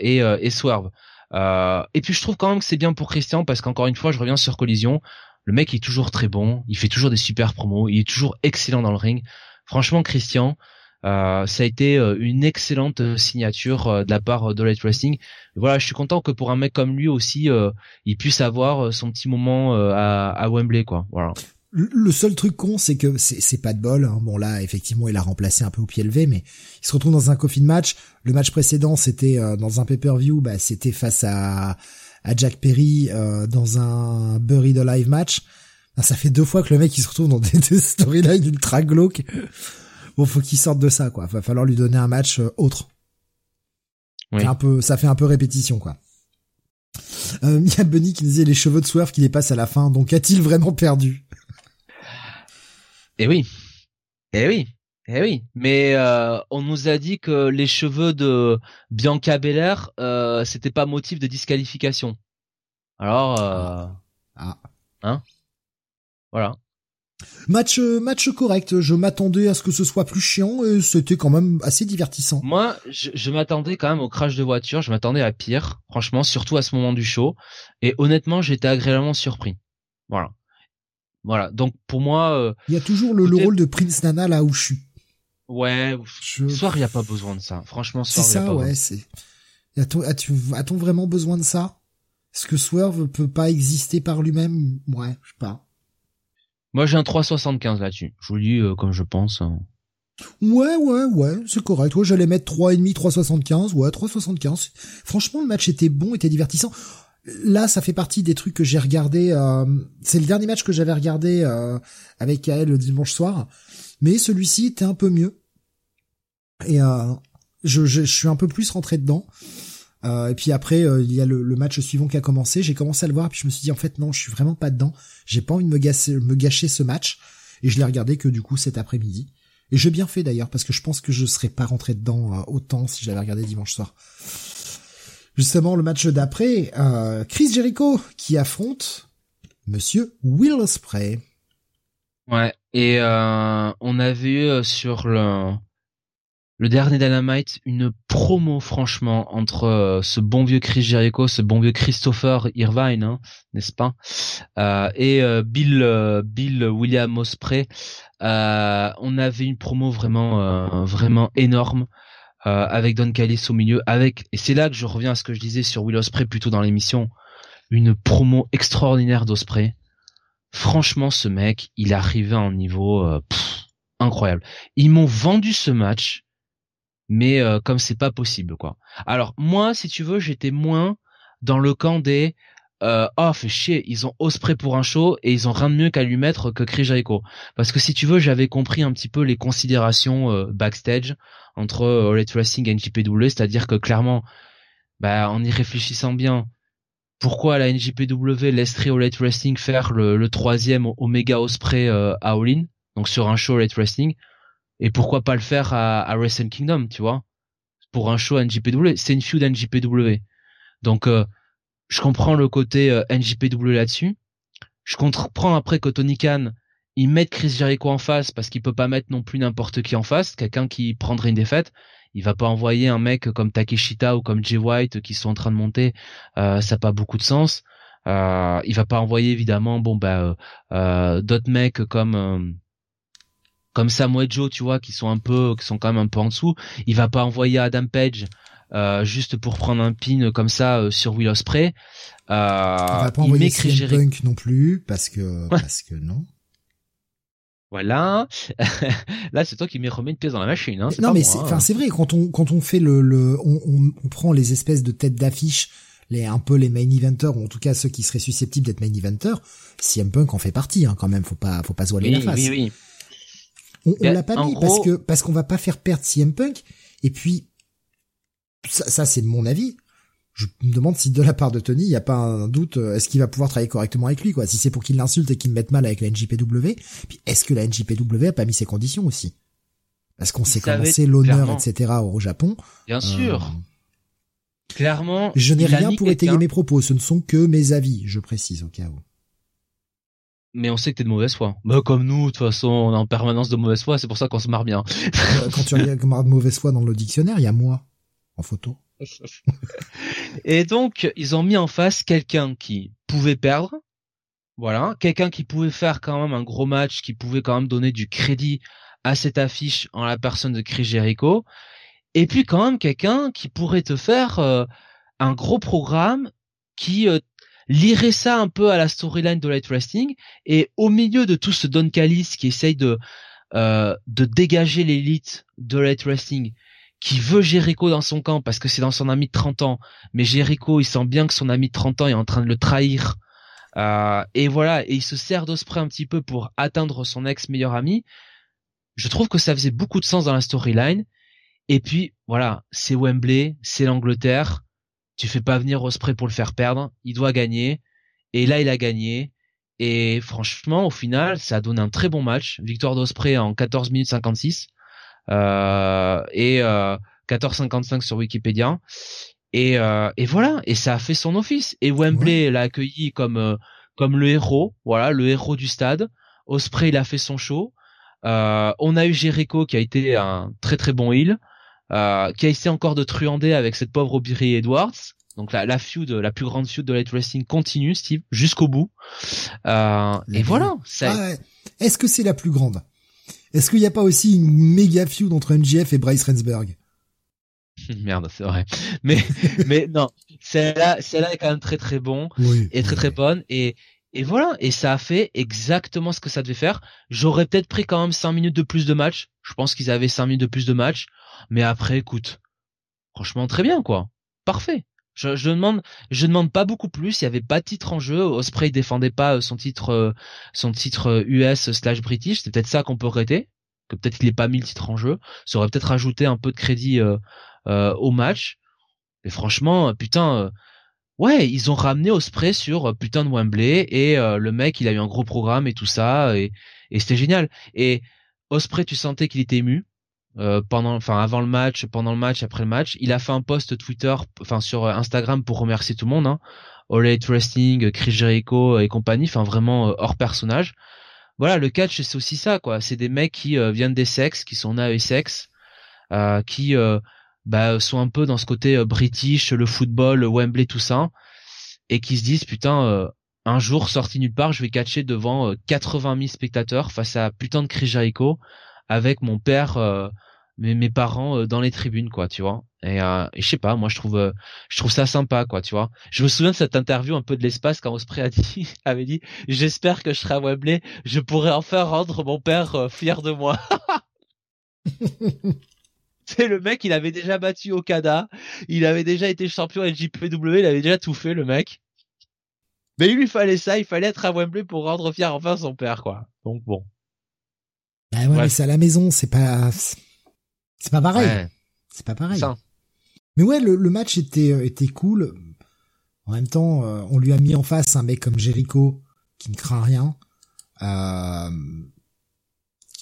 et, et Swerve. et puis je trouve quand même que c'est bien pour Christian parce qu'encore une fois, je reviens sur Collision. Le mec est toujours très bon, il fait toujours des super promos, il est toujours excellent dans le ring. Franchement, Christian, euh, ça a été euh, une excellente euh, signature de la part Light Wrestling. Voilà, je suis content que pour un mec comme lui aussi, il puisse avoir son petit moment à, à Wembley, quoi. Voilà. Le seul truc con, c'est que c'est pas de bol. Hein. Bon là, effectivement, il a remplacé un peu au pied levé, mais il se retrouve dans un coffin match. Le match précédent, c'était dans un pay-per-view, bah, c'était face à, à Jack Perry dans un Buried Alive match. Ça fait deux fois que le mec il se retrouve dans des, des storylines ultra glauques. Bon, faut qu'il sorte de ça, quoi. Va falloir lui donner un match euh, autre. Un peu, ça fait un peu répétition, quoi. Euh, il y a Bunny qui disait les cheveux de Swerve qui dépassent à la fin, donc a-t-il vraiment perdu? Eh oui, eh oui, eh oui. Mais euh, on nous a dit que les cheveux de Bianca Belair, euh, c'était pas motif de disqualification. Alors, euh, ah. hein? Voilà. Match match correct. Je m'attendais à ce que ce soit plus chiant et c'était quand même assez divertissant. Moi, je, m'attendais quand même au crash de voiture. Je m'attendais à pire, franchement, surtout à ce moment du show. Et honnêtement, j'étais agréablement surpris. Voilà, voilà. Donc pour moi, euh, il y a toujours le, rôle de Prince Nana là où je suis. Ouais. Soir, il y a pas besoin de ça. Franchement, soir, c'est ça. ouais, c'est. A-t-on vraiment besoin de ça? Est-ce que Swerve peut pas exister par lui-même? Ouais, je sais pas. Moi, j'ai un 3,75 là-dessus. Je vous dis euh, comme je pense. Hein. Ouais, ouais, ouais, c'est correct. Ouais, j'allais mettre 3,5, 3,75. Ouais, 3,75. Franchement, le match était bon, était divertissant. Là, ça fait partie des trucs que j'ai regardé. Euh, c'est le dernier match que j'avais regardé euh, avec Kael le dimanche soir. Mais celui-ci était un peu mieux. Et je, je, je, suis un peu plus rentré dedans. Euh, et puis après, euh, il y a le, match suivant qui a commencé. J'ai commencé à le voir, puis je me suis dit en fait non, je suis vraiment pas dedans. J'ai pas envie de me, me gâcher ce match. Et je l'ai regardé que du coup cet après-midi. Et j'ai bien fait d'ailleurs parce que je pense que je serais pas rentré dedans euh, autant si je l'avais regardé dimanche soir. Justement, le match d'après, Chris Jericho qui affronte Monsieur Will Ospreay. Ouais. Et on a vu sur le le dernier Dynamite, une promo franchement entre euh, ce bon vieux Chris Jericho, ce bon vieux Christopher Irvine, hein, n'est-ce pas, euh, et euh, Bill Bill William Osprey. on avait une promo vraiment vraiment énorme avec Don Callis au milieu, avec et c'est là que je reviens à ce que je disais sur Will Osprey plutôt dans l'émission, une promo extraordinaire d'Osprey. Franchement, ce mec, il arrivé à un niveau incroyable. Ils m'ont vendu ce match mais comme c'est pas possible quoi. Alors moi, si tu veux, j'étais moins dans le camp des euh, oh fait chier, ils ont Osprey pour un show et ils ont rien de mieux qu'à lui mettre que Chris. Parce que si tu veux, j'avais compris un petit peu les considérations euh, backstage entre euh, All Wrestling et NJPW, c'est-à-dire que clairement, bah en y réfléchissant bien, pourquoi la NJPW laisserait All Wrestling faire le, troisième Omega Osprey euh, à All donc sur un show All Wrestling, et pourquoi pas le faire à, à Wrestle Kingdom, tu vois, pour un show NJPW, c'est une feud NJPW. Donc euh, je comprends le côté euh, NJPW là-dessus. Je comprends après que Tony Khan il met Chris Jericho en face parce qu'il peut pas mettre non plus n'importe qui en face, quelqu'un qui prendrait une défaite. Il va pas envoyer un mec comme Takeshita ou comme Jay White qui sont en train de monter, euh, ça n'a pas beaucoup de sens. Euh, il va pas envoyer évidemment bon bah euh, euh d'autres mecs comme euh, comme Samuel Joe, tu vois, qui sont un peu qui sont quand même un peu en dessous. Il va pas envoyer Adam Page euh, juste pour prendre un pin comme ça euh, sur Will Ospreay. Euh, il va pas envoyer CM Punk non plus parce que parce que non. Voilà. Là, c'est toi qui me remets une pièce dans la machine. Hein, non, mais c'est, enfin, c'est vrai quand on quand on fait le, le on, on, on prend les espèces de têtes d'affiche, les un peu les main eventers ou en tout cas ceux qui seraient susceptibles d'être main eventers. CM Punk en fait partie hein, quand même. Faut pas faut pas se voiler la face. Oui, oui. On, on l'a pas mis parce que parce qu'on va pas faire perdre CM Punk. Et puis ça, c'est mon avis. Je me demande si de la part de Tony, il n'y a pas un doute, euh, est-ce qu'il va pouvoir travailler correctement avec lui, quoi. Si c'est pour qu'il l'insulte et qu'il me mette mal avec la NJPW, puis est-ce que la NJPW a pas mis ses conditions aussi? Parce qu'on sait comment c'est l'honneur, etc. au Japon. Bien sûr. Euh, clairement. Je n'ai rien pour étayer mes propos, ce ne sont que mes avis, je précise au cas où. Mais on sait que t'es de mauvaise foi. Bah, comme nous, de toute façon, on est en permanence de mauvaise foi, c'est pour ça qu'on se marre bien. Euh, quand tu regardes de mauvaise foi dans le dictionnaire, il y a moi en photo. et donc, ils ont mis en face quelqu'un qui pouvait perdre, voilà, quelqu'un qui pouvait faire quand même un gros match, qui pouvait quand même donner du crédit à cette affiche en la personne de Chris Jericho, et puis quand même quelqu'un qui pourrait te faire euh, un gros programme qui euh, lirait ça un peu à la storyline de Light Wrestling, et au milieu de tout ce Don Callis qui essaye de euh, de dégager l'élite de Light Wrestling, qui veut Jericho dans son camp parce que c'est dans son ami de 30 ans, mais Jericho il sent bien que son ami de 30 ans est en train de le trahir. Euh, et voilà, et il se sert d'Osprey un petit peu pour atteindre son ex meilleur ami. Je trouve que ça faisait beaucoup de sens dans la storyline. Et puis voilà, c'est Wembley, c'est l'Angleterre. Tu fais pas venir Osprey pour le faire perdre, il doit gagner. Et là il a gagné. Et franchement, au final, ça a donné un très bon match. Victoire d'Osprey en 14 minutes 56 euh, et euh, 14,55 sur Wikipédia. Et, euh, et voilà, et ça a fait son office. Et Wembley l'a accueilli comme euh, comme le héros, voilà, le héros du stade. Osprey il a fait son show. Euh, on a eu Jericho qui a été un très très bon heel, euh, qui a essayé encore de truander avec cette pauvre Aubrey Edwards. Donc la, la feud, la plus grande feud de Light Wrestling continue, Steve, jusqu'au bout. Euh, et voilà. Ah Est-ce que c'est la plus grande? Est-ce qu'il n'y a pas aussi une méga feud entre MJF et Bryce Rensberg? Merde, c'est vrai. Mais mais non, celle-là, celle-là est quand même très très bon et très très bonne et et voilà, et ça a fait exactement ce que ça devait faire. J'aurais peut-être pris quand même 5 minutes de plus de match. Je pense qu'ils avaient 5 minutes de plus de match. Mais après, écoute, franchement, très bien, quoi. Parfait. Je, je demande, je demande pas beaucoup plus. Il y avait pas de titre en jeu. Osprey défendait pas euh, son titre, euh, son titre US euh, slash British. C'est peut-être ça qu'on peut regretter. Que peut-être qu'il ait pas mis le titre en jeu. Ça aurait peut-être ajouté un peu de crédit euh, au match. Mais franchement, putain, ouais, ils ont ramené Osprey sur putain de Wembley et le mec, il a eu un gros programme et tout ça et, et c'était génial. Et Osprey, tu sentais qu'il était ému? Euh, pendant, enfin avant le match, pendant le match, après le match. Il a fait un post Twitter, enfin sur Instagram pour remercier tout le monde. Hein. All Elite Wrestling, Chris Jericho et compagnie, enfin vraiment euh, hors personnage. Voilà, le catch c'est aussi ça quoi. C'est des mecs qui euh, viennent des sexes, qui sont nés sexe, euh, qui bah, sont un peu dans ce côté british, le football, le Wembley, tout ça, et qui se disent putain un jour sorti nulle part, je vais catcher devant 80 000 spectateurs face à putain de Chris Jericho avec mon père mes, mes parents euh, dans les tribunes quoi tu vois et, euh, et je sais pas moi je trouve euh, je trouve ça sympa quoi tu vois je me souviens de cette interview un peu de l'espace quand Osprey a dit avait dit j'espère que je serai à Wembley je pourrai enfin rendre mon père fier de moi C'est le mec, il avait déjà battu Okada, il avait déjà été champion LJPW, il avait déjà tout fait, le mec. Mais il lui fallait ça, il fallait être à Wembley pour rendre fier enfin son père, quoi. Donc bon. Bah ouais, mais c'est à la maison, c'est pas, c'est pas pareil. C'est pas pareil. Mais ouais, le, le, match était euh, était cool. En même temps, euh, on lui a mis en face un mec comme Jericho qui ne craint rien, euh,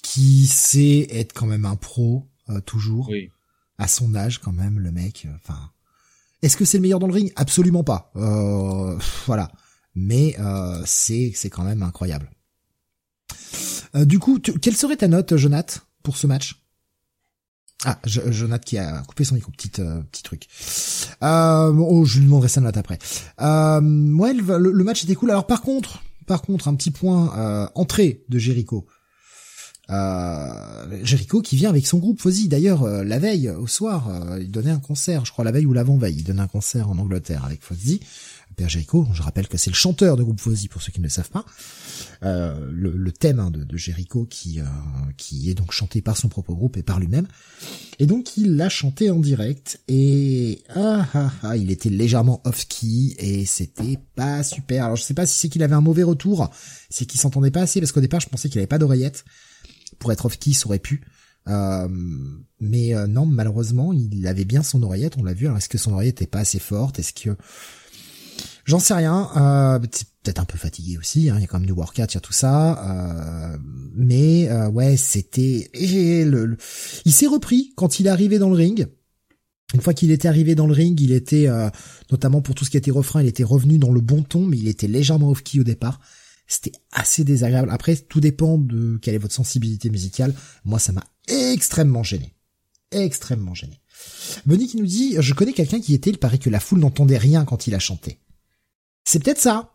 qui sait être quand même un pro euh, toujours, oui. à son âge quand même, le mec. Enfin, est-ce que c'est le meilleur dans le ring? Absolument pas. voilà, mais c'est c'est quand même incroyable. du coup, quelle serait ta note, Jonath, pour ce match? Ah, Jonathan qui a coupé son micro, petit euh, petit truc. Euh, oh, je lui demanderai sa note après. Euh, ouais, le, le, match était cool. Alors par contre, par contre, un petit point euh, entrée de Jericho. Euh, Jericho qui vient avec son groupe Fozzy. D'ailleurs, euh, la veille au soir, euh, il donnait un concert, je crois la veille ou l'avant-veille, il donnait un concert en Angleterre avec Fozzy. Père Jericho, je rappelle que c'est le chanteur de groupe Fozzy pour ceux qui ne le savent pas. Euh, le, le, thème hein, de, de, Jericho qui euh, qui est donc chanté par son propre groupe et par lui-même. Et donc il l'a chanté en direct et ah, ah, ah, il était légèrement off-key et c'était pas super. Alors je sais pas si c'est qu'il avait un mauvais retour, c'est qu'il s'entendait pas assez parce qu'au départ je pensais qu'il avait pas d'oreillette. Pour être off-key, ça aurait pu. Euh, mais euh, non, malheureusement, il avait bien son oreillette, on l'a vu. Alors est-ce que son oreillette est pas assez forte? Est-ce que J'en sais rien. Euh, peut-être un peu fatigué aussi. Hein, il y a quand même du workout, il y a tout ça. Euh, mais euh, ouais, c'était. Le, Il s'est repris quand il est arrivé dans le ring. Une fois qu'il était arrivé dans le ring, il était euh, notamment pour tout ce qui était refrain, il était revenu dans le bon ton, mais il était légèrement off-key au départ. C'était assez désagréable. Après, tout dépend de quelle est votre sensibilité musicale. Moi, ça m'a extrêmement gêné. Extrêmement gêné. Benny qui nous dit, je connais quelqu'un qui était, il paraît que la foule n'entendait rien quand il a chanté. C'est peut-être ça.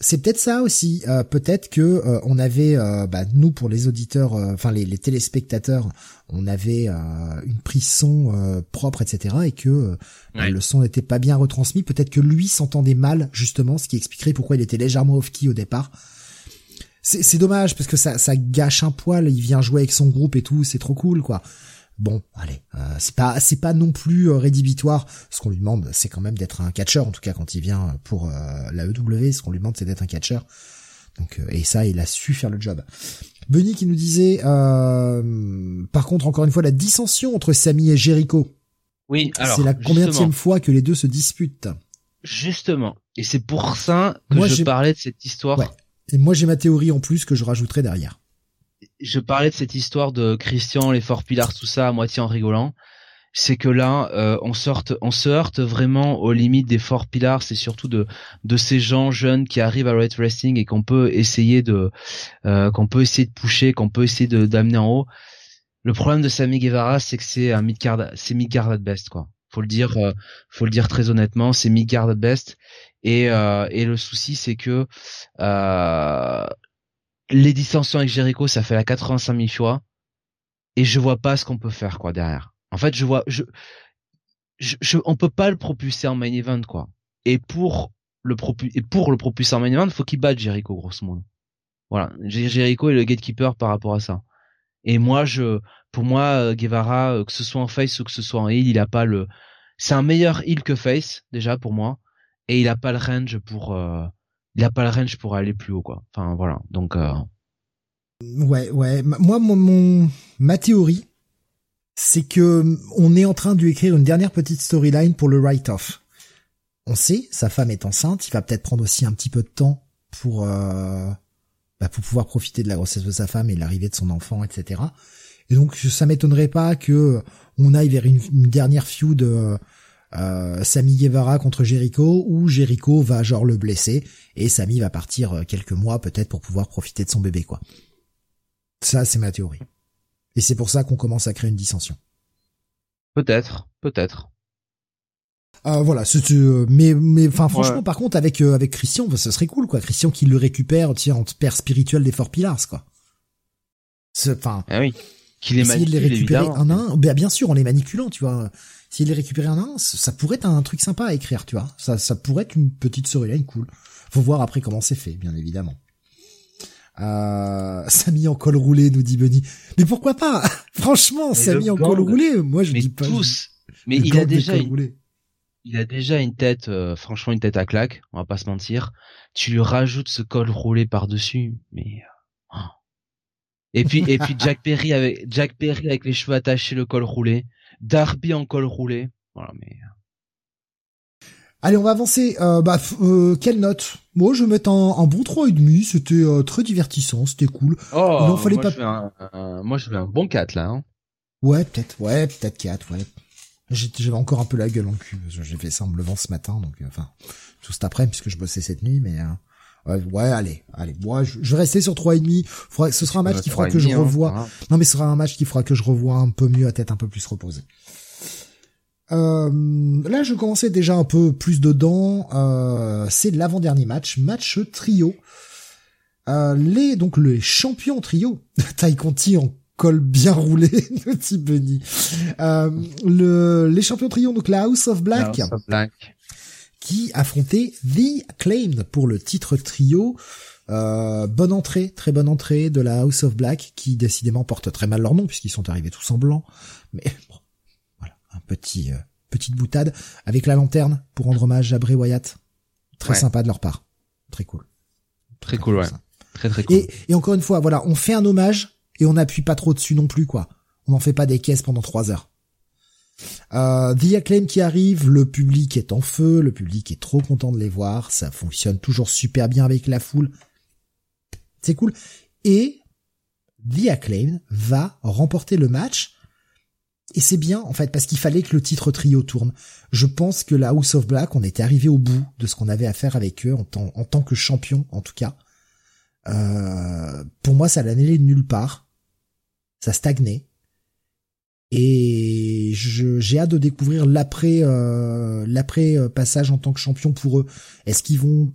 C'est peut-être ça aussi. Euh, peut-être que euh, on avait, euh, bah, nous pour les auditeurs, enfin les, téléspectateurs, on avait une prise son propre, etc. Et que bah, le son n'était pas bien retransmis. Peut-être que lui s'entendait mal justement, ce qui expliquerait pourquoi il était légèrement off-key au départ. C'est dommage parce que ça, ça gâche un poil. Il vient jouer avec son groupe et tout, c'est trop cool quoi. Bon, allez, euh, c'est pas c'est pas non plus euh, rédhibitoire. Ce qu'on lui demande, c'est quand même d'être un catcheur. En tout cas, quand il vient pour euh, la EW, ce qu'on lui demande, c'est d'être un catcheur. Donc, et ça, il a su faire le job. Benny qui nous disait, par contre, encore une fois, la dissension entre Samy et Jericho. Oui, alors c'est la combienième fois que les deux se disputent. Justement, et c'est pour ça que Moi, je parlais de cette histoire. Ouais. Et moi, j'ai ma théorie en plus que je rajouterai derrière je parlais de cette histoire de Christian, les Four Pillars, tout ça, à moitié en rigolant. C'est que là, euh, on, sorte, on se heurte vraiment aux limites des Four Pillars et surtout de de ces gens jeunes qui arrivent à Red Wrestling et qu'on peut essayer de euh, qu'on peut essayer de pousser, qu'on peut essayer d'amener en haut. Le problème de Sammy Guevara, c'est que c'est un midcard, c'est midcard at best quoi. Faut le dire, euh, faut le dire très honnêtement, c'est midcard at best. Et euh, et le souci, c'est que euh, les dissensions avec Jericho, ça fait la 85 000 fois, et je vois pas ce qu'on peut faire quoi derrière. En fait, je vois, je, je, on peut pas le propulser en main event quoi. Et pour le et pour le propulser en main event, faut qu'il batte Jericho grosso modo. Voilà, Jericho est le gatekeeper par rapport à ça. Et moi, je, pour moi, euh, Guevara, euh, que ce soit en face ou que ce soit en heel, il a pas le, c'est un meilleur heel que face déjà pour moi, et il a pas le range pour, euh, il a pas le range pour aller plus haut quoi. Enfin voilà. Donc euh... ouais ouais. Moi mon, mon ma théorie c'est que on est en train de lui écrire une dernière petite storyline pour le write-off. On sait, sa femme est enceinte, il va peut-être prendre aussi un petit peu de temps pour euh, bah, pour pouvoir profiter de la grossesse de sa femme et l'arrivée de son enfant, etc. Et donc ça m'étonnerait pas que on aille vers une, une dernière feud euh, euh, Sami Guevara contre Jericho où Jericho va genre le blesser et Sami va partir euh, quelques mois peut-être pour pouvoir profiter de son bébé quoi. Ça c'est ma théorie. Et c'est pour ça qu'on commence à créer une dissension. Peut-être, peut-être. Euh, voilà, euh, mais mais enfin franchement par contre avec euh, avec Christian, ce serait cool quoi. Christian qui le récupère, tiens, en père spirituel des Four Pillars quoi. Enfin. Ah oui. Qu'il essayer de les récupérer un à un. Ben, bien sûr en les manipulant, tu vois. S'il les récupérait un à un, ça pourrait être un truc sympa à écrire, tu vois. Ça, ça pourrait être une petite storyline cool. Faut voir après comment c'est fait, bien évidemment. Euh, Samy en col roulé, nous dit Benny. Mais pourquoi pas? Franchement, Samy en col roulé, moi je mais dis pas. tous. Mais il a déjà une, il a déjà une tête, euh, franchement une tête à claque, on va pas se mentir. Tu lui rajoutes ce col roulé par dessus, mais. Et puis et puis Jack Perry avec Jack Perry avec les cheveux attachés, le col roulé. Darby en col roulé. Voilà, mais. Allez, on va avancer. Euh, bah, euh, quelle note? Moi, je vais mettre un, un bon 3,5. C'était euh, très divertissant, c'était cool. Oh, fallait moi, pas... je un, moi, je vais un bon 4, là. Hein. Ouais, peut-être. Ouais, peut-être 4, ouais. J'avais encore un peu la gueule en cul. J'ai fait ça en me levant ce matin, donc enfin tout cet après puisque je bossais cette nuit, mais ouais, ouais, allez, allez. Moi, je, je vais rester sur 3,5. Faudra, ce sera un match qui fera que je hein, revois. non, mais ce sera un match qui fera que je revois un peu mieux à tête un peu plus reposée. Euh, là, je commençais déjà un peu plus dedans. Euh, c'est l'avant-dernier match, match trio. Euh, les donc les champions trio, Tai Conti en col bien roulé, petit Benny. Euh, le, les champions trio, donc la House of Black, House of Black. Qui affrontait The Acclaimed pour le titre trio. Euh, bonne entrée, très bonne entrée de la House of Black, qui décidément porte très mal leur nom puisqu'ils sont arrivés tous en blanc. Mais bon, un petit euh, petite boutade avec la lanterne pour rendre hommage à Bray Wyatt. Très sympa de leur part. Très cool. Très, cool, ouais. Très très cool. Et, et encore une fois, voilà, on fait un hommage et on n'appuie pas trop dessus non plus, quoi. On n'en fait pas des caisses pendant trois heures. Euh, The Acclaim qui arrive, le public est en feu, le public est trop content de les voir, ça fonctionne toujours super bien avec la foule. C'est cool. Et The Acclaim va remporter le match et c'est bien, en fait, parce qu'il fallait que le titre trio tourne. Je pense que la House of Black, on était arrivé au bout de ce qu'on avait à faire avec eux, en, tant que champion, en tout cas. Euh, pour moi, ça n'allait nulle part. Ça stagnait. Et j'ai hâte de découvrir l'après euh, l'après euh, passage en tant que champion pour eux. Est-ce qu'ils vont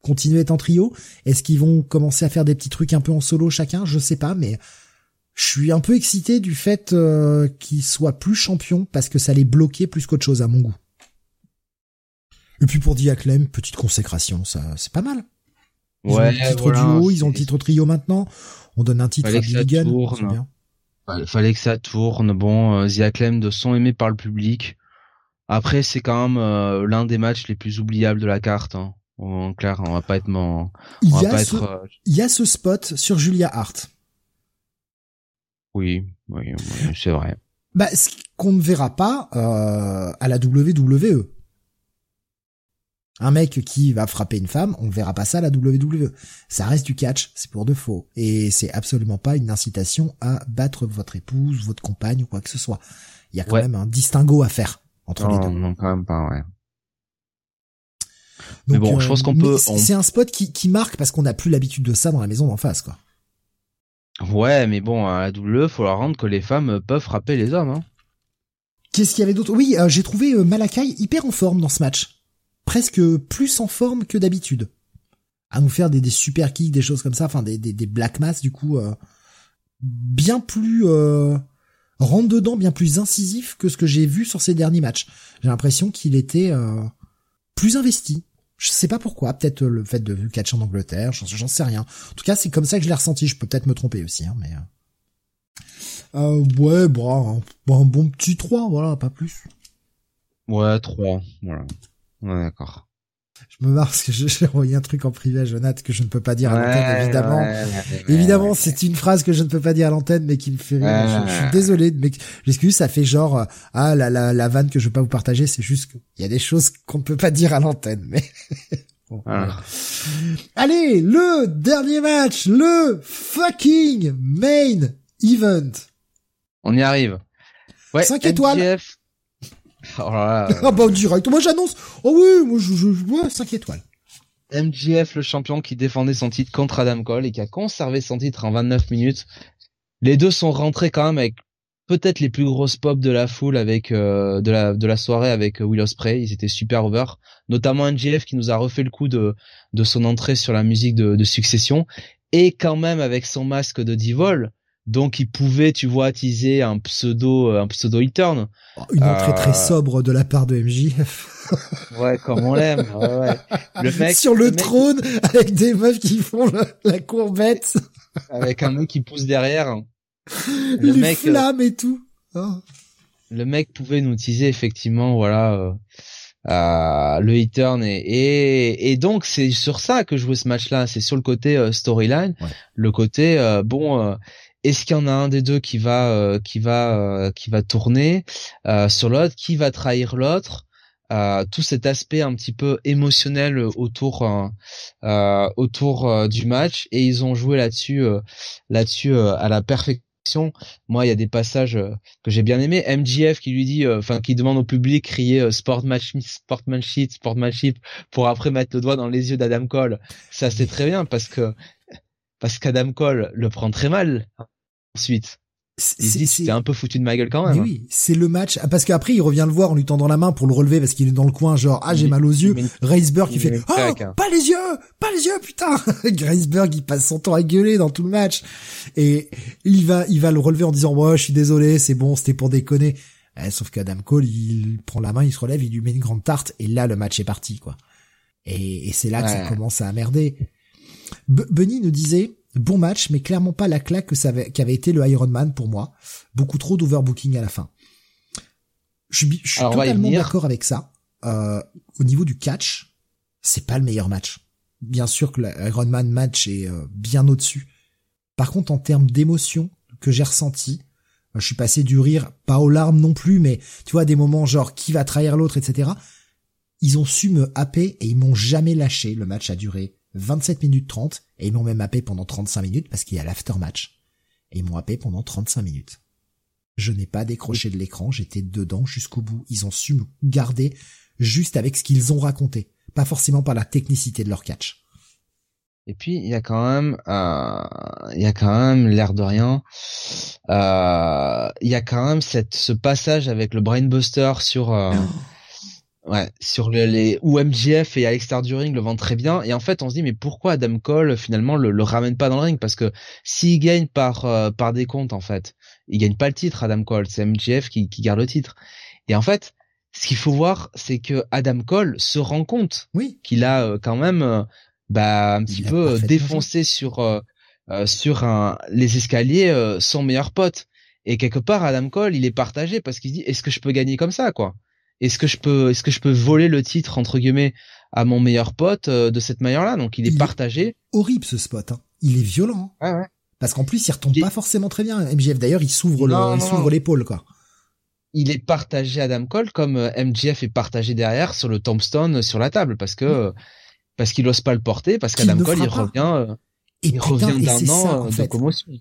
continuer à être en trio? Est-ce qu'ils vont commencer à faire des petits trucs un peu en solo chacun? Je sais pas, mais je suis un peu excité du fait euh, qu'il soit plus champion parce que ça les bloquait plus qu'autre chose à mon goût. Et puis pour Diaclem, petite consécration, ça c'est pas mal. Ils ouais, ont le titre duo, ils ont le titre trio maintenant. On donne un titre à Billy Gunn. Fallait que ça tourne. Bon, euh, The de sont aimés par le public. Après, c'est quand même euh, l'un des matchs les plus oubliables de la carte. Hein. En clair, on va pas être. On il, y a ce, euh, il y a ce spot sur Julia Hart. Oui, oui, c'est vrai. Bah, ce qu'on ne verra pas euh, à la WWE. Un mec qui va frapper une femme, on ne verra pas ça à la WWE. Ça reste du catch, c'est pour de faux. Et c'est absolument pas une incitation à battre votre épouse, votre compagne ou quoi que ce soit. Il y a quand même un distinguo à faire entre les deux. Non, quand même pas, ouais. mais bon, je pense euh, qu'on peut. C'est un spot qui, qui marque parce qu'on n'a plus l'habitude de ça dans la maison d'en face, quoi. Ouais, mais bon, à la WWE, faut leur rendre que les femmes peuvent frapper les hommes. Hein. Qu'est-ce qu'il y avait d'autre? Oui, euh, j'ai trouvé euh, Malakai hyper en forme dans ce match. Presque plus en forme que d'habitude. À nous faire des, des, super kicks, des choses comme ça, enfin des, des, des black mass du coup, euh, bien plus euh, rentre dedans, bien plus incisif que ce que j'ai vu sur ces derniers matchs. J'ai l'impression qu'il était plus investi. Je sais pas pourquoi, peut-être le fait de catch en Angleterre, j'en sais rien. En tout cas, c'est comme ça que je l'ai ressenti. Je peux peut-être me tromper aussi, hein, mais euh, euh ouais, bon, un, bon petit 3, voilà, pas plus. Ouais, 3, voilà. Ouais, d'accord. Je me marre parce que j'ai envoyé un truc en privé à Jonathan que je ne peux pas dire à l'antenne, évidemment. évidemment, c'est une phrase que je ne peux pas dire à l'antenne, mais qui me fait rire. Je, suis désolé, mais j'excuse, ça fait genre, euh, ah, la, la, la vanne que je veux pas vous partager, c'est juste qu'il y a des choses qu'on ne peut pas dire à l'antenne, mais... Ah. Allez, le dernier match, le fucking main event. On y arrive. Ouais, 5 étoiles. Oh là là. ah bah direct. Moi j'annonce. Oh oui, moi je, je, vois 5 étoiles. MJF, le champion qui défendait son titre contre Adam Cole et qui a conservé son titre en 29 minutes. Les deux sont rentrés quand même avec peut-être les plus grosses pop de la foule avec euh, de la de la soirée avec euh, Will Ospreay. Ils étaient super over. Notamment MJF qui nous a refait le coup de de son entrée sur la musique de, de Succession et quand même avec son masque de Divol Donc il pouvait, tu vois, attiser un pseudo, un pseudo heel turn. Oh, une entrée très sobre de la part de MJF. ouais, comme on l'aime. Ouais, Le mec sur le, trône avec des meufs qui font la courbette. avec un mec qui pousse derrière. Le Les mec, flammes et tout. Oh. Le mec pouvait nous utiliser effectivement, voilà. Euh, le hit turn et, et, et donc c'est sur ça que veux ce match là c'est sur le côté euh, storyline le côté euh, bon est-ce qu'il y en a un des deux qui va qui va qui va tourner sur l'autre qui va trahir l'autre tout cet aspect un petit peu émotionnel autour autour du match et ils ont joué là-dessus là-dessus à la perfection moi, il y a des passages euh, que j'ai bien aimés. MGF qui lui dit, euh, enfin, qui demande au public crier euh, sportsmanship, sportsmanship, sportsmanship pour après mettre le doigt dans les yeux d'Adam Cole. Ça, c'est très bien parce que parce qu'Adam Cole le prend très mal ensuite. C'est un peu foutu de ma gueule quand même. Mais oui, c'est le match ah, parce qu'après il revient le voir en lui tendant la main pour le relever parce qu'il est dans le coin genre ah j'ai mal aux yeux. Reisberg qui fait oh hein. pas les yeux, pas les yeux putain. Reisberg il passe son temps à gueuler dans tout le match et il va il va le relever en disant ouais je suis désolé c'est bon c'était pour déconner. Eh, sauf qu'Adam Cole il prend la main il se relève il lui met une grande tarte et là le match est parti quoi. Et, et c'est là que ça commence à merder. Bunny nous disait Bon match, mais clairement pas la claque que ça avait, qu'avait été le Iron Man pour moi. Beaucoup trop d'overbooking à la fin. Je, suis totalement d'accord avec ça. Euh, au niveau du catch, c'est pas le meilleur match. Bien sûr que l'Iron Man match est euh, bien au-dessus. Par contre, en termes d'émotion que j'ai ressenti, euh, je suis passé du rire, pas aux larmes non plus, mais tu vois, des moments genre qui va trahir l'autre, etc. Ils ont su me happer et ils m'ont jamais lâché. Le match a duré 27 minutes 30 et ils m'ont même happé pendant 35 minutes parce qu'il y a l'aftermatch. Et ils m'ont happé pendant 35 minutes. Je n'ai pas décroché de l'écran, j'étais dedans jusqu'au bout. Ils ont su me garder juste avec ce qu'ils ont raconté, pas forcément par la technicité de leur catch. Et puis il y a quand même, euh, il y a quand même l'air de rien, euh, il y a quand même cette ce passage avec le brainbuster sur euh, Ouais, sur les où MJF et Alex du ring le vendent très bien. Et en fait on se dit mais pourquoi Adam Cole finalement le, le ramène pas dans le ring? Parce que s'il gagne par euh, par des comptes en fait, il gagne pas le titre Adam Cole, c'est MJF qui, qui garde le titre. Et en fait, ce qu'il faut voir c'est que Adam Cole se rend compte oui. qu'il a euh, quand même euh, bah un petit peu défoncé sur sur un les escaliers son meilleur pote. Et quelque part Adam Cole, il est partagé parce qu'il dit est-ce que je peux gagner comme ça quoi? Est-ce que je peux est-ce que je peux voler le titre entre guillemets à mon meilleur pote euh, de cette manière-là? Donc il est partagé. horrible ce spot. Hein. Il est violent. Hein. ouais. Parce qu'en plus il retombe pas forcément très bien. MJF d'ailleurs il s'ouvre le, il s'ouvre l'épaule quoi. Il est partagé Adam Cole comme euh, MJF est partagé derrière sur le tombstone euh, sur la table parce que parce qu'il ose pas le porter parce qu'Adam Cole il revient et il revient d'un an de commotion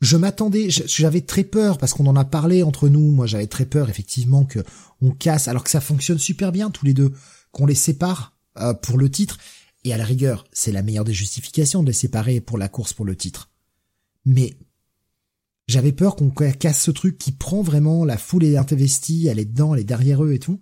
je m'attendais, j'avais très peur parce qu'on en a parlé entre nous. Moi, j'avais très peur effectivement que on casse, alors que ça fonctionne super bien tous les deux, qu'on les sépare euh, pour le titre. Et à la rigueur, c'est la meilleure des justifications de les séparer pour la course pour le titre. Mais j'avais peur qu'on casse ce truc qui prend vraiment la foule et investie, elle est dedans, elle est derrière eux et tout.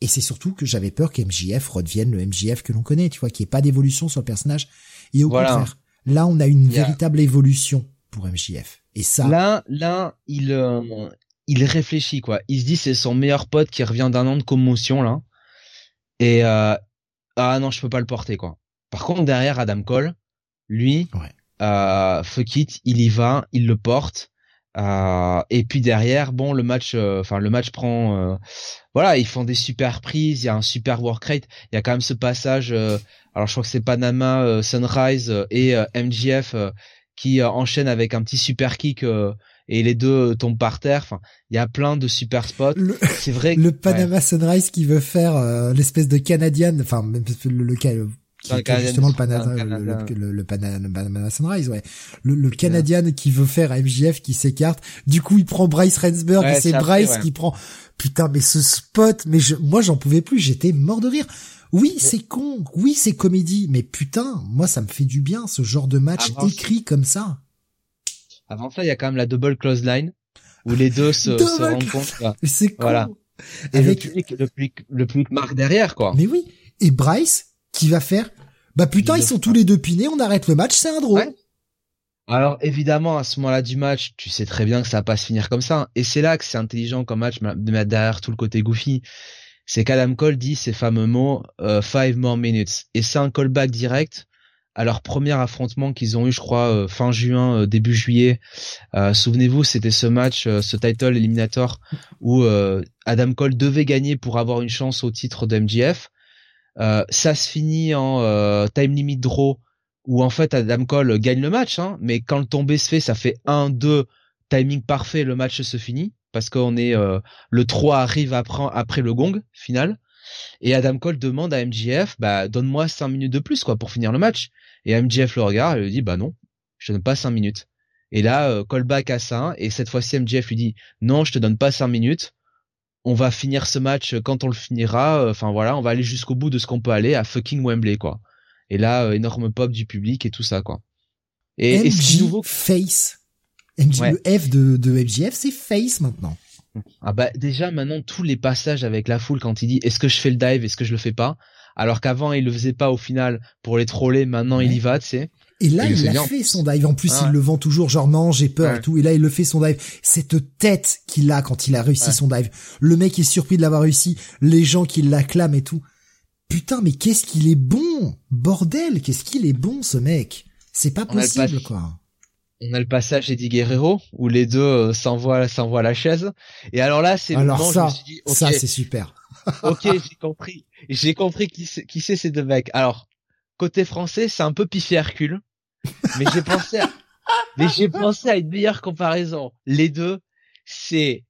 Et c'est surtout que j'avais peur qu'MJF redevienne le MJF que l'on connaît, tu vois, qu'il n'y ait pas d'évolution sur le personnage. Et au contraire, là, on a une véritable évolution pour MJF. Et ça. Là, là, il, euh, il réfléchit quoi. Il se dit c'est son meilleur pote qui revient d'un an de commotion là. Et euh, ah non, je peux pas le porter quoi. Par contre derrière Adam Cole, lui, ouais. euh, fuck it, il y va, il le porte. Euh, et puis derrière, bon, le match, euh, enfin le match prend, euh, voilà, ils font des super prises, il y a un super work rate, il y a quand même ce passage. alors je crois que c'est Panama, Sunrise et MGF qui euh, enchaîne avec un petit super kick euh, et les deux tombent par terre. Enfin, il y a plein de super spots. C'est vrai. le Panama Sunrise qui veut faire euh, l'espèce de Canadian, enfin le, le, le qui, justement le, Panama, le, le, Panama Sunrise, ouais. Le, Canadian qui veut faire MJF qui s'écarte. Du coup, il prend Bryce Rensburg et c'est Bryce qui prend. Putain, mais ce spot, mais je, moi j'en pouvais plus. J'étais mort de rire. Oui, c'est con. Oui, c'est comédie. Mais putain, moi, ça me fait du bien, ce genre de match écrit comme ça. Avant ça, il y a quand même la double close line où les deux se, se rencontrent. C'est Voilà. Et le public, le public, le public marque derrière, quoi. Mais oui. Et Bryce, qui va faire, bah putain, ils sont tous les deux pinés, on arrête le match, c'est un drôle. Alors évidemment, à ce moment-là du match, tu sais très bien que ça va pas se finir comme ça. Et c'est là que c'est intelligent comme match de mettre derrière tout le côté goofy. C'est qu'Adam Cole dit ces fameux mots euh, five more minutes. Et c'est un callback direct à leur premier affrontement qu'ils ont eu, je crois, euh, fin juin, euh, début juillet. Souvenez-vous, c'était ce match, ce title eliminator où Adam Cole devait gagner pour avoir une chance au titre de MJF. ça se finit en time limit draw où en fait Adam Cole gagne le match, hein, mais quand le tombé se fait, ça fait 1-2, timing parfait, le match se finit, parce qu'on est euh, le 3 arrive après, après le gong final, et Adam Cole demande à MJF, bah donne-moi 5 minutes de plus quoi pour finir le match, et MJF le regarde et lui dit bah non, je te donne pas 5 minutes. Et là, euh, callback à ça, et cette fois-ci MJF lui dit non, je te donne pas 5 minutes, on va finir ce match quand on le finira, euh, enfin voilà, on va aller jusqu'au bout de ce qu'on peut aller à fucking Wembley quoi. Et là, euh, énorme pop du public et tout ça, quoi. Et, MJ nouveau... Face. MJ, Le F de, de MJF, c'est Face maintenant. Ah bah déjà maintenant tous les passages avec la foule quand il dit est-ce que je fais le dive est-ce que je le fais pas? Alors qu'avant il le faisait pas au final pour les troller maintenant il y va tu sais. Et là il, a fait son dive. En plus il le vend toujours genre non j'ai peur et tout. Et là il le fait son dive. Cette tête qu'il a quand il a réussi son dive. Le mec est surpris de l'avoir réussi. Les gens qui l'acclament et tout. Putain, mais qu'est-ce qu'il est bon! Bordel, qu'est-ce qu'il est bon ce mec? C'est pas possible quoi. On a le passage Eddie Guerrero où les deux euh, s'envoient s'envoient la chaise. Et alors là, c'est alors ça, ça c'est super. ok, j'ai compris. J'ai compris qui c'est, qui c'est ces deux mecs. Alors côté français, c'est un peu Piffy Hercule, mais j'ai pensé à, mais j'ai pensé à une meilleure comparaison. Les deux, c'est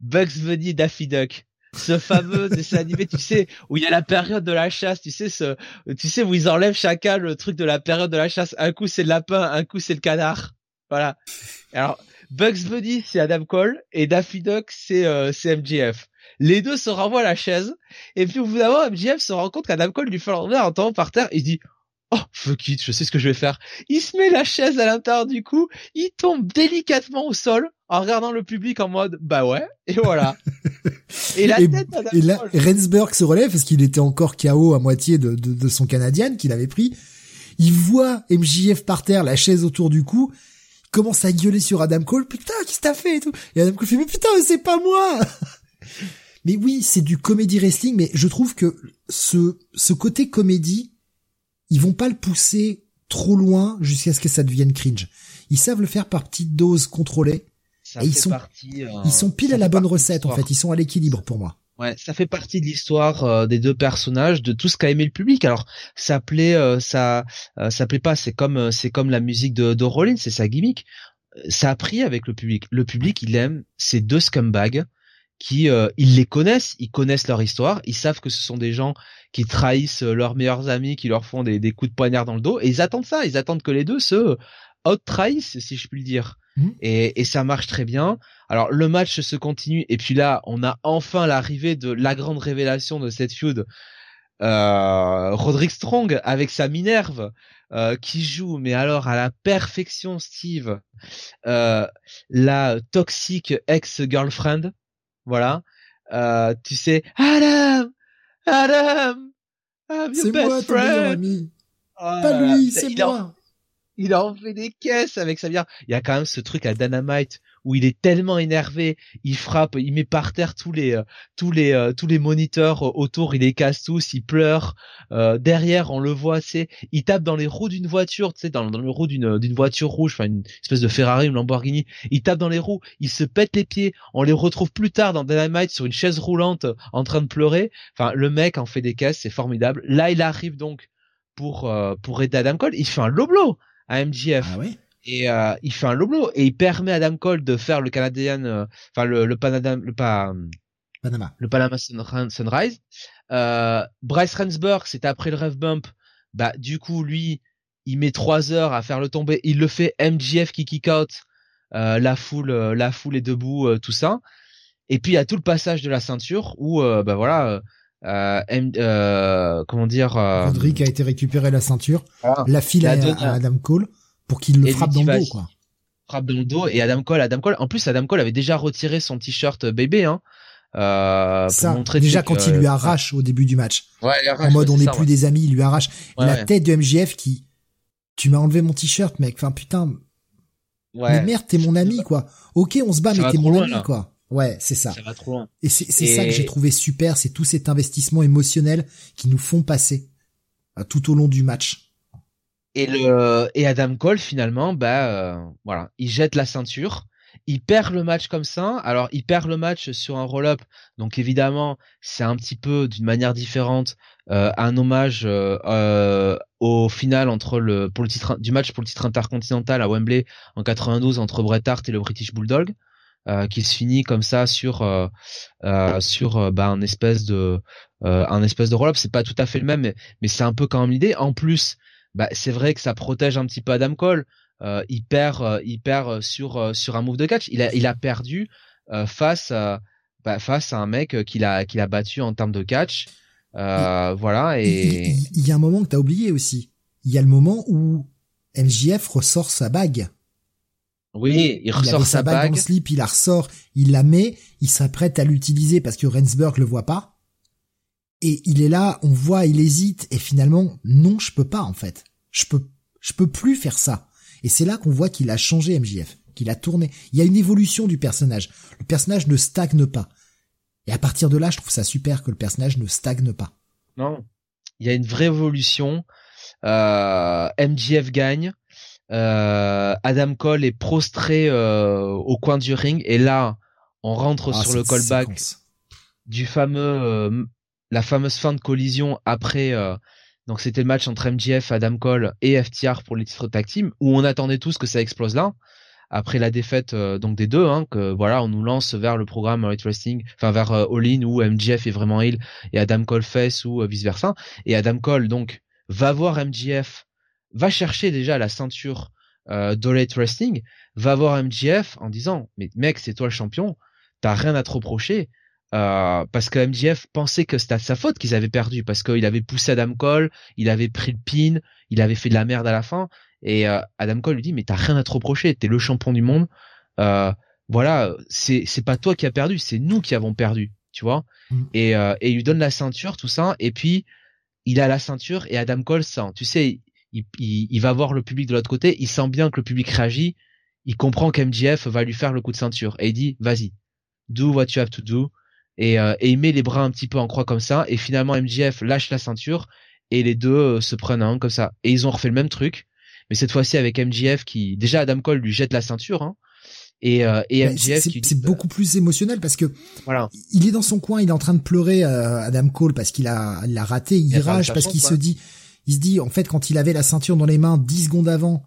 Bugs Bunny Daffy Duck ce fameux dessin animé, tu sais, où il y a la période de la chasse, tu sais, ce, tu sais, où ils enlèvent chacun le truc de la période de la chasse. Un coup, c'est le lapin, un coup, c'est le canard. Voilà. Alors, Bugs Bunny, c'est Adam Cole, et Daffy Duck, c'est, euh, MJF. Les deux se renvoient à la chaise, et puis au bout d'un moment, MJF se rend compte qu'Adam Cole lui fait l'envers en tombant par terre, et il dit, Oh, fuck it, je sais ce que je vais faire. Il se met la chaise à l'intérieur du cou, il tombe délicatement au sol en regardant le public en mode bah ouais, et voilà. et la tête et là, Rensburg se relève parce qu'il était encore KO à moitié de, de, son canadien qu'il avait pris. Il voit MJF par terre, la chaise autour du cou, commence à gueuler sur Adam Cole, putain, qu'est-ce que t'as fait et tout. Et Adam Cole fait mais putain, c'est pas moi. mais oui, c'est du comédie wrestling, mais je trouve que ce, ce côté comédie ils vont pas le pousser trop loin jusqu'à ce que ça devienne cringe. Ils savent le faire par petites doses contrôlées. et ils sont, euh, ils sont pile à la bonne recette en fait. Ils sont à l'équilibre pour moi. Ouais, ça fait partie de l'histoire euh, des deux personnages, de tout ce qu'a aimé le public. Alors, ça plaît, euh, ça, ça plaît pas. C'est comme, c'est comme la musique de, de Rollins, c'est sa gimmick. Ça a pris avec le public. Le public, il aime ces deux scumbags qui, ils les connaissent, ils connaissent leur histoire, ils savent que ce sont des gens qui trahissent euh, leurs meilleurs amis, qui leur font des, des coups de poignard dans le dos, et ils attendent ça, ils attendent que les deux se out-trahissent, si je puis le dire. Mmh. Et, et, ça marche très bien. Alors le match se continue, et puis là, on a enfin l'arrivée de la grande révélation de cette feud. Euh, Roderick Strong avec sa Minerve euh, qui joue, mais alors à la perfection, Steve, euh, la toxique ex-girlfriend, voilà. Euh, tu sais, Adam, Adam, c'est moi, ton meilleur ami. Ah, Pas lui, c'est moi. Il en fait des caisses avec sa bière. Il y a quand même ce truc à Dynamite où il est tellement énervé, il frappe, il met par terre tous les euh, tous les euh, tous les moniteurs euh, autour, il les casse tous, il pleure. derrière, on le voit, c'est il tape dans les roues d'une voiture, tu sais, dans, dans le roue d'une d'une voiture rouge, enfin une espèce de Ferrari, une Lamborghini. Il tape dans les roues, il se pète les pieds. On les retrouve plus tard dans Dynamite sur une chaise roulante en train de pleurer. Enfin, le mec en fait des caisses, c'est formidable. Là, il arrive donc pour pour aider Adam Cole. Il fait un loblo à MJF. Ah et euh, il fait un low et il permet à Adam Cole de faire le Canadien, euh, enfin le, le Panama, le pas Panama, le Panama Sunrise. Euh, Bryce Rensburg, c'est après le Rev Bump. Bah du coup lui, il met trois heures à faire le tomber. Il le fait MGF qui kick out. Euh, la foule, euh, la foule est debout, tout ça. Et puis il y a tout le passage de la ceinture où bah voilà. Comment dire Roderick a été récupéré la ceinture, la file à, à Adam Cole pour qu'il le frappe dans le dos, quoi. Frappe dans le dos et Adam Cole, Adam Cole. En plus, Adam Cole avait déjà retiré son t-shirt bébé, hein. Euh, ça, montrer déjà quand il lui arrache au début du match. Ouais, en mode on n'est plus des amis, il lui arrache la tête de MJF qui, tu m'as enlevé mon t-shirt, mec. Enfin putain, mais merde, t'es mon ami, quoi. Ok, on se bat, mais t'es mon ami, quoi. Ouais, c'est ça. Ça va trop loin. Et c'est ça que j'ai trouvé super, c'est tout cet investissement émotionnel qui nous font passer euh, tout au long du match. Et le et Adam Cole finalement, bah euh, voilà, il jette la ceinture, il perd le match comme ça. Alors il perd le match sur un roll-up, donc évidemment c'est un petit peu d'une manière différente euh, un hommage euh, au final entre le pour le titre du match pour le titre intercontinental à Wembley en 92 entre Bret Hart et le British Bulldog. Euh, qui se finit comme ça sur euh, euh, sur bah, un espèce de un espèce de roll-up. C'est pas tout à fait le même, mais, mais c'est un peu quand même l'idée. En plus, bah, c'est vrai que ça protège un petit peu Adam Cole. il perd il perd sur sur un move de catch. Il a il a perdu face bah, face à un mec qu'il a qu'il a battu en termes de catch. voilà et il y, a un moment que t'as oublié aussi. Il y a le moment où MJF ressort sa bague. Oui, il ressort sa, bague, dans le slip, il la ressort, il la met, il s'apprête à l'utiliser parce que Rensburg le voit pas. Et il est là, on voit, il hésite, et finalement, non, je peux pas, en fait. Je peux, je peux plus faire ça. Et c'est là qu'on voit qu'il a changé MJF, qu'il a tourné. Il y a une évolution du personnage. Le personnage ne stagne pas. Et à partir de là, je trouve ça super que le personnage ne stagne pas. Non. Il y a une vraie évolution. Euh, MJF gagne. Euh, Adam Cole est prostré euh, au coin du ring et là on rentre ah, sur le callback du fameux euh, la fameuse fin de collision après donc c'était le match entre MJF, Adam Cole et FTR pour les titres tag team où on attendait tous que ça explose là après la défaite donc des deux hein, que voilà on nous lance vers le programme Elite Wrestling enfin vers All In où MJF est vraiment heal et Adam Cole face ou vice versa. Et Adam Cole donc va voir MJF va chercher déjà la ceinture euh, Wrestling, va voir MJF en disant mais mec c'est toi le champion, t'as rien à te reprocher. Euh, parce que MJF pensait que c'était sa faute qu'ils avaient perdu parce qu'il avait poussé Adam Cole, il avait pris le pin, il avait fait de la merde à la fin et euh, Adam Cole lui dit mais t'as rien à te reprocher, t'es le champion du monde. Euh, voilà, c'est c'est pas toi qui as perdu, c'est nous qui avons perdu, tu vois. Mm. Et euh, et il lui donne la ceinture tout ça et puis il a la ceinture et Adam Cole sent, tu sais, il, va voir le public de l'autre côté, il sent bien que le public réagit, il comprend qu'MJF va lui faire le coup de ceinture et il dit vas-y, do what you have to do. Et, euh, et il met les bras un petit peu en croix comme ça et finalement MJF lâche la ceinture et les deux euh, se prennent un comme ça. Et ils ont refait le même truc mais cette fois-ci avec MJF qui déjà Adam Cole lui jette la ceinture hein, et, euh, et MJF c'est beaucoup plus émotionnel parce que voilà. il est dans son coin il est en train de pleurer Adam Cole parce qu'il a il a raté il, rage parce qu'il se dit il se dit, en fait, quand il avait la ceinture dans les mains dix secondes avant,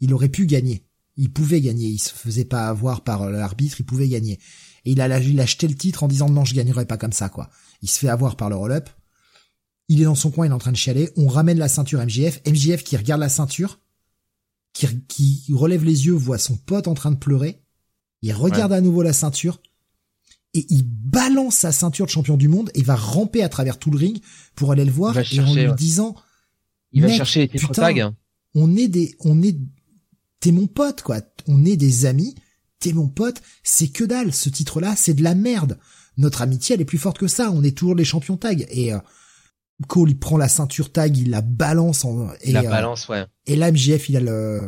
il aurait pu gagner. Il pouvait gagner. Il se faisait pas avoir par l'arbitre, il pouvait gagner. Et il a, il a acheté le titre en disant non, je gagnerai pas comme ça, quoi. Il se fait avoir par le roll-up. Il est dans son coin, il est en train de chialer. On ramène la ceinture MJF. MJF qui regarde la ceinture, qui, qui relève les yeux, voit son pote en train de pleurer. Il regarde à nouveau la ceinture et il balance sa ceinture de champion du monde et va ramper à travers tout le ring pour aller le voir et en lui disant il va chercher les tags. On est des, on est, t'es mon pote, quoi. On est des amis. T'es mon pote. C'est que dalle. Ce titre-là, c'est de la merde. Notre amitié, elle est plus forte que ça. On est toujours les champions tag. Et, euh, Cole, il prend la ceinture tag, il la balance en, et, la euh, balance, ouais. Et là, MJF, il a le,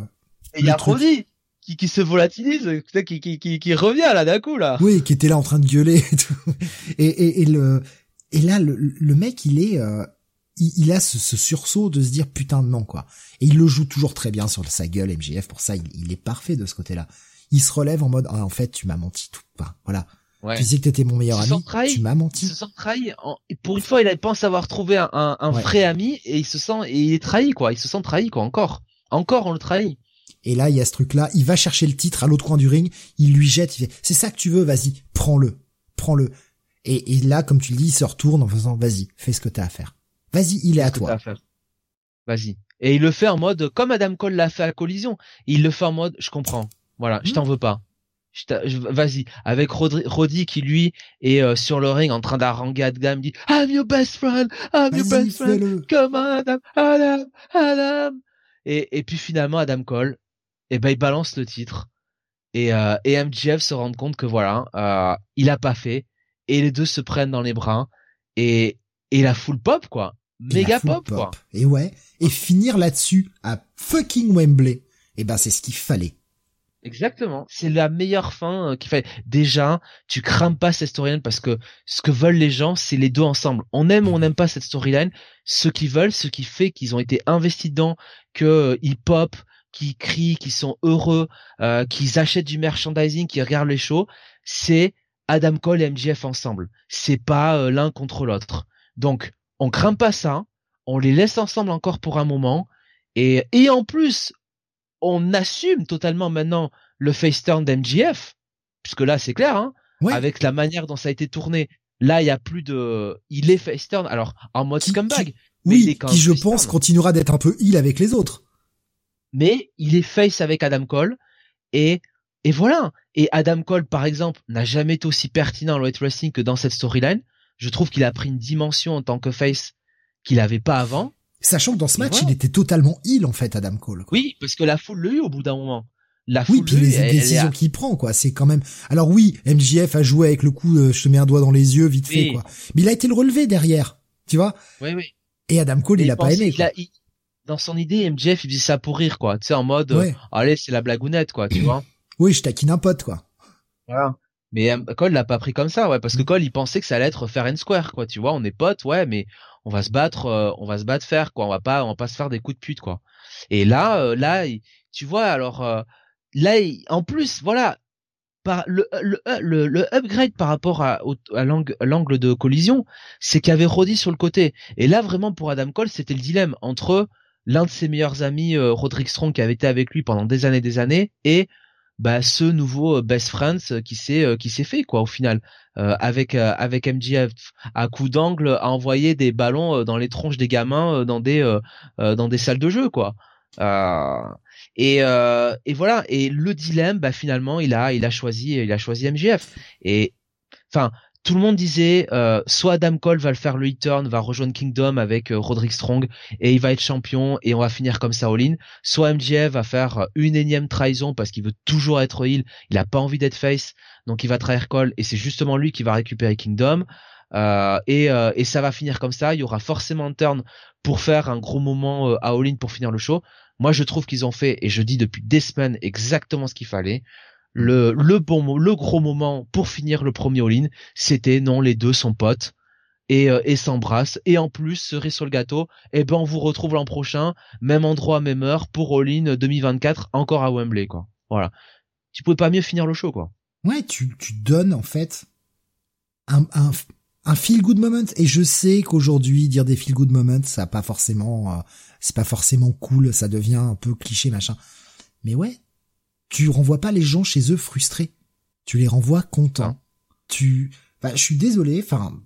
et il y a Roddy qui, qui se volatilise, qui, qui, qui, qui revient là d'un coup là. Oui, qui était là en train de gueuler et tout. Et, et, et le, et là, le, le mec, il est, euh, il, a ce, sursaut de se dire putain de non quoi. Et il le joue toujours très bien sur sa gueule MGF pour ça il, est parfait de ce côté-là. Il se relève en mode ah, en fait tu m'as menti tout pas voilà. Tu disais que t'étais mon meilleur ami, tu m'as menti. Il se sent trahi. Pour une fois, il pense avoir trouvé un, un, vrai ami et il se sent et il est trahi quoi. Il se sent trahi quoi. Encore, encore on le trahit. Et là, il y a ce truc-là. Il va chercher le titre à l'autre coin du ring. Il lui jette. Il fait c'est ça que tu veux, vas-y, prends-le, prends-le. Et, et là, comme tu le dis, il se retourne en faisant vas-y, fais ce que t'as à faire. Vas-y, il est à toi. Vas-y. Et il le fait en mode comme Adam Cole l'a fait à collision. Il le fait en mode je comprends. Voilà, je t'en veux pas. Vas-y, avec Roddy, qui lui est euh, sur le ring en train d'arranger Adam, dit I'm your best friend, I'm your best friend, come on Adam, Adam, Adam. Et, et puis finalement Adam Cole, et eh ben il balance le titre et, euh, et MJF se rend compte que voilà, euh, il a pas fait et les deux se prennent dans les bras et et la full pop quoi méga pop, quoi. Et ouais, et finir là-dessus à fucking Wembley, et eh ben c'est ce qu'il fallait. Exactement. C'est la meilleure fin euh, qui fait. Déjà, tu crames pas cette storyline parce que ce que veulent les gens, c'est les deux ensemble. On aime ou on n'aime pas cette storyline. Ce qu'ils veulent, ce qui fait qu'ils ont été investis dedans, que euh, ils pop, qu'ils crient, qu'ils sont heureux, euh, qu'ils achètent du merchandising, qu'ils regardent les shows, c'est Adam Cole et MJF ensemble. C'est pas euh, l'un contre l'autre. Donc, on craint pas ça. On les laisse ensemble encore pour un moment. Et, et en plus, on assume totalement maintenant le face turn d'MJF, puisque là c'est clair, hein, avec la manière dont ça a été tourné. Là, il y a plus de, il est face turn, alors en mode scumbag. oui, qui je pense continuera d'être un peu heal avec les autres. Mais il est face avec Adam Cole et et voilà. Et Adam Cole, par exemple, n'a jamais été aussi pertinent en wrestling que dans cette storyline. Je trouve qu'il a pris une dimension en tant que face qu'il avait pas avant. Sachant que dans ce match, il était totalement heal en fait, Adam Cole. Oui, parce que la foule l'a eu au bout d'un moment. La foule oui, puis les décisions qu'il prend, quoi. C'est quand même. Alors oui, MJF a joué avec le coup, euh, je te mets un doigt dans les yeux, vite fait, quoi. Mais il a été le relevé derrière, tu vois. Oui, oui. Et Adam Cole, il, a pas aimé. Quoi. dans son idée, MJF, il faisait ça pour rire, quoi. Tu sais, en mode, euh, allez, c'est la blagounette, quoi, tu vois. Oui, je taquine un pote, quoi. Voilà. Mais euh, Cole l'a pas pris comme ça, ouais, parce que. Cole, il pensait que ça allait être fair and square, quoi. Tu vois, on est potes, ouais, mais on va se battre, euh, on va se battre faire quoi. On va pas, on va pas se faire des coups de pute quoi. Et là, euh, là, tu vois, alors euh, là, en plus, voilà, par le, le, le, upgrade par rapport à, à l'angle de collision, c'est qu'il y avait Roddy sur le côté. Et là, vraiment, pour Adam Cole, c'était le dilemme entre l'un de ses meilleurs amis, Roderick Strong, qui avait été avec lui pendant des années des années, et bah ce nouveau euh, best friends euh, qui s'est euh, qui s'est fait quoi au final. Avec avec MJF à coup d'angle à envoyer des ballons dans les tronches des gamins dans des dans des salles de jeu quoi. Et et voilà. Et le dilemme bah finalement il a il a choisi il a choisi MJF et enfin tout le monde disait euh, soit Adam Cole va le faire le turn, va rejoindre Kingdom avec euh, Roderick Strong et il va être champion et on va finir comme ça all-in. Soit MJF va faire une énième trahison parce qu'il veut toujours être heel, il a pas envie d'être face, donc il va trahir Cole et c'est justement lui qui va récupérer Kingdom. Euh, et, et ça va finir comme ça. Il y aura forcément un turn pour faire un gros moment à all-in pour finir le show. Moi, je trouve qu'ils ont fait, et je dis depuis des semaines exactement ce qu'il fallait le, le bon le gros moment pour finir le premier all-in, c'était non, les deux sont potes et, euh, et s'embrassent. Et en plus, cerise sur le gâteau, eh ben on vous retrouve l'an prochain, même endroit, même heure, pour all-in 2024, encore à Wembley, quoi. Voilà. Tu pouvais pas mieux finir le show, quoi. Ouais, tu, tu donnes en fait un, un, un feel good moment. Et je sais qu'aujourd'hui dire des feel good moments, ça pas forcément, euh, c'est pas forcément cool, ça devient un peu cliché machin. Mais ouais, tu renvoies pas les gens chez eux frustrés. Tu les renvoies contents. Tu, je suis désolé, enfin,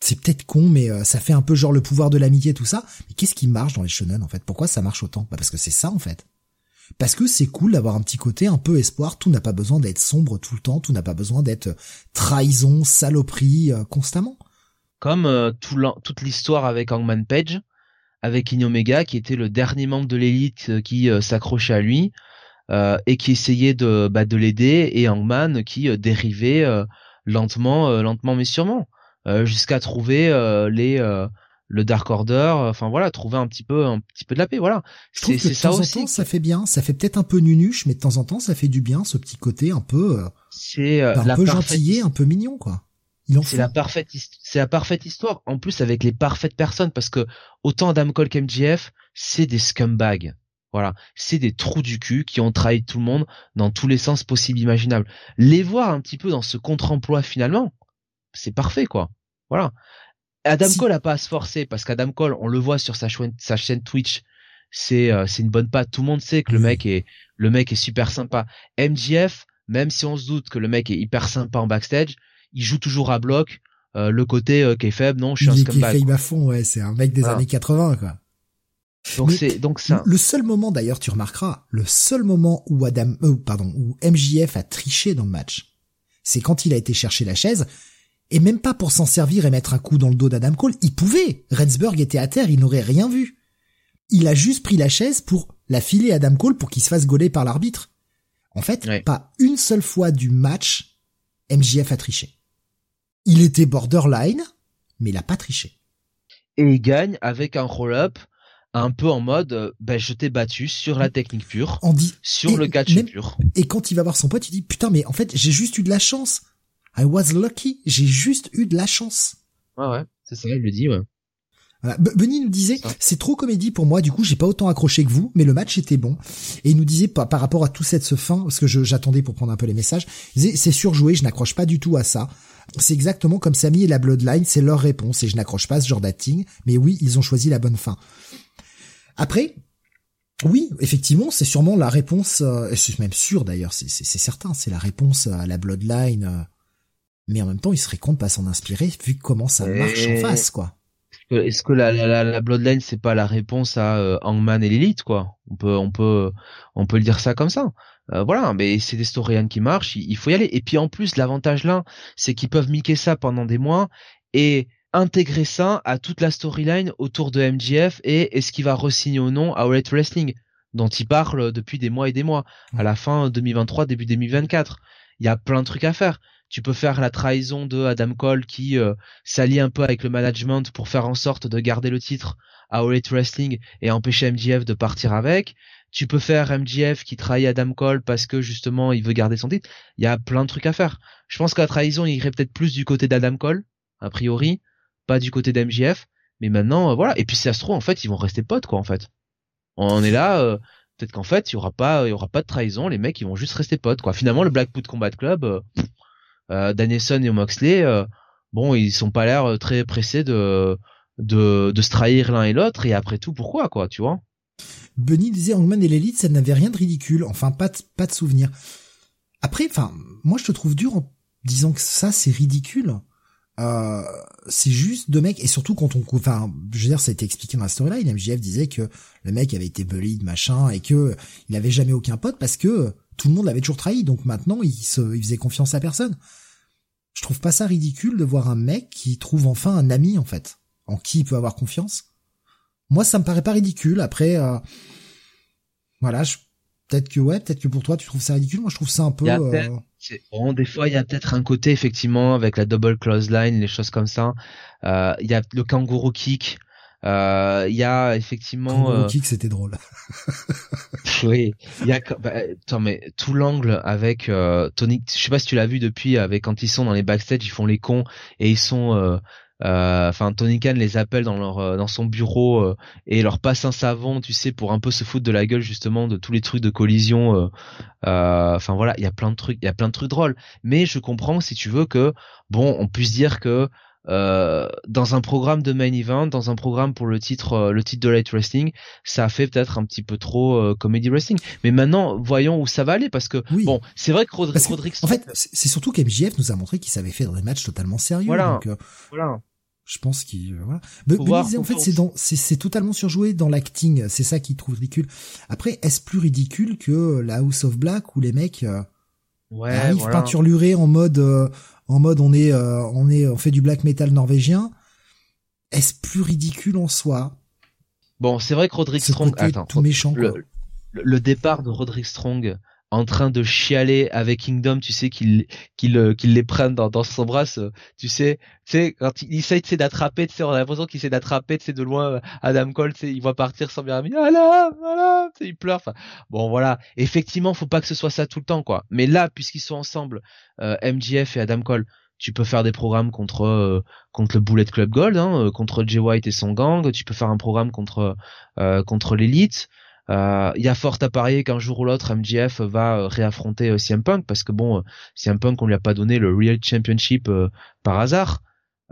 c'est peut-être con, mais euh, ça fait un peu genre le pouvoir de l'amitié, tout ça. Mais qu'est-ce qui marche dans les shonen, en fait? Pourquoi ça marche autant? Bah, parce que c'est ça, en fait. Parce que c'est cool d'avoir un petit côté un peu espoir, tout n'a pas besoin d'être sombre tout le temps, tout n'a pas besoin d'être trahison, saloperie, euh, constamment. Comme euh, toute l'histoire avec Hangman Page, avec Inomega, qui était le dernier membre de l'élite qui s'accrochait à lui, euh, et qui essayait de, bah, de l'aider, et Hangman qui euh, dérivait euh, lentement, lentement mais sûrement, jusqu'à trouver les le Dark Order, enfin voilà, trouver un petit peu un petit peu de la paix, voilà. C'est ça aussi. En temps, ça fait bien, ça fait peut-être un peu nunuche, mais de temps en temps, ça fait du bien, ce petit côté un peu, c'est un peu gentillé, un peu mignon, quoi. C'est la parfaite, c'est la parfaite histoire. En plus, avec les parfaites personnes, parce que autant Adam Cole qu'MGF, c'est des scumbags. Voilà, c'est des trous du cul qui ont trahi tout le monde dans tous les sens possibles imaginables. Les voir un petit peu dans ce contre-emploi finalement, c'est parfait quoi. Voilà. Adam Cole a pas à se forcer parce qu'Adam Cole, on le voit sur sa, sa chaîne Twitch, c'est euh, c'est une bonne patte. Tout le monde sait que le mec est le mec est super sympa. MJF, même si on se doute que le mec est hyper sympa en backstage, il joue toujours à bloc. Euh, le côté euh, qui est faible, non, je suis il un scumbag. à fond, ouais, c'est un mec des années 80 quoi. Donc c'est donc ça. Le seul moment d'ailleurs, tu remarqueras, le seul moment où Adam, euh, pardon, où MJF a triché dans le match, c'est quand il a été chercher la chaise et même pas pour s'en servir et mettre un coup dans le dos d'Adam Cole. Il pouvait. Rensburg était à terre, il n'aurait rien vu. Il a juste pris la chaise pour la filer à Adam Cole pour qu'il se fasse gauler par l'arbitre. En fait, pas une seule fois du match, MJF a triché. Il était borderline, mais il a pas triché. Et il gagne avec un roll-up un peu en mode ben je t'ai battu sur la technique pure, On dit sur et le catch même- pur. et quand il va voir son pote, il dit putain mais en fait j'ai juste eu de la chance. I was lucky, j'ai juste eu de la chance. Ouais ouais, c'est ça, il le dit ouais. Voilà. Benny nous disait, c'est trop comédie pour moi, du coup j'ai pas autant accroché que vous, mais le match était bon. Et il nous disait par, par rapport à tout cette ce fin, parce que j'attendais pour prendre un peu les messages, il disait, c'est surjoué, je n'accroche pas du tout à ça. C'est exactement comme Samy et la Bloodline, c'est leur réponse, et je n'accroche pas à ce genre d'acting, mais oui, ils ont choisi la bonne fin. Après, oui, effectivement, c'est sûrement la réponse, euh, et c'est même sûr d'ailleurs, c'est certain, c'est la réponse à la Bloodline, euh, mais en même temps, il serait con de pas s'en inspirer, vu comment ça marche en Et- face, quoi. Est-ce que la, la, la, la Bloodline c'est pas la réponse à euh, Hangman et l'élite quoi? On peut on peut on peut le dire ça comme ça. Euh, voilà, mais c'est des storylines qui marchent, il, il faut y aller. Et puis en plus l'avantage là, c'est qu'ils peuvent miquer ça pendant des mois et intégrer ça à toute la storyline autour de MJF et est-ce qu'il va re-signer ou non à All Elite Wrestling dont il parle depuis des mois et des mois à la fin 2023 début 2024. Il y a plein de trucs à faire. Tu peux faire la trahison de Adam Cole qui euh, s'allie un peu avec le management pour faire en sorte de garder le titre à All Elite Wrestling et empêcher MJF de partir avec. Tu peux faire MJF qui trahit Adam Cole parce que justement il veut garder son titre. Il y a plein de trucs à faire. Je pense que la trahison il irait peut-être plus du côté d'Adam Cole, a priori, pas du côté d'MJF. Mais maintenant, euh, voilà. Et puis si ça se trouve, en fait, ils vont rester potes, quoi, en fait. On est là, euh, peut-être qu'en fait, il y aura pas, il y aura pas de trahison. Les mecs, ils vont juste rester potes, quoi. Finalement, le Blackwood Combat Club, euh, euh, Danielson et Moxley, bon, ils sont pas l'air très pressés de, de, de se trahir l'un et l'autre. Et après tout, pourquoi, quoi, tu vois? Benny disait Hangman et l'élite, ça n'avait rien de ridicule, enfin pas de, pas de souvenir. Après, enfin, moi je te trouve dur en disant que ça c'est ridicule. Euh, c'est juste deux mecs et surtout quand on, enfin, je veux dire, ça a été expliqué dans la storyline. MJF disait que le mec avait été bullied, machin, et que il avait jamais aucun pote parce que tout le monde l'avait toujours trahi. Donc maintenant, il se, il faisait confiance à personne. Je trouve pas ça ridicule de voir un mec qui trouve enfin un ami en fait, en qui il peut avoir confiance. Moi, ça me paraît pas ridicule. Après, euh, voilà, je... peut-être que ouais, peut-être que pour toi tu trouves ça ridicule. Moi, je trouve ça un peu. Euh, Bon, des fois, il y a peut-être un côté, effectivement, avec la double close line, les choses comme ça. Euh, Il y a le kangourou kick. Euh, Il y a effectivement... Kangaroo euh, Kick, c'était drôle. oui, il y a... Bah, attends, mais tout l'angle avec euh, Tony... Je sais pas si tu l'as vu depuis, avec quand ils sont dans les backstage, ils font les cons et ils sont... euh, Enfin, Tony Khan les appelle dans leur euh, dans son bureau euh, et leur passe un savon, tu sais, pour un peu se foutre de la gueule justement de tous les trucs de collision. Enfin voilà, il y a plein de trucs, il y a plein de trucs drôles. Mais je comprends si tu veux que bon, on puisse dire que euh, dans un programme de main event, dans un programme pour le titre euh, le titre de light wrestling, ça a fait peut-être un petit peu trop euh, comedy wrestling. Mais maintenant, voyons où ça va aller parce que Oui. bon, c'est vrai que Rodri- Parce que, Roderick en fait, c'est surtout qu'MJF nous a montré qu'il savait faire des matchs totalement sérieux. Voilà. Donc, voilà. Je pense qu'il euh, voilà. Voir, disait, en fait, c'est dans, c'est c'est totalement surjoué dans l'acting. C'est ça qu'il trouve ridicule. Après, est-ce plus ridicule que la House of Black où les mecs euh, Ouais, arrivent voilà. peinturlurés en mode, euh, en mode on est, euh, on est, on fait du black metal norvégien. Est-ce plus ridicule en soi? Bon, c'est vrai que Roderick Strong, côté attends, tout méchant. le- le départ de Roderick Strong en train de chialer avec Kingdom, tu sais qu'il qu'il euh, qu'il les prenne dans, dans son bras, tu sais, tu sais quand il, essaie tu sais, d'attraper, tu sais, on a l'impression qu'il essaie d'attraper, tu sais de loin euh, Adam Cole, tu sais, il voit partir son bien ami, voilà, voilà, tu sais, il pleure. Enfin, bon voilà, effectivement, faut pas que ce soit ça tout le temps quoi. Mais là, puisqu'ils sont ensemble, euh, MJF et Adam Cole, tu peux faire des programmes contre euh, contre le Bullet Club Gold, hein, euh, contre Jay White et son gang. Tu peux faire un programme contre euh, contre l'élite. Euh, Il y a fort à parier qu'un jour ou l'autre MJF va euh, réaffronter euh, CM Punk parce que bon, euh, CM Punk on lui a pas donné le Real Championship euh, par hasard.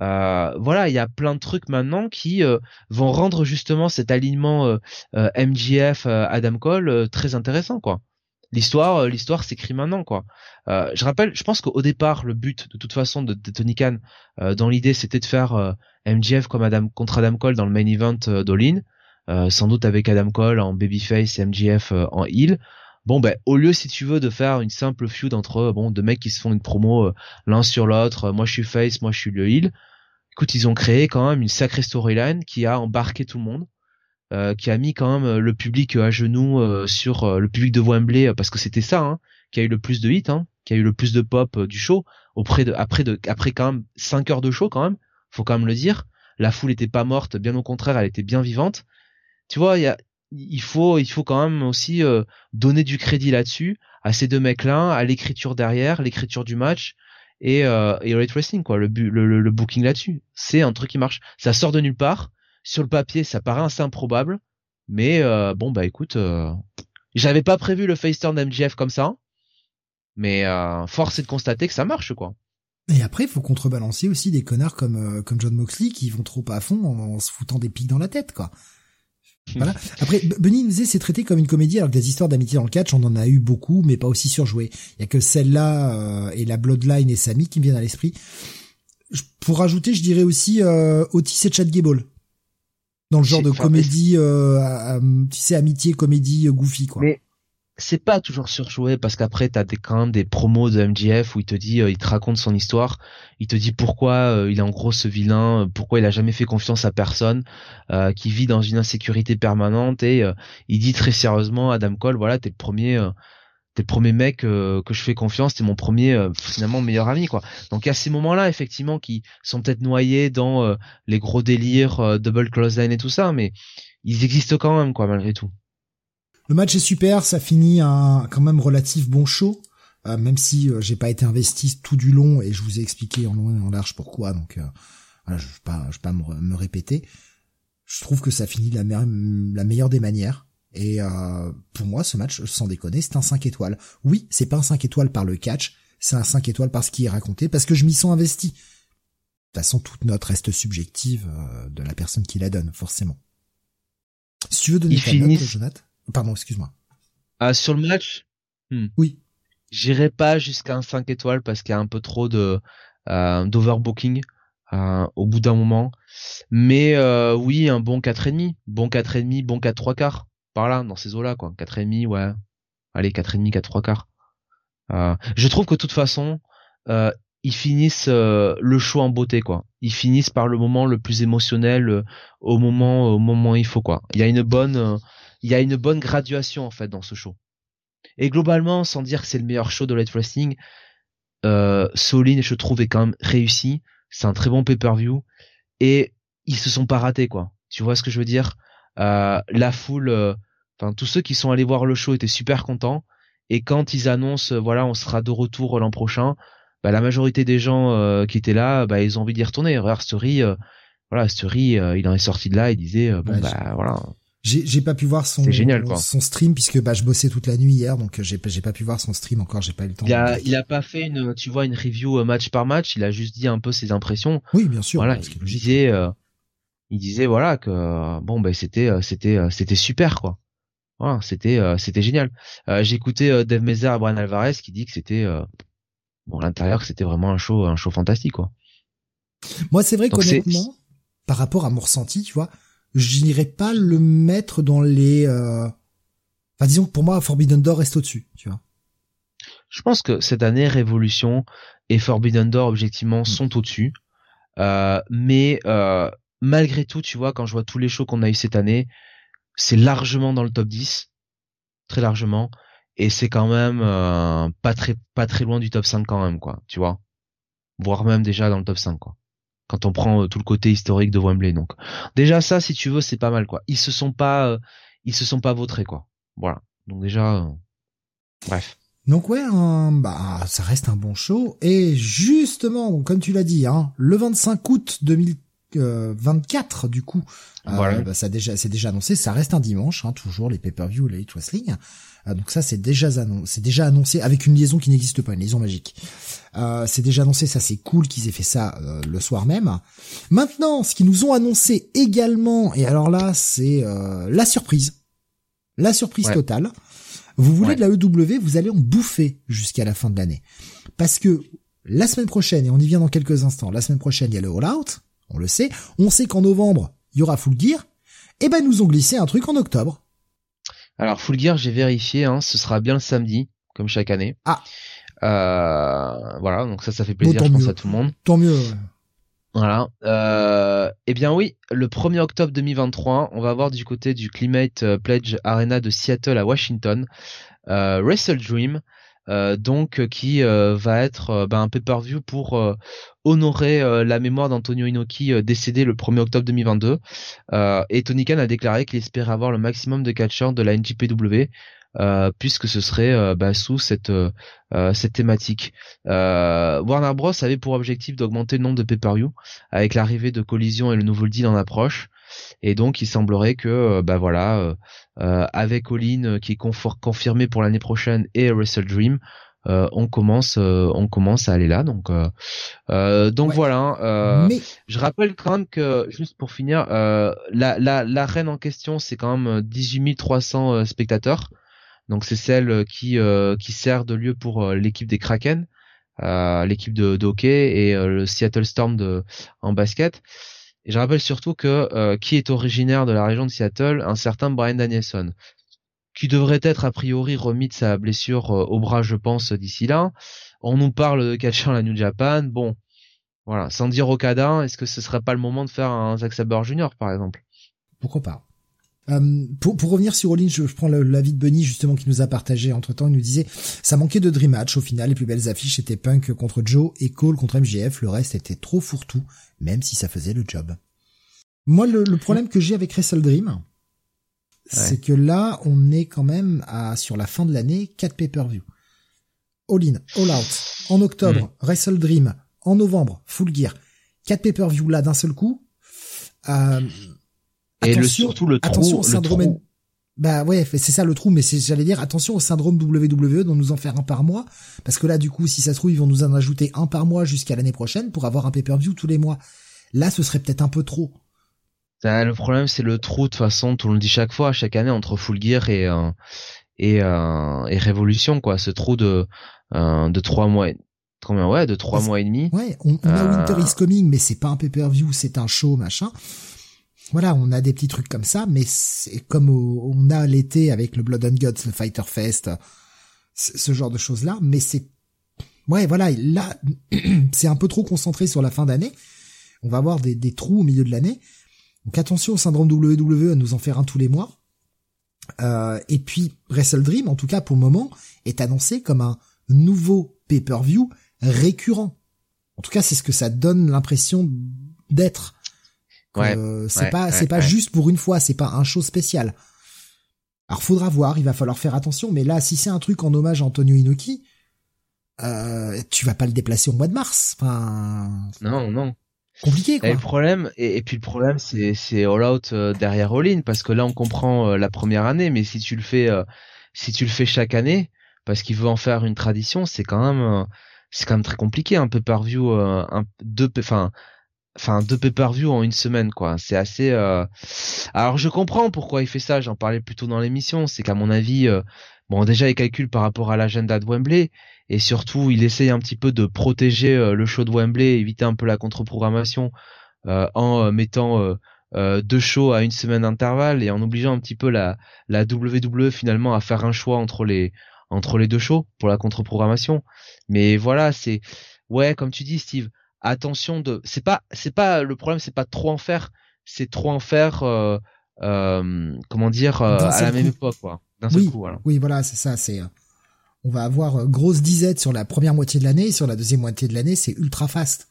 Euh, voilà, il y a plein de trucs maintenant qui euh, vont rendre justement cet alignement euh, euh, euh, Adam Cole euh, très intéressant quoi. L'histoire, euh, l'histoire s'écrit maintenant quoi. Euh, je rappelle, je pense qu'au départ le but de toute façon de, Tony Khan euh, dans l'idée c'était de faire euh, MJF comme Adam contre Adam Cole dans le main event euh, euh, sans doute avec Adam Cole en babyface MJF euh, en heel. Bon ben au lieu si tu veux de faire une simple feud entre euh, bon deux mecs qui se font une promo euh, l'un sur l'autre, euh, moi je suis face, moi je suis le heel. Écoute, ils ont créé quand même une sacrée storyline qui a embarqué tout le monde. euh, qui a mis quand même euh, le public euh, à genoux euh, sur euh, le public de Wembley euh, parce que c'était ça hein, qui a eu le plus de hits, hein, qui a eu le plus de pop euh, du show auprès de après de après quand même 5 heures de show quand même, faut quand même le dire. La foule était pas morte, bien au contraire, elle était bien vivante. Tu vois, il faut, il faut quand même aussi euh, donner du crédit là-dessus à ces deux mecs-là, à l'écriture derrière, l'écriture du match et euh, et Wrestling quoi, le, le, le booking là-dessus. C'est un truc qui marche. Ça sort de nulle part. Sur le papier, ça paraît assez improbable, mais euh, bon bah écoute, euh, j'avais pas prévu le face turn comme ça, mais euh, force est de constater que ça marche quoi. Et après, il faut contrebalancer aussi des connards comme comme John Moxley qui vont trop à fond en, se foutant des pics dans la tête, quoi. Voilà. Après, Benny nous disait c'est traité comme une comédie alors que des histoires d'amitié dans le catch, on en a eu beaucoup, mais pas aussi surjouées. Il y a que celle-là euh, et la Bloodline et Sami qui me viennent à l'esprit. Pour rajouter, je dirais aussi euh, Otis et Chad Gable. Dans le genre de comédie, euh, tu sais, amitié, comédie, goofy, quoi c'est pas toujours surjoué parce qu'après t'as des quand même des promos de MJF où il te dit euh, il te raconte son histoire. Il te dit pourquoi euh, il est en gros ce vilain euh, pourquoi il a jamais fait confiance à personne qui vit dans une insécurité permanente. Et il dit très sérieusement Adam Cole voilà t'es le premier t'es le premier mec que je fais confiance t'es mon premier finalement meilleur ami quoi. Donc à ces moments là effectivement qui sont peut-être noyés dans les gros délires double clothesline et tout ça mais ils existent quand même quoi malgré tout le match est super, ça finit un quand même relatif bon show, euh, même si euh, j'ai pas été investi tout du long et je vous ai expliqué en long et en large pourquoi. Donc euh, voilà, je vais pas, je vais pas me, répéter. Je trouve que ça finit de la, la meilleure des manières. Et pour moi, ce match, sans déconner, c'est un 5 étoiles. Oui, c'est pas un 5 étoiles par le catch, c'est un 5 étoiles par ce qui est raconté, parce que je m'y sens investi. De toute façon, toute note reste subjective de la personne qui la donne, forcément. Si tu veux donner ta note, Jonathan Pardon, excuse-moi. Ah, sur le match? Hmm. Oui. J'irai pas jusqu'à un 5 étoiles parce qu'il y a un peu trop de euh, d'overbooking euh, au bout d'un moment. Mais euh, oui, un bon 4,5. Bon 4,5, bon 4 3 quarts. Par là, dans ces eaux-là, quoi. 4,5, ouais. Allez, 4,5, 4 3 quarts. Je trouve que de toute façon, ils finissent le show en beauté quoi. Ils finissent par le moment le plus émotionnel au moment au moment où il faut quoi. Il y a une bonne il y a une bonne graduation en fait dans ce show. Et globalement, sans dire que c'est le meilleur show de Light Wrestling, euh, Solin, je trouve, est quand même réussi. C'est un très bon pay-per-view et ils se sont pas ratés quoi. Tu vois ce que je veux dire? Euh, La foule, euh, enfin tous ceux qui sont allés voir le show étaient super contents. Et quand ils annoncent, euh, voilà, on sera de retour l'an prochain, bah, la majorité des gens euh, qui étaient là, bah, ils ont envie d'y retourner. Regarde Story, voilà, Story, il en est sorti de là, il disait, bon bah voilà j'ai pas pu voir son génial, son stream puisque bah je bossais toute la nuit hier donc j'ai j'ai pas pu voir son stream encore j'ai pas eu le temps. Il a il a pas fait une tu vois une review euh, match par match il a juste dit un peu ses impressions. Oui bien sûr. Voilà il disait euh, il disait voilà que bon ben c'était euh, c'était c'était super quoi. Voilà c'était c'était génial. j'ai écouté Dave Mezer et Brian Alvarez qui dit que c'était bon à l'intérieur que c'était vraiment un show un show fantastique quoi. Moi c'est vrai qu'honnêtement par rapport à mon ressenti tu vois je n'irais pas le mettre dans les. Euh... Enfin, disons que pour moi, Forbidden Door reste au-dessus, tu vois. Je pense que cette année, Révolution et Forbidden Door, objectivement, mm. sont au-dessus. Euh, mais euh, malgré tout, tu vois, quand je vois tous les shows qu'on a eu cette année, c'est largement dans le top 10, très largement, et c'est quand même euh, pas très pas très loin du top 5 quand même, quoi, tu vois, voire même déjà dans le top 5, quoi quand on prend euh, tout le côté historique de Wembley. Donc déjà ça, si tu veux, c'est pas mal quoi. Ils se sont pas, euh, ils se sont pas vautrés quoi. Voilà. Donc déjà, euh, bref. Donc ouais, bah ça reste un bon show. Et justement, comme tu l'as dit, hein, le 25 août 2024 du coup, voilà. bah, ça déjà, c'est déjà annoncé. Ça reste un dimanche, hein, toujours les pay-per-view, les wrestling. Euh, donc ça, c'est déjà, c'est déjà annoncé avec une liaison qui n'existe pas, une liaison magique. Euh, c'est déjà annoncé, ça c'est cool qu'ils aient fait ça euh, le soir même. Maintenant, ce qu'ils nous ont annoncé également, et alors là, c'est la surprise. La surprise totale. Vous voulez de la EW, vous allez en bouffer jusqu'à la fin de l'année. Parce que la semaine prochaine, et on y vient dans quelques instants, la semaine prochaine, il y a le All Out, on le sait. On sait qu'en novembre, il y aura Full Gear. Et eh ben, nous ont glissé un truc en octobre. Alors Full Gear, j'ai vérifié, hein, ce sera bien le samedi, comme chaque année. Ah. Euh, voilà, donc ça, ça fait plaisir, je pense, à tout le monde. Tant mieux. Voilà. Euh, eh bien oui, le 1er octobre 2023, on va avoir du côté du Climate euh, Pledge Arena de Seattle à Washington, euh, Wrestle Dream, donc qui va être ben, un pay-per-view pour honorer la mémoire d'Antonio Inoki décédé le 1er octobre 2022. et Tony Khan a déclaré qu'il espérait avoir le maximum de catcheurs de la NJPW euh, puisque ce serait euh, bah, sous cette euh, cette thématique. Warner Bros avait pour objectif d'augmenter le nombre de pay-per-view avec l'arrivée de Collision et le nouveau deal en approche. Et donc il semblerait que bah voilà avec All qui est confirmé pour l'année prochaine et Wrestle Dream on commence on commence à aller là donc donc voilà Mais... je rappelle quand même que juste pour finir la la la reine en question c'est quand même 18 300 spectateurs donc c'est celle euh, qui euh, qui sert de lieu pour euh, l'équipe des Kraken, l'équipe de, hockey et le Seattle Storm de en basket. Et je rappelle surtout que qui est originaire de la région de Seattle, un certain Brian Danielson, qui devrait être a priori remis de sa blessure au bras, je pense, d'ici là. On nous parle de catcher la New Japan. Bon, voilà, sans dire Okada, est-ce que ce serait pas le moment de faire un Zack Sabre Junior, par exemple? Pourquoi pas euh, pour, pour, revenir sur All je, je prends l'avis de Bunny justement qui nous a partagé entre temps. Il nous disait ça manquait de dream match au final. Les plus belles affiches étaient Punk contre Joe et Cole contre MJF. Le reste était trop fourre-tout, même si ça faisait le job. Moi, le, le problème que j'ai avec Wrestle Dream, c'est que là, on est quand même à sur la fin de l'année 4 pay-per-view. All in, All Out en octobre, mm. Wrestle Dream en novembre, Full Gear. 4 pay-per-view là d'un seul coup. Euh, et le, surtout le trou, attention au syndrome. Bah ouais, c'est ça le trou, mais c'est j'allais dire attention au syndrome WWE dont nous en faire un par mois, parce que là du coup, si ça se trouve, ils vont nous en ajouter un par mois jusqu'à l'année prochaine pour avoir un pay-per-view tous les mois. Là, ce serait peut-être un peu trop. le problème, c'est le trou de toute façon, tout le dit chaque fois, chaque année entre Full Gear et euh, et, euh, et Révolution, quoi. Ce trou de euh, de trois mois, combien? Ouais, de trois mois et demi. Ouais, on, on a Winter is Coming, mais c'est pas un pay-per-view, c'est un show, machin voilà, on a des petits trucs comme ça, mais c'est comme on a l'été avec le Blood and Guts, le Fighter Fest, ce genre de choses là, mais c'est ouais, voilà, là c'est un peu trop concentré sur la fin d'année. On va avoir des, des trous au milieu de l'année. Donc attention au syndrome WWE à nous en faire un tous les mois. Euh, et puis Wrestle Dream, en tout cas pour le moment, est annoncé comme un nouveau pay-per-view récurrent. En tout cas, c'est ce que ça donne l'impression d'être. Euh, c'est pas c'est pas juste pour une fois, c'est pas un show spécial. Alors faudra voir, il va falloir faire attention, mais là si c'est un truc en hommage à Antonio Inoki, euh, tu vas pas le déplacer au mois de mars. Enfin Non, non. Compliqué quoi. Et le problème et, puis le problème c'est c'est all out euh, derrière all in parce que là on comprend la première année mais si tu le fais si tu le fais chaque année parce qu'il veut en faire une tradition, c'est quand même c'est quand même très compliqué un peu par view un deux enfin enfin deux pay-per-view en une semaine quoi. C'est assez euh... alors je comprends pourquoi il fait ça j'en parlais plutôt dans l'émission c'est qu'à mon avis euh, bon déjà il calcule par rapport à l'agenda de Wembley et surtout il essaye un petit peu de protéger euh, le show de Wembley éviter un peu la contre-programmation en mettant deux shows à une semaine d'intervalle et en obligeant un petit peu la la WWE finalement à faire un choix entre les entre les deux shows pour la contre-programmation. Mais voilà c'est ouais comme tu dis Steve attention de c'est pas c'est pas le problème c'est pas trop en faire c'est trop en faire euh, euh, comment dire euh, à la même époque quoi d'un seul coup voilà oui voilà c'est ça c'est on va avoir grosse disette sur la première moitié de l'année sur la deuxième moitié de l'année c'est ultra fast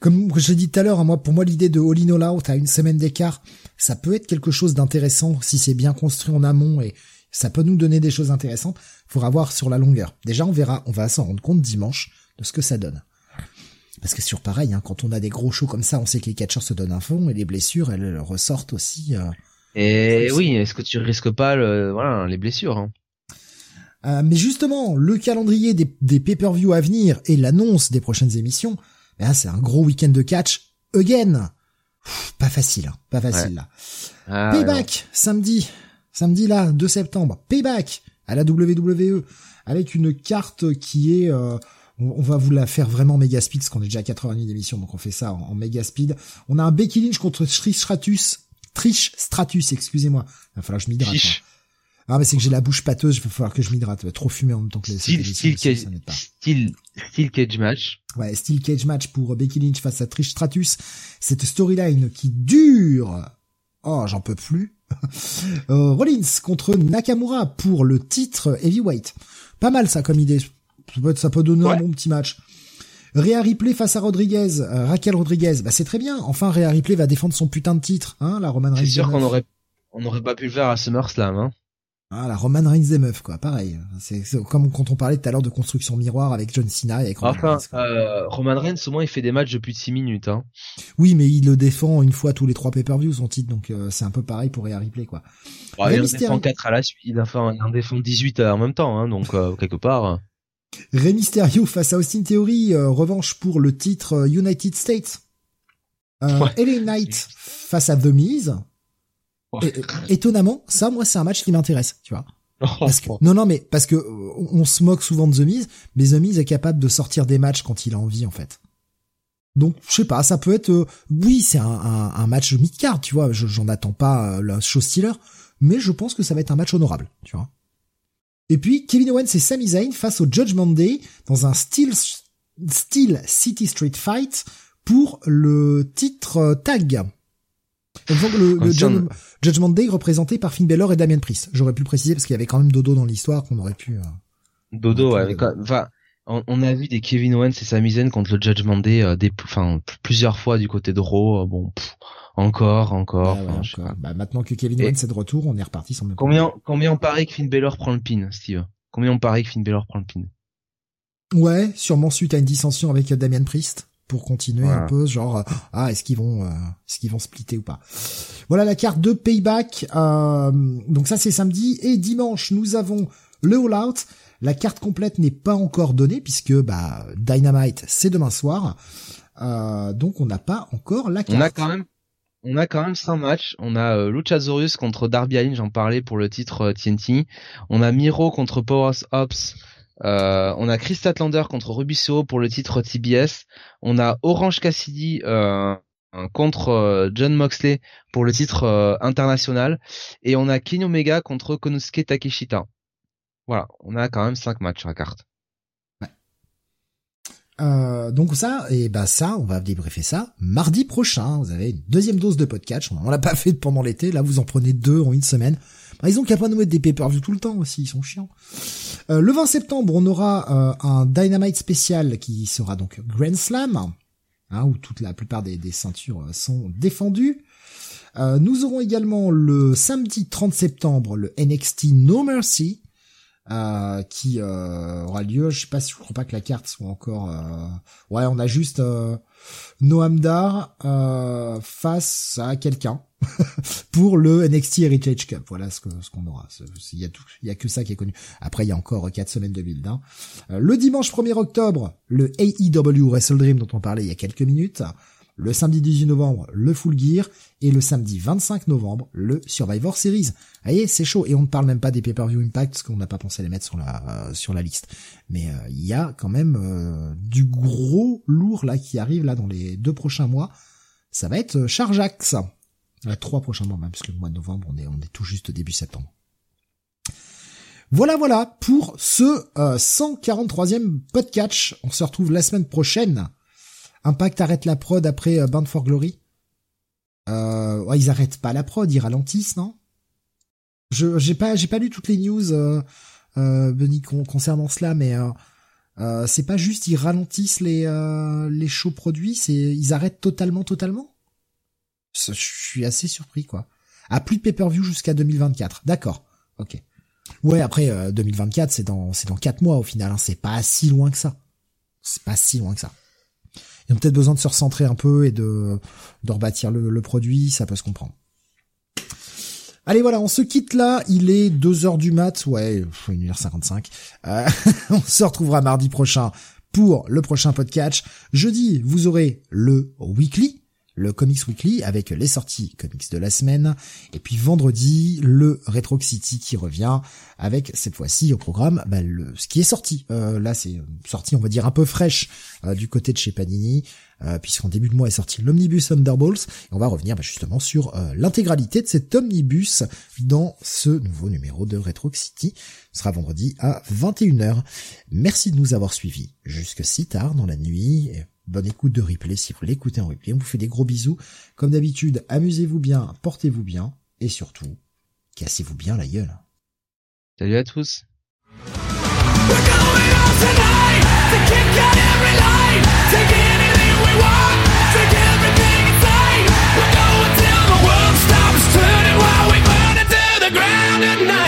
comme je l'ai dit tout à l'heure, hein, moi, pour moi, l'idée de All In All Out à une semaine d'écart, ça peut être quelque chose d'intéressant si c'est bien construit en amont et ça peut nous donner des choses intéressantes. Faudra voir sur la longueur. Déjà, on verra, on va s'en rendre compte dimanche de ce que ça donne. Parce que sur pareil, hein, quand on a des gros shows comme ça, on sait que les catcheurs se donnent un fond et les blessures, elles ressortent aussi. Euh, et oui, est-ce que tu risques pas le, voilà, les blessures hein euh, Mais justement, le calendrier des, des pay-per-view à venir et l'annonce des prochaines émissions, ben, c'est un gros week-end de catch again. pas facile, hein, pas facile là. Ah, Payback samedi, samedi là, 2 septembre. Payback à la WWE avec une carte qui est euh, on, va vous la faire vraiment méga speed, parce qu'on est déjà à 4h30 d'émission, donc on fait ça en, en méga speed. On a un Becky Lynch contre Trish Stratus, Trish Stratus, excusez-moi. Il va falloir que je m'hydrate. Ah mais c'est que j'ai la bouche pâteuse, il va falloir que je m'hydrate. Trop fumer en même temps que les style, style, cage, style, style cage match. Ouais, style cage match pour Becky Lynch face à Trish Stratus. Cette storyline qui dure Oh, j'en peux plus. euh, Rollins contre Nakamura pour le titre heavyweight. Pas mal ça comme idée. Ça peut, ça peut donner un bon petit match. Rhea Ripley face à Rodriguez, euh, Raquel Rodriguez, bah c'est très bien. Enfin, Rhea Ripley va défendre son putain de titre, hein, la Roman Reigns. C'est sûr qu'on aurait, on aurait pas pu le faire à SummerSlam, hein. Ah, la Roman Reigns des meufs, quoi. Pareil. C'est comme quand on parlait tout à l'heure de construction miroir avec John Cena et avec Roman enfin, Reigns. Euh, Roman Reigns, au moins, il fait des matchs de plus de 6 minutes, hein. Oui, mais il le défend une fois tous les trois pay-per-views, son titre, donc euh, c'est un peu pareil pour Rhea Ripley, quoi. Bon, il en défend 4 à la suite, il en défend 18 en même temps, hein, donc euh, quelque part. Rey Mysterio face à Austin Theory, euh, revanche pour le titre United States. Euh, ouais. LA Knight face à The Miz. Et, étonnamment, ça, moi, c'est un match qui m'intéresse, tu vois. Parce que, non, non, mais parce que on, se moque souvent de The Miz, mais The Miz est capable de sortir des matchs quand il a envie, en fait. Donc, je sais pas, ça peut être, euh, oui, c'est un, un, un, match mid-card, tu vois, j'en attends pas euh, la chose stealer, mais je pense que ça va être un match honorable, tu vois. Et puis, Kevin Owens et Sami Zayn face au Judgment Day dans un Steel, Steel City Street Fight pour le titre tag. Donc le, le Judgment Day représenté par Finn Balor et Damien Priest. J'aurais pu le préciser parce qu'il y avait quand même Dodo dans l'histoire qu'on aurait pu. Euh, Dodo, ouais, enfin, on, a vu des Kevin Owens et Sami Zayn contre le Judgment Day, euh, des, enfin, plusieurs fois du côté de Raw. Euh, bon, encore, encore. Bah, maintenant que Kevin Owens est de retour, on est reparti sans même. Combien, combien on parie que Finn Balor prend le pin, Steve? Combien on parie que Finn Balor prend le pin? Ouais, sûrement suite à une dissension avec Damien Priest pour continuer un peu genre ah est-ce qu'ils vont euh, est-ce qu'ils vont splitter ou pas? Voilà la carte de payback euh, donc ça c'est samedi et dimanche nous avons le All Out la carte complète n'est pas encore donnée puisque bah Dynamite c'est demain soir euh, donc on n'a pas encore la carte on a quand même on a quand même cinq matchs. On a euh, Luchasaurus contre Darby Allin, j'en parlais pour le titre TNT. On a Miro contre Powers Ops euh, on a Chris Statlander contre Rubiso pour le titre TBS. On a Orange Cassidy euh, contre euh, John Moxley pour le titre international. Et on a Kenny Omega contre Konosuke Takeshita. Voilà, on a quand même 5 matchs sur la carte. donc ça, et bah ça, on va débriefer ça mardi prochain. Vous avez une deuxième dose de podcast. On l'a pas fait pendant l'été. Là, vous en prenez deux en une semaine. Bah, ils ont qu'à pas nous mettre des pay-per-view tout le temps aussi, ils sont chiants. Euh, le 20 septembre, on aura euh, un Dynamite spécial qui sera donc Grand Slam, hein, où toute la plupart des, ceintures euh, sont défendues. nous aurons également le samedi 30 septembre le NXT No Mercy, qui aura lieu. Je sais pas si je crois pas que la carte soit encore. Ouais, on a juste Noam Dar face à quelqu'un. pour le NXT Heritage Cup. Voilà ce qu'on ce qu'on aura. Il y a tout, il y a que ça qui est connu. Après, il y a encore quatre semaines de build. Hein. Euh, le dimanche 1er octobre, le AEW Wrestle Dream dont on parlait il y a quelques minutes. Le samedi 18 novembre, le Full Gear. Et le samedi 25 novembre, le Survivor Series. Vous voyez, c'est chaud. Et on ne parle même pas des pay-per-view Impact, parce qu'on n'a pas pensé les mettre sur la, euh, sur la liste. Mais euh, il y a quand même du gros lourd là qui arrive là dans les deux prochains mois. Ça va être Charjax. Les trois prochains mois même, parce que le mois de novembre, on est, on est tout juste début septembre. Voilà, voilà, pour ce 143e podcast. On se retrouve la semaine prochaine. Impact arrête la prod après euh, Band for Glory? Euh, ouais, ils arrêtent pas la prod, ils ralentissent, non? Je j'ai pas j'ai pas lu toutes les news euh, euh concernant cela, mais euh, c'est pas juste ils ralentissent les les shows produits, c'est ils arrêtent totalement totalement? Je suis assez surpris, quoi. À plus de pay-per-view jusqu'à 2024. D'accord. Ok. Ouais, après 2024, euh, c'est dans c'est dans quatre mois au final. Hein. C'est pas si loin que ça. C'est pas si loin que ça. Ils ont peut-être besoin de se recentrer un peu et de de rebâtir le, produit. Ça peut se comprendre. Allez voilà, on se quitte là, il est 2 heures du mat, ouais, 1h55. Euh, on se retrouvera mardi prochain pour le prochain podcast. Jeudi, vous aurez le weekly, le Comics Weekly avec les sorties comics de la semaine. Et puis vendredi, le Retro City qui revient avec cette fois-ci au programme bah, ce qui est sorti. Euh, là, c'est sorti, on va dire, un peu fraîche euh, du côté de chez Panini, euh, puisqu'en début de mois est sorti l'Omnibus Thunderbolts. Et on va revenir bah, justement sur l'intégralité de cet Omnibus dans ce nouveau numéro de Retro City. Ce sera vendredi à 21h. Merci de nous avoir suivis jusque si tard dans la nuit bonne écoute de replay si vous l'écoutez en replay. On vous fait des gros bisous. Comme d'habitude, amusez-vous bien, portez-vous bien et surtout, cassez-vous bien la gueule. Salut à tous. While we it to the ground at night.